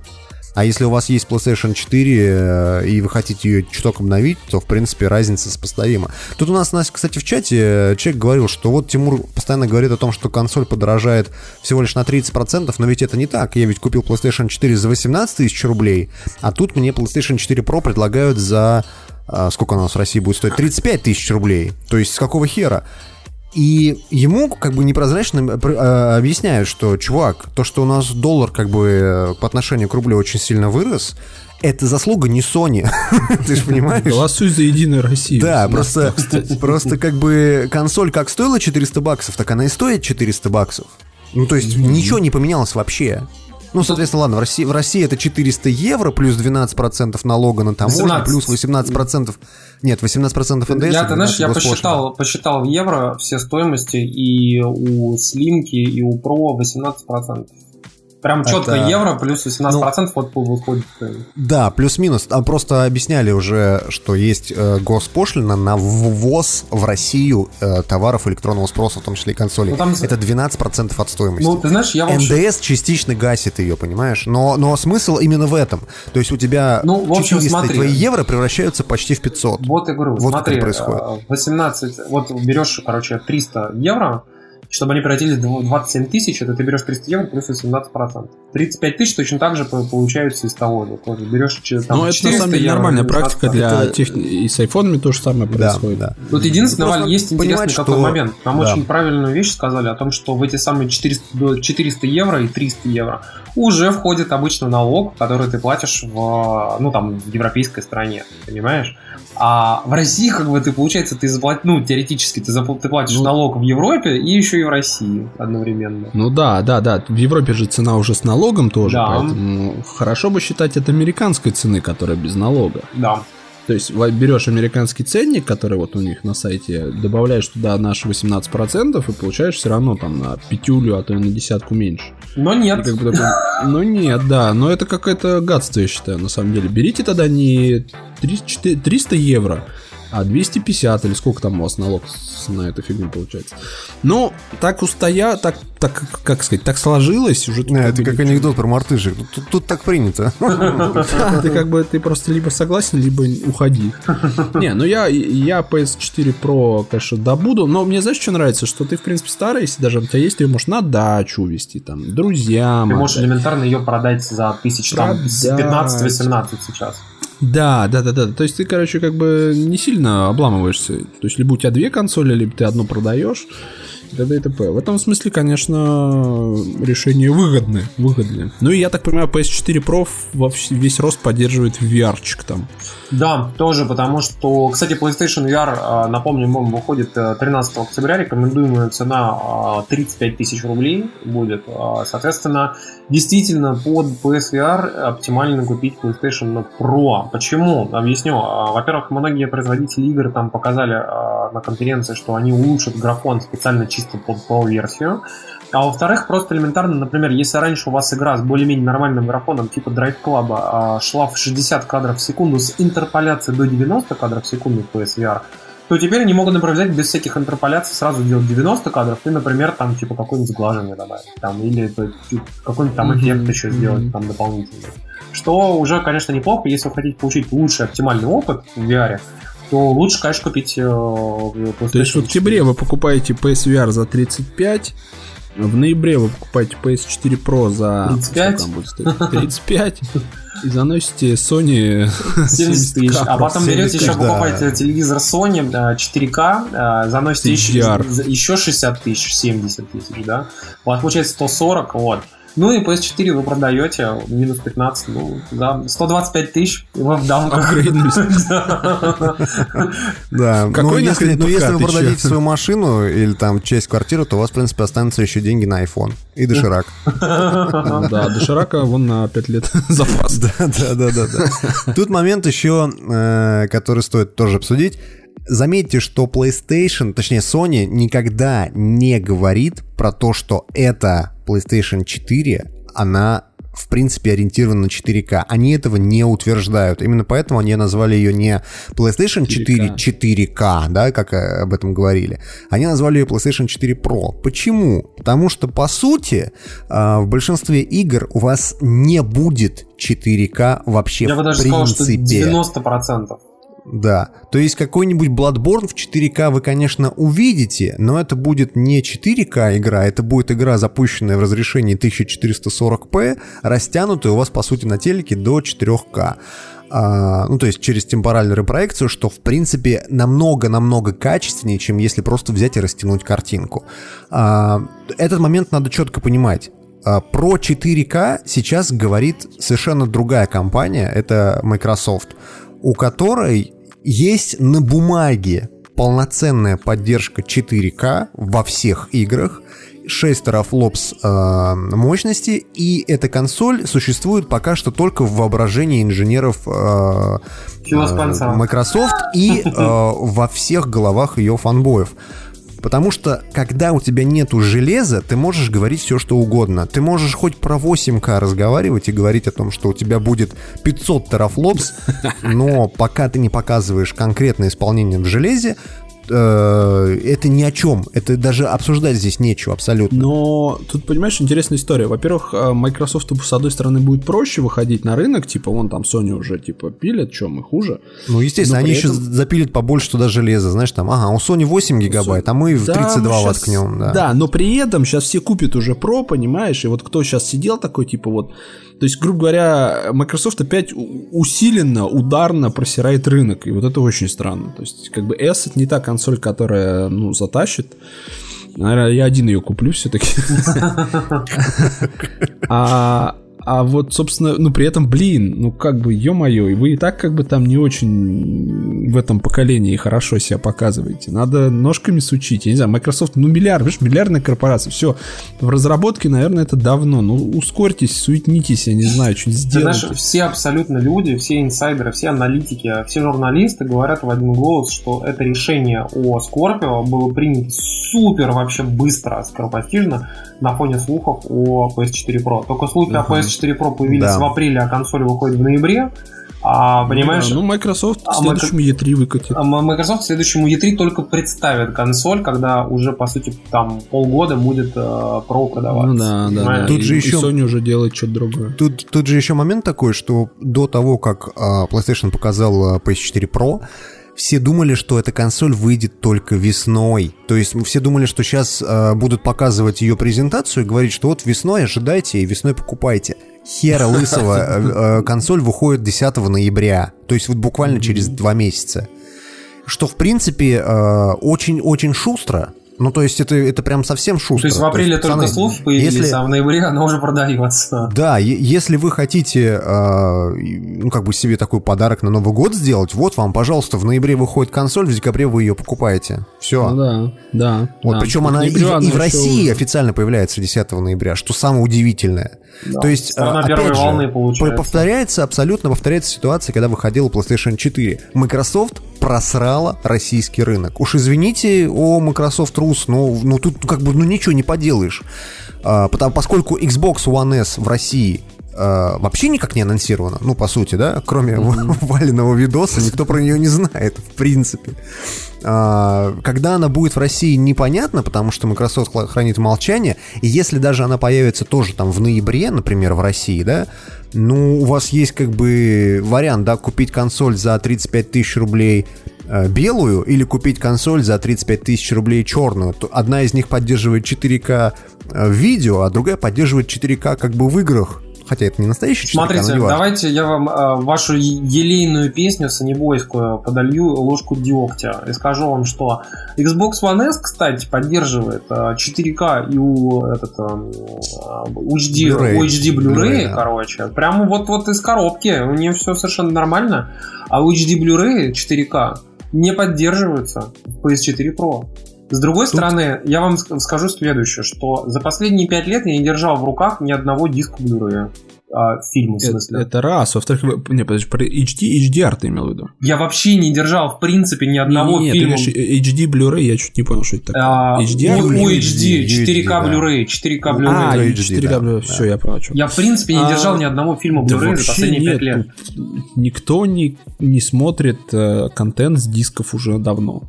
А если у вас есть PlayStation 4 э, и вы хотите ее чуток обновить, то, в принципе, разница сопоставима. Тут у нас, Настя, кстати, в чате э, человек говорил, что вот Тимур постоянно говорит о том, что консоль подорожает всего лишь на 30%, но ведь это не так. Я ведь купил PlayStation 4 за 18 тысяч рублей, а тут мне PlayStation 4 Pro предлагают за... а, Сколько у нас в России будет стоить? 35 тысяч рублей. То есть с какого хера? И ему как бы непрозрачно э, э, объясняют, что, чувак, то, что у нас доллар как бы э, по отношению к рублю очень сильно вырос, это заслуга не Sony. Ты же понимаешь? Голосуй за Единую Россию. Да, просто, просто как бы консоль как стоила 400 баксов, так она и стоит 400 баксов. Ну, то есть ничего не поменялось вообще. Ну, соответственно, ладно, в России, в России это 400 евро плюс 12% налога на таможню, 18. плюс 18%... Нет, 18% НДС. Я, ты знаешь, 12 я посчитал, посчитал в евро все стоимости, и у Слимки, и у Про 18%. Прям четко Это- евро плюс 18% вот выходит. Да, плюс-минус. Там просто объясняли уже, что есть э, госпошлина на ввоз в Россию э, товаров электронного спроса, в том числе и консолей. Ну, там- Это 12% от стоимости. Ну, ты знаешь, я вообще... НДС частично гасит ее, понимаешь? Но, но смысл именно в этом. То есть у тебя Ну, в общем, 400 смотри. твои евро превращаются почти в 500. Вот я говорю, Вот смотри, происходит. э, 18, вот берешь, короче, 300 евро, чтобы они превратились в 27 тысяч, это ты берешь 300 евро плюс 18%. 35 тысяч точно так же по- получаются из того же. Тоже берешь там, Ну, это на 400 самом деле евро, нормальная практика для 20%. техни... И с айфонами то же самое Да, происходит. да. Тут единственное, Просто Валь, есть интересный понимать, какой что- момент. Нам Да. очень правильную вещь сказали о том, что в эти самые 400, до 400 евро и 300 евро уже входит обычно налог, который ты платишь в, ну, там, в европейской стране, понимаешь? А в России, как бы, ты, получается, ты заплатишь, ну, теоретически, ты, запл- ты платишь Ну. налог в Европе и еще и в России одновременно. Ну да, да, да. В Европе же цена уже с налогом тоже, Да. поэтому хорошо бы считать это американской цены, которая без налога. Да. То есть берешь американский ценник, который вот у них на сайте, добавляешь туда наши 18% и получаешь все равно там на пятюлю, а то и на десятку меньше. Но нет. как бы такой, ну нет, да, но это какое-то гадство, я считаю, на самом деле. Берите тогда не 300, 300 евро, а 250 или сколько там у вас налог на эту фигню получается. Ну, так устоя, так, так, как сказать, так сложилось уже. тут Не, как это как ничего. анекдот про мартыжик. Тут, тут- тут так принято. Ты как бы ты просто либо согласен, либо уходи. Не, ну я, я PS4 Pro, конечно, добуду, но мне знаешь, что нравится? Что ты, в принципе, старый, если даже у тебя есть, ты ее можешь на дачу увезти, там, друзьям. Ты можешь элементарно ее продать за тысяч там Продать. 15-18 сейчас. Да, да, да, да. То есть ты, короче, как бы не сильно обламываешься. То есть либо у тебя две консоли, либо ты одну продаешь. и т.д. и т.п. В этом смысле, конечно, решение выгодное. выгодное. Ну и я так понимаю, PS4 Pro весь рост поддерживает VR-чик там. Да, тоже, потому что, кстати, PlayStation VR, э, напомню, он выходит э, 13 октября, рекомендуемая цена э, 35 тысяч рублей будет. Э, Соответственно, действительно, под PSVR оптимально купить PlayStation Pro. Почему? Объясню. Э, Во-первых, многие производители игр там показали э, на конференции, что они улучшат графон специально чисто под Pro-версию. А во-вторых, просто элементарно, например, если раньше у вас игра с более-менее нормальным графоном типа Drive Club а, шла в 60 кадров в секунду с интерполяцией до 90 кадров в секунду в PSVR, то теперь они могут, например, взять без всяких интерполяций сразу делать 90 кадров и, например, там типа какое-нибудь сглаживание добавить. Там, или то- какой-нибудь там эффект еще сделать там дополнительный. Что уже, конечно, неплохо, если вы хотите получить лучший оптимальный опыт в VR, то лучше, конечно, купить э, То есть в октябре вы покупаете PSVR за 35, в ноябре вы покупаете PS4 Pro за 35? сколько там будет стоить? 35 и заносите Sony 70 тысяч. А потом 70 берете еще, да. покупаете телевизор Sony э, 4К, э, заносите еще, еще 60 тысяч, 70 тысяч, да? У вас получается 140, вот. Ну и PS4 вы продаете, минус 15, ну, да, 125 тысяч, и вы в дамках. Апгрейднулись. Да, Какой ну, если, ну, вы продадите свою машину или там часть квартиры, то у вас, в принципе, останутся еще деньги на iPhone и доширак. Да, доширака вон на 5 лет запас. Да, да, да, да, да. Тут момент еще, э, который стоит тоже обсудить. Заметьте, что PlayStation, точнее Sony, никогда не говорит про то, что эта PlayStation 4, она в принципе ориентирована на 4К. Они этого не утверждают. Именно поэтому они назвали ее не PlayStation 4 4K, да, как э, об этом говорили. Они назвали ее PlayStation 4 Pro. Почему? Потому что, по сути, э, в большинстве игр у вас не будет 4К вообще Я бы в даже сказал, что принципе. 90%. Да, то есть какой-нибудь Bloodborne в 4К вы, конечно, увидите, но это будет не 4К игра, это будет игра, запущенная в разрешении 1440p, растянутая у вас, по сути, на телеке до 4К. А, ну, то есть через темпоральную репроекцию, что, в принципе, намного-намного качественнее, чем если просто взять и растянуть картинку. А, этот момент надо четко понимать. А, Про 4К сейчас говорит совершенно другая компания, это Microsoft, у которой есть на бумаге полноценная поддержка 4К во всех играх, 6 терафлопс э, мощности, и эта консоль существует пока что только в воображении инженеров э, э. Microsoft и э, во всех головах ее фанбоев. Потому что, когда у тебя нету железа, ты можешь говорить все, что угодно. Ты можешь хоть про 8К разговаривать и говорить о том, что у тебя будет 500 терафлопс, но пока ты не показываешь конкретное исполнение в железе, э, это ни о чем. Это даже обсуждать здесь нечего абсолютно. Но тут, понимаешь, интересная история. Во-первых, э, Microsoft, с одной стороны, будет проще выходить на рынок, типа, вон там Sony уже, типа, пилят, чем мы хуже. Ну, естественно, Но они при еще этом- запилят побольше туда железа. Знаешь, там, ага, у Sony 8 гигабайт, а мы в Да, 32 ну, щас- воткнем. Да. Да, но при этом сейчас все купят уже Pro, понимаешь? И вот кто сейчас сидел такой, типа вот... То есть, грубо говоря, Microsoft опять усиленно, ударно просирает рынок. И вот это очень странно. То есть, как бы S это не та консоль, которая, ну, затащит. Наверное, я один ее куплю все-таки. А, а вот, собственно, ну при этом, блин, ну как бы, ё-моё, и вы и так как бы там не очень в этом поколении хорошо себя показываете. Надо ножками сучить. Я не знаю, Microsoft, ну миллиард, видишь, миллиардная корпорация, все. В разработке, наверное, это давно. Ну ускорьтесь, суетнитесь, я не знаю, Ты сделайте. знаешь, все абсолютно люди, все инсайдеры, все аналитики, все журналисты говорят в один голос, что это решение о Scorpio было принято супер вообще быстро, скоропостижно на фоне слухов о PS4 Pro. Только слухи о Ага. PS4 Pro появились Да. в апреле, а консоль выходит в ноябре. А, понимаешь, Ну, да, ну, Microsoft к А следующему E3 выкатит. а Microsoft к следующему E3 только представит консоль, когда уже, по сути, там полгода будет э, Pro продаваться. Ну да, да, Понимаешь? да. Тут И- же и еще- Sony уже делает что-то другое. Тут, тут же еще момент такой, что до того, как а, PlayStation показал а, PS4 Pro, все думали, что эта консоль выйдет только весной. То есть все думали, что сейчас будут показывать ее презентацию и говорить, что вот весной ожидайте и весной покупайте. Хера лысого, э, э, консоль выходит 10 ноября. То есть вот буквально через два месяца. Что, в принципе, э, очень-очень шустро. Ну, то есть это, это прям совсем шустро. То есть в апреле только пацаны, слухи появились, если- а в ноябре она уже продается. да, если вы хотите, э, ну, как бы себе такой подарок на Новый год сделать, вот вам, пожалуйста, в ноябре выходит консоль, в декабре вы ее покупаете. Все. Ну да, да. Вот, да. причем она и, она и в России уже- официально появляется 10 ноября, что самое удивительное. Да, То есть, страна опять же, повторяется, абсолютно повторяется ситуация, когда выходила PlayStation 4. Microsoft просрала российский рынок. Уж извините, о Microsoft Rus, но ну, тут как бы ну ничего не поделаешь. А, потому, поскольку Xbox One S в России а, вообще никак не анонсировано, ну, по сути, да, кроме валенного видоса, никто про нее не знает, в принципе. А, когда она будет в России, непонятно, потому что Microsoft хранит молчание, и если даже она появится тоже там в ноябре, например, в России, да, ну, у вас есть как бы вариант, да, купить консоль за 35 тысяч рублей белую или купить консоль за 35 тысяч рублей черную. Одна из них поддерживает 4К э, в видео, а другая поддерживает 4К как бы в играх. Хотя это не настоящий 4К, но Смотрите, важно. давайте я вам э, вашу елейную песню санебойскую подолью ложку дегтя и скажу вам, что Xbox One S, кстати, поддерживает э, 4К и у этот, э, HD, Blu-ray. HD Blu-ray, Blu-ray, короче. Прямо вот, вот из коробки. У нее все совершенно нормально. А HD Blu-ray 4К не поддерживаются в PS4 Pro. С другой стороны, я вам ск- скажу следующее, что за последние пять лет я не держал в руках ни одного диска Blu-ray. А, фильмы, в Это, смысле. это раз. Во-вторых, не, подожди, про HD, HDR ты имел в виду? Я вообще не держал, в принципе, ни одного Нет, ты фильма. говоришь, HD Blu-ray, я чуть не понял, что это такое. А, HDR? UHD, 4К да. Blu-ray, 4К А, Blu-ray. HD, 4K да, Blu-ray, все, я понял. Я, в принципе, не А, держал ни одного фильма Blu-ray за вообще последние нет, пять лет. тут Никто не, не смотрит э, контент с дисков уже давно.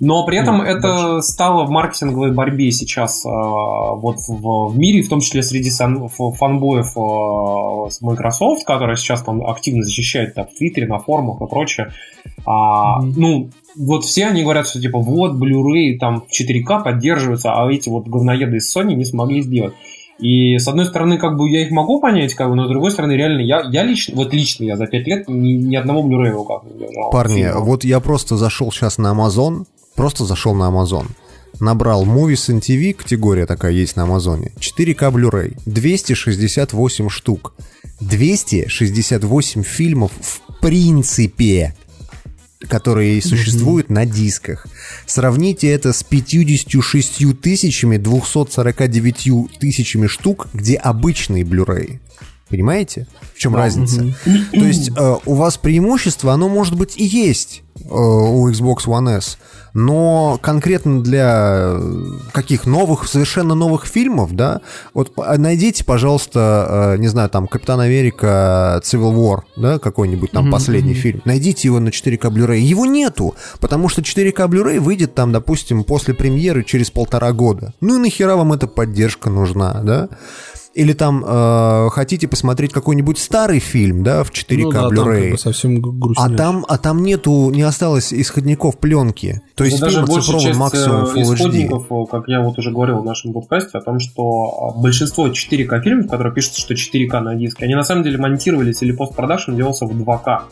Но при этом Ну, это стало в маркетинговой борьбе сейчас а, вот в, в мире, в том числе среди сан- фанбоев а, с Microsoft, которые сейчас там активно защищают там, в Твиттере, на форумах и прочее. А, Ну, вот все они говорят, что типа вот Blu-ray там в 4К поддерживаются, а эти вот говноеды из Sony не смогли сделать. И с одной стороны, как бы я их могу понять, как бы, но с другой стороны, реально, я, я лично, вот лично я за 5 лет ни, ни одного Blu-ray руках не держал. Парни, Фильма. вот я просто зашел сейчас на Amazon, просто зашел на Amazon, набрал Movies and TV, категория такая есть на Амазоне, 4К Blu-ray, 268 штук, 268 фильмов в принципе, которые существуют на дисках. Сравните это с 56 тысячами 249 тысячами штук, где обычный Blu-ray. Понимаете? В чем разница? То есть э, у вас преимущество, оно может быть и есть э, у Xbox One S, но конкретно для э, каких новых, совершенно новых фильмов, да, вот найдите, пожалуйста, э, не знаю, там Капитан Америка Civil War, да, какой-нибудь там последний фильм, найдите его на 4К Blu-ray. Его нету, потому что 4К Blu-ray выйдет там, допустим, после премьеры через полтора года. Ну и нахера вам эта поддержка нужна, да? Или там э, хотите посмотреть какой-нибудь старый фильм, да, в 4К Ну да, там Blu-ray. как бы совсем А там, а там нету, не осталось исходников пленки. То есть Да даже фильм оцифрован максимум Full HD. исходников, э, как я вот уже говорил в нашем подкасте, о том, что а, большинство 4К фильмов, которые пишут, что 4К на диске, они на самом деле монтировались или постпродакшн делался в 2К.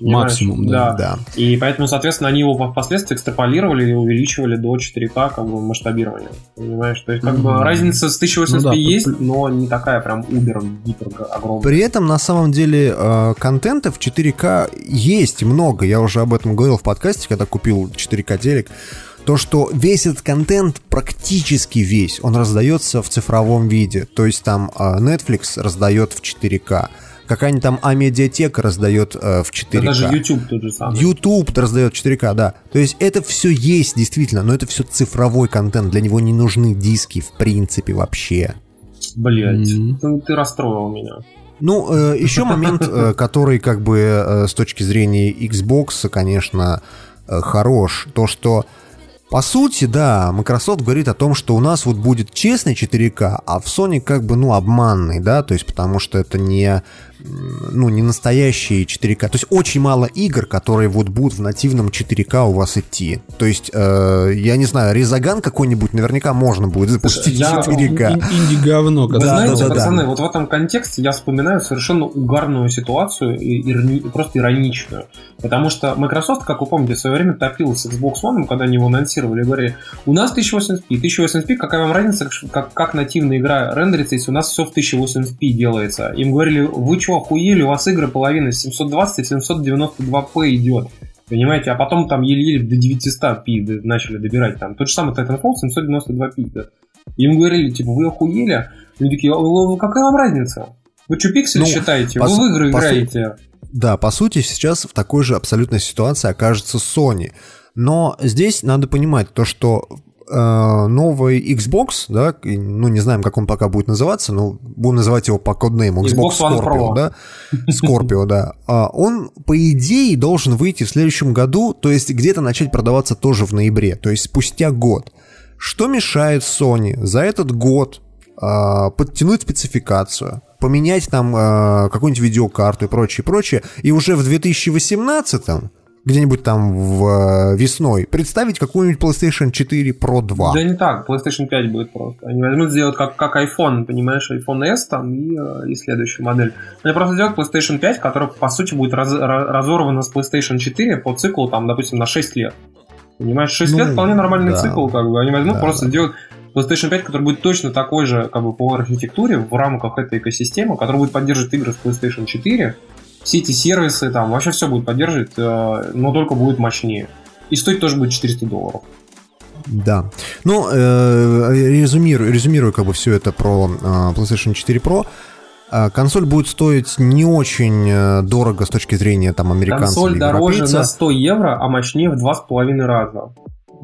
Понимаешь? Максимум, да. Да. И поэтому, соответственно, они его впоследствии экстраполировали и увеличивали до 4К как бы масштабирования. Понимаешь? То есть, как бы Мгм. разница с 1080p Ну да, есть, п- но не такая прям убер, гипер огромная. При этом, на самом деле, э, контента в 4К есть много. Я уже об этом говорил в подкасте, когда купил 4К телек. То, что весь этот контент, практически весь, он раздается в цифровом виде. То есть там э, Netflix раздает в 4К. Какая-нибудь там Амедиатека раздает э, в 4К. Да даже YouTube тот же самый. YouTube раздает 4К, да. То есть это все есть действительно, но это все цифровой контент. Для него не нужны диски в принципе вообще. Блять, Мгм. ты, ты расстроил меня. Ну, э, еще момент, э, который как бы э, с точки зрения Xbox, конечно, э, хорош. То, что по сути, да, Microsoft говорит о том, что у нас вот будет честный 4К, а в Sony как бы, ну, обманный, да, то есть потому что это не, ну, не настоящие 4К. То есть очень мало игр, которые вот будут в нативном 4К у вас идти. То есть, э, я не знаю, Резаган какой-нибудь наверняка можно будет запустить я- 4К. Ин- Инди-говно. Вы которое- знаете, да, да, да. пацаны, вот в этом контексте я вспоминаю совершенно угарную ситуацию, и, ирни- просто ироничную. Потому что Microsoft, как вы помните, в свое время топил с Xbox One, когда они его анонсировали, говорили, у нас 1080p, 1080p, какая вам разница, как, как нативная игра рендерится, если у нас все в 1080p делается. Им говорили, вы что, охуели, у вас игры половина 720 и 792p идет. Понимаете, а потом там еле-еле до 900p д- начали добирать. Там тот же самый Titanfall 792p. Да. Им говорили, типа, вы охуели? Они такие, «А, а, какая вам разница? Вы что, пиксель Ну, считаете? Вы в игры играете? Да, по сути, сейчас в такой же абсолютной ситуации окажется Sony. Но здесь надо понимать то, что новый Xbox, да, ну не знаем, как он пока будет называться, но будем называть его по коднейму Xbox, Xbox Scorpio, да, Scorpio, да, А он по идее должен выйти в следующем году, то есть где-то начать продаваться тоже в ноябре, то есть спустя год. Что мешает Sony за этот год а, подтянуть спецификацию, поменять там а, какую-нибудь видеокарту и прочее, прочее, и уже в 2018 где-нибудь там в а, весной представить какую-нибудь PlayStation 4 Pro 2. Да не так, PlayStation 5 будет просто. Они возьмут, сделают как, как iPhone, понимаешь, iPhone S там и, э, и следующую модель. Они просто сделают PlayStation 5, которая, по сути, будет раз- ра- разорвана с PlayStation 4 по циклу, там, допустим, на 6 лет. Понимаешь, 6 Ну, лет вполне нормальный да. цикл, как бы. Они возьмут, Да, просто да. сделают PlayStation 5, который будет точно такой же, как бы, по архитектуре в рамках этой экосистемы, который будет поддерживать игры с PlayStation 4, все эти сервисы, там, вообще все будет поддерживать, э, но только будет мощнее. И стоить тоже будет 400 долларов. Да. Ну, э, резюмирую, резюмирую как бы все это про э, PlayStation 4 Pro. А, Консоль будет стоить не очень э, дорого с точки зрения там американцев. Консоль дороже на 100 евро, а мощнее в 2,5 раза.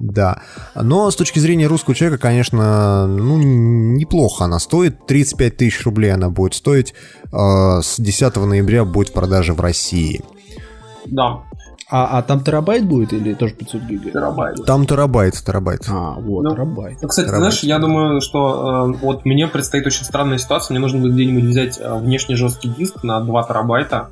Да. Но с точки зрения русского человека, конечно, ну, неплохо она стоит. 35 тысяч рублей она будет стоить. Э, С 10 ноября будет в продаже в России. Да, А, а там терабайт будет или тоже 500 гигабайт? терабайт. Там терабайт, терабайт. А, вот, Ну, терабайт. Ну, Кстати, Терабайт. знаешь, я думаю, что э, вот мне предстоит очень странная ситуация. Мне нужно будет где-нибудь взять э, внешний жесткий диск на 2 терабайта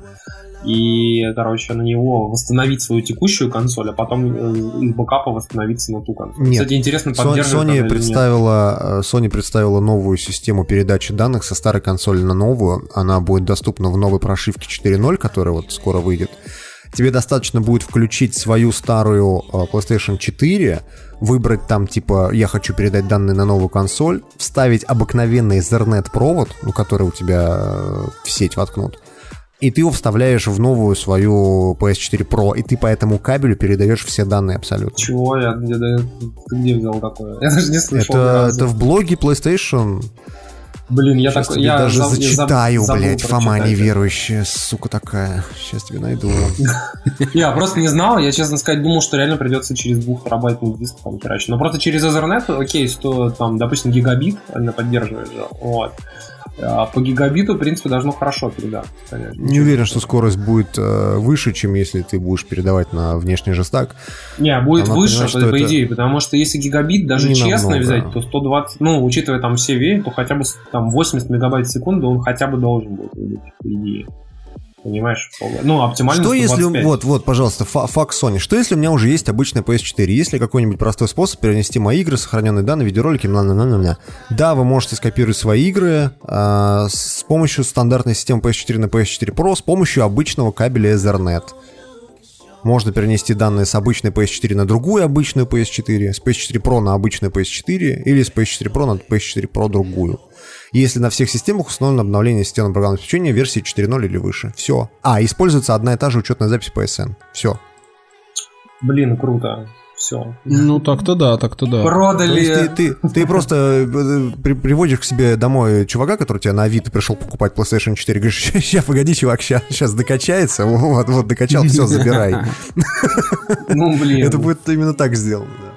и, короче, на него восстановить свою текущую консоль, а потом э, из бэкапа восстановиться на ту консоль. Нет. Кстати, интересно, Sony, поддерживает Sony нет. представила, э, Sony представила новую систему передачи данных со старой консоли на новую. Она будет доступна в новой прошивке 4.0, которая вот скоро выйдет. Тебе достаточно будет включить свою старую э, PlayStation 4, выбрать там типа «Я хочу передать данные на новую консоль», вставить обыкновенный Ethernet провод, ну, который у тебя в сеть воткнут, и ты его вставляешь в новую свою PS4 Pro, и ты по этому кабелю передаешь все данные абсолютно. Чего? Я да, ты где взял такое? Я даже не слышал Это, это в блоге PlayStation. Блин, я Сейчас тебе я даже я заб- зачитаю, забыл блядь, Фома неверующая, сука такая. Сейчас тебе найду. Я просто не знал, я, честно сказать, думал, что реально придется через 2 терабайтный диск там херачить. Но просто через Ethernet, окей, 100, там, допустим, гигабит она поддерживает же, вот. А по гигабиту, в принципе, должно хорошо передать. Не уверен, что скорость будет э, выше, чем если ты будешь передавать на внешний жестак. Не, будет Она выше, понимает, по, это идее, потому что если гигабит даже не честно намного. взять, то 120, ну, учитывая там все веи, то хотя бы там 80 мегабайт в секунду он хотя бы должен будет выдать, по идее. Понимаешь? Ну, оптимально Что если... 125. Вот, вот, пожалуйста, фа- факт Sony. Что если у меня уже есть обычная PS4? Есть ли какой-нибудь простой способ перенести мои игры, сохраненные данные, видеоролики, бла бла бла бла Да, вы можете скопировать свои игры а, с помощью стандартной системы PS4 на PS4 Pro, с помощью обычного кабеля Ethernet. Можно перенести данные с обычной PS4 на другую обычную PS4, с PS4 Pro на обычную PS4 или с PS4 Pro на PS4 Pro другую. Если на всех системах установлено обновление системного программного обеспечения версии 4.0 или выше. Все. А, используется одна и та же учетная запись PSN. Все. Блин, круто. Все. Ну, так-то да, так-то да. Продали. ты, ты, ты просто э, при- приводишь к себе домой чувака, который тебе на Авито пришел покупать PlayStation 4, говоришь, сейчас, погоди, чувак, сейчас, докачается, вот, вот, докачал, все, забирай. Ну, блин. Это будет именно так сделано, да.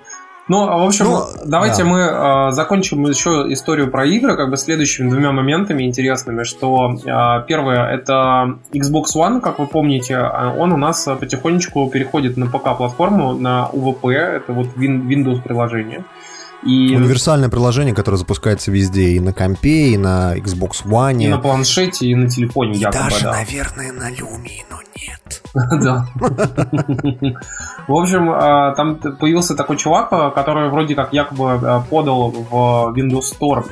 Ну, а, в общем, Ну, давайте да. мы э, закончим еще историю про игры, как бы следующими двумя моментами интересными, что э, первое это Xbox One, как вы помните, он у нас потихонечку переходит на ПК-платформу, на UVP, это вот Win- Windows приложение. И, Универсальное приложение, которое запускается везде, и на компе, и на Xbox One. и на планшете, и на телефоне, якобы, да. наверное, на Lumii, но нет. Да. В общем, э, там появился такой чувак, э, который вроде как якобы э, подал в Windows Store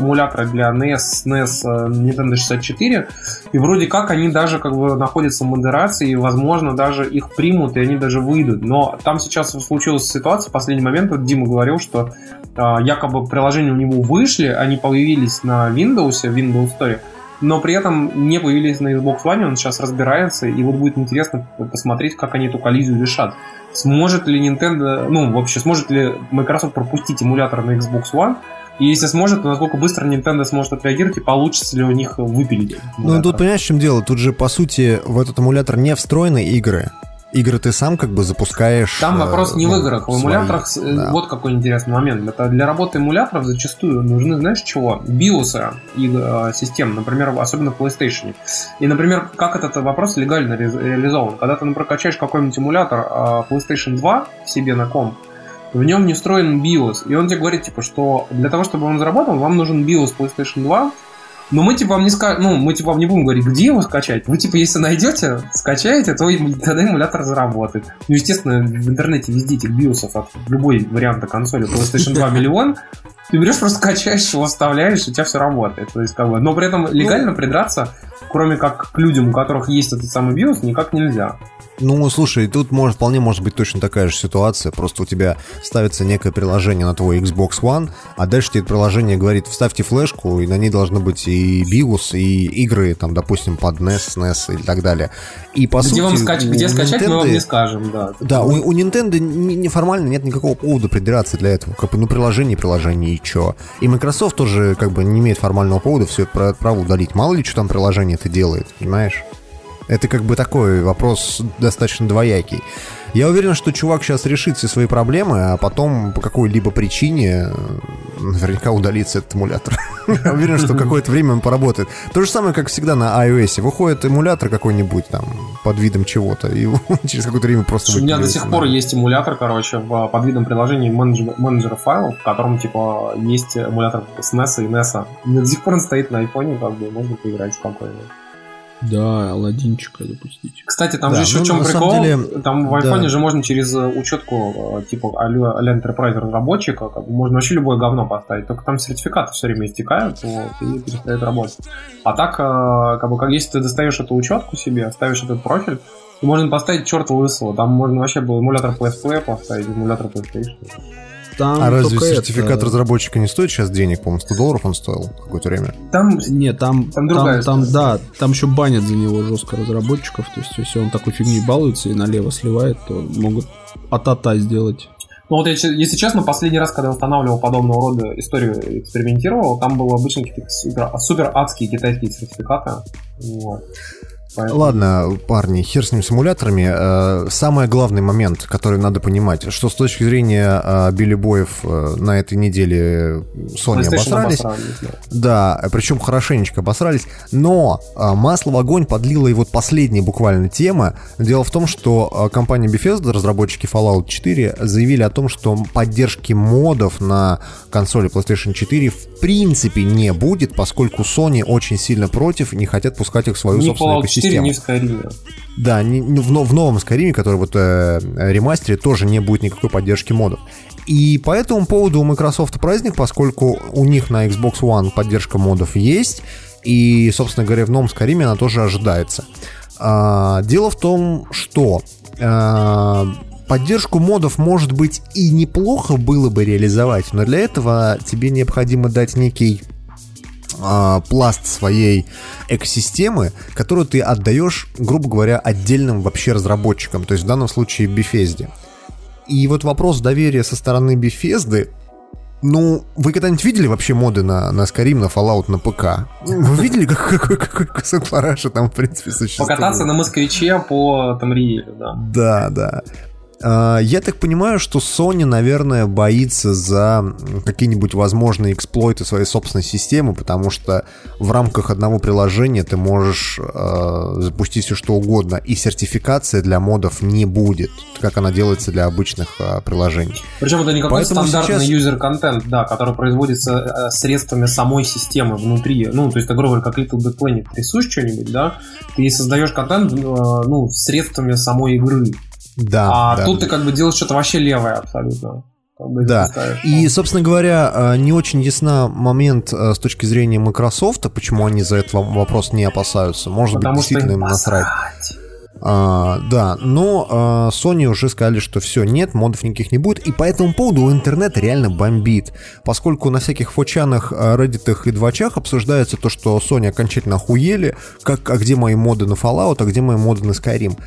эмуляторы для NES, SNES, э, Nintendo 64, и вроде как они даже как бы находятся в модерации, и, возможно, даже их примут, и они даже выйдут. Но там сейчас случилась ситуация, в последний момент, вот Дима говорил, что якобы приложения у него вышли, они появились на Windows, в Windows Store, но при этом не появились на Xbox One, он сейчас разбирается, и вот будет интересно посмотреть, как они эту коллизию решат. Сможет ли Nintendo, ну, вообще, сможет ли Microsoft пропустить эмулятор на Xbox One, и если сможет, то насколько быстро Nintendo сможет отреагировать, и получится ли у них выпилить? Ну, тут понимаешь, в чем дело? Тут же, по сути, в этот эмулятор не встроены игры. Игры ты сам как бы запускаешь. Там э, вопрос не в ну, играх. В свои. эмуляторах с- э, Да. вот какой интересный момент. Это для работы эмуляторов зачастую нужны, знаешь, чего? Биосы и э, систем, например, особенно в PlayStation. И, например, как этот вопрос легально ре- реализован? Когда ты, например, качаешь какой-нибудь эмулятор э, PlayStation 2 себе на комп, в нем не встроен BIOS. И он тебе говорит, типа, что для того, чтобы он заработал, вам нужен BIOS PlayStation 2, но мы типа вам не ска... ну, мы типа вам не будем говорить, где его скачать. Вы типа, если найдете, скачаете, то тогда эмулятор заработает. Ну, естественно, в интернете везде этих биосов от любой варианта консоли PlayStation 2 миллион. Ты берешь, просто скачаешь его, вставляешь, и у тебя все работает. То есть, как бы, но при этом легально придраться, кроме как к людям, у которых есть этот самый BIOS, никак нельзя. Ну, слушай, тут может, вполне может быть точно такая же ситуация. Просто у тебя ставится некое приложение на твой Xbox One, а дальше тебе это приложение говорит, вставьте флешку, и на ней должны быть и BIOS, и игры, там, допустим, под NES, SNES и так далее. И по где сути, вам скач... где скачать, мы вам Nintendo- не скажем, да. Да, у, у Nintendo не- неформально нет никакого повода придираться для этого. Как бы, ну, приложение, приложение, и чё. И Microsoft тоже, как бы, не имеет формального повода все это право удалить. Мало ли, что там приложение это делает, понимаешь? Это как бы такой вопрос достаточно двоякий. Я уверен, что чувак сейчас решит все свои проблемы, а потом по какой-либо причине э, наверняка удалится этот эмулятор. Я уверен, что какое-то время он поработает. То же самое, как всегда на iOS. Выходит эмулятор какой-нибудь там под видом чего-то, и через какое-то время просто... У меня до сих пор есть эмулятор, короче, в, под видом приложения менеджера, менеджера файлов, в котором, типа, есть эмулятор SNES и NES. И до сих пор он стоит на айфоне, как бы, можно поиграть спокойно. Да, Аладдинчика запустить. Кстати, там Да, же еще ну, в чем прикол? деле, там в айфоне да. же можно через э, учетку, э, типа, а-ля Enterprise разработчика, как бы, можно вообще любое говно поставить, только там сертификаты все время истекают, вот, и перестает работать. А так, э, как бы, как если ты достаешь эту учетку себе, ставишь этот профиль, то можно поставить черт лысого. Там можно вообще был эмулятор PSP поставить, эмулятор PlayStation. Там А разве сертификат это- разработчика не стоит сейчас денег? По-моему, 100 долларов он стоил какое-то время. Там Нет, там, Там там, другая там, да, там еще банят за него жестко разработчиков. То есть, если он такой фигней балуется и налево сливает, то могут атата сделать. Ну вот я, если честно, последний раз, когда я устанавливал подобного рода историю, экспериментировал, там было обычно какие-то супер, супер адские китайские сертификаты. Вот. Поэтому- Ладно, парни, хер с ним с эмуляторами. Э, Самый главный момент, который надо понимать, что с точки зрения э, Билли Боев э, на этой неделе Sony обосрались. обосрались, да. Да, причем хорошенечко обосрались. Но масло в огонь подлила и вот последняя буквально тема. Дело в том, что компания Bethesda, разработчики Fallout 4, заявили о том, что поддержки модов на консоли PlayStation 4 в принципе не будет, поскольку Sony очень сильно против и не хотят пускать их в свою в собственную Fallout 4, экосистему. ни в Skyrim. Да, не- не в, в новом Skyrim, который вот э, ремастере, тоже не будет никакой поддержки модов. И по этому поводу у Microsoft праздник, поскольку у них на Xbox One поддержка модов есть, и, собственно говоря, в новом Skyrim она тоже ожидается. А, дело в том, что а, поддержку модов, может быть, и неплохо было бы реализовать, но для этого тебе необходимо дать некий а, пласт своей экосистемы, которую ты отдаешь, грубо говоря, отдельным вообще разработчикам, то есть в данном случае Bethesda. И вот вопрос доверия со стороны Bethesda, ну, вы когда-нибудь видели вообще моды на, на Skyrim, на Fallout, на ПК? Вы видели, как- какой, какой кусок параша там, в принципе, существует? Покататься на москвиче по Тамриелю, да. Да, да. А, Я так понимаю, что Sony, наверное, боится за какие-нибудь возможные эксплойты своей собственной системы, потому что в рамках одного приложения ты можешь э, запустить все что угодно, и сертификация для модов не будет, как она делается для обычных э, приложений. Причем это не какой-то стандартный сейчас- юзер-контент, да, который производится э, средствами самой системы внутри. Ну, то есть, грубо говоря, как Little Big Planet рисуешь что-нибудь, да, ты создаешь контент, э, ну, средствами самой игры. Да, а да, тут ты как бы делаешь что-то вообще левое абсолютно. Да, и, собственно говоря, э, не очень ясна момент э, с точки зрения Microsoft, почему они за этот во- вопрос не опасаются. Может Потому быть, действительно им насрать. А, да, но а, Sony уже сказали, что все, нет, модов никаких не будет, и по этому поводу интернет реально бомбит, поскольку на всяких фочанах, реддитах и двачах обсуждается то, что Sony окончательно охуели, как, а где мои моды на Fallout, а где мои моды на Skyrim.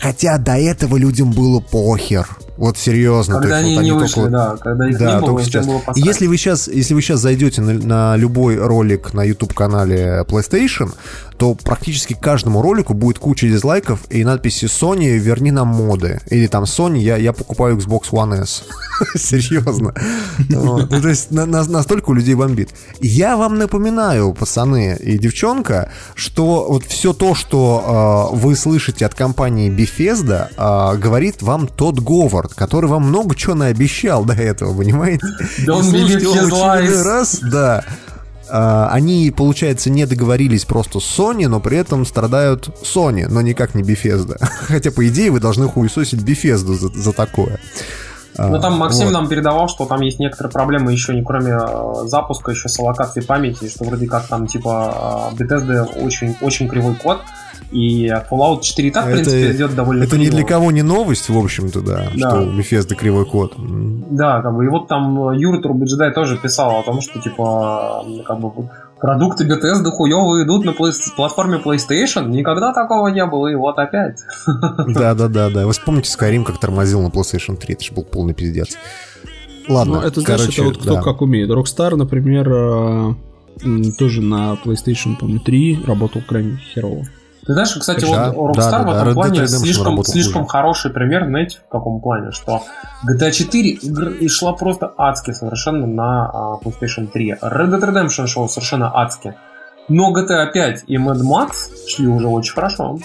Хотя до этого людям было похер. Вот серьезно. Когда есть они вот не только вышли, вот- да, когда их да, не было, только сейчас. было посрать. Если вы сейчас, если вы сейчас зайдете на, на любой ролик на YouTube канале PlayStation, то практически каждому ролику будет куча дизлайков и надписи Sony верни нам моды или там Sony я я покупаю Xbox One S. Серьезно. Ну, То есть на- на- настолько у людей бомбит. Я вам напоминаю, пацаны и девчонка, что вот все то, что э, вы слышите от компании Bethesda, э, говорит вам тот Говард, который вам много чего наобещал до этого, понимаете? Очередной lies. раз, да. А, Они, получается, не договорились просто с Sony, но при этом страдают Sony, но никак не Bethesda. Хотя, по идее, вы должны хуесосить Bethesda за, за такое. А, Ну там Максим вот. нам передавал, что там есть некоторые проблемы еще не кроме э, запуска, еще с аллокацией памяти, что вроде как там типа э, Bethesda очень, очень кривой код, И Fallout 4 и так, в принципе, идет довольно Это ни криво. для кого не новость, в общем-то, да, Да. что у Bethesda кривой код. Да, как бы, и вот там э, Юра Турбоджедай тоже писал о том, что, типа, как бы, продукты Bethesda хуёво идут на плей- платформе PlayStation, никогда такого не было, и вот опять. Да-да-да-да. Вы вспомните Skyrim, как тормозил на PlayStation 3, это же был полный пиздец. Ладно, Ну, это знаешь, короче, это вот кто да. как умеет. Rockstar, например, э, тоже на PlayStation, помню, 3 работал крайне херово. Ты знаешь, кстати, Да, вот Rockstar да, да, в да. этом Dead плане слишком, слишком хуже. хороший пример, знаете, в каком плане, что GTA 4 игр- и шла просто адски совершенно на а, PlayStation 3. Red Dead Redemption шел совершенно адски. Но GTA 5 и Mad Max шли уже очень хорошо.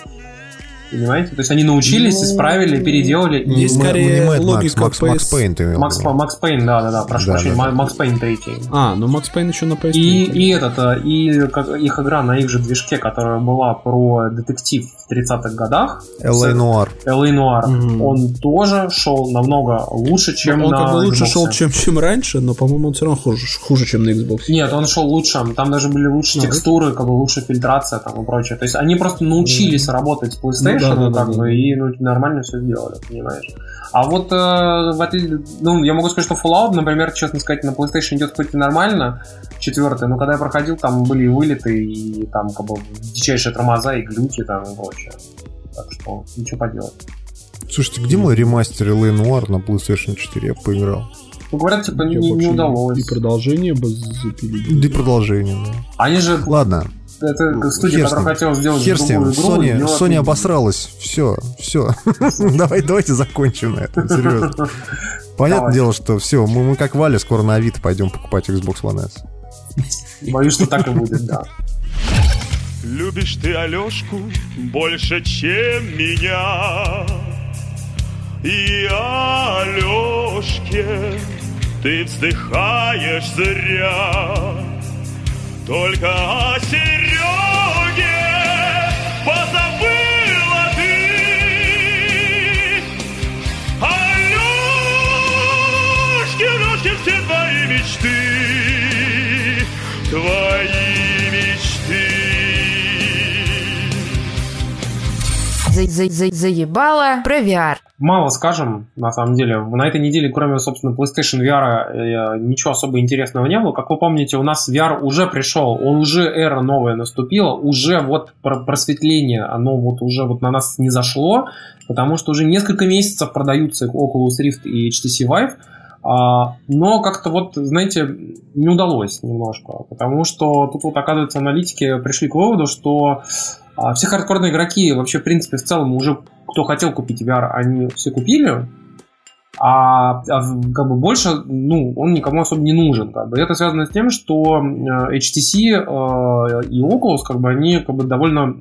Понимаете? То есть они научились, Ну, исправили, переделали. мы- скорее не логика Max PS. Payne ты Макс. Макс Пейн, да, да, да, прошу Да, прощения, да. Макс Пейн 3. А, ну Макс Пейн еще на PS3. И, и этот, а, и как- их игра на их же движке, которая была про детектив в 30-х годах. LA Noir. L.A. Noir. Он тоже шел намного лучше, чем он на как бы лучше Xbox. шел, чем, чем раньше, но, по-моему, он все равно хуже, хуже, чем на Xbox. Нет, он шел лучше. Там даже были лучше Ну, текстуры, как бы лучше фильтрация там и прочее. То есть они просто научились работать с PlayStation, Ну да, да, как да, бы, да. и ну, нормально все сделали, понимаешь. А вот, э, в отли- ну, я могу сказать, что Fallout, например, честно сказать, на PlayStation идет хоть и нормально, четвертый, но когда я проходил, там были и вылеты, и там как бы дичайшие тормоза, и глюки там и прочее. Так что ничего поделать. Слушайте, где мой ремастер LA Noir на PlayStation 4? Я поиграл. Ну, говорят, типа, не, не удалось. И продолжение бы запилили. Да и продолжение, да. Они же, Ладно, это студия, хер которая хотела сделать хер другую игру, Sony, Sony обосралась. Все, все. Давай, давайте закончим на этом, серьезно. Понятное Давай. дело, что все, мы, мы как Валя скоро на Авито пойдем покупать Xbox One S. Боюсь, что так и будет, да. Любишь ты Алешку больше, чем меня И Алешке ты вздыхаешь зря Только о Сереге позабыла ты. Алешки, Алешки, все твои мечты Твои За- за- за- Заебало про VR. Мало скажем, на самом деле. На этой неделе, кроме, собственно, PlayStation VR, э, ничего особо интересного не было. Как вы помните, у нас VR уже пришел, он уже эра новая наступила, уже вот про- просветление, оно вот уже вот на нас не зашло, потому что уже несколько месяцев продаются Oculus Rift и HTC Vive, а, но как-то вот, знаете, не удалось немножко, потому что тут вот, оказывается, аналитики пришли к выводу, что а, все хардкорные игроки вообще, в принципе, в целом уже, кто хотел купить VR, они все купили, а, а как бы больше, ну, он никому особо не нужен. Как бы. Это связано с тем, что э, HTC э, и Oculus, как бы, они как бы довольно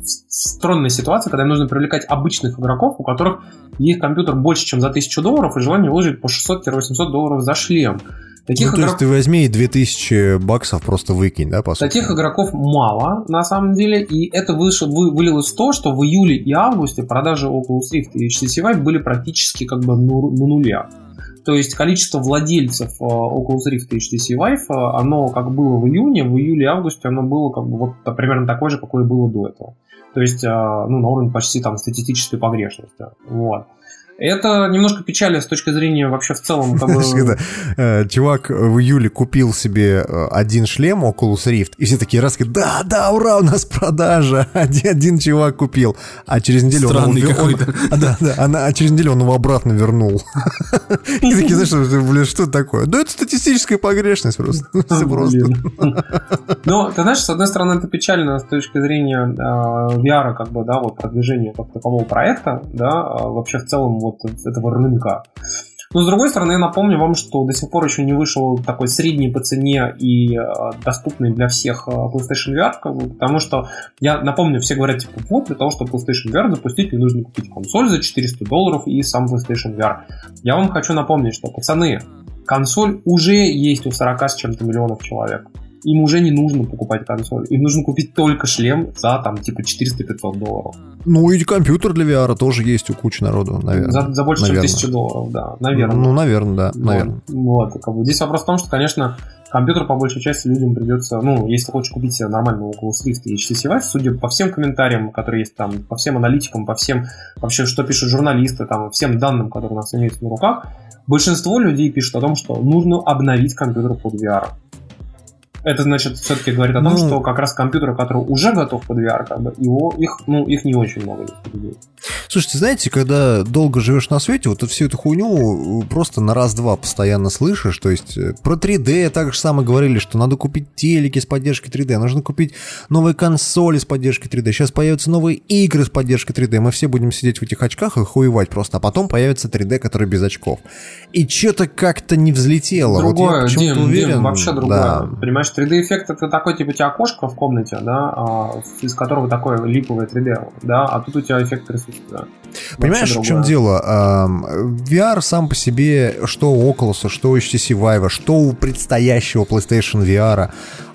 странная ситуация, когда им нужно привлекать обычных игроков, у которых есть компьютер больше, чем за 1000 долларов, и желание выложить по 600-800 долларов за шлем. Таких Ну, то есть ты возьми и 2000 баксов просто выкинь, да, по сути? Таких игроков мало, на самом деле, и это вышло, вы, вылилось в то, что в июле и августе продажи Oculus Rift и HTC Vive были практически как бы на нуле. То есть количество владельцев э, Oculus Rift и HTC Vive, э, оно как было в июне, в июле и августе оно было как бы вот примерно такое же, какое было до этого. То есть, э, ну, на уровне почти там статистической погрешности. Вот. Это немножко печально с точки зрения вообще в целом как бы... Э, чувак в июле купил себе э, один шлем Oculus Rift, и все такие раз да, да, ура, у нас продажа, один, один чувак купил, а через неделю он, его- он- а, да, да, а, а через неделю он его обратно вернул. И такие, знаешь, что, блин, что это такое? Да это статистическая погрешность просто. Все просто. Ну, ты знаешь, с одной стороны, это печально с точки зрения э, VR, как бы, да, вот продвижения как такового проекта, да, а вообще в целом вот этого рынка. Но с другой стороны, я напомню вам, что до сих пор еще не вышел такой средний по цене и э, доступный для всех э, PlayStation VR, потому что я напомню, все говорят, типа, вот для того, чтобы PlayStation VR запустить, мне нужно купить консоль за 400 долларов и сам PlayStation VR. Я вам хочу напомнить, что, пацаны, консоль уже есть у 40 с чем-то миллионов человек. Им уже не нужно покупать консоль. Им нужно купить только шлем за там типа 400-500 долларов. Ну и компьютер для VR тоже есть у кучи народу, наверное. За, за больше, Наверное. чем 1000 долларов, да, наверное. Ну, наверное, да, Вот. наверное. Вот, как бы здесь вопрос в том, что, конечно, компьютер по большей части людям придется, ну, если ты хочешь купить себе нормальный Oculus Rift и HTC Vive, судя по всем комментариям, которые есть там, по всем аналитикам, по всем, вообще, что пишут журналисты, там, всем данным, которые у нас имеются на руках, большинство людей пишут о том, что нужно обновить компьютер под VR. Это значит, все-таки говорит о том, Ну. что как раз компьютер, который уже готов под VR, как бы, его, их, ну, их не очень много людей. Слушайте, знаете, когда долго живешь на свете, вот всю эту хуйню э, просто на раз-два постоянно слышишь. То есть э, про 3D так же самое говорили, что надо купить телеки с поддержкой 3D, нужно купить новые консоли с поддержкой 3D, сейчас появятся новые игры с поддержкой 3D, мы все будем сидеть в этих очках и хуевать просто, а потом появится 3D, который без очков. И что-то как-то не взлетело. вот Другое, я почему-то Дим, уверен, Дим, вообще другое. да. Понимаешь, 3D-эффект это такой, типа, у тебя окошко в комнате, да, а, из которого такое липовое 3D, да, а тут у тебя эффект присутствия. Понимаешь, в чем дело? VR сам по себе, что у Oculus, что у HTC Vive, что у предстоящего PlayStation VR,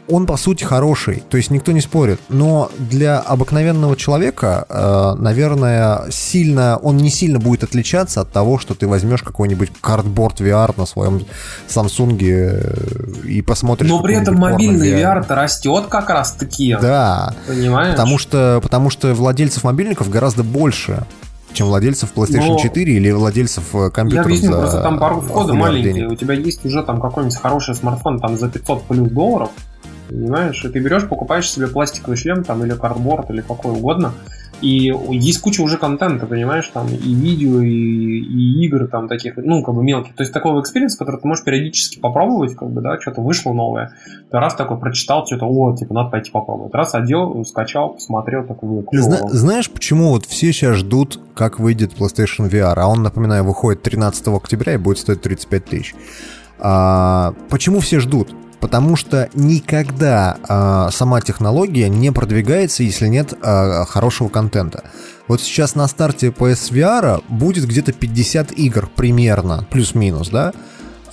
он по сути хороший, то есть никто не спорит. Но для обыкновенного человека, э, наверное, сильно, он не сильно будет отличаться от того, что ты возьмешь какой-нибудь картборд VR на своем Samsung э, и посмотришь. Но при этом мобильный VR-то растет как раз таки. Да. Понимаешь? Потому что, потому что владельцев мобильников гораздо больше, чем владельцев PlayStation Но- 4 или владельцев э, Я компьютеров объясню, за просто там порог входа маленький. денег. У тебя есть уже там какой-нибудь хороший смартфон там за 500 плюс долларов, понимаешь? И ты берешь, покупаешь себе пластиковый шлем там или cardboard или какой угодно. И есть куча уже контента, понимаешь, там и видео, и, и игр там таких, ну, как бы мелких. То есть такого экспириенса, который ты можешь периодически попробовать, как бы, да, что-то вышло новое. Ты раз такой прочитал, что-то, о, типа, надо пойти попробовать. Раз одел, скачал, посмотрел, такой, клево. Зна- знаешь, почему вот все сейчас ждут, как выйдет PlayStation VR? А он, напоминаю, выходит 13 октября и будет стоить 35 тысяч. А, почему все ждут? Потому что никогда а, сама технология не продвигается, если нет а, хорошего контента. Вот сейчас на старте PSVR будет где-то 50 игр примерно, плюс-минус, да?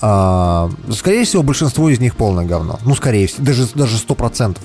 А, скорее всего, большинство из них полное говно. Ну, скорее всего, даже, даже 100%.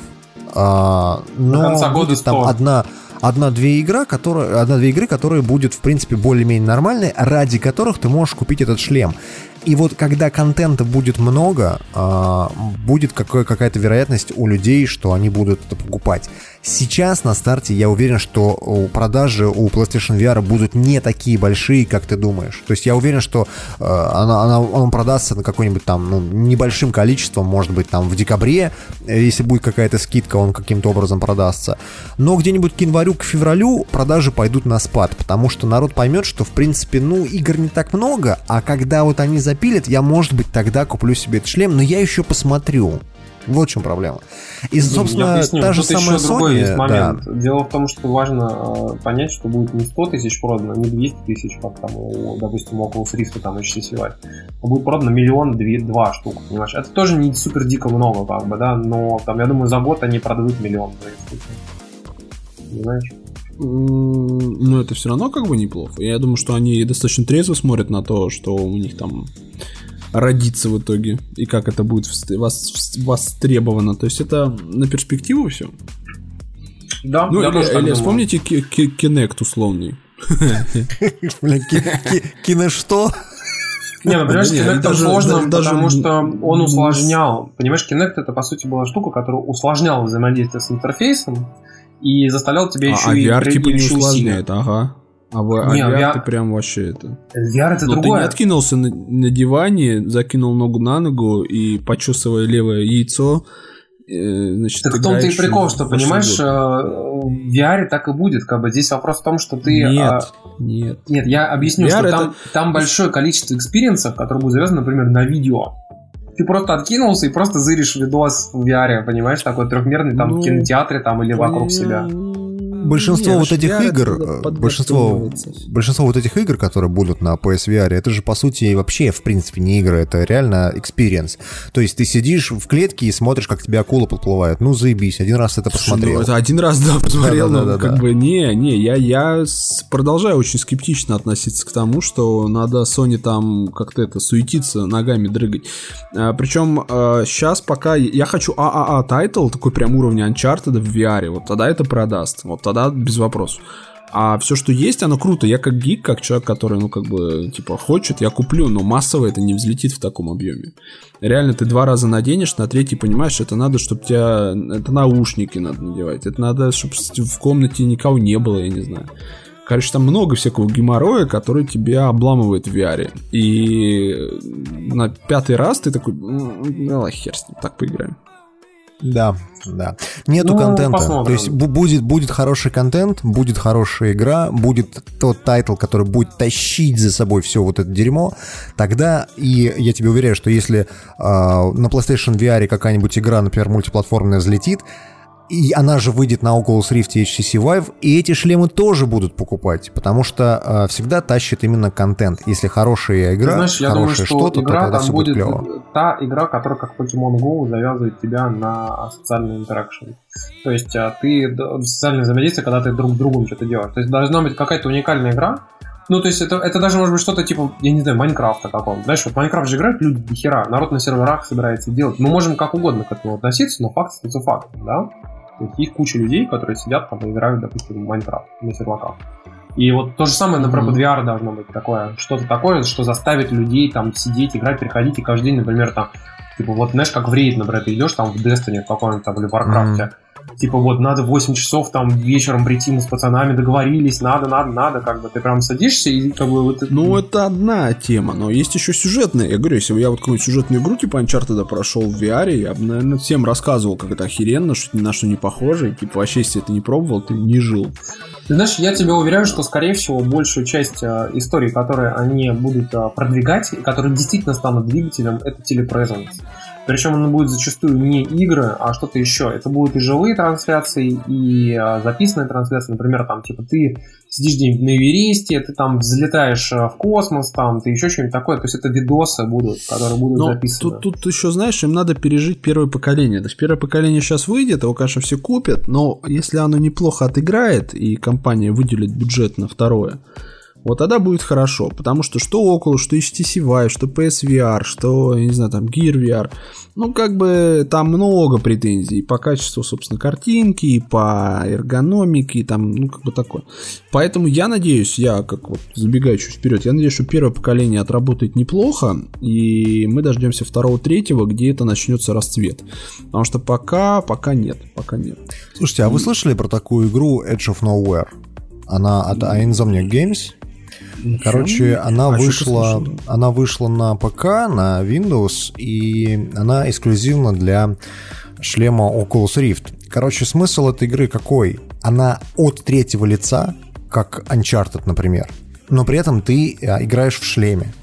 А, но конца года будет там 100. одна, одна-две игра, которые, одна-две игры, которые будет, в принципе, более-менее нормальные, ради которых ты можешь купить этот шлем. И вот когда контента будет много, а, будет какая- какая-то вероятность у людей, что они будут это покупать. Сейчас на старте я уверен, что продажи у PlayStation VR будут не такие большие, как ты думаешь. То есть я уверен, что э, она, она- он продастся на какой-нибудь там ну, небольшим количеством, может быть там в декабре, э, если будет какая-то скидка, он каким-то образом продастся. Но где-нибудь к январю, к февралю продажи пойдут на спад, потому что народ поймет, что в принципе, ну, игр не так много, а когда вот они запилят, я, может быть, тогда куплю себе этот шлем, но я еще посмотрю. Вот в чем проблема. И, Я собственно, объясню. та же самая еще другой Sony, есть да. момент. Дело в том, что важно э, понять, что будет не 100 тысяч продано, не 200 тысяч, как там, у, допустим, около Rift там HTC. А будет продано миллион, две, два штук, понимаешь? Это тоже не супер дико много, как бы, да, но там, я думаю, за год они продадут миллион. Понимаешь? Ну, это все равно как бы неплохо. Я думаю, что они достаточно трезво смотрят на то, что у них там родится в итоге, и как это будет востребовано. То есть это на перспективу все. Да, Ну, я или, тоже так или вспомните Ки- Ки- Kinect условный. Кино что? Не, ну, понимаешь, Да нет, Kinect даже- сложно, даже- потому даже- что он усложнял. Понимаешь, Kinect это, по сути, была штука, которая усложняла взаимодействие с интерфейсом и заставлял тебя еще а, а и VR при- типа не еще усилия. усложняет, ага. А, в, а Не, VR, VR ты прям вообще это... VR это Но ты другое. не откинулся на, на диване, закинул ногу на ногу и, почесывая левое яйцо, э, значит, Так в том-то и прикол, что, понимаешь, э, в VR так и будет. Как бы здесь вопрос в том, что ты... Нет, а, нет. Нет, я объясню, VR что это- там, там большое количество экспириенсов, которые будут завязаны, например, на видео. Ты просто откинулся и просто зыришь видос в VR, понимаешь, такой трехмерный там Ну, в кинотеатре там или вокруг себя. Большинство Нет, вот этих VR игр, э, большинство, большинство вот этих игр, которые будут на PSVR, это же по сути вообще в принципе не игры, это реально experience. То есть ты сидишь в клетке и смотришь, как тебе акула подплывает. Ну заебись, один раз это Слушай, ну, посмотрел. это один раз, да, посмотрел, но Да-да-да-да-да. как бы не, не, я, я продолжаю очень скептично относиться к тому, что надо Sony там как-то это суетиться, ногами дрыгать. А, причем сейчас пока я хочу AAA title, такой прям уровня Uncharted в VR, вот тогда это продаст, вот тогда без вопросов. А все, что есть, оно круто. Я как гик, как человек, который, ну, как бы, типа, хочет, я куплю, но массово это не взлетит в таком объеме. Реально, ты два раза наденешь, на третий понимаешь, это надо, чтобы тебя... Это наушники надо надевать, это надо, чтобы в комнате никого не было, я не знаю. Короче, там много всякого геморроя, который тебя обламывает в VR. И на пятый раз ты такой, ну, хер с ним, так поиграем. Да, да. Нету Ну, контента. посмотрим. То есть бу- будет, будет хороший контент, будет хорошая игра, будет тот title, который будет тащить за собой все вот это дерьмо. Тогда, и я тебе уверяю, что если а, на PlayStation VR какая-нибудь игра, например, мультиплатформенная взлетит, и она же выйдет на Oculus Rift и HTC Vive, и эти шлемы тоже будут покупать, потому что а, всегда тащит именно контент. Если хорошая Ты игра, знаешь, я думаю, хорошее что что-то, то игра тогда там все будет клево. та игра, которая как Pokemon Go завязывает тебя на социальный интеракшн. То есть а, ты социальное взаимодействие, когда ты друг с другом что-то делаешь. То есть должна быть какая-то уникальная игра. Ну, то есть это, это даже может быть что-то типа, я не знаю, Майнкрафта какого-то. Знаешь, вот Майнкрафт же играют люди до хера. Народ на серверах собирается делать. Мы можем как угодно к этому относиться, но факт остается фактом, да? То есть есть куча людей, которые сидят там и играют, допустим, в Майнкрафт на серваках. И вот то же самое, например, под VR должно быть такое, что-то такое, что заставит людей там сидеть, играть, приходить и каждый день, например, там, типа, вот, знаешь, как в рейд, например, ты идешь там в Destiny в каком-нибудь там или в Warcraft, типа, вот, надо в 8 часов там вечером прийти, мы с пацанами договорились, надо, надо, надо, как бы, ты прям садишься и как бы вот... Ну, это одна тема, но есть еще сюжетная. Я говорю, если бы я вот какую-нибудь сюжетную игру типа Uncharted прошел в VR, я бы, наверное, всем рассказывал, как это охеренно, что ни на что не похоже. И, типа, вообще, если ты не пробовал, ты не жил. Ты знаешь, я тебе уверяю, что, скорее всего, большую часть э, историй, которые они будут э, продвигать, и которые действительно станут двигателем, это телепрезенс. Причем он будет зачастую не игры, а что-то еще. Это будут и живые трансляции, и э, записанные трансляции. Например, там, типа, ты сидишь где-нибудь на Эвересте, ты там взлетаешь э, в космос, там, ты еще что-нибудь такое. То есть это видосы будут, которые будут Но записаны. тут, тут еще, знаешь, им надо пережить первое поколение. То есть первое поколение сейчас выйдет, его, конечно, все купят, но если оно неплохо отыграет, и компания выделит бюджет на второе, вот тогда будет хорошо, потому что что около, что HTC Vive, что PSVR, что, я не знаю, там Gear VR, ну, как бы там много претензий по качеству, собственно, картинки, и по эргономике, и там, ну, как бы такое. Поэтому я надеюсь, я как вот забегаю чуть вперед, я надеюсь, что первое поколение отработает неплохо, и мы дождемся второго, третьего, где это начнется расцвет. Потому что пока, пока нет, пока нет. Слушайте, а вы слышали про такую игру Edge of Nowhere? Она от Insomniac Games. Короче, она А, вышла, она вышла на ПК, на Windows, и она эксклюзивна для шлема Oculus Rift. Короче, смысл этой игры какой? Она от третьего лица, как Uncharted, например, но при этом ты а, играешь в шлеме.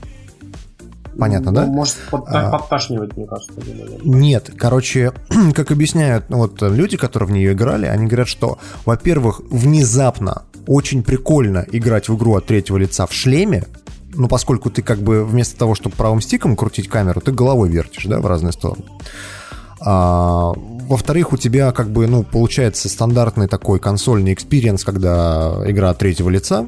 Понятно, да? Может под- А. подташнивать, мне кажется. наверное. Нет, короче, как объясняют ну, вот люди, которые в нее играли, они говорят, что, во-первых, внезапно очень прикольно играть в игру от третьего лица в шлеме, ну, поскольку ты как бы вместо того, чтобы правым стиком крутить камеру, ты головой вертишь, да, в разные стороны. А, во-вторых, у тебя как бы, ну, получается стандартный такой консольный experience, когда игра от третьего лица.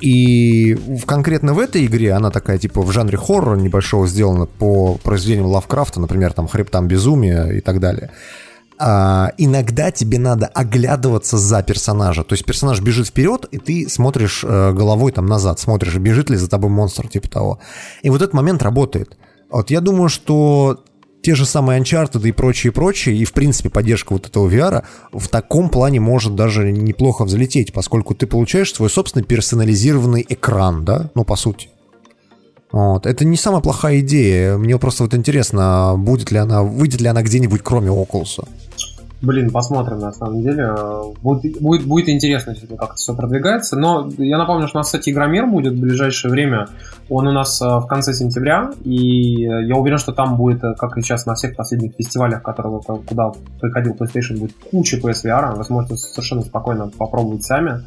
И в, конкретно в этой игре она такая, типа, в жанре хоррора небольшого сделана по произведениям Лавкрафта, например, там «Хребтам безумия» и так далее. А, иногда тебе надо оглядываться за персонажа. То есть персонаж бежит вперед, и ты смотришь э, головой там назад, смотришь, бежит ли за тобой монстр, типа того. И вот этот момент работает. Вот я думаю, что те же самые Uncharted и прочие, прочие, и в принципе поддержка вот этого VR в таком плане может даже неплохо взлететь, поскольку ты получаешь свой собственный персонализированный экран, да, ну по сути. Вот. Это не самая плохая идея. Мне просто вот интересно, будет ли она, выйдет ли она где-нибудь кроме Oculus. Блин, посмотрим на самом деле. Будет, будет, будет интересно, как это все продвигается. Но я напомню, что у нас, кстати, Игромир будет в ближайшее время. Он у нас э, в конце сентября. И я уверен, что там будет, э, как и сейчас на всех последних фестивалях, которые, куда приходил PlayStation, будет куча PSVR. Вы сможете совершенно спокойно попробовать сами.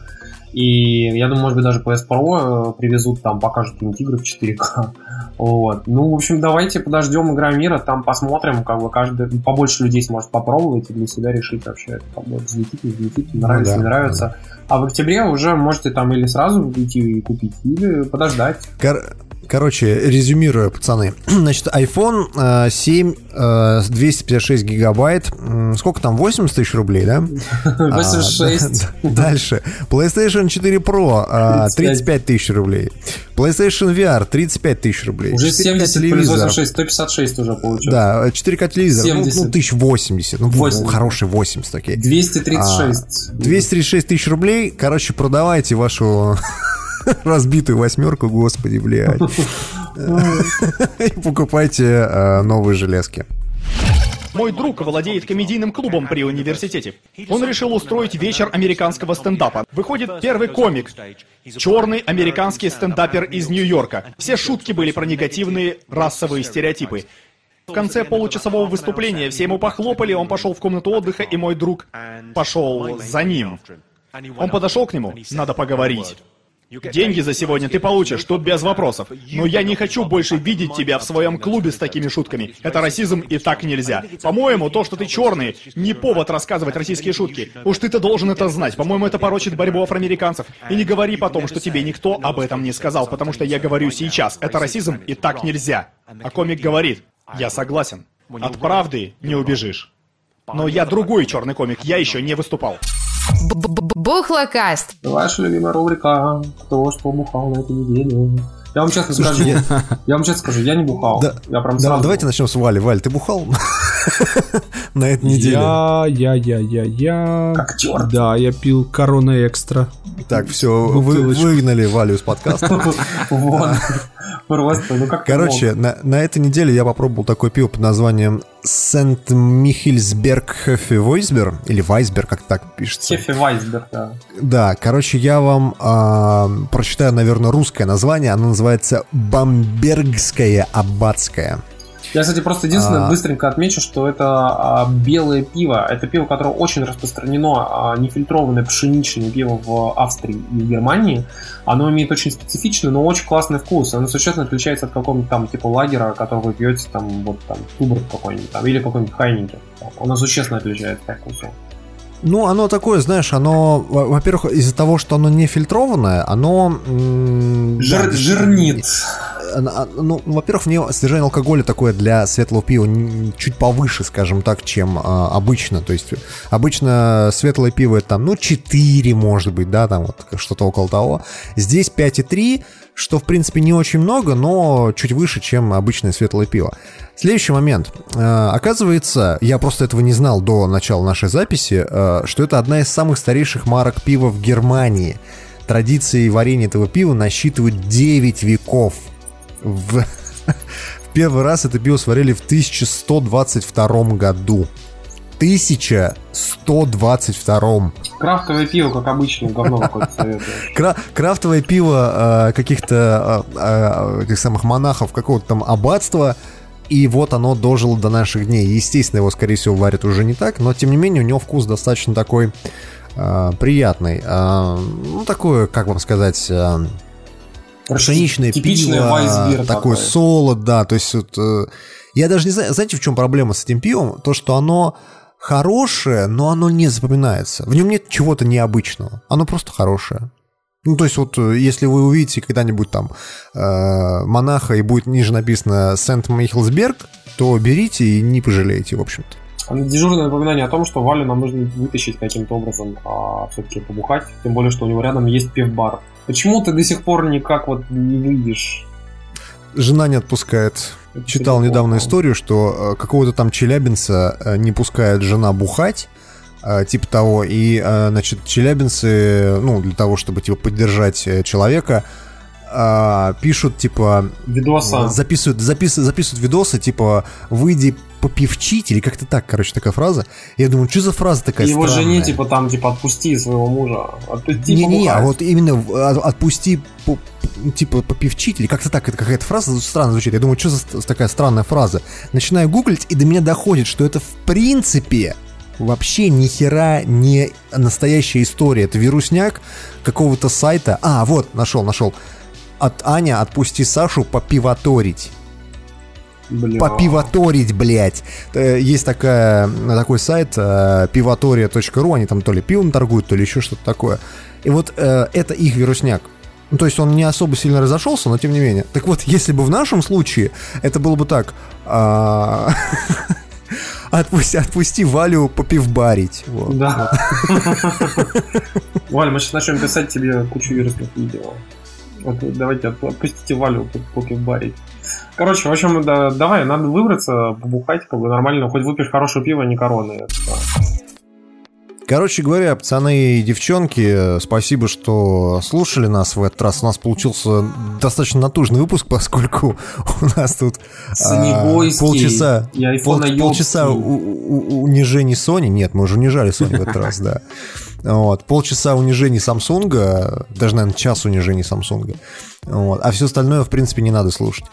И я думаю, может быть, даже PS Pro э, привезут, там покажут какие-нибудь игры в 4К. Вот. Ну, в общем, давайте подождем Игра Мира, там посмотрим, как бы каждый, побольше людей сможет попробовать и для себя решить вообще, это как бы взлетит, не взлетит, нравится, да, не нравится. А в октябре уже можете там или сразу идти и купить, или подождать. Кор- Короче, резюмируя, пацаны. Значит, iPhone э, 7, э, 256 гигабайт. М, Сколько там? 80 тысяч рублей, да? 86. А, Дальше. PlayStation 4 Pro э, 35 тысяч рублей. PlayStation VR 35 тысяч рублей. Уже 4К 70 плюс телевизор. 86, 156 уже получилось. Да, 4К телевизор. Ну, 70. Ну, 1080. Ну, 80. хороший 80, окей. 236. А, 236 тысяч рублей. Короче, продавайте вашу разбитую восьмерку, господи, блядь. И покупайте э, новые железки. Мой друг владеет комедийным клубом при университете. Он решил устроить вечер американского стендапа. Выходит первый комик. Черный американский стендапер из Нью-Йорка. Все шутки были про негативные расовые стереотипы. В конце получасового выступления все ему похлопали, он пошел в комнату отдыха, и мой друг пошел за ним. Он подошел к нему, надо поговорить. Деньги за сегодня ты получишь, тут без вопросов. Но я не хочу больше видеть тебя в своем клубе с такими шутками. Это расизм и так нельзя. По-моему, то, что ты черный, не повод рассказывать российские шутки. Уж ты-то должен это знать. По-моему, это порочит борьбу афроамериканцев. И не говори потом, что тебе никто об этом не сказал, потому что я говорю сейчас. Это расизм и так нельзя. А комик говорит, я согласен. От правды не убежишь. Но я другой черный комик, я еще не выступал. Бухлокаст. Ваша любимая рубрика «Кто что бухал на этой неделе?» Я вам честно скажу, я вам честно скажу, я не бухал. Да, Я прям да, давайте начнем с Вали. Валь, ты бухал на этой неделе? Я, я, я, я, я. Как черт. Да, я пил корона экстра. Так, все, вы выгнали Валю из подкаста. Вот. Просто, ну как Короче, на, на этой неделе я попробовал такое пиво под названием Сент Михельсберг Хефе Войсбер, или Вайсберг, как так пишется. Хефе Вайсберг, да. Да, короче, я вам а, прочитаю, наверное, русское название. Оно называется Бамбергское аббатское. Я, кстати, просто единственное А. быстренько отмечу, что это а, белое пиво. Это пиво, которое очень распространено, а, нефильтрованное пшеничное пиво в Австрии и Германии. Оно имеет очень специфичный, но очень классный вкус. Оно существенно отличается от какого-нибудь там типа лагера, который вы пьете, там, вот там, Туборг какой-нибудь, там, или какой-нибудь Хайники. Оно существенно отличается по вкусу. Ну, оно такое, знаешь, оно, во- во-первых, из-за того, что оно не фильтрованное, оно... Жир- да, жирнит. Оно- оно- Ну, во-первых, в содержание алкоголя такое для светлого пива чуть повыше, скажем так, чем а, обычно. То есть обычно светлое пиво это там, ну, 4, может быть, да, там вот что-то около того. Здесь 5,3, что, в принципе, не очень много, но чуть выше, чем обычное светлое пиво. Следующий момент. Э, Оказывается, я просто этого не знал до начала нашей записи, э, что это одна из самых старейших марок пива в Германии. Традиции варенья этого пива насчитывают 9 веков. В, в первый раз это пиво сварили в 1122 году. 1122. Крафтовое пиво, как обычно, говно какое-то советую. Кра- крафтовое пиво э, каких-то э, э, этих самых монахов какого-то там аббатства, и вот оно дожило до наших дней. Естественно, его, скорее всего, варят уже не так, но тем не менее у него вкус достаточно такой приятный. Ну, такое, как вам сказать... Пшеничное Типичное пиво, такой солод, да, то есть вот, я даже не знаю, знаете, в чем проблема с этим пивом? То, что оно хорошее, но оно не запоминается. В нем нет чего-то необычного. Оно просто хорошее. Ну, то есть вот, э, если вы увидите когда-нибудь там э, монаха и будет ниже написано Сент-Михелсберг, то берите и не пожалеете, в общем-то. Дежурное напоминание о том, что Валю нам нужно вытащить каким-то образом а, все-таки побухать. Тем более, что у него рядом есть пивбар. Почему ты до сих пор никак вот не выйдешь? Жена не отпускает. Это Читал недавно да. историю, что э, какого-то там челябинца э, не пускает жена бухать, э, типа того, и, значит, челябинцы, ну, для того, чтобы, типа, поддержать человека, пишут, типа... Видоса. Записывают, запис- записывают видосы, типа, выйди попивчить, или как-то так, короче, такая фраза. Я думаю, что за фраза такая его странная? жене, типа, там, типа, отпусти своего мужа. Отпусти Не-не, а побухать. вот именно от- отпусти, типа, попивчить, или как-то так, это какая-то фраза странно звучит. Я думаю, что за такая странная фраза? Начинаю гуглить, и до меня доходит, что это в принципе вообще ни хера не настоящая история. Это вирусняк какого-то сайта. А, вот, нашел, нашел. От Аня «Отпусти Сашу попиваторить». Бля. Попиваторить, блядь. Э, Есть такая, такой сайт э, пиватория.ру, они там то ли пивом торгуют, то ли еще что-то такое. И вот э, это их вирусняк. Ну, то есть он не особо сильно разошелся, но тем не менее. Так вот, если бы в нашем случае это было бы так... а, Отпусти, отпусти Валю попивбарить. Вот. Да. Валя, мы сейчас начнем писать тебе кучу вирусных видео. Вот давайте отп- отпустите Валю попивбарить. Короче, в общем, да, давай, надо выбраться, побухать, как бы нормально, хоть выпьешь хорошее пиво, а не короны. Это, Короче говоря, пацаны и девчонки, спасибо, что слушали нас в этот раз. У нас получился достаточно натужный выпуск, поскольку у нас тут а, полчаса, пол- полчаса у- у- у- унижений Sony. Нет, мы уже унижали Sony в этот раз, да. Вот, полчаса унижений Самсунга, даже, наверное, час унижений Samsung. Вот, а все остальное, в принципе, не надо слушать.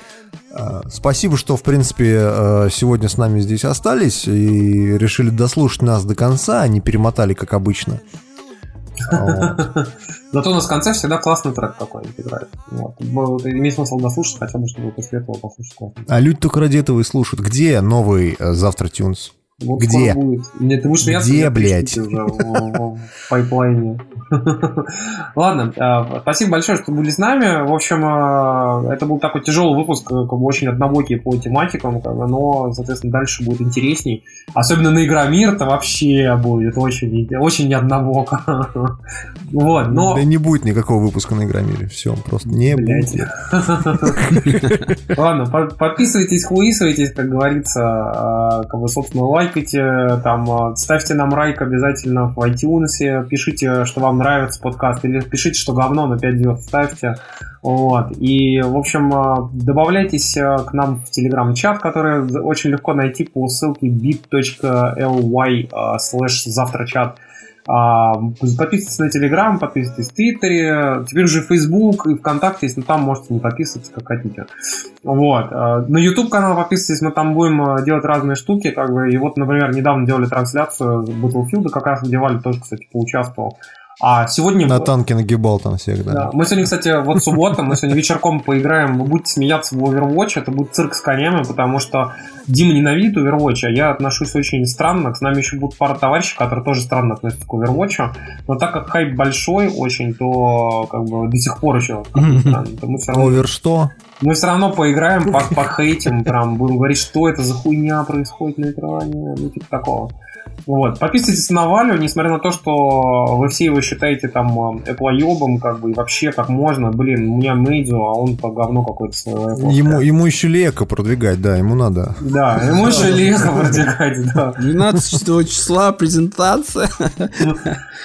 А, Спасибо, что, в принципе, э, сегодня с нами здесь остались и решили дослушать нас до конца, а не перемотали, как обычно. Зато у нас в конце всегда классный трек какой-нибудь играет. Вот. Имеет смысл дослушать, хотя бы, чтобы после этого послушать классный А люди только ради этого и слушают. Где новый э, завтра Тюнс? Вот Где? Нет, ты будешь смеяться, Где, блядь? уже в, пайплайне. Ладно, э, спасибо большое, что были с нами. В общем, э, это был такой тяжелый выпуск, э, как бы очень однобокий по тематикам, как бы, но, соответственно, дальше будет интересней. Особенно на Игромир это вообще будет очень, очень не однобоко. Вот, но... Да не будет никакого выпуска на Игромире. Все, просто не Блядь. будет. Ладно, по- подписывайтесь, хуисывайтесь, как говорится, а, как бы, собственно, лайкайте, там, а, ставьте нам лайк обязательно в iTunes, пишите, что вам нравится подкаст, или пишите, что говно, на 5 звезд ставьте. Вот. И, в общем, а, добавляйтесь к нам в телеграм-чат, который очень легко найти по ссылке bit.ly slash завтрачат. А, Подписывайтесь на Телеграм, подписывайтесь в Твиттере, теперь уже Facebook и ВКонтакте но там можете не подписываться, как хотите. Вот. А, На YouTube канал подписывайтесь, мы там будем а, делать разные штуки, как бы, и вот, например, недавно делали трансляцию Battlefield, как раз где Валя тоже, кстати, поучаствовал. А сегодня... На танке нагибал там всех, да. Да. Мы сегодня, кстати, вот суббота, мы сегодня вечерком поиграем, вы будете смеяться в Overwatch, это будет цирк с конями, потому что Дима ненавидит Overwatch, а я отношусь очень странно, с нами еще будут пара товарищей, которые тоже странно относятся к Overwatch, но так как хайп большой очень, то как бы до сих пор еще мы все равно Овер что? мы все равно поиграем, по похейтим, прям будем говорить, что это за хуйня происходит на экране, ну типа такого. Вот. Подписывайтесь на Валю, несмотря на то, что вы все его считаете там эплоебом, как бы, и вообще как можно. Блин, у меня Мейдзу, а он по говно какой-то Apple. Ему, ему еще лека продвигать, да, ему надо. Да, ему еще легко продвигать, да. 12 числа презентация.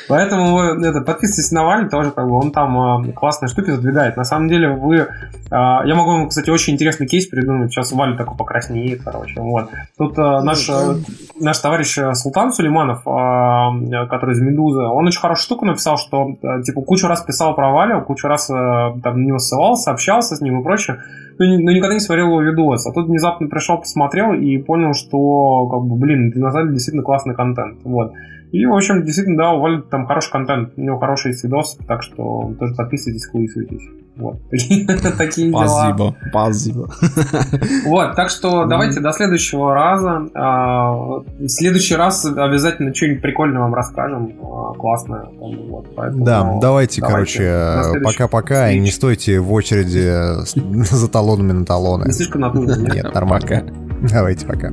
Поэтому это, подписывайтесь на Валю тоже, как бы он там э, классные штуки задвигает. На самом деле вы... э, я могу вам, кстати, очень интересный кейс придумать. Сейчас Валя такой покраснеет, короче. Вот. Тут э, наш, э, наш товарищ Султан Сулейманов, э, который из Медузы, он очень хорошую штуку написал, что э, типа кучу раз писал про Валю, кучу раз э, там на него ссылался, общался с ним и прочее, но, но никогда не смотрел его видос. А тут внезапно пришел, посмотрел и понял, что, как бы, блин, на самом деле действительно классный контент. Вот. И, в общем, действительно, да, у Вали там хороший контент, у него хороший есть видос, так что тоже подписывайтесь, хуисывайтесь. Вот. Такие дела. Спасибо, спасибо. Вот, так что давайте до следующего раза. А, В следующий раз обязательно что-нибудь прикольное вам расскажем. а, Классное. Да, давайте, короче, следующих пока-пока, и не стойте в очереди за талонами на талоны. Не слишком натужно, нет? Нет, нормально. Давайте, пока.